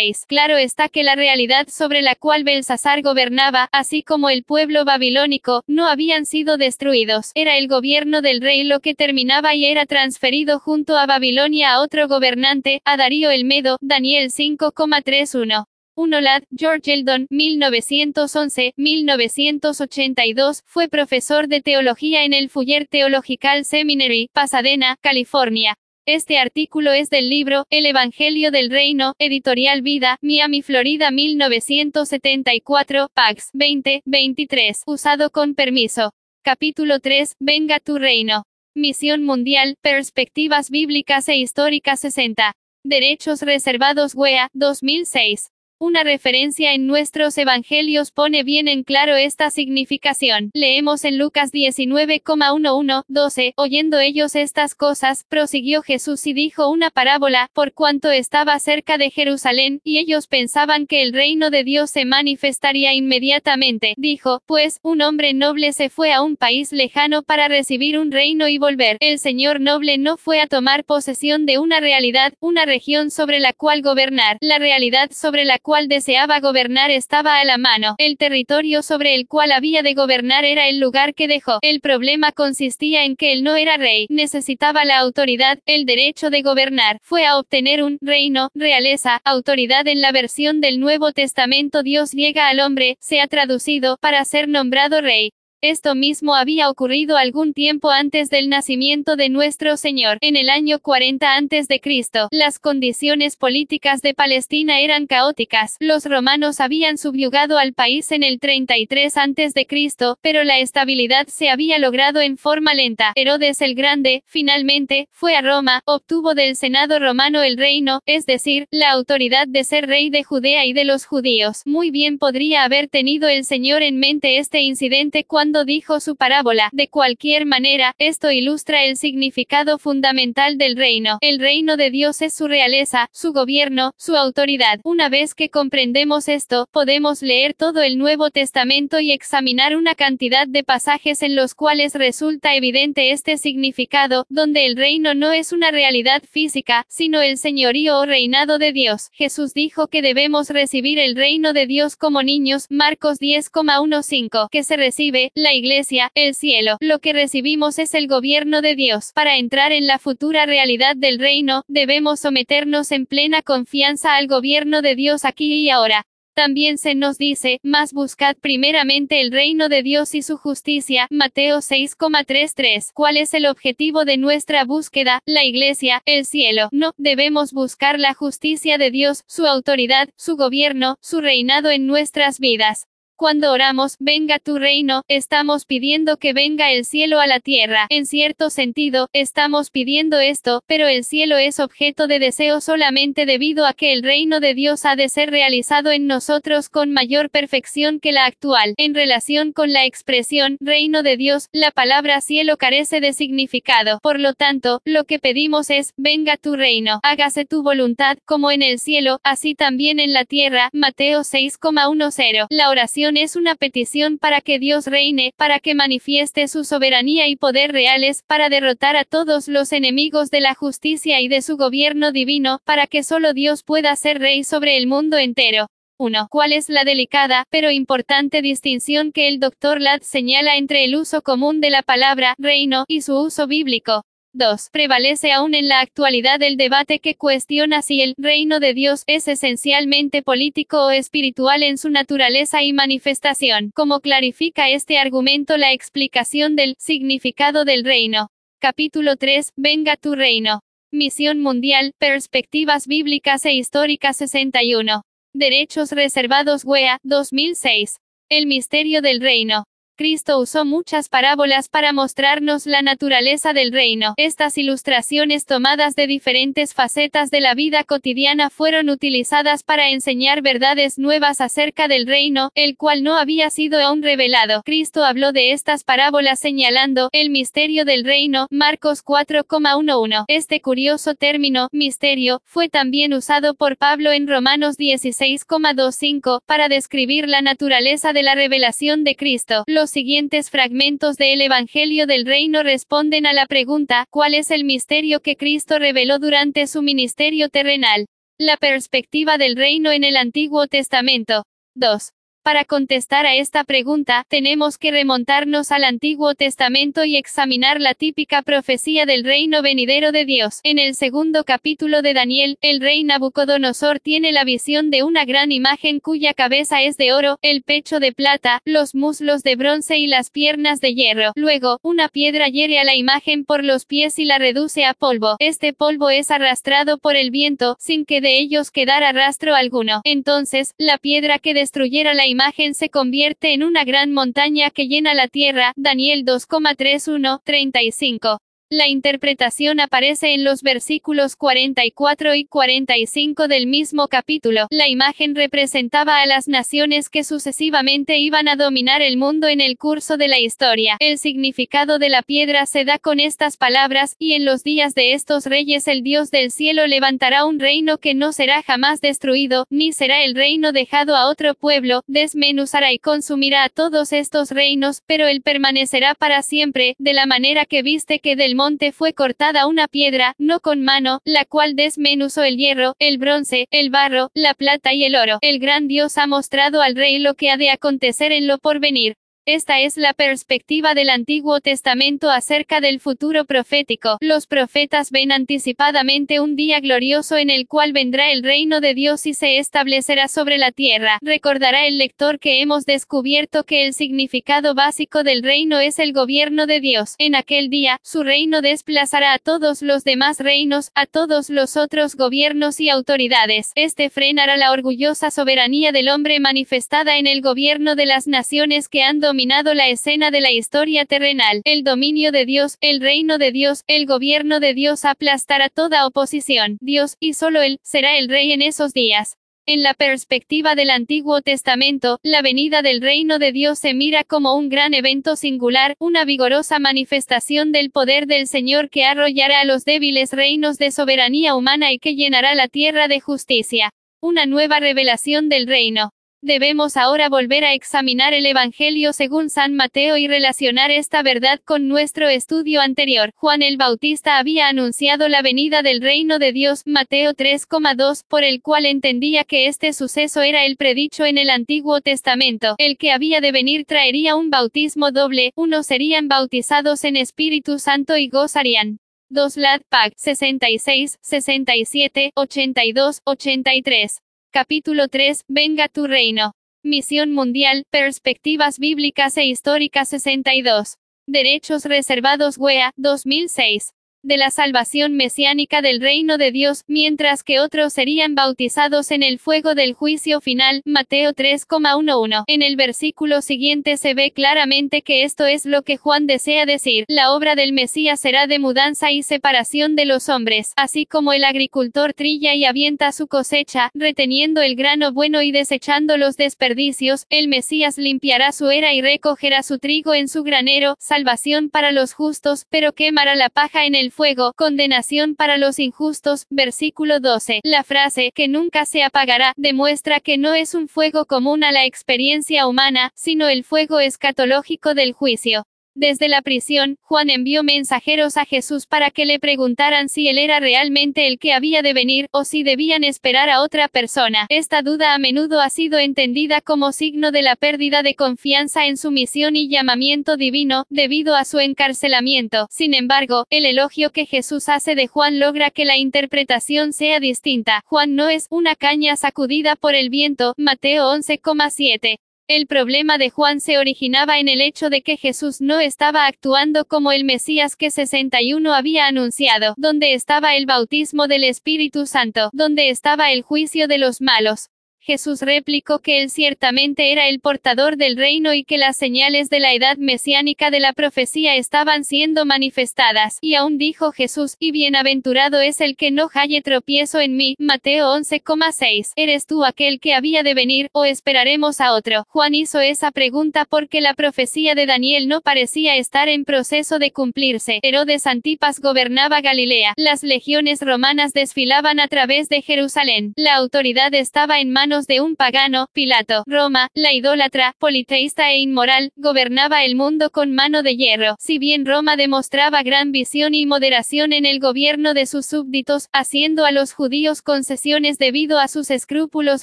A: 5,26 Claro está que la realidad sobre la cual Belsasar gobernaba, así como el pueblo babilónico, no habían sido destruidos. Era el gobierno del rey lo que terminaba y era transferido junto a Babilonia a otro gobernante, a Darío el Medo, Daniel 5,31. Unolad, George Eldon, 1911-1982, fue profesor de teología en el Fuller Theological Seminary, Pasadena, California. Este artículo es del libro El Evangelio del Reino, Editorial Vida, Miami, Florida 1974, Pax 20, 23, usado con permiso. Capítulo 3, Venga tu reino. Misión Mundial, Perspectivas Bíblicas e Históricas 60. Derechos Reservados WEA, 2006. Una referencia en nuestros evangelios pone bien en claro esta significación. Leemos en Lucas 19,11, 12, oyendo ellos estas cosas, prosiguió Jesús y dijo una parábola, por cuanto estaba cerca de Jerusalén, y ellos pensaban que el reino de Dios se manifestaría inmediatamente. Dijo, pues, un hombre noble se fue a un país lejano para recibir un reino y volver. El señor noble no fue a tomar posesión de una realidad, una región sobre la cual gobernar, la realidad sobre la cual cual deseaba gobernar estaba a la mano. El territorio sobre el cual había de gobernar era el lugar que dejó. El problema consistía en que él no era rey, necesitaba la autoridad, el derecho de gobernar. Fue a obtener un reino, realeza, autoridad en la versión del Nuevo Testamento Dios llega al hombre, se ha traducido, para ser nombrado rey. Esto mismo había ocurrido algún tiempo antes del nacimiento de nuestro Señor, en el año 40 antes de Cristo. Las condiciones políticas de Palestina eran caóticas. Los romanos habían subyugado al país en el 33 antes de Cristo, pero la estabilidad se había logrado en forma lenta. Herodes el Grande, finalmente, fue a Roma, obtuvo del Senado romano el reino, es decir, la autoridad de ser rey de Judea y de los judíos. Muy bien podría haber tenido el Señor en mente este incidente cuando dijo su parábola. De cualquier manera, esto ilustra el significado fundamental del reino. El reino de Dios es su realeza, su gobierno, su autoridad. Una vez que comprendemos esto, podemos leer todo el Nuevo Testamento y examinar una cantidad de pasajes en los cuales resulta evidente este significado, donde el reino no es una realidad física, sino el señorío o reinado de Dios. Jesús dijo que debemos recibir el reino de Dios como niños, Marcos 10,15, que se recibe, la iglesia, el cielo. Lo que recibimos es el gobierno de Dios. Para entrar en la futura realidad del reino, debemos someternos en plena confianza al gobierno de Dios aquí y ahora. También se nos dice, más buscad primeramente el reino de Dios y su justicia, Mateo 6,33. ¿Cuál es el objetivo de nuestra búsqueda? La iglesia, el cielo. No, debemos buscar la justicia de Dios, su autoridad, su gobierno, su reinado en nuestras vidas. Cuando oramos, venga tu reino, estamos pidiendo que venga el cielo a la tierra. En cierto sentido, estamos pidiendo esto, pero el cielo es objeto de deseo solamente debido a que el reino de Dios ha de ser realizado en nosotros con mayor perfección que la actual. En relación con la expresión reino de Dios, la palabra cielo carece de significado. Por lo tanto, lo que pedimos es, venga tu reino, hágase tu voluntad, como en el cielo, así también en la tierra. Mateo 6,10. La oración es una petición para que Dios reine, para que manifieste su soberanía y poder reales, para derrotar a todos los enemigos de la justicia y de su gobierno divino, para que solo Dios pueda ser rey sobre el mundo entero. 1. ¿Cuál es la delicada, pero importante distinción que el Dr. Ladd señala entre el uso común de la palabra reino y su uso bíblico? 2. Prevalece aún en la actualidad el debate que cuestiona si el reino de Dios es esencialmente político o espiritual en su naturaleza y manifestación. Como clarifica este argumento la explicación del significado del reino. Capítulo 3. Venga tu reino. Misión Mundial, Perspectivas Bíblicas e Históricas 61. Derechos Reservados WEA, 2006. El misterio del reino. Cristo usó muchas parábolas para mostrarnos la naturaleza del reino. Estas ilustraciones tomadas de diferentes facetas de la vida cotidiana fueron utilizadas para enseñar verdades nuevas acerca del reino, el cual no había sido aún revelado. Cristo habló de estas parábolas señalando el misterio del reino, Marcos 4,11. Este curioso término, misterio, fue también usado por Pablo en Romanos 16,25, para describir la naturaleza de la revelación de Cristo. Los siguientes fragmentos del Evangelio del Reino responden a la pregunta, ¿cuál es el misterio que Cristo reveló durante su ministerio terrenal? La perspectiva del reino en el Antiguo Testamento. 2. Para contestar a esta pregunta, tenemos que remontarnos al Antiguo Testamento y examinar la típica profecía del reino venidero de Dios. En el segundo capítulo de Daniel, el rey Nabucodonosor tiene la visión de una gran imagen cuya cabeza es de oro, el pecho de plata, los muslos de bronce y las piernas de hierro. Luego, una piedra hiere a la imagen por los pies y la reduce a polvo. Este polvo es arrastrado por el viento, sin que de ellos quedara rastro alguno. Entonces, la piedra que destruyera la imagen se convierte en una gran montaña que llena la tierra. Daniel 2,31, 35. La interpretación aparece en los versículos 44 y 45 del mismo capítulo. La imagen representaba a las naciones que sucesivamente iban a dominar el mundo en el curso de la historia. El significado de la piedra se da con estas palabras, y en los días de estos reyes el Dios del cielo levantará un reino que no será jamás destruido, ni será el reino dejado a otro pueblo, desmenuzará y consumirá a todos estos reinos, pero él permanecerá para siempre, de la manera que viste que del monte fue cortada una piedra, no con mano, la cual desmenuzó el hierro, el bronce, el barro, la plata y el oro. El gran Dios ha mostrado al rey lo que ha de acontecer en lo porvenir. Esta es la perspectiva del Antiguo Testamento acerca del futuro profético. Los profetas ven anticipadamente un día glorioso en el cual vendrá el reino de Dios y se establecerá sobre la tierra. Recordará el lector que hemos descubierto que el significado básico del reino es el gobierno de Dios. En aquel día, su reino desplazará a todos los demás reinos, a todos los otros gobiernos y autoridades. Este frenará la orgullosa soberanía del hombre manifestada en el gobierno de las naciones que han dominado la escena de la historia terrenal. El dominio de Dios, el reino de Dios, el gobierno de Dios aplastará toda oposición. Dios, y solo Él, será el rey en esos días. En la perspectiva del Antiguo Testamento, la venida del reino de Dios se mira como un gran evento singular, una vigorosa manifestación del poder del Señor que arrollará a los débiles reinos de soberanía humana y que llenará la tierra de justicia. Una nueva revelación del reino. Debemos ahora volver a examinar el Evangelio según San Mateo y relacionar esta verdad con nuestro estudio anterior. Juan el Bautista había anunciado la venida del reino de Dios, Mateo 3,2, por el cual entendía que este suceso era el predicho en el Antiguo Testamento. El que había de venir traería un bautismo doble, unos serían bautizados en Espíritu Santo y gozarían. 2 Lad Pac 66, 67, 82, 83. Capítulo 3, Venga tu reino. Misión Mundial, Perspectivas Bíblicas e Históricas 62. Derechos Reservados WEA, 2006 de la salvación mesiánica del reino de Dios, mientras que otros serían bautizados en el fuego del juicio final. Mateo 3,11. En el versículo siguiente se ve claramente que esto es lo que Juan desea decir. La obra del Mesías será de mudanza y separación de los hombres, así como el agricultor trilla y avienta su cosecha, reteniendo el grano bueno y desechando los desperdicios, el Mesías limpiará su era y recogerá su trigo en su granero, salvación para los justos, pero quemará la paja en fuego, condenación para los injustos, versículo 12. La frase, que nunca se apagará, demuestra que no es un fuego común a la experiencia humana, sino el fuego escatológico del juicio. Desde la prisión, Juan envió mensajeros a Jesús para que le preguntaran si él era realmente el que había de venir, o si debían esperar a otra persona. Esta duda a menudo ha sido entendida como signo de la pérdida de confianza en su misión y llamamiento divino, debido a su encarcelamiento. Sin embargo, el elogio que Jesús hace de Juan logra que la interpretación sea distinta. Juan no es una caña sacudida por el viento, Mateo 11,7. El problema de Juan se originaba en el hecho de que Jesús no estaba actuando como el Mesías que 61 había anunciado, donde estaba el bautismo del Espíritu Santo, donde estaba el juicio de los malos. Jesús replicó que él ciertamente era el portador del reino y que las señales de la edad mesiánica de la profecía estaban siendo manifestadas. Y aún dijo Jesús, y bienaventurado es el que no halle tropiezo en mí. Mateo 11,6. ¿Eres tú aquel que había de venir, o esperaremos a otro? Juan hizo esa pregunta porque la profecía de Daniel no parecía estar en proceso de cumplirse. Herodes Antipas gobernaba Galilea. Las legiones romanas desfilaban a través de Jerusalén. La autoridad estaba en manos de un pagano, Pilato, Roma, la idólatra, politeísta e inmoral, gobernaba el mundo con mano de hierro. Si bien Roma demostraba gran visión y moderación en el gobierno de sus súbditos, haciendo a los judíos concesiones debido a sus escrúpulos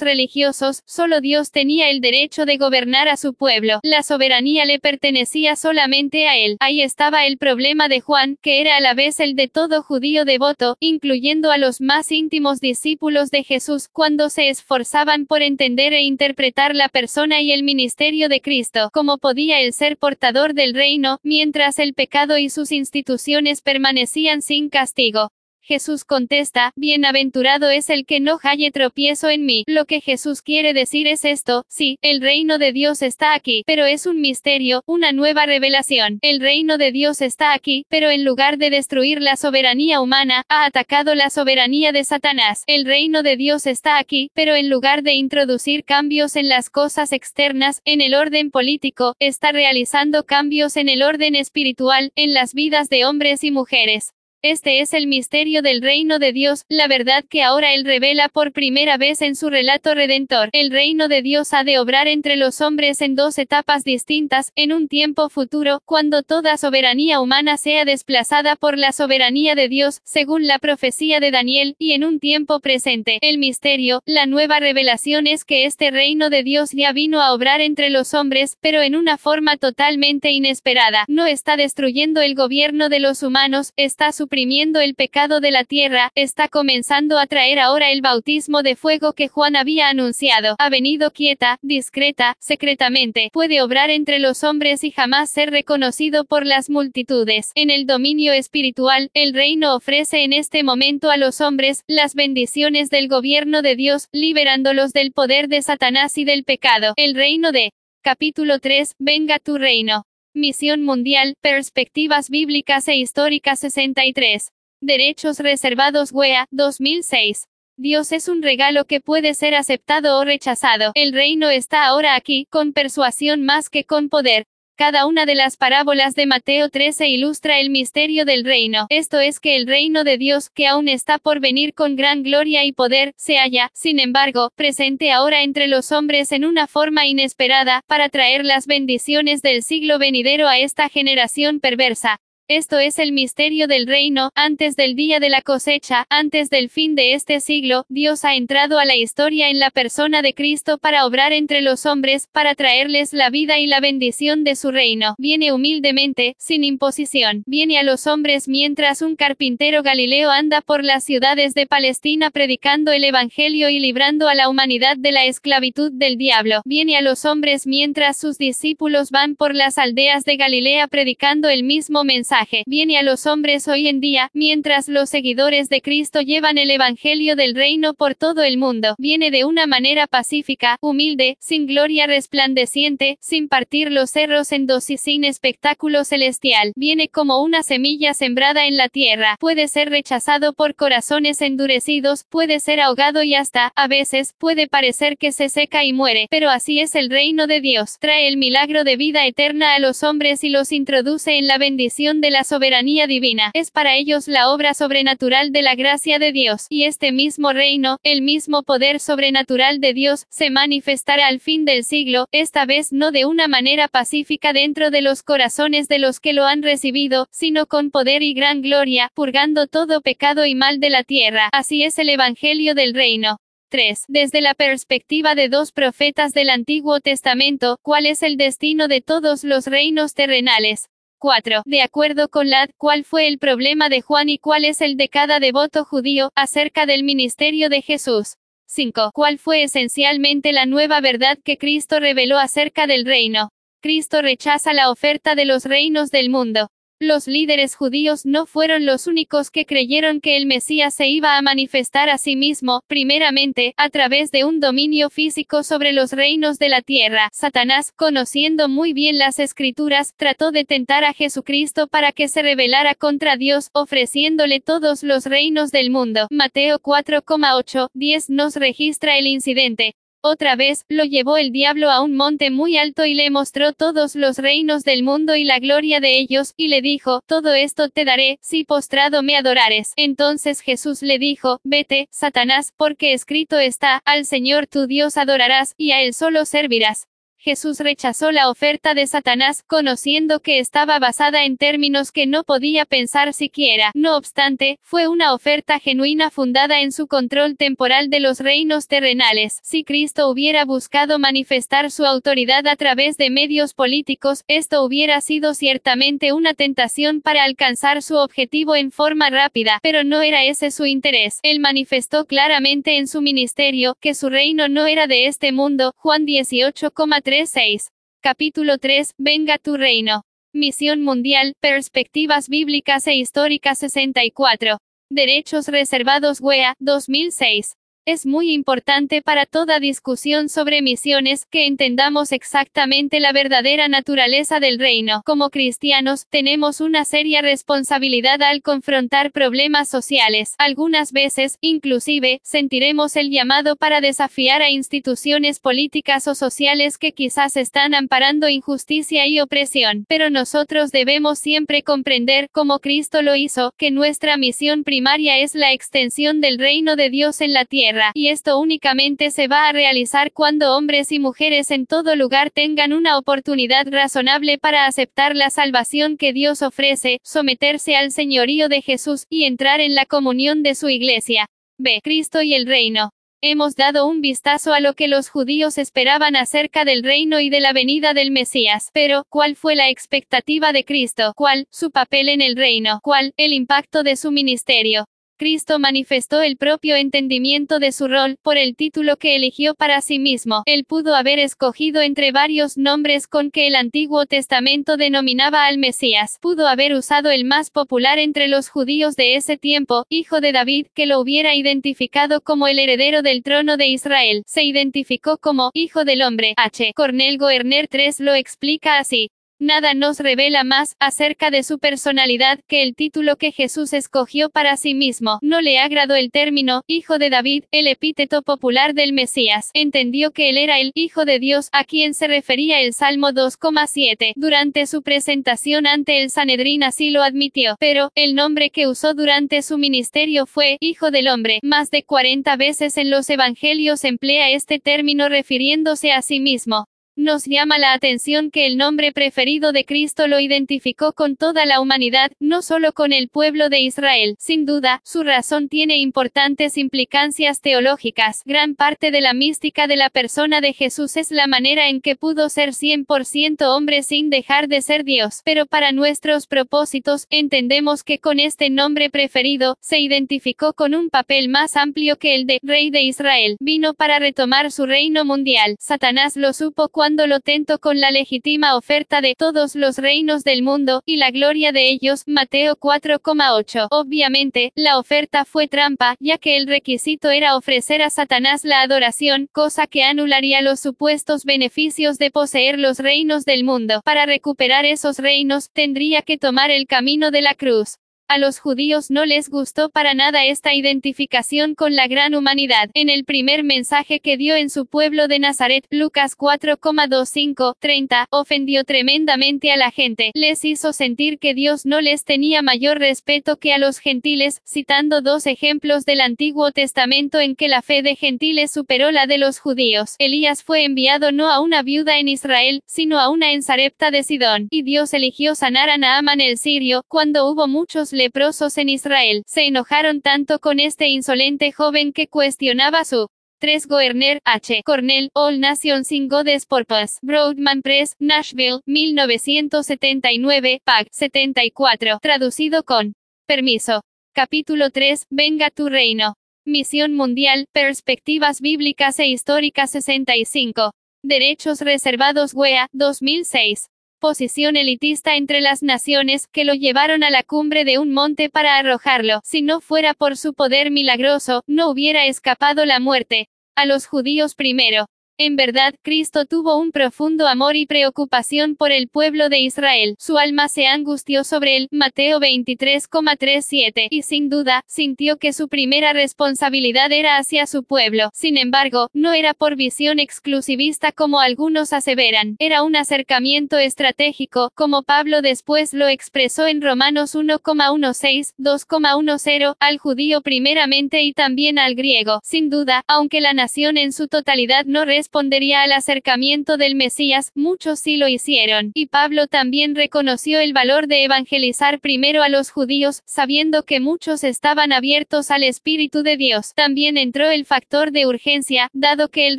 A: religiosos, solo Dios tenía el derecho de gobernar a su pueblo. La soberanía le pertenecía solamente a él. Ahí estaba el problema de Juan, que era a la vez el de todo judío devoto, incluyendo a los más íntimos discípulos de Jesús, cuando se esforzaban por entender e interpretar la persona y el ministerio de Cristo, como podía él ser portador del reino, mientras el pecado y sus instituciones permanecían sin castigo. Jesús contesta, Bienaventurado es el que no halle tropiezo en mí. Lo que Jesús quiere decir es esto, sí, el reino de Dios está aquí, pero es un misterio, una nueva revelación. El reino de Dios está aquí, pero en lugar de destruir la soberanía humana, ha atacado la soberanía de Satanás. El reino de Dios está aquí, pero en lugar de introducir cambios en las cosas externas, en el orden político, está realizando cambios en el orden espiritual, en las vidas de hombres y mujeres. Este es el misterio del reino de Dios, la verdad que ahora Él revela por primera vez en su relato redentor. El reino de Dios ha de obrar entre los hombres en dos etapas distintas, en un tiempo futuro, cuando toda soberanía humana sea desplazada por la soberanía de Dios, según la profecía de Daniel, y en un tiempo presente. El misterio, la nueva revelación es que este reino de Dios ya vino a obrar entre los hombres, pero en una forma totalmente inesperada. No está destruyendo el gobierno de los humanos, está su suprimiendo el pecado de la tierra, está comenzando a traer ahora el bautismo de fuego que Juan había anunciado. Ha venido quieta, discreta, secretamente, puede obrar entre los hombres y jamás ser reconocido por las multitudes. En el dominio espiritual, el reino ofrece en este momento a los hombres las bendiciones del gobierno de Dios, liberándolos del poder de Satanás y del pecado. El reino de Capítulo 3, Venga tu reino. Misión Mundial, Perspectivas Bíblicas e Históricas 63. Derechos Reservados WEA, 2006. Dios es un regalo que puede ser aceptado o rechazado. El reino está ahora aquí, con persuasión más que con poder. Cada una de las parábolas de Mateo 13 ilustra el misterio del reino. Esto es que el reino de Dios, que aún está por venir con gran gloria y poder, se halla, sin embargo, presente ahora entre los hombres en una forma inesperada, para traer las bendiciones del siglo venidero a esta generación perversa. Esto es el misterio del reino, antes del día de la cosecha, antes del fin de este siglo, Dios ha entrado a la historia en la persona de Cristo para obrar entre los hombres, para traerles la vida y la bendición de su reino. Viene humildemente, sin imposición. Viene a los hombres mientras un carpintero galileo anda por las ciudades de Palestina predicando el Evangelio y librando a la humanidad de la esclavitud del diablo. Viene a los hombres mientras sus discípulos van por las aldeas de Galilea predicando el mismo mensaje viene a los hombres hoy en día, mientras los seguidores de Cristo llevan el Evangelio del reino por todo el mundo. Viene de una manera pacífica, humilde, sin gloria resplandeciente, sin partir los cerros en dos y sin espectáculo celestial. Viene como una semilla sembrada en la tierra. Puede ser rechazado por corazones endurecidos, puede ser ahogado y hasta, a veces, puede parecer que se seca y muere. Pero así es el reino de Dios. Trae el milagro de vida eterna a los hombres y los introduce en la bendición de la soberanía divina, es para ellos la obra sobrenatural de la gracia de Dios, y este mismo reino, el mismo poder sobrenatural de Dios, se manifestará al fin del siglo, esta vez no de una manera pacífica dentro de los corazones de los que lo han recibido, sino con poder y gran gloria, purgando todo pecado y mal de la tierra. Así es el Evangelio del reino. 3. Desde la perspectiva de dos profetas del Antiguo Testamento, ¿cuál es el destino de todos los reinos terrenales? 4. De acuerdo con Lad, ¿cuál fue el problema de Juan y cuál es el de cada devoto judío acerca del ministerio de Jesús? 5. ¿Cuál fue esencialmente la nueva verdad que Cristo reveló acerca del reino? Cristo rechaza la oferta de los reinos del mundo. Los líderes judíos no fueron los únicos que creyeron que el Mesías se iba a manifestar a sí mismo, primeramente, a través de un dominio físico sobre los reinos de la tierra. Satanás, conociendo muy bien las escrituras, trató de tentar a Jesucristo para que se rebelara contra Dios, ofreciéndole todos los reinos del mundo. Mateo 4,8, 10 nos registra el incidente. Otra vez, lo llevó el diablo a un monte muy alto y le mostró todos los reinos del mundo y la gloria de ellos, y le dijo, todo esto te daré, si postrado me adorares. Entonces Jesús le dijo, vete, Satanás, porque escrito está, al Señor tu Dios adorarás, y a él solo servirás. Jesús rechazó la oferta de Satanás, conociendo que estaba basada en términos que no podía pensar siquiera. No obstante, fue una oferta genuina fundada en su control temporal de los reinos terrenales. Si Cristo hubiera buscado manifestar su autoridad a través de medios políticos, esto hubiera sido ciertamente una tentación para alcanzar su objetivo en forma rápida, pero no era ese su interés. Él manifestó claramente en su ministerio, que su reino no era de este mundo. Juan 18,3 3.6. Capítulo 3, Venga tu reino. Misión Mundial, Perspectivas Bíblicas e Históricas 64. Derechos reservados WEA, 2006. Es muy importante para toda discusión sobre misiones que entendamos exactamente la verdadera naturaleza del reino. Como cristianos, tenemos una seria responsabilidad al confrontar problemas sociales. Algunas veces, inclusive, sentiremos el llamado para desafiar a instituciones políticas o sociales que quizás están amparando injusticia y opresión. Pero nosotros debemos siempre comprender, como Cristo lo hizo, que nuestra misión primaria es la extensión del reino de Dios en la tierra y esto únicamente se va a realizar cuando hombres y mujeres en todo lugar tengan una oportunidad razonable para aceptar la salvación que Dios ofrece, someterse al señorío de Jesús, y entrar en la comunión de su iglesia. B. Cristo y el reino. Hemos dado un vistazo a lo que los judíos esperaban acerca del reino y de la venida del Mesías. Pero, ¿cuál fue la expectativa de Cristo? ¿Cuál, su papel en el reino? ¿Cuál, el impacto de su ministerio? Cristo manifestó el propio entendimiento de su rol, por el título que eligió para sí mismo. Él pudo haber escogido entre varios nombres con que el Antiguo Testamento denominaba al Mesías. Pudo haber usado el más popular entre los judíos de ese tiempo, hijo de David, que lo hubiera identificado como el heredero del trono de Israel. Se identificó como hijo del hombre. H. Cornel Goerner 3 lo explica así. Nada nos revela más acerca de su personalidad que el título que Jesús escogió para sí mismo. No le agradó el término, Hijo de David, el epíteto popular del Mesías. Entendió que él era el Hijo de Dios, a quien se refería el Salmo 2,7. Durante su presentación ante el Sanedrín así lo admitió, pero, el nombre que usó durante su ministerio fue, Hijo del Hombre. Más de 40 veces en los Evangelios emplea este término refiriéndose a sí mismo. Nos llama la atención que el nombre preferido de Cristo lo identificó con toda la humanidad, no solo con el pueblo de Israel. Sin duda, su razón tiene importantes implicancias teológicas. Gran parte de la mística de la persona de Jesús es la manera en que pudo ser 100% hombre sin dejar de ser Dios. Pero para nuestros propósitos, entendemos que con este nombre preferido, se identificó con un papel más amplio que el de Rey de Israel. Vino para retomar su reino mundial. Satanás lo supo cuando cuando lo tento con la legítima oferta de todos los reinos del mundo, y la gloria de ellos, Mateo 4,8. Obviamente, la oferta fue trampa, ya que el requisito era ofrecer a Satanás la adoración, cosa que anularía los supuestos beneficios de poseer los reinos del mundo. Para recuperar esos reinos, tendría que tomar el camino de la cruz. A los judíos no les gustó para nada esta identificación con la gran humanidad. En el primer mensaje que dio en su pueblo de Nazaret, Lucas 4,25-30, ofendió tremendamente a la gente. Les hizo sentir que Dios no les tenía mayor respeto que a los gentiles, citando dos ejemplos del Antiguo Testamento en que la fe de gentiles superó la de los judíos. Elías fue enviado no a una viuda en Israel, sino a una en Sarepta de Sidón. Y Dios eligió sanar a Naaman el sirio, cuando hubo muchos leprosos en Israel, se enojaron tanto con este insolente joven que cuestionaba su 3 Goerner, H. Cornell, All Nations in God's Purpose, Broadman Press, Nashville, 1979, PAG 74, traducido con permiso. Capítulo 3, Venga tu reino. Misión Mundial, Perspectivas Bíblicas e Históricas 65. Derechos Reservados WEA, 2006 posición elitista entre las naciones, que lo llevaron a la cumbre de un monte para arrojarlo. Si no fuera por su poder milagroso, no hubiera escapado la muerte. A los judíos primero. En verdad, Cristo tuvo un profundo amor y preocupación por el pueblo de Israel. Su alma se angustió sobre él, Mateo 23,37, y sin duda, sintió que su primera responsabilidad era hacia su pueblo. Sin embargo, no era por visión exclusivista como algunos aseveran, era un acercamiento estratégico, como Pablo después lo expresó en Romanos 1,16, 2,10, al judío primeramente y también al griego. Sin duda, aunque la nación en su totalidad no respondería al acercamiento del Mesías, muchos sí lo hicieron, y Pablo también reconoció el valor de evangelizar primero a los judíos, sabiendo que muchos estaban abiertos al Espíritu de Dios. También entró el factor de urgencia, dado que el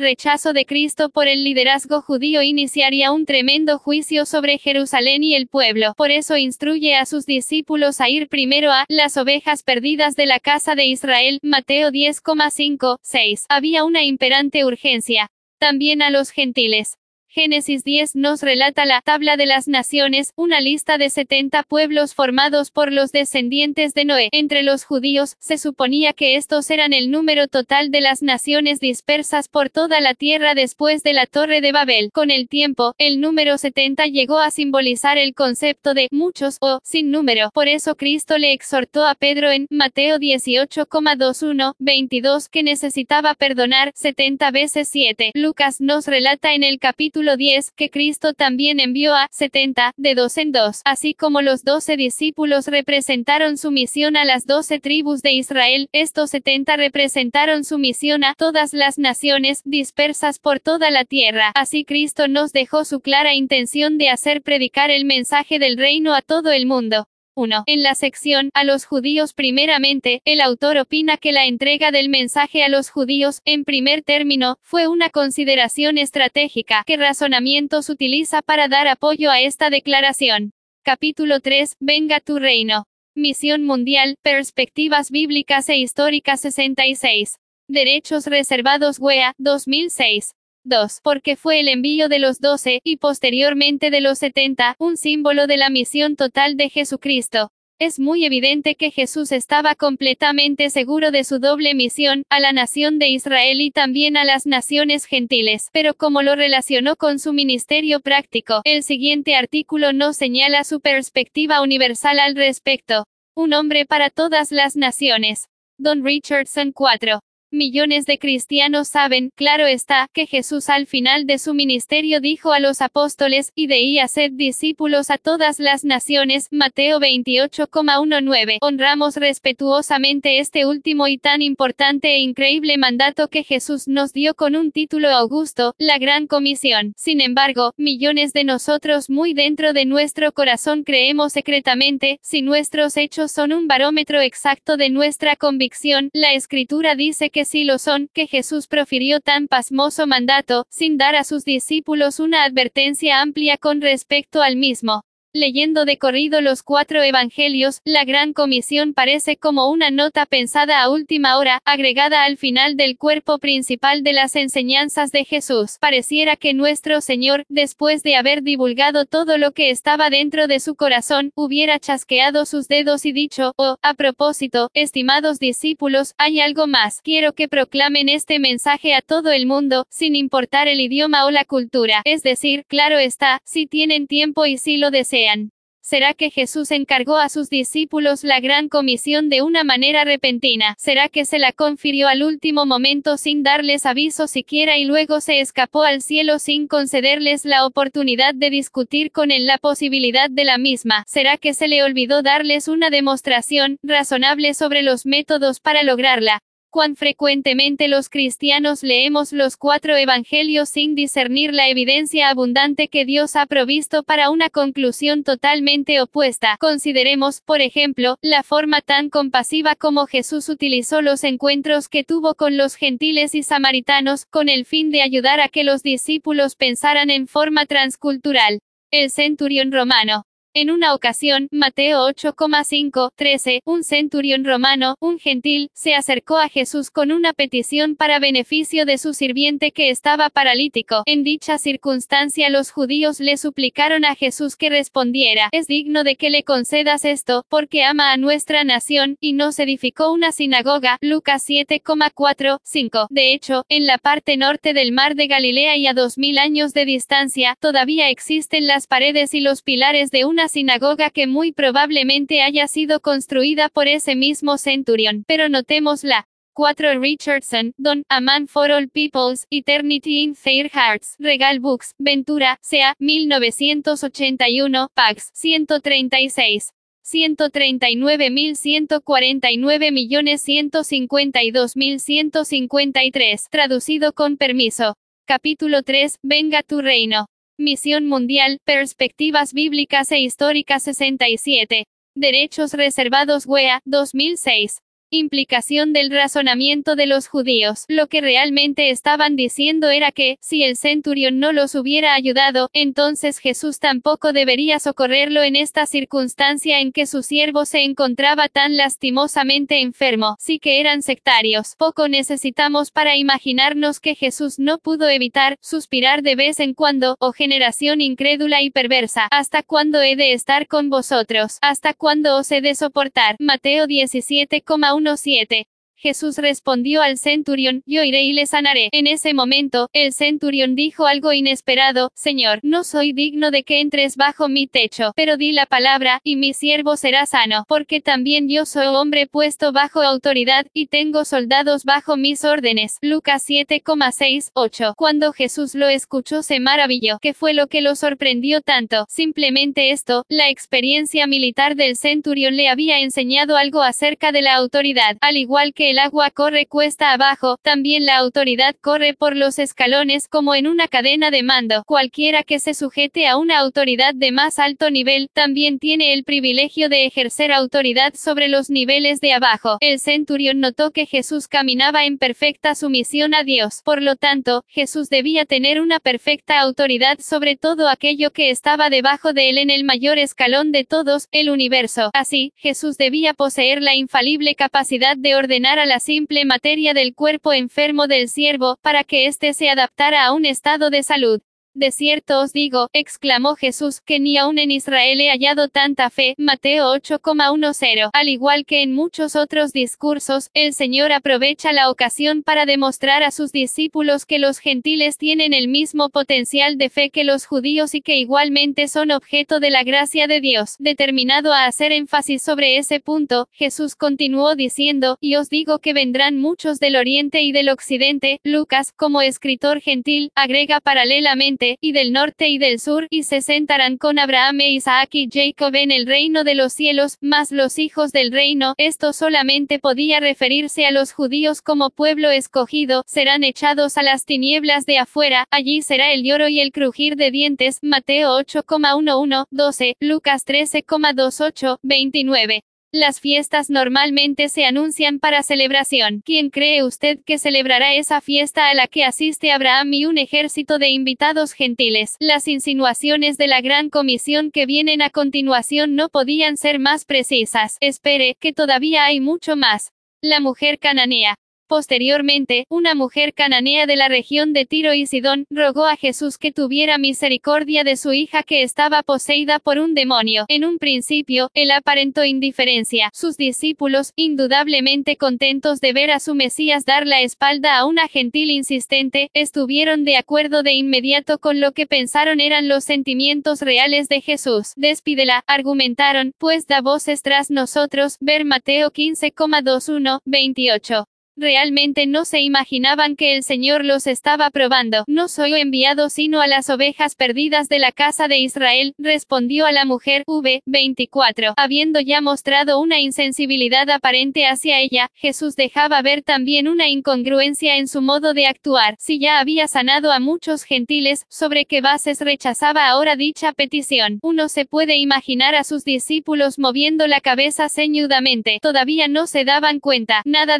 A: rechazo de Cristo por el liderazgo judío iniciaría un tremendo juicio sobre Jerusalén y el pueblo. Por eso instruye a sus discípulos a ir primero a las ovejas perdidas de la casa de Israel, Mateo 10,5, 6. Había una imperante urgencia también a los gentiles. Génesis 10 nos relata la tabla de las naciones, una lista de 70 pueblos formados por los descendientes de Noé. Entre los judíos, se suponía que estos eran el número total de las naciones dispersas por toda la tierra después de la Torre de Babel. Con el tiempo, el número 70 llegó a simbolizar el concepto de muchos o sin número. Por eso Cristo le exhortó a Pedro en Mateo 18,21, 22 que necesitaba perdonar 70 veces 7. Lucas nos relata en el capítulo 10, que Cristo también envió a 70, de dos en dos, así como los doce discípulos representaron su misión a las doce tribus de Israel, estos 70 representaron su misión a todas las naciones, dispersas por toda la tierra. Así Cristo nos dejó su clara intención de hacer predicar el mensaje del reino a todo el mundo. 1. En la sección, a los judíos primeramente, el autor opina que la entrega del mensaje a los judíos, en primer término, fue una consideración estratégica. ¿Qué razonamientos utiliza para dar apoyo a esta declaración? Capítulo 3. Venga tu reino. Misión Mundial, Perspectivas Bíblicas e Históricas 66. Derechos Reservados WEA, 2006. 2. Porque fue el envío de los doce, y posteriormente de los setenta, un símbolo de la misión total de Jesucristo. Es muy evidente que Jesús estaba completamente seguro de su doble misión, a la nación de Israel y también a las naciones gentiles, pero como lo relacionó con su ministerio práctico, el siguiente artículo no señala su perspectiva universal al respecto. Un hombre para todas las naciones. Don Richardson 4. Millones de cristianos saben, claro está, que Jesús al final de su ministerio dijo a los apóstoles, y de y haced discípulos a todas las naciones, Mateo 28,19. Honramos respetuosamente este último y tan importante e increíble mandato que Jesús nos dio con un título augusto, la Gran Comisión. Sin embargo, millones de nosotros muy dentro de nuestro corazón creemos secretamente, si nuestros hechos son un barómetro exacto de nuestra convicción, la Escritura dice que sí lo son, que Jesús profirió tan pasmoso mandato, sin dar a sus discípulos una advertencia amplia con respecto al mismo. Leyendo de corrido los cuatro evangelios, la gran comisión parece como una nota pensada a última hora, agregada al final del cuerpo principal de las enseñanzas de Jesús. Pareciera que nuestro Señor, después de haber divulgado todo lo que estaba dentro de su corazón, hubiera chasqueado sus dedos y dicho, oh, a propósito, estimados discípulos, hay algo más. Quiero que proclamen este mensaje a todo el mundo, sin importar el idioma o la cultura. Es decir, claro está, si tienen tiempo y si lo desean ¿Será que Jesús encargó a sus discípulos la gran comisión de una manera repentina? ¿Será que se la confirió al último momento sin darles aviso siquiera y luego se escapó al cielo sin concederles la oportunidad de discutir con él la posibilidad de la misma? ¿Será que se le olvidó darles una demostración razonable sobre los métodos para lograrla? Cuán frecuentemente los cristianos leemos los cuatro evangelios sin discernir la evidencia abundante que Dios ha provisto para una conclusión totalmente opuesta. Consideremos, por ejemplo, la forma tan compasiva como Jesús utilizó los encuentros que tuvo con los gentiles y samaritanos, con el fin de ayudar a que los discípulos pensaran en forma transcultural. El centurión romano. En una ocasión, Mateo 8,5, 13, un centurión romano, un gentil, se acercó a Jesús con una petición para beneficio de su sirviente que estaba paralítico. En dicha circunstancia los judíos le suplicaron a Jesús que respondiera, es digno de que le concedas esto, porque ama a nuestra nación, y nos edificó una sinagoga. Lucas 7,4, 5. De hecho, en la parte norte del mar de Galilea y a dos mil años de distancia, todavía existen las paredes y los pilares de una sinagoga que muy probablemente haya sido construida por ese mismo centurión, pero notemos la 4 Richardson, Don, A Man for All Peoples, Eternity in Their Hearts, Regal Books, Ventura, sea, 1981, Pax, 136. 139.149.152.153, traducido con permiso. Capítulo 3, Venga tu reino. Misión Mundial, Perspectivas Bíblicas e Históricas 67. Derechos Reservados WEA, 2006. Implicación del razonamiento de los judíos. Lo que realmente estaban diciendo era que, si el centurión no los hubiera ayudado, entonces Jesús tampoco debería socorrerlo en esta circunstancia en que su siervo se encontraba tan lastimosamente enfermo. Sí que eran sectarios. Poco necesitamos para imaginarnos que Jesús no pudo evitar suspirar de vez en cuando, oh generación incrédula y perversa, ¿hasta cuándo he de estar con vosotros? ¿Hasta cuándo os he de soportar? Mateo 17,17 Jesús respondió al centurión, yo iré y le sanaré. En ese momento, el centurión dijo algo inesperado, Señor, no soy digno de que entres bajo mi techo, pero di la palabra, y mi siervo será sano, porque también yo soy hombre puesto bajo autoridad, y tengo soldados bajo mis órdenes. Lucas 7,6, 8. Cuando Jesús lo escuchó se maravilló, ¿qué fue lo que lo sorprendió tanto? Simplemente esto, la experiencia militar del centurión le había enseñado algo acerca de la autoridad, al igual que el agua corre cuesta abajo, también la autoridad corre por los escalones como en una cadena de mando. Cualquiera que se sujete a una autoridad de más alto nivel, también tiene el privilegio de ejercer autoridad sobre los niveles de abajo. El centurión notó que Jesús caminaba en perfecta sumisión a Dios. Por lo tanto, Jesús debía tener una perfecta autoridad sobre todo aquello que estaba debajo de él en el mayor escalón de todos, el universo. Así, Jesús debía poseer la infalible capacidad de ordenar la simple materia del cuerpo enfermo del siervo, para que éste se adaptara a un estado de salud. De cierto os digo, exclamó Jesús, que ni aun en Israel he hallado tanta fe. Mateo 8,10. Al igual que en muchos otros discursos, el Señor aprovecha la ocasión para demostrar a sus discípulos que los gentiles tienen el mismo potencial de fe que los judíos y que igualmente son objeto de la gracia de Dios. Determinado a hacer énfasis sobre ese punto, Jesús continuó diciendo, y os digo que vendrán muchos del oriente y del occidente. Lucas, como escritor gentil, agrega paralelamente, y del norte y del sur, y se sentarán con Abraham e Isaac y Jacob en el reino de los cielos, más los hijos del reino, esto solamente podía referirse a los judíos como pueblo escogido, serán echados a las tinieblas de afuera, allí será el lloro y el crujir de dientes, Mateo 8,11, 12, Lucas 13,28, 29. Las fiestas normalmente se anuncian para celebración. ¿Quién cree usted que celebrará esa fiesta a la que asiste Abraham y un ejército de invitados gentiles? Las insinuaciones de la gran comisión que vienen a continuación no podían ser más precisas. Espere, que todavía hay mucho más. La mujer cananea. Posteriormente, una mujer cananea de la región de Tiro y Sidón, rogó a Jesús que tuviera misericordia de su hija que estaba poseída por un demonio. En un principio, él aparentó indiferencia. Sus discípulos, indudablemente contentos de ver a su Mesías dar la espalda a una gentil insistente, estuvieron de acuerdo de inmediato con lo que pensaron eran los sentimientos reales de Jesús. Despídela, argumentaron, pues da voces tras nosotros, ver Mateo 15,21, 28. Realmente no se imaginaban que el Señor los estaba probando. No soy enviado sino a las ovejas perdidas de la casa de Israel, respondió a la mujer, v. 24. Habiendo ya mostrado una insensibilidad aparente hacia ella, Jesús dejaba ver también una incongruencia en su modo de actuar. Si ya había sanado a muchos gentiles, ¿sobre qué bases rechazaba ahora dicha petición? Uno se puede imaginar a sus discípulos moviendo la cabeza ceñudamente. Todavía no se daban cuenta. Nada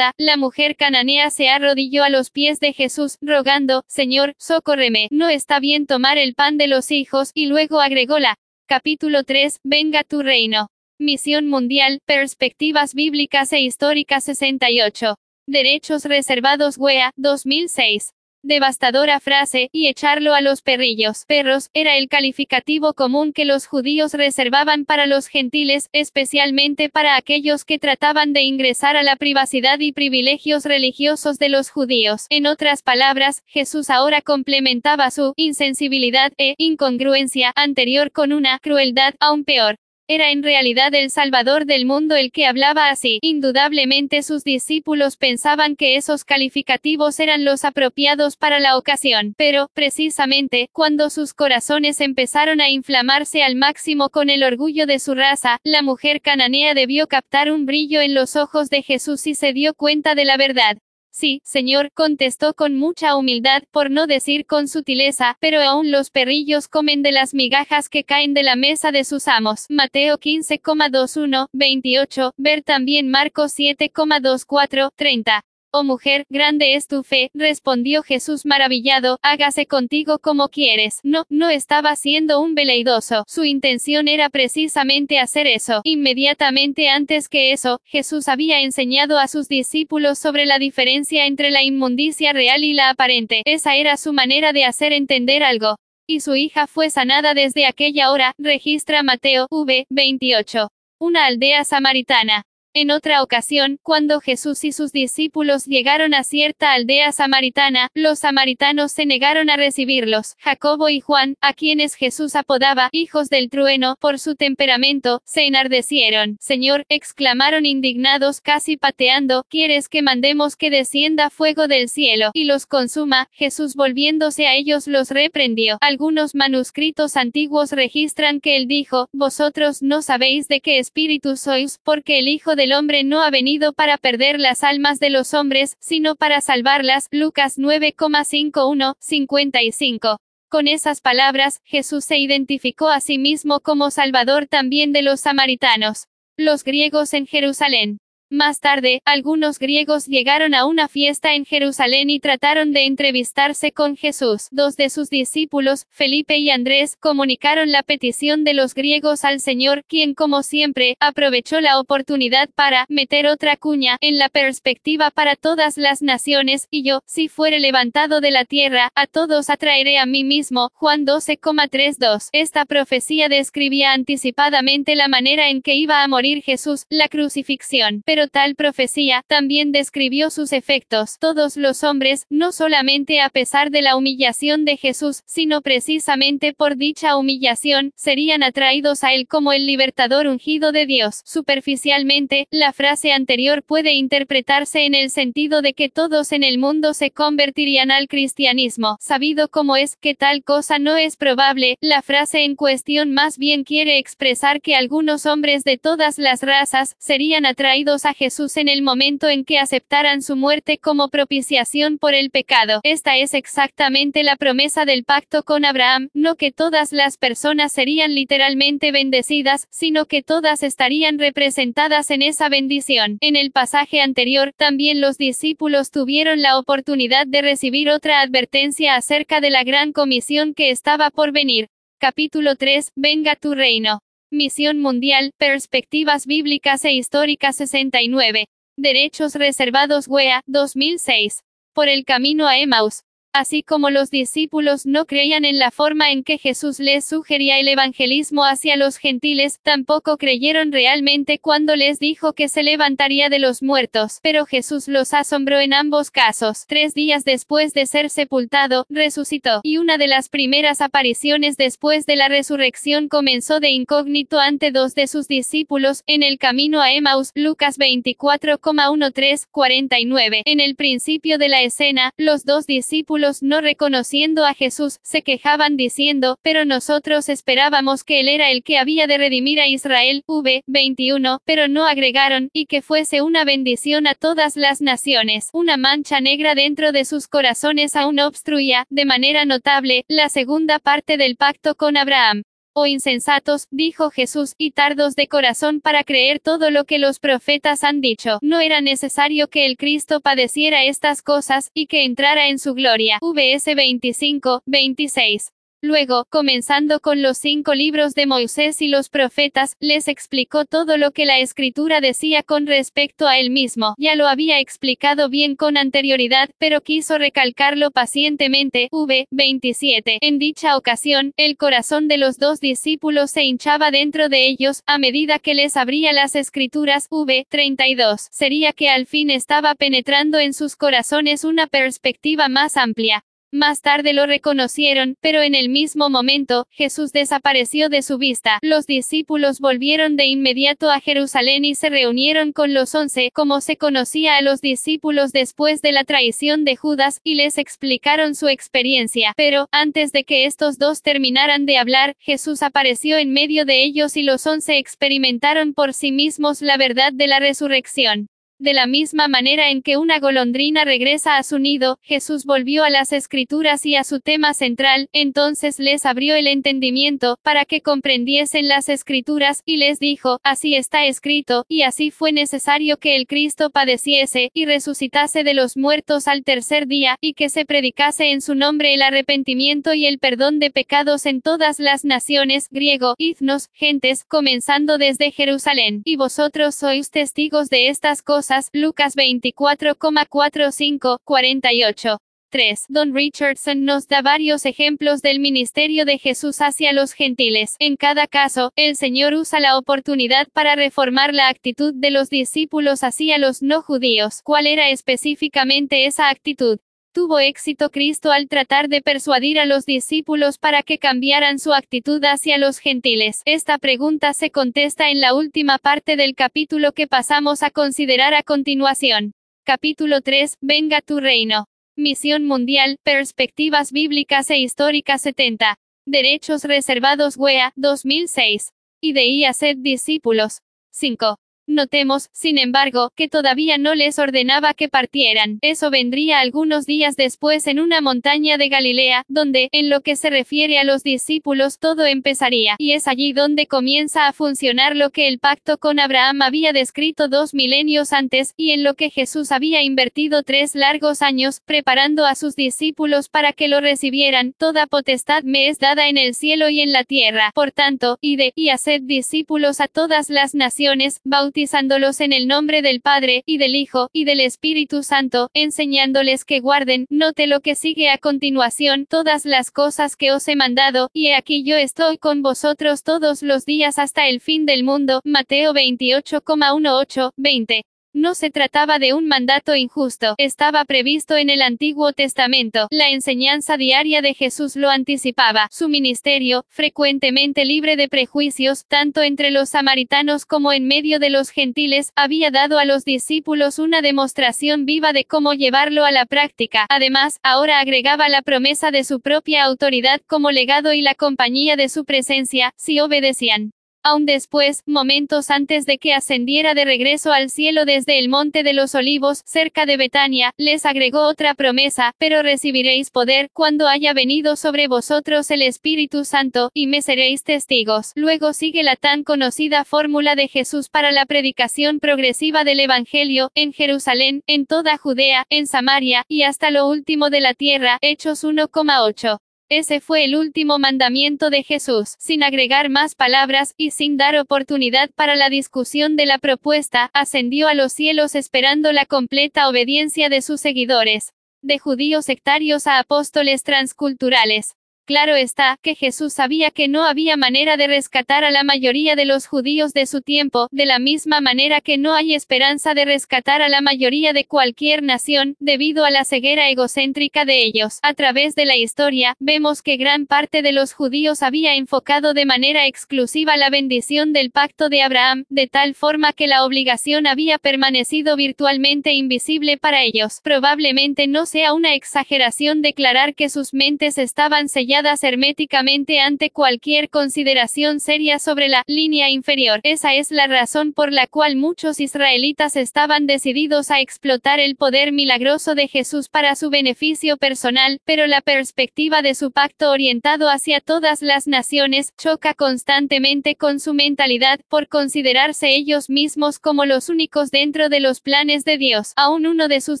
A: la mujer cananea se arrodilló a los pies de Jesús, rogando, Señor, socórreme, no está bien tomar el pan de los hijos, y luego agregó la. Capítulo 3, Venga tu reino. Misión Mundial, Perspectivas Bíblicas e Históricas 68. Derechos Reservados WEA, 2006. Devastadora frase, y echarlo a los perrillos, perros, era el calificativo común que los judíos reservaban para los gentiles, especialmente para aquellos que trataban de ingresar a la privacidad y privilegios religiosos de los judíos. En otras palabras, Jesús ahora complementaba su insensibilidad e incongruencia anterior con una crueldad aún peor. Era en realidad el Salvador del mundo el que hablaba así. Indudablemente sus discípulos pensaban que esos calificativos eran los apropiados para la ocasión, pero, precisamente, cuando sus corazones empezaron a inflamarse al máximo con el orgullo de su raza, la mujer cananea debió captar un brillo en los ojos de Jesús y se dio cuenta de la verdad. Sí, señor, contestó con mucha humildad, por no decir con sutileza, pero aún los perrillos comen de las migajas que caen de la mesa de sus amos. Mateo 15,21, 28, ver también Marcos 7,24, 30. Oh mujer, grande es tu fe, respondió Jesús maravillado, hágase contigo como quieres. No, no estaba siendo un veleidoso, su intención era precisamente hacer eso. Inmediatamente antes que eso, Jesús había enseñado a sus discípulos sobre la diferencia entre la inmundicia real y la aparente. Esa era su manera de hacer entender algo. Y su hija fue sanada desde aquella hora, registra Mateo, v. 28. Una aldea samaritana. En otra ocasión, cuando Jesús y sus discípulos llegaron a cierta aldea samaritana, los samaritanos se negaron a recibirlos. Jacobo y Juan, a quienes Jesús apodaba hijos del trueno por su temperamento, se enardecieron. Señor, exclamaron indignados casi pateando, ¿quieres que mandemos que descienda fuego del cielo y los consuma? Jesús volviéndose a ellos los reprendió. Algunos manuscritos antiguos registran que él dijo, Vosotros no sabéis de qué espíritu sois, porque el Hijo de el hombre no ha venido para perder las almas de los hombres, sino para salvarlas. Lucas 9,51, 55. Con esas palabras, Jesús se identificó a sí mismo como Salvador también de los samaritanos. Los griegos en Jerusalén. Más tarde, algunos griegos llegaron a una fiesta en Jerusalén y trataron de entrevistarse con Jesús. Dos de sus discípulos, Felipe y Andrés, comunicaron la petición de los griegos al Señor, quien como siempre, aprovechó la oportunidad para meter otra cuña en la perspectiva para todas las naciones, y yo, si fuere levantado de la tierra, a todos atraeré a mí mismo. Juan 12,32. Esta profecía describía anticipadamente la manera en que iba a morir Jesús, la crucifixión. Pero tal profecía también describió sus efectos. Todos los hombres, no solamente a pesar de la humillación de Jesús, sino precisamente por dicha humillación, serían atraídos a él como el libertador ungido de Dios. Superficialmente, la frase anterior puede interpretarse en el sentido de que todos en el mundo se convertirían al cristianismo. Sabido como es que tal cosa no es probable, la frase en cuestión más bien quiere expresar que algunos hombres de todas las razas serían atraídos a Jesús en el momento en que aceptaran su muerte como propiciación por el pecado. Esta es exactamente la promesa del pacto con Abraham, no que todas las personas serían literalmente bendecidas, sino que todas estarían representadas en esa bendición. En el pasaje anterior, también los discípulos tuvieron la oportunidad de recibir otra advertencia acerca de la gran comisión que estaba por venir. Capítulo 3, Venga tu reino. Misión Mundial, Perspectivas Bíblicas e Históricas 69. Derechos Reservados WEA, 2006. Por el camino a Emmaus. Así como los discípulos no creían en la forma en que Jesús les sugería el evangelismo hacia los gentiles, tampoco creyeron realmente cuando les dijo que se levantaría de los muertos. Pero Jesús los asombró en ambos casos. Tres días después de ser sepultado, resucitó, y una de las primeras apariciones después de la resurrección comenzó de incógnito ante dos de sus discípulos, en el camino a Emmaus, Lucas 24,13-49. En el principio de la escena, los dos discípulos no reconociendo a Jesús, se quejaban diciendo, pero nosotros esperábamos que Él era el que había de redimir a Israel, v. 21, pero no agregaron, y que fuese una bendición a todas las naciones. Una mancha negra dentro de sus corazones aún obstruía, de manera notable, la segunda parte del pacto con Abraham. Oh insensatos, dijo Jesús, y tardos de corazón para creer todo lo que los profetas han dicho. No era necesario que el Cristo padeciera estas cosas, y que entrara en su gloria. VS 25, 26. Luego, comenzando con los cinco libros de Moisés y los profetas, les explicó todo lo que la escritura decía con respecto a él mismo. Ya lo había explicado bien con anterioridad, pero quiso recalcarlo pacientemente. V. 27. En dicha ocasión, el corazón de los dos discípulos se hinchaba dentro de ellos, a medida que les abría las escrituras. V. 32. Sería que al fin estaba penetrando en sus corazones una perspectiva más amplia. Más tarde lo reconocieron, pero en el mismo momento, Jesús desapareció de su vista. Los discípulos volvieron de inmediato a Jerusalén y se reunieron con los once, como se conocía a los discípulos después de la traición de Judas, y les explicaron su experiencia. Pero, antes de que estos dos terminaran de hablar, Jesús apareció en medio de ellos y los once experimentaron por sí mismos la verdad de la resurrección. De la misma manera en que una golondrina regresa a su nido, Jesús volvió a las escrituras y a su tema central, entonces les abrió el entendimiento, para que comprendiesen las escrituras, y les dijo, así está escrito, y así fue necesario que el Cristo padeciese, y resucitase de los muertos al tercer día, y que se predicase en su nombre el arrepentimiento y el perdón de pecados en todas las naciones, griego, iznos, gentes, comenzando desde Jerusalén, y vosotros sois testigos de estas cosas, Lucas 24,45, 48. 3. Don Richardson nos da varios ejemplos del ministerio de Jesús hacia los gentiles. En cada caso, el Señor usa la oportunidad para reformar la actitud de los discípulos hacia los no judíos. ¿Cuál era específicamente esa actitud? Tuvo éxito Cristo al tratar de persuadir a los discípulos para que cambiaran su actitud hacia los gentiles. Esta pregunta se contesta en la última parte del capítulo que pasamos a considerar a continuación. Capítulo 3, Venga tu reino. Misión mundial, perspectivas bíblicas e históricas 70. Derechos reservados WEA, 2006. Y de ser discípulos. 5. Notemos, sin embargo, que todavía no les ordenaba que partieran. Eso vendría algunos días después en una montaña de Galilea, donde, en lo que se refiere a los discípulos, todo empezaría, y es allí donde comienza a funcionar lo que el pacto con Abraham había descrito dos milenios antes, y en lo que Jesús había invertido tres largos años, preparando a sus discípulos para que lo recibieran. Toda potestad me es dada en el cielo y en la tierra. Por tanto, id, y haced discípulos a todas las naciones, bautizándolos en el nombre del Padre, y del Hijo, y del Espíritu Santo, enseñándoles que guarden, note lo que sigue a continuación, todas las cosas que os he mandado, y aquí yo estoy con vosotros todos los días hasta el fin del mundo. Mateo 28,18, 20. No se trataba de un mandato injusto, estaba previsto en el Antiguo Testamento. La enseñanza diaria de Jesús lo anticipaba. Su ministerio, frecuentemente libre de prejuicios, tanto entre los samaritanos como en medio de los gentiles, había dado a los discípulos una demostración viva de cómo llevarlo a la práctica. Además, ahora agregaba la promesa de su propia autoridad como legado y la compañía de su presencia, si obedecían. Aún después, momentos antes de que ascendiera de regreso al cielo desde el monte de los olivos, cerca de Betania, les agregó otra promesa, pero recibiréis poder, cuando haya venido sobre vosotros el Espíritu Santo, y me seréis testigos. Luego sigue la tan conocida fórmula de Jesús para la predicación progresiva del Evangelio, en Jerusalén, en toda Judea, en Samaria, y hasta lo último de la tierra, Hechos 1,8. Ese fue el último mandamiento de Jesús, sin agregar más palabras, y sin dar oportunidad para la discusión de la propuesta, ascendió a los cielos esperando la completa obediencia de sus seguidores. De judíos sectarios a apóstoles transculturales. Claro está, que Jesús sabía que no había manera de rescatar a la mayoría de los judíos de su tiempo, de la misma manera que no hay esperanza de rescatar a la mayoría de cualquier nación, debido a la ceguera egocéntrica de ellos. A través de la historia, vemos que gran parte de los judíos había enfocado de manera exclusiva la bendición del pacto de Abraham, de tal forma que la obligación había permanecido virtualmente invisible para ellos. Probablemente no sea una exageración declarar que sus mentes estaban selladas herméticamente ante cualquier consideración seria sobre la línea inferior. Esa es la razón por la cual muchos israelitas estaban decididos a explotar el poder milagroso de Jesús para su beneficio personal, pero la perspectiva de su pacto orientado hacia todas las naciones choca constantemente con su mentalidad, por considerarse ellos mismos como los únicos dentro de los planes de Dios. Aún uno de sus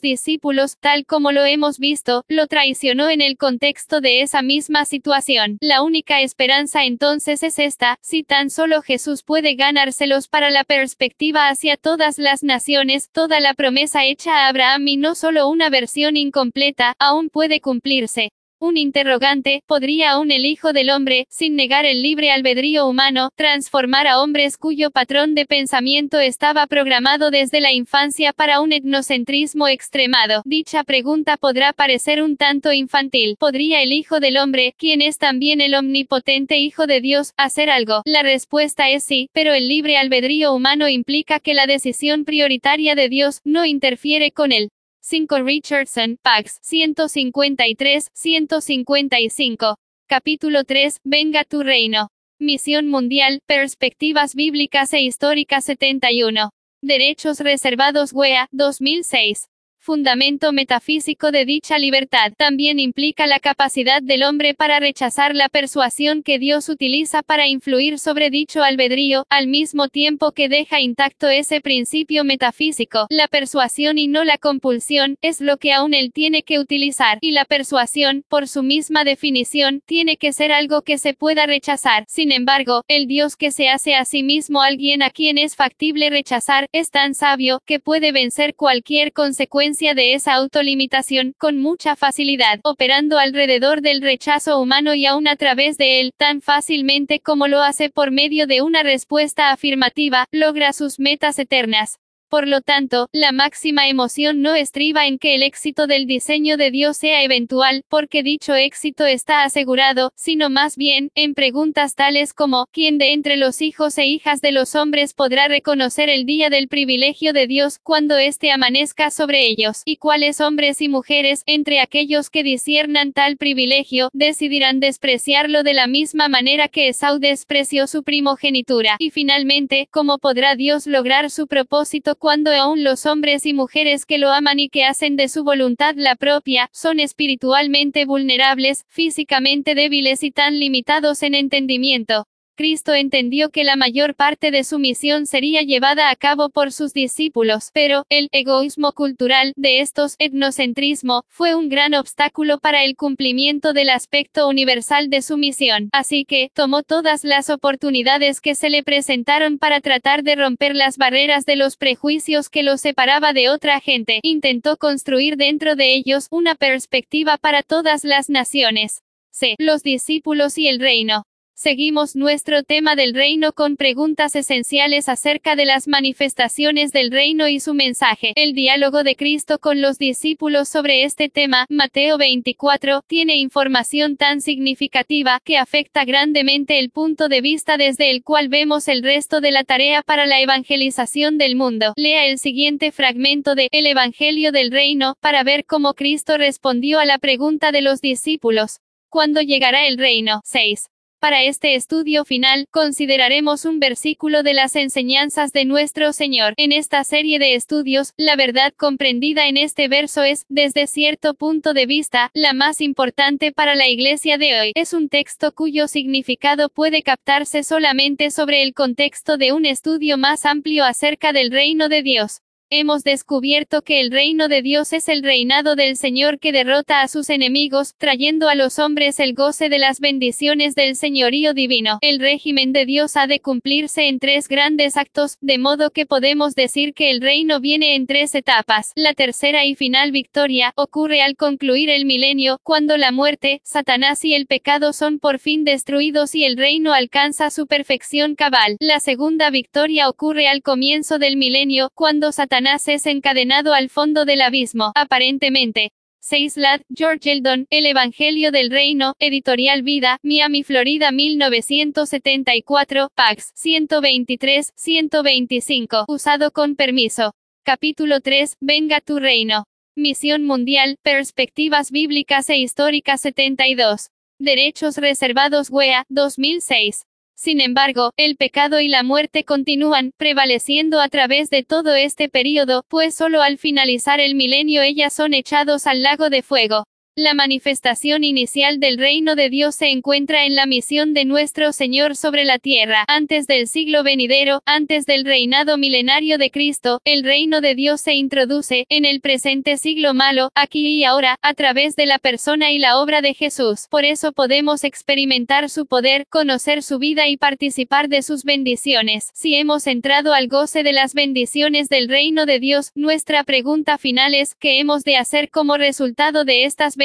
A: discípulos, tal como lo hemos visto, lo traicionó en el contexto de esa misma situación. La única esperanza entonces es esta, si tan solo Jesús puede ganárselos para la perspectiva hacia todas las naciones, toda la promesa hecha a Abraham y no solo una versión incompleta, aún puede cumplirse. Un interrogante, ¿podría aún el Hijo del Hombre, sin negar el libre albedrío humano, transformar a hombres cuyo patrón de pensamiento estaba programado desde la infancia para un etnocentrismo extremado? Dicha pregunta podrá parecer un tanto infantil. ¿Podría el Hijo del Hombre, quien es también el omnipotente Hijo de Dios, hacer algo? La respuesta es sí, pero el libre albedrío humano implica que la decisión prioritaria de Dios no interfiere con él. 5 Richardson, Pax, 153-155. Capítulo 3, Venga tu reino. Misión mundial, perspectivas bíblicas e históricas 71. Derechos reservados WEA, 2006 fundamento metafísico de dicha libertad, también implica la capacidad del hombre para rechazar la persuasión que Dios utiliza para influir sobre dicho albedrío, al mismo tiempo que deja intacto ese principio metafísico. La persuasión y no la compulsión, es lo que aún él tiene que utilizar, y la persuasión, por su misma definición, tiene que ser algo que se pueda rechazar. Sin embargo, el Dios que se hace a sí mismo alguien a quien es factible rechazar, es tan sabio, que puede vencer cualquier consecuencia de esa autolimitación, con mucha facilidad, operando alrededor del rechazo humano y aún a través de él, tan fácilmente como lo hace por medio de una respuesta afirmativa, logra sus metas eternas. Por lo tanto, la máxima emoción no estriba en que el éxito del diseño de Dios sea eventual, porque dicho éxito está asegurado, sino más bien, en preguntas tales como, ¿quién de entre los hijos e hijas de los hombres podrá reconocer el día del privilegio de Dios, cuando éste amanezca sobre ellos? ¿Y cuáles hombres y mujeres, entre aquellos que disiernan tal privilegio, decidirán despreciarlo de la misma manera que Esau despreció su primogenitura? Y finalmente, ¿cómo podrá Dios lograr su propósito cuando aún los hombres y mujeres que lo aman y que hacen de su voluntad la propia, son espiritualmente vulnerables, físicamente débiles y tan limitados en entendimiento. Cristo entendió que la mayor parte de su misión sería llevada a cabo por sus discípulos, pero, el egoísmo cultural, de estos, etnocentrismo, fue un gran obstáculo para el cumplimiento del aspecto universal de su misión. Así que, tomó todas las oportunidades que se le presentaron para tratar de romper las barreras de los prejuicios que lo separaba de otra gente. Intentó construir dentro de ellos una perspectiva para todas las naciones. C. Los discípulos y el reino. Seguimos nuestro tema del reino con preguntas esenciales acerca de las manifestaciones del reino y su mensaje. El diálogo de Cristo con los discípulos sobre este tema, Mateo 24, tiene información tan significativa que afecta grandemente el punto de vista desde el cual vemos el resto de la tarea para la evangelización del mundo. Lea el siguiente fragmento de El Evangelio del Reino para ver cómo Cristo respondió a la pregunta de los discípulos. ¿Cuándo llegará el reino? 6. Para este estudio final, consideraremos un versículo de las enseñanzas de nuestro Señor. En esta serie de estudios, la verdad comprendida en este verso es, desde cierto punto de vista, la más importante para la iglesia de hoy. Es un texto cuyo significado puede captarse solamente sobre el contexto de un estudio más amplio acerca del reino de Dios hemos descubierto que el reino de Dios es el reinado del Señor que derrota a sus enemigos, trayendo a los hombres el goce de las bendiciones del señorío divino. El régimen de Dios ha de cumplirse en tres grandes actos, de modo que podemos decir que el reino viene en tres etapas. La tercera y final victoria ocurre al concluir el milenio, cuando la muerte, Satanás y el pecado son por fin destruidos y el reino alcanza su perfección cabal. La segunda victoria ocurre al comienzo del milenio, cuando Satanás es encadenado al fondo del abismo, aparentemente. 6 Lad, George Eldon, El Evangelio del Reino, Editorial Vida, Miami, Florida 1974, Pax 123, 125, usado con permiso. Capítulo 3, Venga tu reino. Misión Mundial, Perspectivas Bíblicas e Históricas 72. Derechos Reservados WEA, 2006. Sin embargo, el pecado y la muerte continúan prevaleciendo a través de todo este período, pues solo al finalizar el milenio ellas son echados al lago de fuego. La manifestación inicial del reino de Dios se encuentra en la misión de nuestro Señor sobre la tierra. Antes del siglo venidero, antes del reinado milenario de Cristo, el reino de Dios se introduce, en el presente siglo malo, aquí y ahora, a través de la persona y la obra de Jesús. Por eso podemos experimentar su poder, conocer su vida y participar de sus bendiciones. Si hemos entrado al goce de las bendiciones del reino de Dios, nuestra pregunta final es, ¿qué hemos de hacer como resultado de estas bendiciones,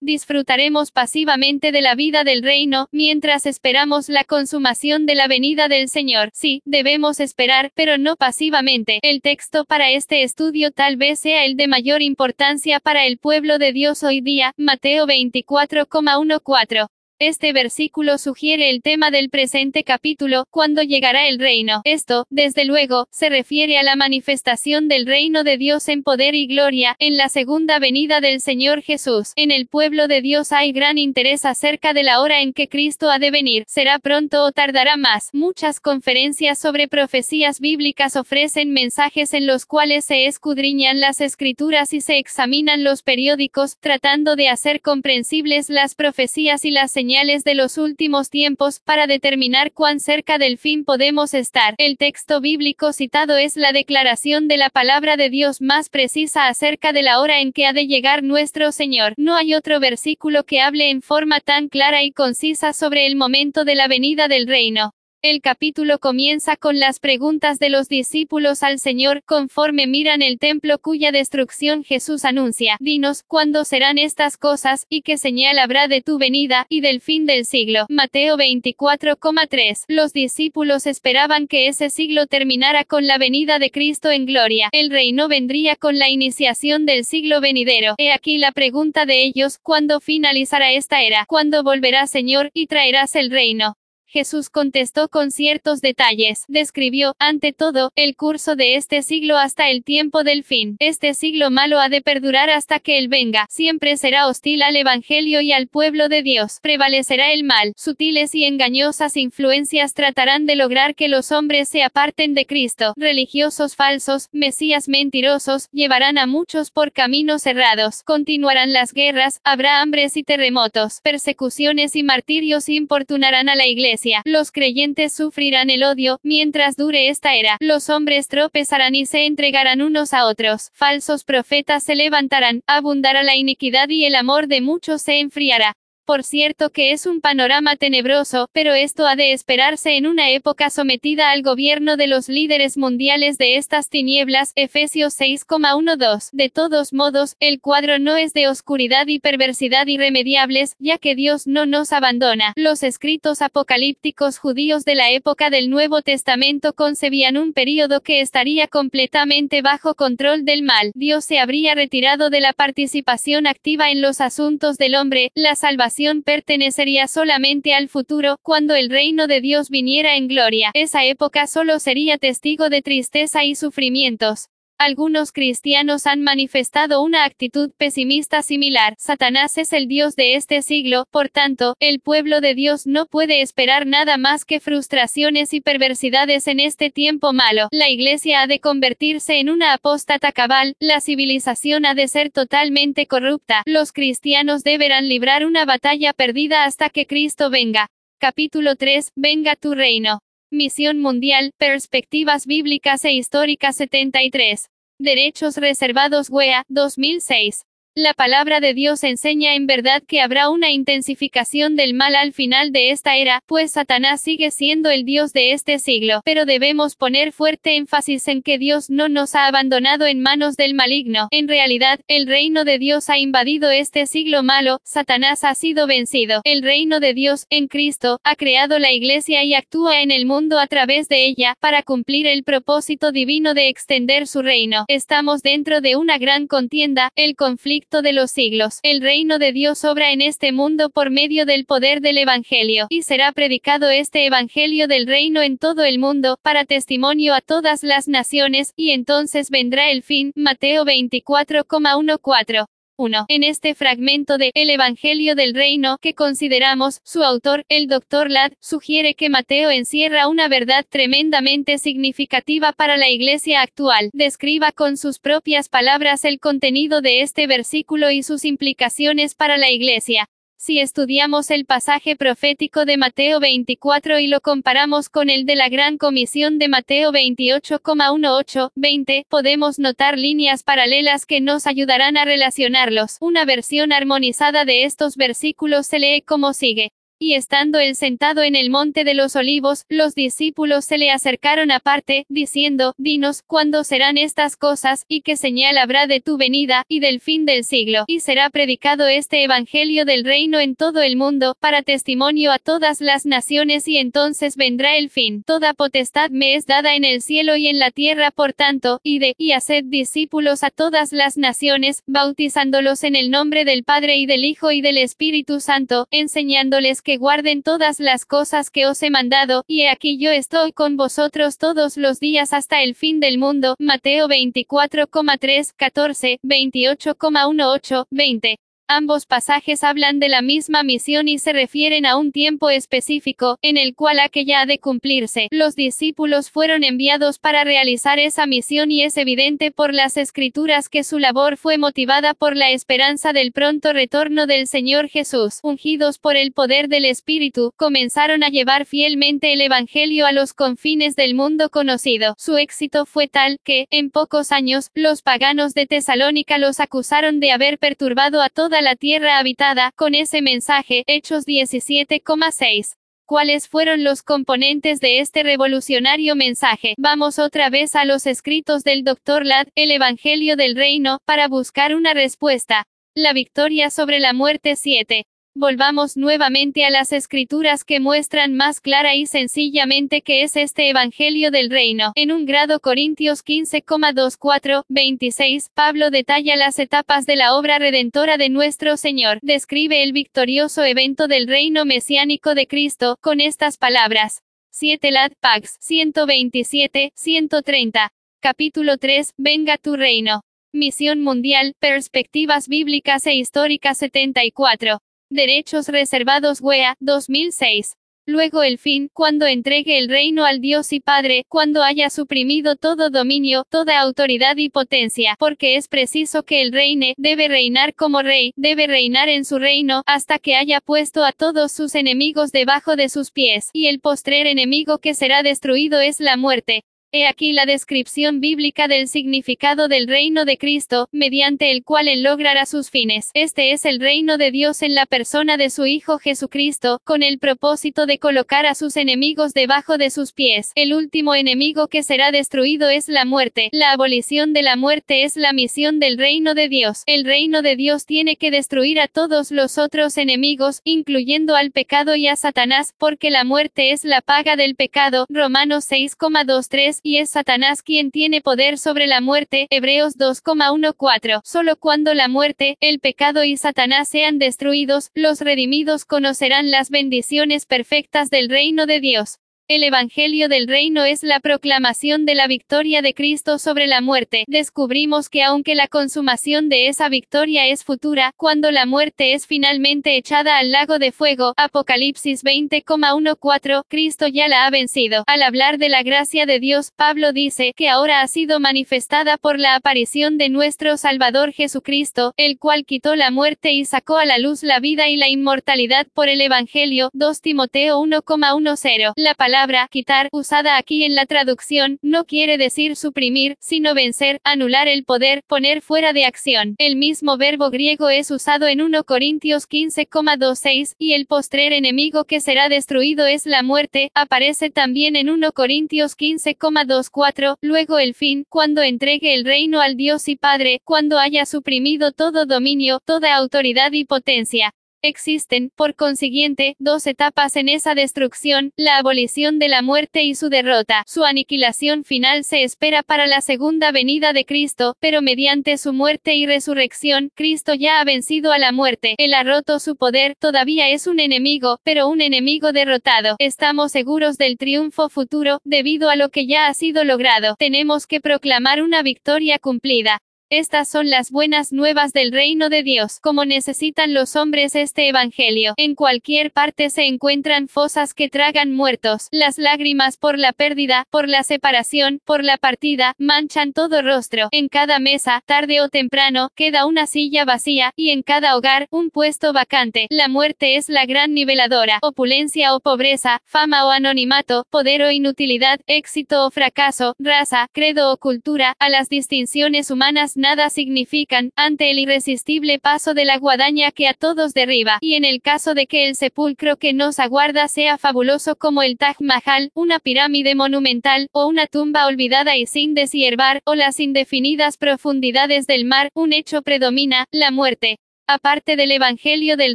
A: disfrutaremos pasivamente de la vida del reino, mientras esperamos la consumación de la venida del Señor. Sí, debemos esperar, pero no pasivamente. El texto para este estudio tal vez sea el de mayor importancia para el pueblo de Dios hoy día, Mateo 24,14. Este versículo sugiere el tema del presente capítulo, cuando llegará el reino. Esto, desde luego, se refiere a la manifestación del reino de Dios en poder y gloria, en la segunda venida del Señor Jesús. En el pueblo de Dios hay gran interés acerca de la hora en que Cristo ha de venir. ¿Será pronto o tardará más? Muchas conferencias sobre profecías bíblicas ofrecen mensajes en los cuales se escudriñan las escrituras y se examinan los periódicos, tratando de hacer comprensibles las profecías y las señales de los últimos tiempos, para determinar cuán cerca del fin podemos estar. El texto bíblico citado es la declaración de la palabra de Dios más precisa acerca de la hora en que ha de llegar nuestro Señor. No hay otro versículo que hable en forma tan clara y concisa sobre el momento de la venida del reino. El capítulo comienza con las preguntas de los discípulos al Señor, conforme miran el templo cuya destrucción Jesús anuncia. Dinos, ¿cuándo serán estas cosas, y qué señal habrá de tu venida, y del fin del siglo? Mateo 24,3. Los discípulos esperaban que ese siglo terminara con la venida de Cristo en gloria. El reino vendría con la iniciación del siglo venidero. He aquí la pregunta de ellos, ¿cuándo finalizará esta era? ¿Cuándo volverá Señor, y traerás el reino? Jesús contestó con ciertos detalles. Describió, ante todo, el curso de este siglo hasta el tiempo del fin. Este siglo malo ha de perdurar hasta que Él venga. Siempre será hostil al Evangelio y al pueblo de Dios. Prevalecerá el mal. Sutiles y engañosas influencias tratarán de lograr que los hombres se aparten de Cristo. Religiosos falsos, mesías mentirosos, llevarán a muchos por caminos cerrados. Continuarán las guerras, habrá hambres y terremotos. Persecuciones y martirios importunarán a la iglesia los creyentes sufrirán el odio, mientras dure esta era. Los hombres tropezarán y se entregarán unos a otros. Falsos profetas se levantarán, abundará la iniquidad y el amor de muchos se enfriará. Por cierto que es un panorama tenebroso, pero esto ha de esperarse en una época sometida al gobierno de los líderes mundiales de estas tinieblas, Efesios 6,12. De todos modos, el cuadro no es de oscuridad y perversidad irremediables, ya que Dios no nos abandona. Los escritos apocalípticos judíos de la época del Nuevo Testamento concebían un período que estaría completamente bajo control del mal. Dios se habría retirado de la participación activa en los asuntos del hombre, la salvación pertenecería solamente al futuro, cuando el reino de Dios viniera en gloria. Esa época solo sería testigo de tristeza y sufrimientos. Algunos cristianos han manifestado una actitud pesimista similar. Satanás es el Dios de este siglo, por tanto, el pueblo de Dios no puede esperar nada más que frustraciones y perversidades en este tiempo malo. La iglesia ha de convertirse en una apóstata cabal, la civilización ha de ser totalmente corrupta. Los cristianos deberán librar una batalla perdida hasta que Cristo venga. Capítulo 3. Venga tu reino. Misión Mundial, Perspectivas Bíblicas e Históricas 73. Derechos Reservados WEA, 2006. La palabra de Dios enseña en verdad que habrá una intensificación del mal al final de esta era, pues Satanás sigue siendo el Dios de este siglo. Pero debemos poner fuerte énfasis en que Dios no nos ha abandonado en manos del maligno. En realidad, el reino de Dios ha invadido este siglo malo, Satanás ha sido vencido. El reino de Dios, en Cristo, ha creado la iglesia y actúa en el mundo a través de ella, para cumplir el propósito divino de extender su reino. Estamos dentro de una gran contienda, el conflicto de los siglos. El reino de Dios obra en este mundo por medio del poder del Evangelio, y será predicado este Evangelio del reino en todo el mundo, para testimonio a todas las naciones, y entonces vendrá el fin. Mateo 24,14. 1. En este fragmento de El Evangelio del Reino que consideramos, su autor, el Dr. Ladd, sugiere que Mateo encierra una verdad tremendamente significativa para la iglesia actual. Describa con sus propias palabras el contenido de este versículo y sus implicaciones para la iglesia. Si estudiamos el pasaje profético de Mateo 24 y lo comparamos con el de la Gran Comisión de Mateo 28,18-20, podemos notar líneas paralelas que nos ayudarán a relacionarlos. Una versión armonizada de estos versículos se lee como sigue. Y estando él sentado en el monte de los olivos, los discípulos se le acercaron aparte, diciendo, Dinos, ¿cuándo serán estas cosas, y qué señal habrá de tu venida, y del fin del siglo? Y será predicado este Evangelio del reino en todo el mundo, para testimonio a todas las naciones, y entonces vendrá el fin. Toda potestad me es dada en el cielo y en la tierra, por tanto, ide, y haced discípulos a todas las naciones, bautizándolos en el nombre del Padre y del Hijo y del Espíritu Santo, enseñándoles que guarden todas las cosas que os he mandado, y aquí yo estoy con vosotros todos los días hasta el fin del mundo. Mateo 24,3, 14, 28,18, 20. Ambos pasajes hablan de la misma misión y se refieren a un tiempo específico, en el cual aquella ha de cumplirse. Los discípulos fueron enviados para realizar esa misión y es evidente por las escrituras que su labor fue motivada por la esperanza del pronto retorno del Señor Jesús. Ungidos por el poder del Espíritu, comenzaron a llevar fielmente el Evangelio a los confines del mundo conocido. Su éxito fue tal, que, en pocos años, los paganos de Tesalónica los acusaron de haber perturbado a toda la tierra habitada, con ese mensaje, Hechos 17,6. ¿Cuáles fueron los componentes de este revolucionario mensaje? Vamos otra vez a los escritos del Dr. Ladd, el Evangelio del Reino, para buscar una respuesta. La victoria sobre la muerte 7. Volvamos nuevamente a las escrituras que muestran más clara y sencillamente que es este Evangelio del Reino. En un grado Corintios 15,24, 26, Pablo detalla las etapas de la obra redentora de nuestro Señor. Describe el victorioso evento del reino mesiánico de Cristo, con estas palabras. 7 Lad Pax 127, 130. Capítulo 3, Venga tu reino. Misión Mundial, Perspectivas Bíblicas e Históricas 74. Derechos reservados WEA, 2006. Luego el fin, cuando entregue el reino al Dios y Padre, cuando haya suprimido todo dominio, toda autoridad y potencia, porque es preciso que el reine, debe reinar como rey, debe reinar en su reino, hasta que haya puesto a todos sus enemigos debajo de sus pies, y el postrer enemigo que será destruido es la muerte. He aquí la descripción bíblica del significado del reino de Cristo, mediante el cual él logrará sus fines. Este es el reino de Dios en la persona de su Hijo Jesucristo, con el propósito de colocar a sus enemigos debajo de sus pies. El último enemigo que será destruido es la muerte. La abolición de la muerte es la misión del reino de Dios. El reino de Dios tiene que destruir a todos los otros enemigos, incluyendo al pecado y a Satanás, porque la muerte es la paga del pecado. Romanos 6,23 y es Satanás quien tiene poder sobre la muerte. Hebreos 2,14. Solo cuando la muerte, el pecado y Satanás sean destruidos, los redimidos conocerán las bendiciones perfectas del reino de Dios. El Evangelio del Reino es la proclamación de la victoria de Cristo sobre la muerte. Descubrimos que aunque la consumación de esa victoria es futura, cuando la muerte es finalmente echada al lago de fuego, Apocalipsis 20,14, Cristo ya la ha vencido. Al hablar de la gracia de Dios, Pablo dice que ahora ha sido manifestada por la aparición de nuestro Salvador Jesucristo, el cual quitó la muerte y sacó a la luz la vida y la inmortalidad por el Evangelio. 2 Timoteo 1,10. La palabra palabra quitar, usada aquí en la traducción, no quiere decir suprimir, sino vencer, anular el poder, poner fuera de acción. El mismo verbo griego es usado en 1 Corintios 15,26, y el postrer enemigo que será destruido es la muerte, aparece también en 1 Corintios 15,24, luego el fin, cuando entregue el reino al Dios y Padre, cuando haya suprimido todo dominio, toda autoridad y potencia. Existen, por consiguiente, dos etapas en esa destrucción, la abolición de la muerte y su derrota. Su aniquilación final se espera para la segunda venida de Cristo, pero mediante su muerte y resurrección, Cristo ya ha vencido a la muerte. Él ha roto su poder, todavía es un enemigo, pero un enemigo derrotado. Estamos seguros del triunfo futuro, debido a lo que ya ha sido logrado. Tenemos que proclamar una victoria cumplida. Estas son las buenas nuevas del reino de Dios, como necesitan los hombres este Evangelio. En cualquier parte se encuentran fosas que tragan muertos. Las lágrimas por la pérdida, por la separación, por la partida, manchan todo rostro. En cada mesa, tarde o temprano, queda una silla vacía, y en cada hogar, un puesto vacante. La muerte es la gran niveladora. Opulencia o pobreza, fama o anonimato, poder o inutilidad, éxito o fracaso, raza, credo o cultura, a las distinciones humanas nada significan, ante el irresistible paso de la guadaña que a todos derriba, y en el caso de que el sepulcro que nos aguarda sea fabuloso como el Taj Mahal, una pirámide monumental, o una tumba olvidada y sin deshiervar, o las indefinidas profundidades del mar, un hecho predomina, la muerte. Aparte del Evangelio del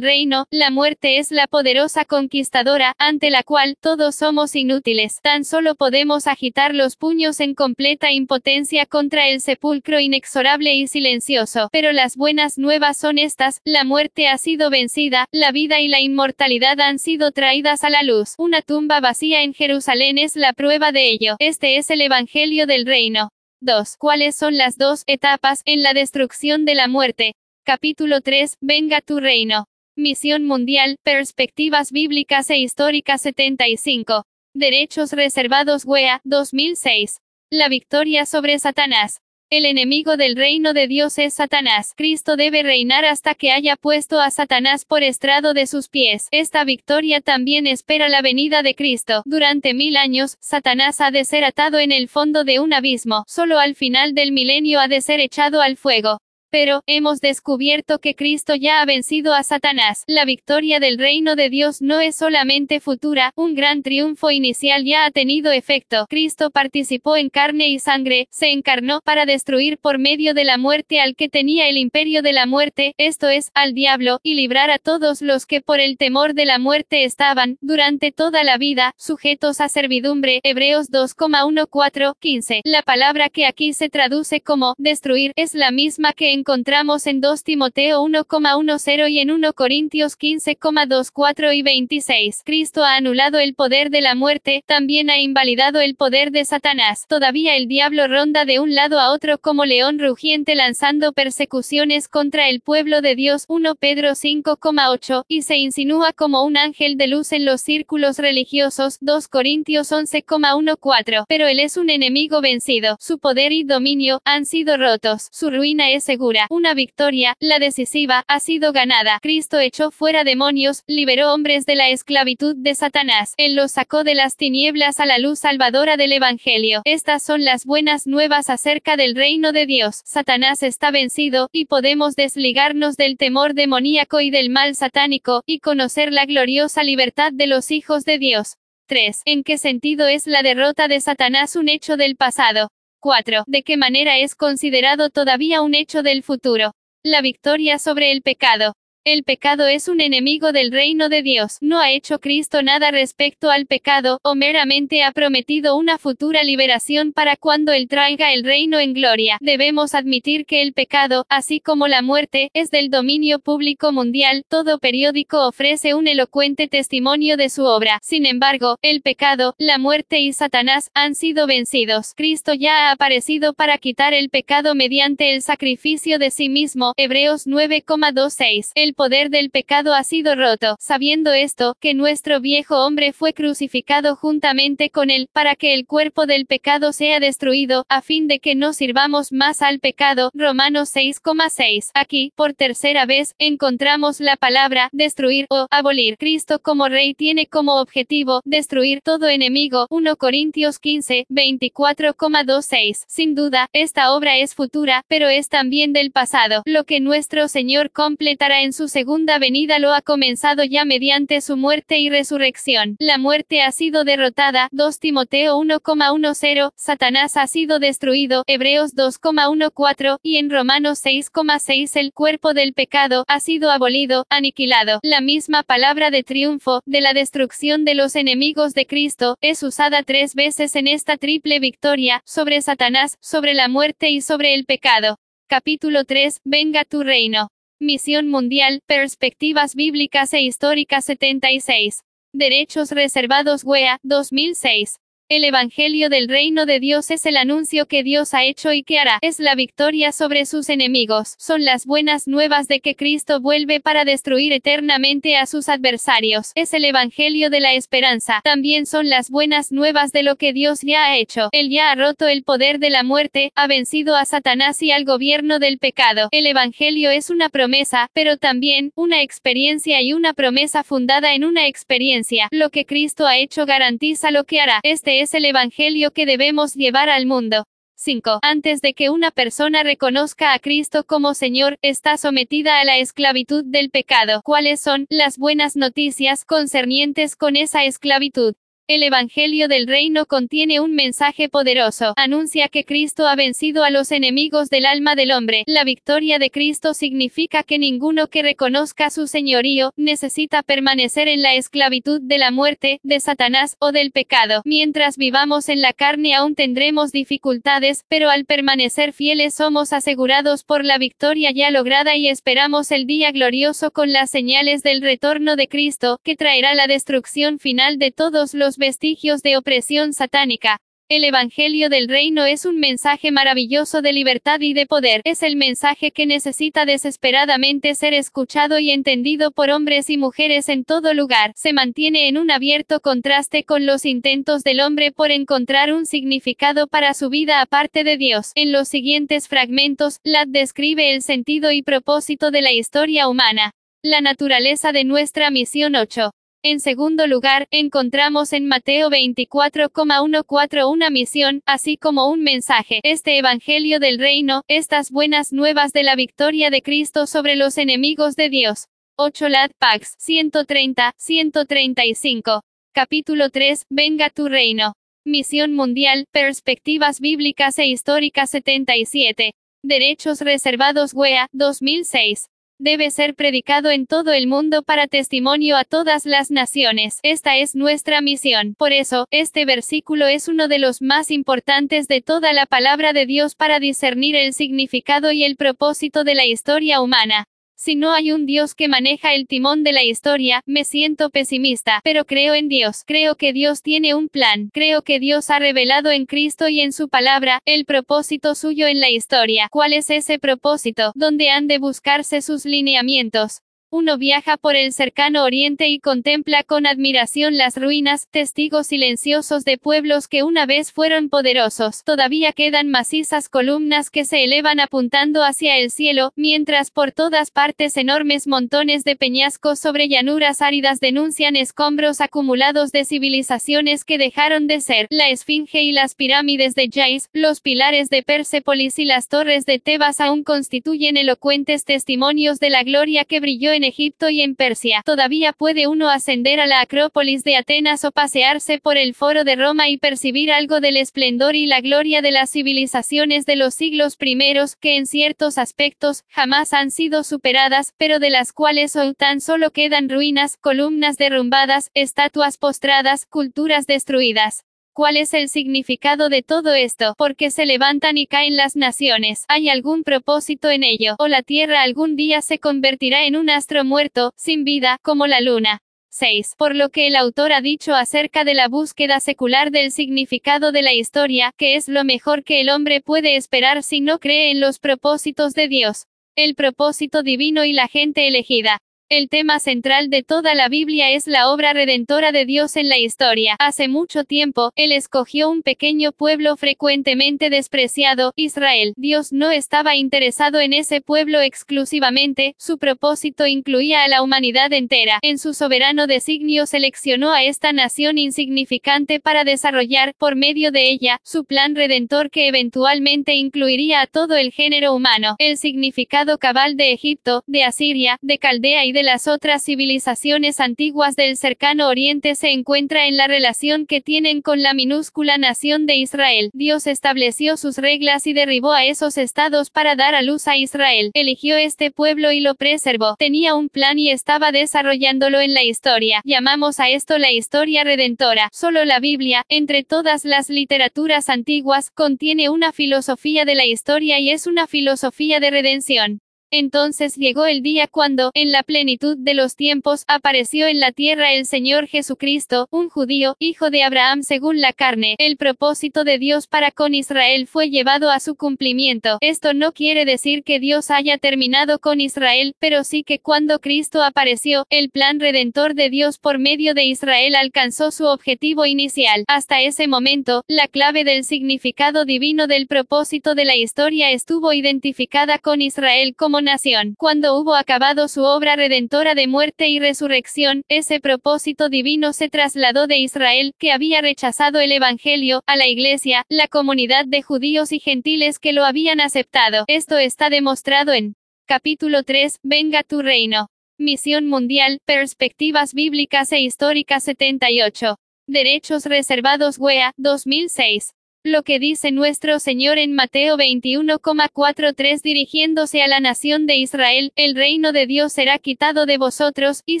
A: Reino, la muerte es la poderosa conquistadora, ante la cual todos somos inútiles. Tan solo podemos agitar los puños en completa impotencia contra el sepulcro inexorable y silencioso. Pero las buenas nuevas son estas, la muerte ha sido vencida, la vida y la inmortalidad han sido traídas a la luz. Una tumba vacía en Jerusalén es la prueba de ello. Este es el Evangelio del Reino. 2. ¿Cuáles son las dos etapas en la destrucción de la muerte? Capítulo 3. Venga tu reino. Misión Mundial, Perspectivas Bíblicas e Históricas 75. Derechos Reservados WEA, 2006. La victoria sobre Satanás. El enemigo del reino de Dios es Satanás. Cristo debe reinar hasta que haya puesto a Satanás por estrado de sus pies. Esta victoria también espera la venida de Cristo. Durante mil años, Satanás ha de ser atado en el fondo de un abismo. Solo al final del milenio ha de ser echado al fuego. Pero, hemos descubierto que Cristo ya ha vencido a Satanás. La victoria del reino de Dios no es solamente futura, un gran triunfo inicial ya ha tenido efecto. Cristo participó en carne y sangre, se encarnó para destruir por medio de la muerte al que tenía el imperio de la muerte, esto es, al diablo, y librar a todos los que por el temor de la muerte estaban, durante toda la vida, sujetos a servidumbre. Hebreos 2,14-15. La palabra que aquí se traduce como destruir es la misma que en encontramos en 2 Timoteo 1,10 y en 1 Corintios 15,24 y 26. Cristo ha anulado el poder de la muerte, también ha invalidado el poder de Satanás. Todavía el diablo ronda de un lado a otro como león rugiente lanzando persecuciones contra el pueblo de Dios 1 Pedro 5,8, y se insinúa como un ángel de luz en los círculos religiosos 2 Corintios 11,14. Pero él es un enemigo vencido, su poder y dominio han sido rotos, su ruina es segura una victoria, la decisiva, ha sido ganada. Cristo echó fuera demonios, liberó hombres de la esclavitud de Satanás. Él los sacó de las tinieblas a la luz salvadora del Evangelio. Estas son las buenas nuevas acerca del reino de Dios. Satanás está vencido, y podemos desligarnos del temor demoníaco y del mal satánico, y conocer la gloriosa libertad de los hijos de Dios. 3. ¿En qué sentido es la derrota de Satanás un hecho del pasado? 4. ¿De qué manera es considerado todavía un hecho del futuro? La victoria sobre el pecado. El pecado es un enemigo del reino de Dios. No ha hecho Cristo nada respecto al pecado, o meramente ha prometido una futura liberación para cuando Él traiga el reino en gloria. Debemos admitir que el pecado, así como la muerte, es del dominio público mundial. Todo periódico ofrece un elocuente testimonio de su obra. Sin embargo, el pecado, la muerte y Satanás han sido vencidos. Cristo ya ha aparecido para quitar el pecado mediante el sacrificio de sí mismo. Hebreos 9,26. El poder del pecado ha sido roto, sabiendo esto, que nuestro viejo hombre fue crucificado juntamente con él, para que el cuerpo del pecado sea destruido, a fin de que no sirvamos más al pecado. Romanos 6,6. Aquí, por tercera vez, encontramos la palabra, destruir o abolir. Cristo como rey tiene como objetivo, destruir todo enemigo. 1 Corintios 15, 24,26. Sin duda, esta obra es futura, pero es también del pasado, lo que nuestro Señor completará en su segunda venida lo ha comenzado ya mediante su muerte y resurrección. La muerte ha sido derrotada. 2 Timoteo 1,10. Satanás ha sido destruido. Hebreos 2,14. Y en Romanos 6,6 el cuerpo del pecado ha sido abolido, aniquilado. La misma palabra de triunfo, de la destrucción de los enemigos de Cristo, es usada tres veces en esta triple victoria, sobre Satanás, sobre la muerte y sobre el pecado. Capítulo 3. Venga tu reino. Misión Mundial, Perspectivas Bíblicas e Históricas 76. Derechos Reservados WEA, 2006. El Evangelio del Reino de Dios es el anuncio que Dios ha hecho y que hará. Es la victoria sobre sus enemigos. Son las buenas nuevas de que Cristo vuelve para destruir eternamente a sus adversarios. Es el Evangelio de la esperanza. También son las buenas nuevas de lo que Dios ya ha hecho. Él ya ha roto el poder de la muerte, ha vencido a Satanás y al gobierno del pecado. El Evangelio es una promesa, pero también una experiencia y una promesa fundada en una experiencia. Lo que Cristo ha hecho garantiza lo que hará. Este es el Evangelio que debemos llevar al mundo. 5. Antes de que una persona reconozca a Cristo como Señor, está sometida a la esclavitud del pecado. ¿Cuáles son las buenas noticias concernientes con esa esclavitud? El Evangelio del Reino contiene un mensaje poderoso. Anuncia que Cristo ha vencido a los enemigos del alma del hombre. La victoria de Cristo significa que ninguno que reconozca su señorío, necesita permanecer en la esclavitud de la muerte, de Satanás, o del pecado. Mientras vivamos en la carne aún tendremos dificultades, pero al permanecer fieles somos asegurados por la victoria ya lograda y esperamos el día glorioso con las señales del retorno de Cristo, que traerá la destrucción final de todos los vestigios de opresión satánica. El Evangelio del Reino es un mensaje maravilloso de libertad y de poder. Es el mensaje que necesita desesperadamente ser escuchado y entendido por hombres y mujeres en todo lugar. Se mantiene en un abierto contraste con los intentos del hombre por encontrar un significado para su vida aparte de Dios. En los siguientes fragmentos, Lad describe el sentido y propósito de la historia humana. La naturaleza de nuestra misión 8. En segundo lugar, encontramos en Mateo 24,14 una misión, así como un mensaje. Este Evangelio del Reino, estas buenas nuevas de la victoria de Cristo sobre los enemigos de Dios. 8 Lad Pax 130, 135. Capítulo 3, Venga tu reino. Misión Mundial, Perspectivas Bíblicas e Históricas 77. Derechos Reservados WEA, 2006 debe ser predicado en todo el mundo para testimonio a todas las naciones. Esta es nuestra misión. Por eso, este versículo es uno de los más importantes de toda la palabra de Dios para discernir el significado y el propósito de la historia humana. Si no hay un Dios que maneja el timón de la historia, me siento pesimista, pero creo en Dios, creo que Dios tiene un plan, creo que Dios ha revelado en Cristo y en su palabra, el propósito suyo en la historia. ¿Cuál es ese propósito? ¿Dónde han de buscarse sus lineamientos? Uno viaja por el cercano oriente y contempla con admiración las ruinas, testigos silenciosos de pueblos que una vez fueron poderosos. Todavía quedan macizas columnas que se elevan apuntando hacia el cielo, mientras por todas partes enormes montones de peñascos sobre llanuras áridas denuncian escombros acumulados de civilizaciones que dejaron de ser. La Esfinge y las pirámides de Jais, los pilares de Persépolis y las torres de Tebas aún constituyen elocuentes testimonios de la gloria que brilló en Egipto y en Persia. Todavía puede uno ascender a la Acrópolis de Atenas o pasearse por el Foro de Roma y percibir algo del esplendor y la gloria de las civilizaciones de los siglos primeros, que en ciertos aspectos jamás han sido superadas, pero de las cuales hoy tan solo quedan ruinas, columnas derrumbadas, estatuas postradas, culturas destruidas. ¿Cuál es el significado de todo esto? ¿Por qué se levantan y caen las naciones? ¿Hay algún propósito en ello? ¿O la Tierra algún día se convertirá en un astro muerto, sin vida, como la Luna? 6. Por lo que el autor ha dicho acerca de la búsqueda secular del significado de la historia, que es lo mejor que el hombre puede esperar si no cree en los propósitos de Dios. El propósito divino y la gente elegida. El tema central de toda la Biblia es la obra redentora de Dios en la historia. Hace mucho tiempo, Él escogió un pequeño pueblo frecuentemente despreciado, Israel. Dios no estaba interesado en ese pueblo exclusivamente, su propósito incluía a la humanidad entera. En su soberano designio seleccionó a esta nación insignificante para desarrollar, por medio de ella, su plan redentor que eventualmente incluiría a todo el género humano. El significado cabal de Egipto, de Asiria, de Caldea y de las otras civilizaciones antiguas del cercano oriente se encuentra en la relación que tienen con la minúscula nación de Israel. Dios estableció sus reglas y derribó a esos estados para dar a luz a Israel. Eligió este pueblo y lo preservó. Tenía un plan y estaba desarrollándolo en la historia. Llamamos a esto la historia redentora. Solo la Biblia, entre todas las literaturas antiguas, contiene una filosofía de la historia y es una filosofía de redención. Entonces llegó el día cuando, en la plenitud de los tiempos, apareció en la tierra el Señor Jesucristo, un judío, hijo de Abraham según la carne. El propósito de Dios para con Israel fue llevado a su cumplimiento. Esto no quiere decir que Dios haya terminado con Israel, pero sí que cuando Cristo apareció, el plan redentor de Dios por medio de Israel alcanzó su objetivo inicial. Hasta ese momento, la clave del significado divino del propósito de la historia estuvo identificada con Israel como nación. Cuando hubo acabado su obra redentora de muerte y resurrección, ese propósito divino se trasladó de Israel, que había rechazado el Evangelio, a la Iglesia, la comunidad de judíos y gentiles que lo habían aceptado. Esto está demostrado en capítulo 3, Venga tu reino. Misión Mundial, Perspectivas Bíblicas e Históricas 78. Derechos reservados WEA, 2006. Lo que dice nuestro Señor en Mateo 21,43 dirigiéndose a la nación de Israel, el reino de Dios será quitado de vosotros, y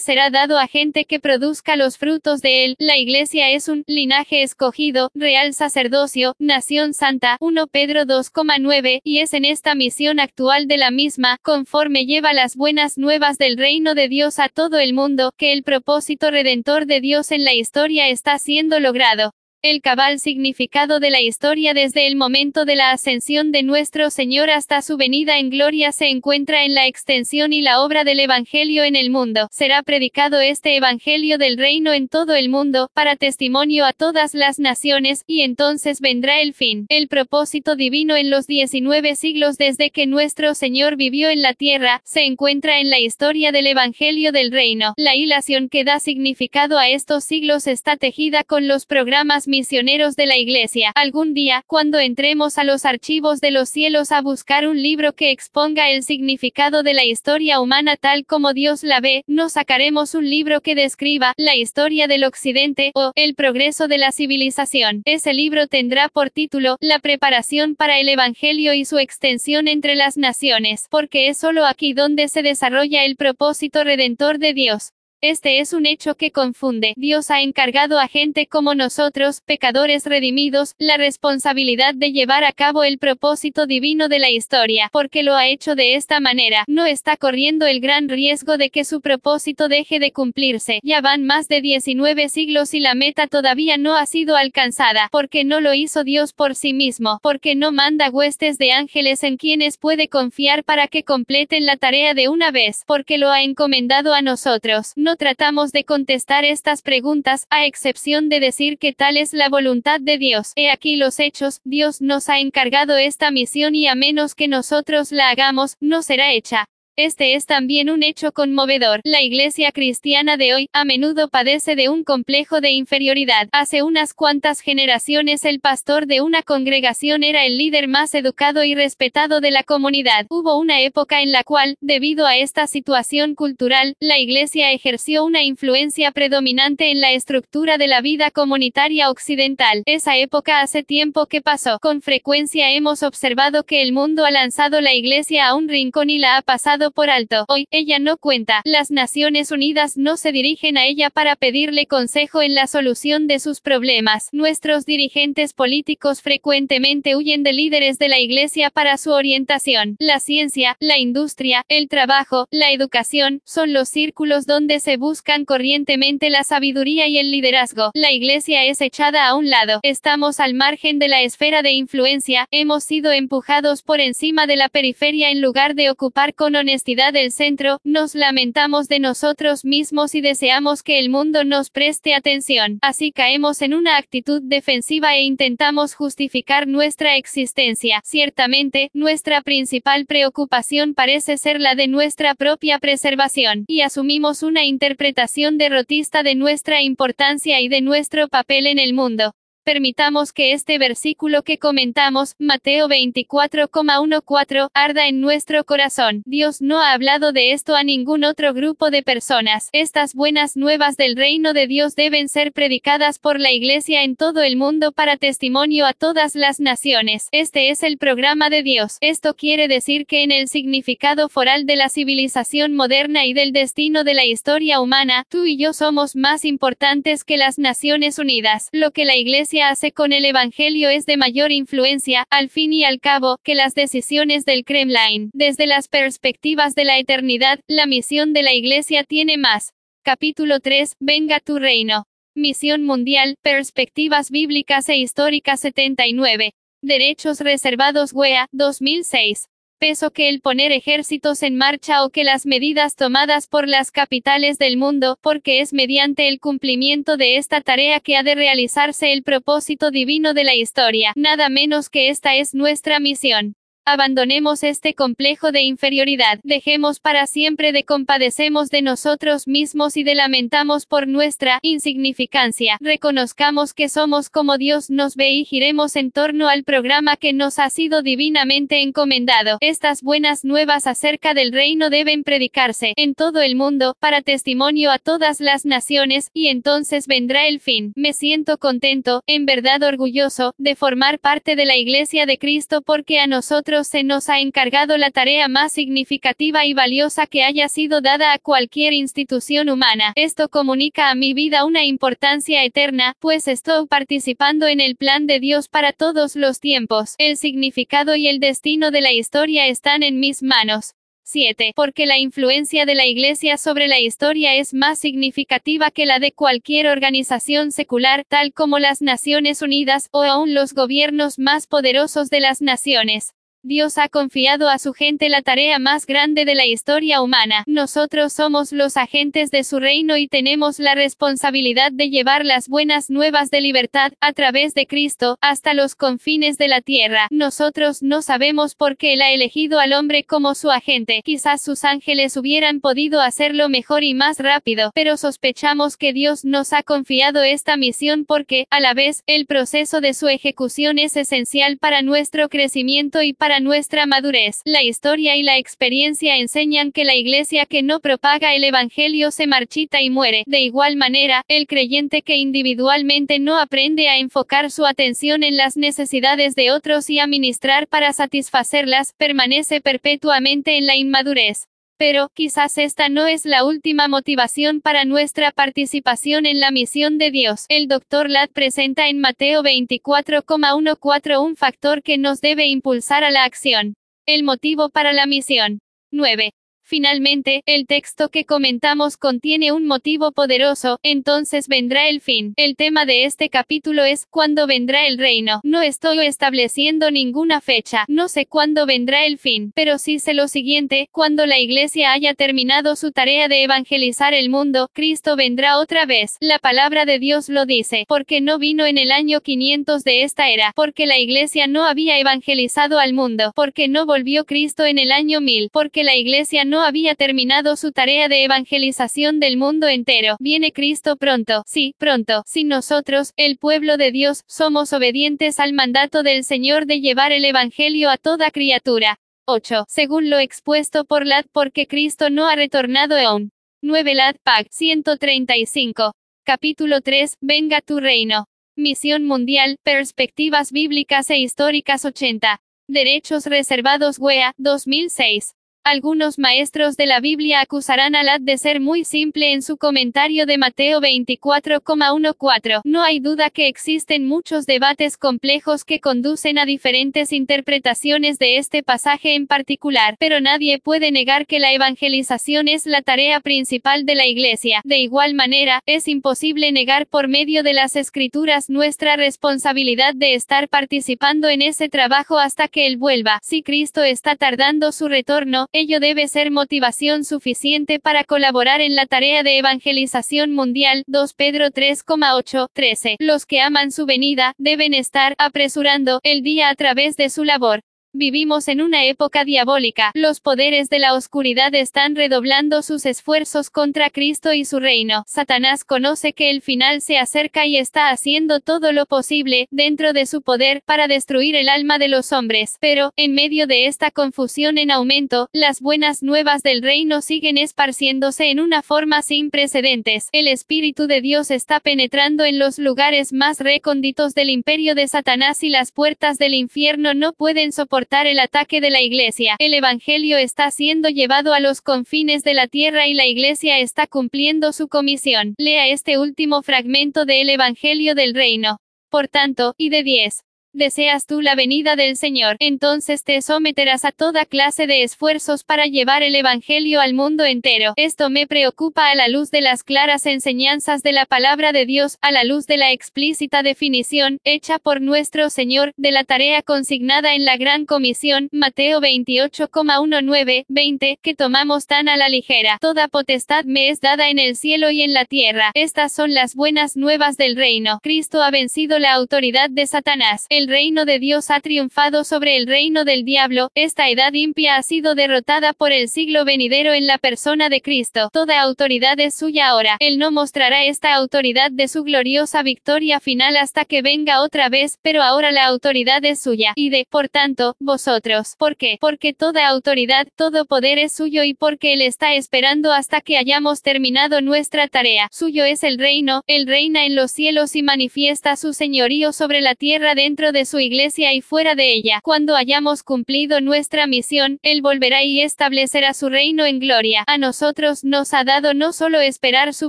A: será dado a gente que produzca los frutos de él. La iglesia es un linaje escogido, real sacerdocio, nación santa, 1 Pedro 2,9, y es en esta misión actual de la misma, conforme lleva las buenas nuevas del reino de Dios a todo el mundo, que el propósito redentor de Dios en la historia está siendo logrado. El cabal significado de la historia desde el momento de la ascensión de nuestro Señor hasta su venida en gloria se encuentra en la extensión y la obra del Evangelio en el mundo. Será predicado este Evangelio del reino en todo el mundo, para testimonio a todas las naciones, y entonces vendrá el fin. El propósito divino en los 19 siglos desde que nuestro Señor vivió en la tierra, se encuentra en la historia del Evangelio del reino. La hilación que da significado a estos siglos está tejida con los programas misioneros de la Iglesia. Algún día, cuando entremos a los archivos de los cielos a buscar un libro que exponga el significado de la historia humana tal como Dios la ve, no sacaremos un libro que describa la historia del Occidente o el progreso de la civilización. Ese libro tendrá por título La preparación para el Evangelio y su extensión entre las naciones, porque es solo aquí donde se desarrolla el propósito redentor de Dios. Este es un hecho que confunde. Dios ha encargado a gente como nosotros, pecadores redimidos, la responsabilidad de llevar a cabo el propósito divino de la historia, porque lo ha hecho de esta manera. No está corriendo el gran riesgo de que su propósito deje de cumplirse. Ya van más de 19 siglos y la meta todavía no ha sido alcanzada, porque no lo hizo Dios por sí mismo, porque no manda huestes de ángeles en quienes puede confiar para que completen la tarea de una vez, porque lo ha encomendado a nosotros. No tratamos de contestar estas preguntas, a excepción de decir que tal es la voluntad de Dios. He aquí los hechos, Dios nos ha encargado esta misión y a menos que nosotros la hagamos, no será hecha. Este es también un hecho conmovedor. La iglesia cristiana de hoy, a menudo padece de un complejo de inferioridad. Hace unas cuantas generaciones el pastor de una congregación era el líder más educado y respetado de la comunidad. Hubo una época en la cual, debido a esta situación cultural, la iglesia ejerció una influencia predominante en la estructura de la vida comunitaria occidental. Esa época hace tiempo que pasó. Con frecuencia hemos observado que el mundo ha lanzado la iglesia a un rincón y la ha pasado por alto. Hoy, ella no cuenta. Las Naciones Unidas no se dirigen a ella para pedirle consejo en la solución de sus problemas. Nuestros dirigentes políticos frecuentemente huyen de líderes de la Iglesia para su orientación. La ciencia, la industria, el trabajo, la educación, son los círculos donde se buscan corrientemente la sabiduría y el liderazgo. La Iglesia es echada a un lado. Estamos al margen de la esfera de influencia, hemos sido empujados por encima de la periferia en lugar de ocupar con honestidad del centro, nos lamentamos de nosotros mismos y deseamos que el mundo nos preste atención. Así caemos en una actitud defensiva e intentamos justificar nuestra existencia. Ciertamente, nuestra principal preocupación parece ser la de nuestra propia preservación, y asumimos una interpretación derrotista de nuestra importancia y de nuestro papel en el mundo. Permitamos que este versículo que comentamos, Mateo 24,14, arda en nuestro corazón. Dios no ha hablado de esto a ningún otro grupo de personas. Estas buenas nuevas del reino de Dios deben ser predicadas por la Iglesia en todo el mundo para testimonio a todas las naciones. Este es el programa de Dios. Esto quiere decir que en el significado foral de la civilización moderna y del destino de la historia humana, tú y yo somos más importantes que las Naciones Unidas. Lo que la Iglesia hace con el Evangelio es de mayor influencia, al fin y al cabo, que las decisiones del Kremlin. Desde las perspectivas de la eternidad, la misión de la Iglesia tiene más. Capítulo 3, Venga tu reino. Misión Mundial, Perspectivas Bíblicas e Históricas 79. Derechos Reservados WEA, 2006 peso que el poner ejércitos en marcha o que las medidas tomadas por las capitales del mundo, porque es mediante el cumplimiento de esta tarea que ha de realizarse el propósito divino de la historia, nada menos que esta es nuestra misión. Abandonemos este complejo de inferioridad, dejemos para siempre de compadecemos de nosotros mismos y de lamentamos por nuestra insignificancia. Reconozcamos que somos como Dios nos ve y giremos en torno al programa que nos ha sido divinamente encomendado. Estas buenas nuevas acerca del reino deben predicarse en todo el mundo, para testimonio a todas las naciones, y entonces vendrá el fin. Me siento contento, en verdad orgulloso, de formar parte de la Iglesia de Cristo porque a nosotros se nos ha encargado la tarea más significativa y valiosa que haya sido dada a cualquier institución humana. Esto comunica a mi vida una importancia eterna, pues estoy participando en el plan de Dios para todos los tiempos. El significado y el destino de la historia están en mis manos. 7. Porque la influencia de la Iglesia sobre la historia es más significativa que la de cualquier organización secular, tal como las Naciones Unidas, o aún los gobiernos más poderosos de las naciones. Dios ha confiado a su gente la tarea más grande de la historia humana. Nosotros somos los agentes de su reino y tenemos la responsabilidad de llevar las buenas nuevas de libertad, a través de Cristo, hasta los confines de la tierra. Nosotros no sabemos por qué Él ha elegido al hombre como su agente. Quizás sus ángeles hubieran podido hacerlo mejor y más rápido, pero sospechamos que Dios nos ha confiado esta misión porque, a la vez, el proceso de su ejecución es esencial para nuestro crecimiento y para nuestra madurez. La historia y la experiencia enseñan que la iglesia que no propaga el Evangelio se marchita y muere. De igual manera, el creyente que individualmente no aprende a enfocar su atención en las necesidades de otros y a ministrar para satisfacerlas, permanece perpetuamente en la inmadurez. Pero, quizás esta no es la última motivación para nuestra participación en la misión de Dios. El Dr. Ladd presenta en Mateo 24,14 un factor que nos debe impulsar a la acción. El motivo para la misión. 9. Finalmente, el texto que comentamos contiene un motivo poderoso, entonces vendrá el fin. El tema de este capítulo es, ¿cuándo vendrá el reino? No estoy estableciendo ninguna fecha, no sé cuándo vendrá el fin, pero sí sé lo siguiente, cuando la iglesia haya terminado su tarea de evangelizar el mundo, Cristo vendrá otra vez. La palabra de Dios lo dice, porque no vino en el año 500 de esta era, porque la iglesia no había evangelizado al mundo, porque no volvió Cristo en el año 1000, porque la iglesia no no había terminado su tarea de evangelización del mundo entero. Viene Cristo pronto, sí, pronto. Si nosotros, el pueblo de Dios, somos obedientes al mandato del Señor de llevar el Evangelio a toda criatura. 8. Según lo expuesto por Lad, porque Cristo no ha retornado aún. 9 Lad Pag 135. Capítulo 3. Venga tu reino. Misión Mundial, Perspectivas Bíblicas e Históricas 80. Derechos Reservados WEA, 2006. Algunos maestros de la Biblia acusarán a Lad de ser muy simple en su comentario de Mateo 24,14. No hay duda que existen muchos debates complejos que conducen a diferentes interpretaciones de este pasaje en particular, pero nadie puede negar que la evangelización es la tarea principal de la Iglesia. De igual manera, es imposible negar por medio de las escrituras nuestra responsabilidad de estar participando en ese trabajo hasta que Él vuelva. Si Cristo está tardando su retorno, ello debe ser motivación suficiente para colaborar en la tarea de evangelización mundial. 2 Pedro 3,8, 13. Los que aman su venida, deben estar apresurando el día a través de su labor. Vivimos en una época diabólica. Los poderes de la oscuridad están redoblando sus esfuerzos contra Cristo y su reino. Satanás conoce que el final se acerca y está haciendo todo lo posible, dentro de su poder, para destruir el alma de los hombres. Pero, en medio de esta confusión en aumento, las buenas nuevas del reino siguen esparciéndose en una forma sin precedentes. El Espíritu de Dios está penetrando en los lugares más recónditos del imperio de Satanás y las puertas del infierno no pueden soportar el ataque de la Iglesia. El Evangelio está siendo llevado a los confines de la tierra y la Iglesia está cumpliendo su comisión. Lea este último fragmento del Evangelio del Reino. Por tanto, y de 10. ¿Deseas tú la venida del Señor? Entonces te someterás a toda clase de esfuerzos para llevar el Evangelio al mundo entero. Esto me preocupa a la luz de las claras enseñanzas de la palabra de Dios, a la luz de la explícita definición, hecha por nuestro Señor, de la tarea consignada en la Gran Comisión, Mateo 28,19, 20, que tomamos tan a la ligera. Toda potestad me es dada en el cielo y en la tierra. Estas son las buenas nuevas del reino. Cristo ha vencido la autoridad de Satanás. El reino de Dios ha triunfado sobre el reino del diablo, esta edad impia ha sido derrotada por el siglo venidero en la persona de Cristo. Toda autoridad es suya ahora. Él no mostrará esta autoridad de su gloriosa victoria final hasta que venga otra vez, pero ahora la autoridad es suya, y de, por tanto, vosotros. ¿Por qué? Porque toda autoridad, todo poder es suyo y porque Él está esperando hasta que hayamos terminado nuestra tarea. Suyo es el reino, Él reina en los cielos y manifiesta su señorío sobre la tierra dentro de su iglesia y fuera de ella. Cuando hayamos cumplido nuestra misión, Él volverá y establecerá su reino en gloria. A nosotros nos ha dado no solo esperar su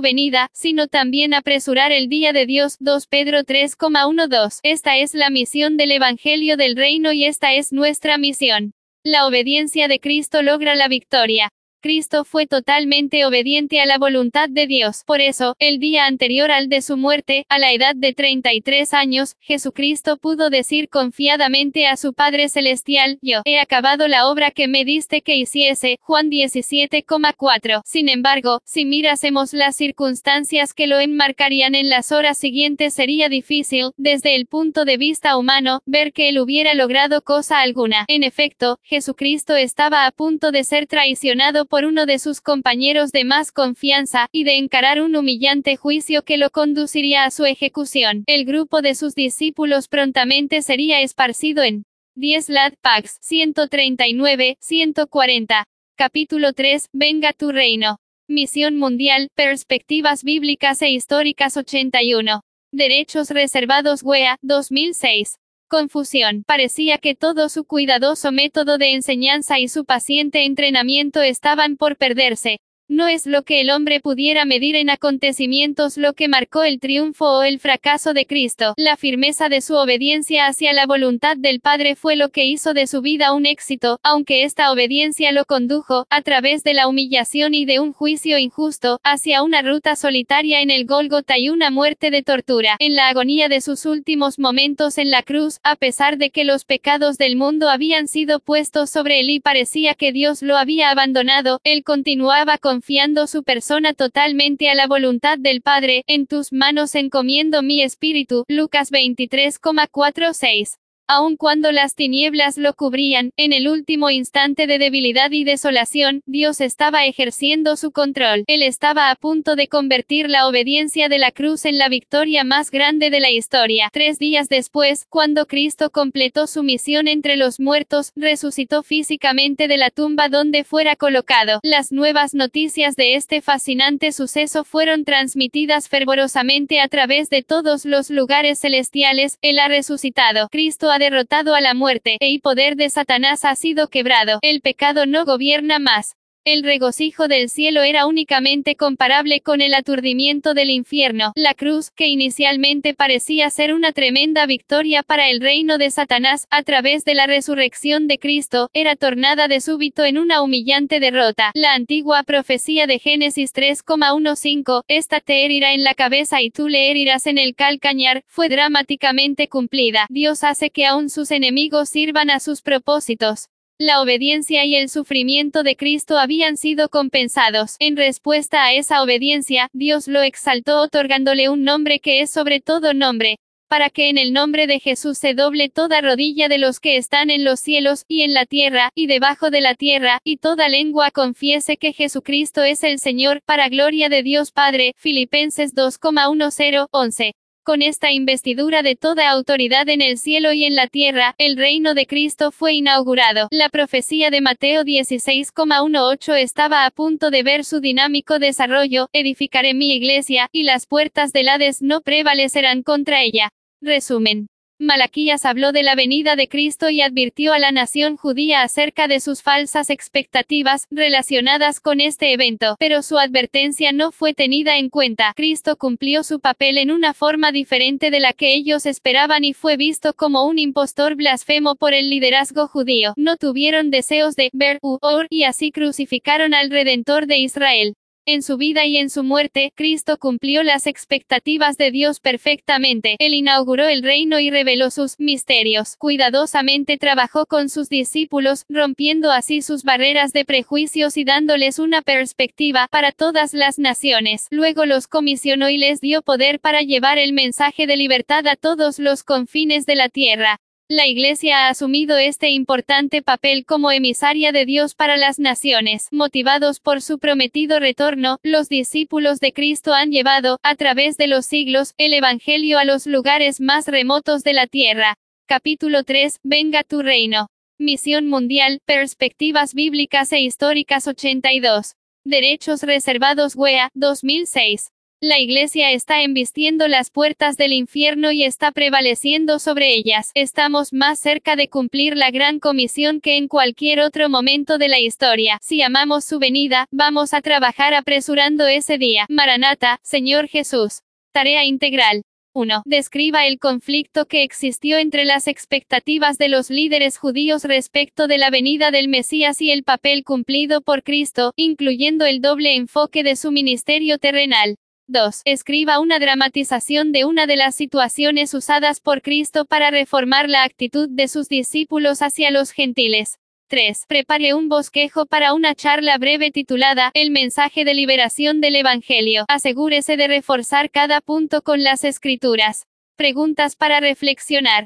A: venida, sino también apresurar el día de Dios. 2 Pedro 3,12. Esta es la misión del Evangelio del Reino y esta es nuestra misión. La obediencia de Cristo logra la victoria. Cristo fue totalmente obediente a la voluntad de Dios. Por eso, el día anterior al de su muerte, a la edad de 33 años, Jesucristo pudo decir confiadamente a su Padre Celestial, yo he acabado la obra que me diste que hiciese. Juan 17,4. Sin embargo, si mirásemos las circunstancias que lo enmarcarían en las horas siguientes sería difícil, desde el punto de vista humano, ver que él hubiera logrado cosa alguna. En efecto, Jesucristo estaba a punto de ser traicionado por uno de sus compañeros de más confianza, y de encarar un humillante juicio que lo conduciría a su ejecución. El grupo de sus discípulos prontamente sería esparcido en 10 Lad Pax 139, 140. Capítulo 3, Venga tu reino. Misión Mundial, Perspectivas Bíblicas e Históricas 81. Derechos Reservados WEA, 2006. Confusión. Parecía que todo su cuidadoso método de enseñanza y su paciente entrenamiento estaban por perderse. No es lo que el hombre pudiera medir en acontecimientos lo que marcó el triunfo o el fracaso de Cristo. La firmeza de su obediencia hacia la voluntad del Padre fue lo que hizo de su vida un éxito, aunque esta obediencia lo condujo, a través de la humillación y de un juicio injusto, hacia una ruta solitaria en el Gólgota y una muerte de tortura. En la agonía de sus últimos momentos en la cruz, a pesar de que los pecados del mundo habían sido puestos sobre él y parecía que Dios lo había abandonado, él continuaba con confiando su persona totalmente a la voluntad del Padre, en tus manos encomiendo mi espíritu. Lucas 23,46 aun cuando las tinieblas lo cubrían, en el último instante de debilidad y desolación, Dios estaba ejerciendo su control. Él estaba a punto de convertir la obediencia de la cruz en la victoria más grande de la historia. Tres días después, cuando Cristo completó su misión entre los muertos, resucitó físicamente de la tumba donde fuera colocado. Las nuevas noticias de este fascinante suceso fueron transmitidas fervorosamente a través de todos los lugares celestiales. Él ha resucitado. Cristo derrotado a la muerte, e y poder de Satanás ha sido quebrado, el pecado no gobierna más. El regocijo del cielo era únicamente comparable con el aturdimiento del infierno. La cruz, que inicialmente parecía ser una tremenda victoria para el reino de Satanás, a través de la resurrección de Cristo, era tornada de súbito en una humillante derrota. La antigua profecía de Génesis 3,15, esta te herirá en la cabeza y tú le herirás en el calcañar, fue dramáticamente cumplida. Dios hace que aún sus enemigos sirvan a sus propósitos. La obediencia y el sufrimiento de Cristo habían sido compensados. En respuesta a esa obediencia, Dios lo exaltó otorgándole un nombre que es sobre todo nombre, para que en el nombre de Jesús se doble toda rodilla de los que están en los cielos, y en la tierra, y debajo de la tierra, y toda lengua confiese que Jesucristo es el Señor, para gloria de Dios Padre. Filipenses 2,1011. Con esta investidura de toda autoridad en el cielo y en la tierra, el reino de Cristo fue inaugurado. La profecía de Mateo 16,18 estaba a punto de ver su dinámico desarrollo, edificaré mi iglesia, y las puertas del Hades no prevalecerán contra ella. Resumen. Malaquías habló de la venida de Cristo y advirtió a la nación judía acerca de sus falsas expectativas relacionadas con este evento, pero su advertencia no fue tenida en cuenta. Cristo cumplió su papel en una forma diferente de la que ellos esperaban y fue visto como un impostor blasfemo por el liderazgo judío. No tuvieron deseos de ver u or y así crucificaron al Redentor de Israel. En su vida y en su muerte, Cristo cumplió las expectativas de Dios perfectamente. Él inauguró el reino y reveló sus misterios. Cuidadosamente trabajó con sus discípulos, rompiendo así sus barreras de prejuicios y dándoles una perspectiva para todas las naciones. Luego los comisionó y les dio poder para llevar el mensaje de libertad a todos los confines de la tierra. La Iglesia ha asumido este importante papel como emisaria de Dios para las naciones. Motivados por su prometido retorno, los discípulos de Cristo han llevado, a través de los siglos, el Evangelio a los lugares más remotos de la tierra. Capítulo 3. Venga tu reino. Misión Mundial, Perspectivas Bíblicas e Históricas 82. Derechos Reservados WEA, 2006. La Iglesia está embistiendo las puertas del infierno y está prevaleciendo sobre ellas. Estamos más cerca de cumplir la gran comisión que en cualquier otro momento de la historia. Si amamos su venida, vamos a trabajar apresurando ese día. Maranata, Señor Jesús. Tarea integral. 1. Describa el conflicto que existió entre las expectativas de los líderes judíos respecto de la venida del Mesías y el papel cumplido por Cristo, incluyendo el doble enfoque de su ministerio terrenal. 2. Escriba una dramatización de una de las situaciones usadas por Cristo para reformar la actitud de sus discípulos hacia los gentiles. 3. Prepare un bosquejo para una charla breve titulada El mensaje de liberación del Evangelio. Asegúrese de reforzar cada punto con las escrituras. Preguntas para reflexionar.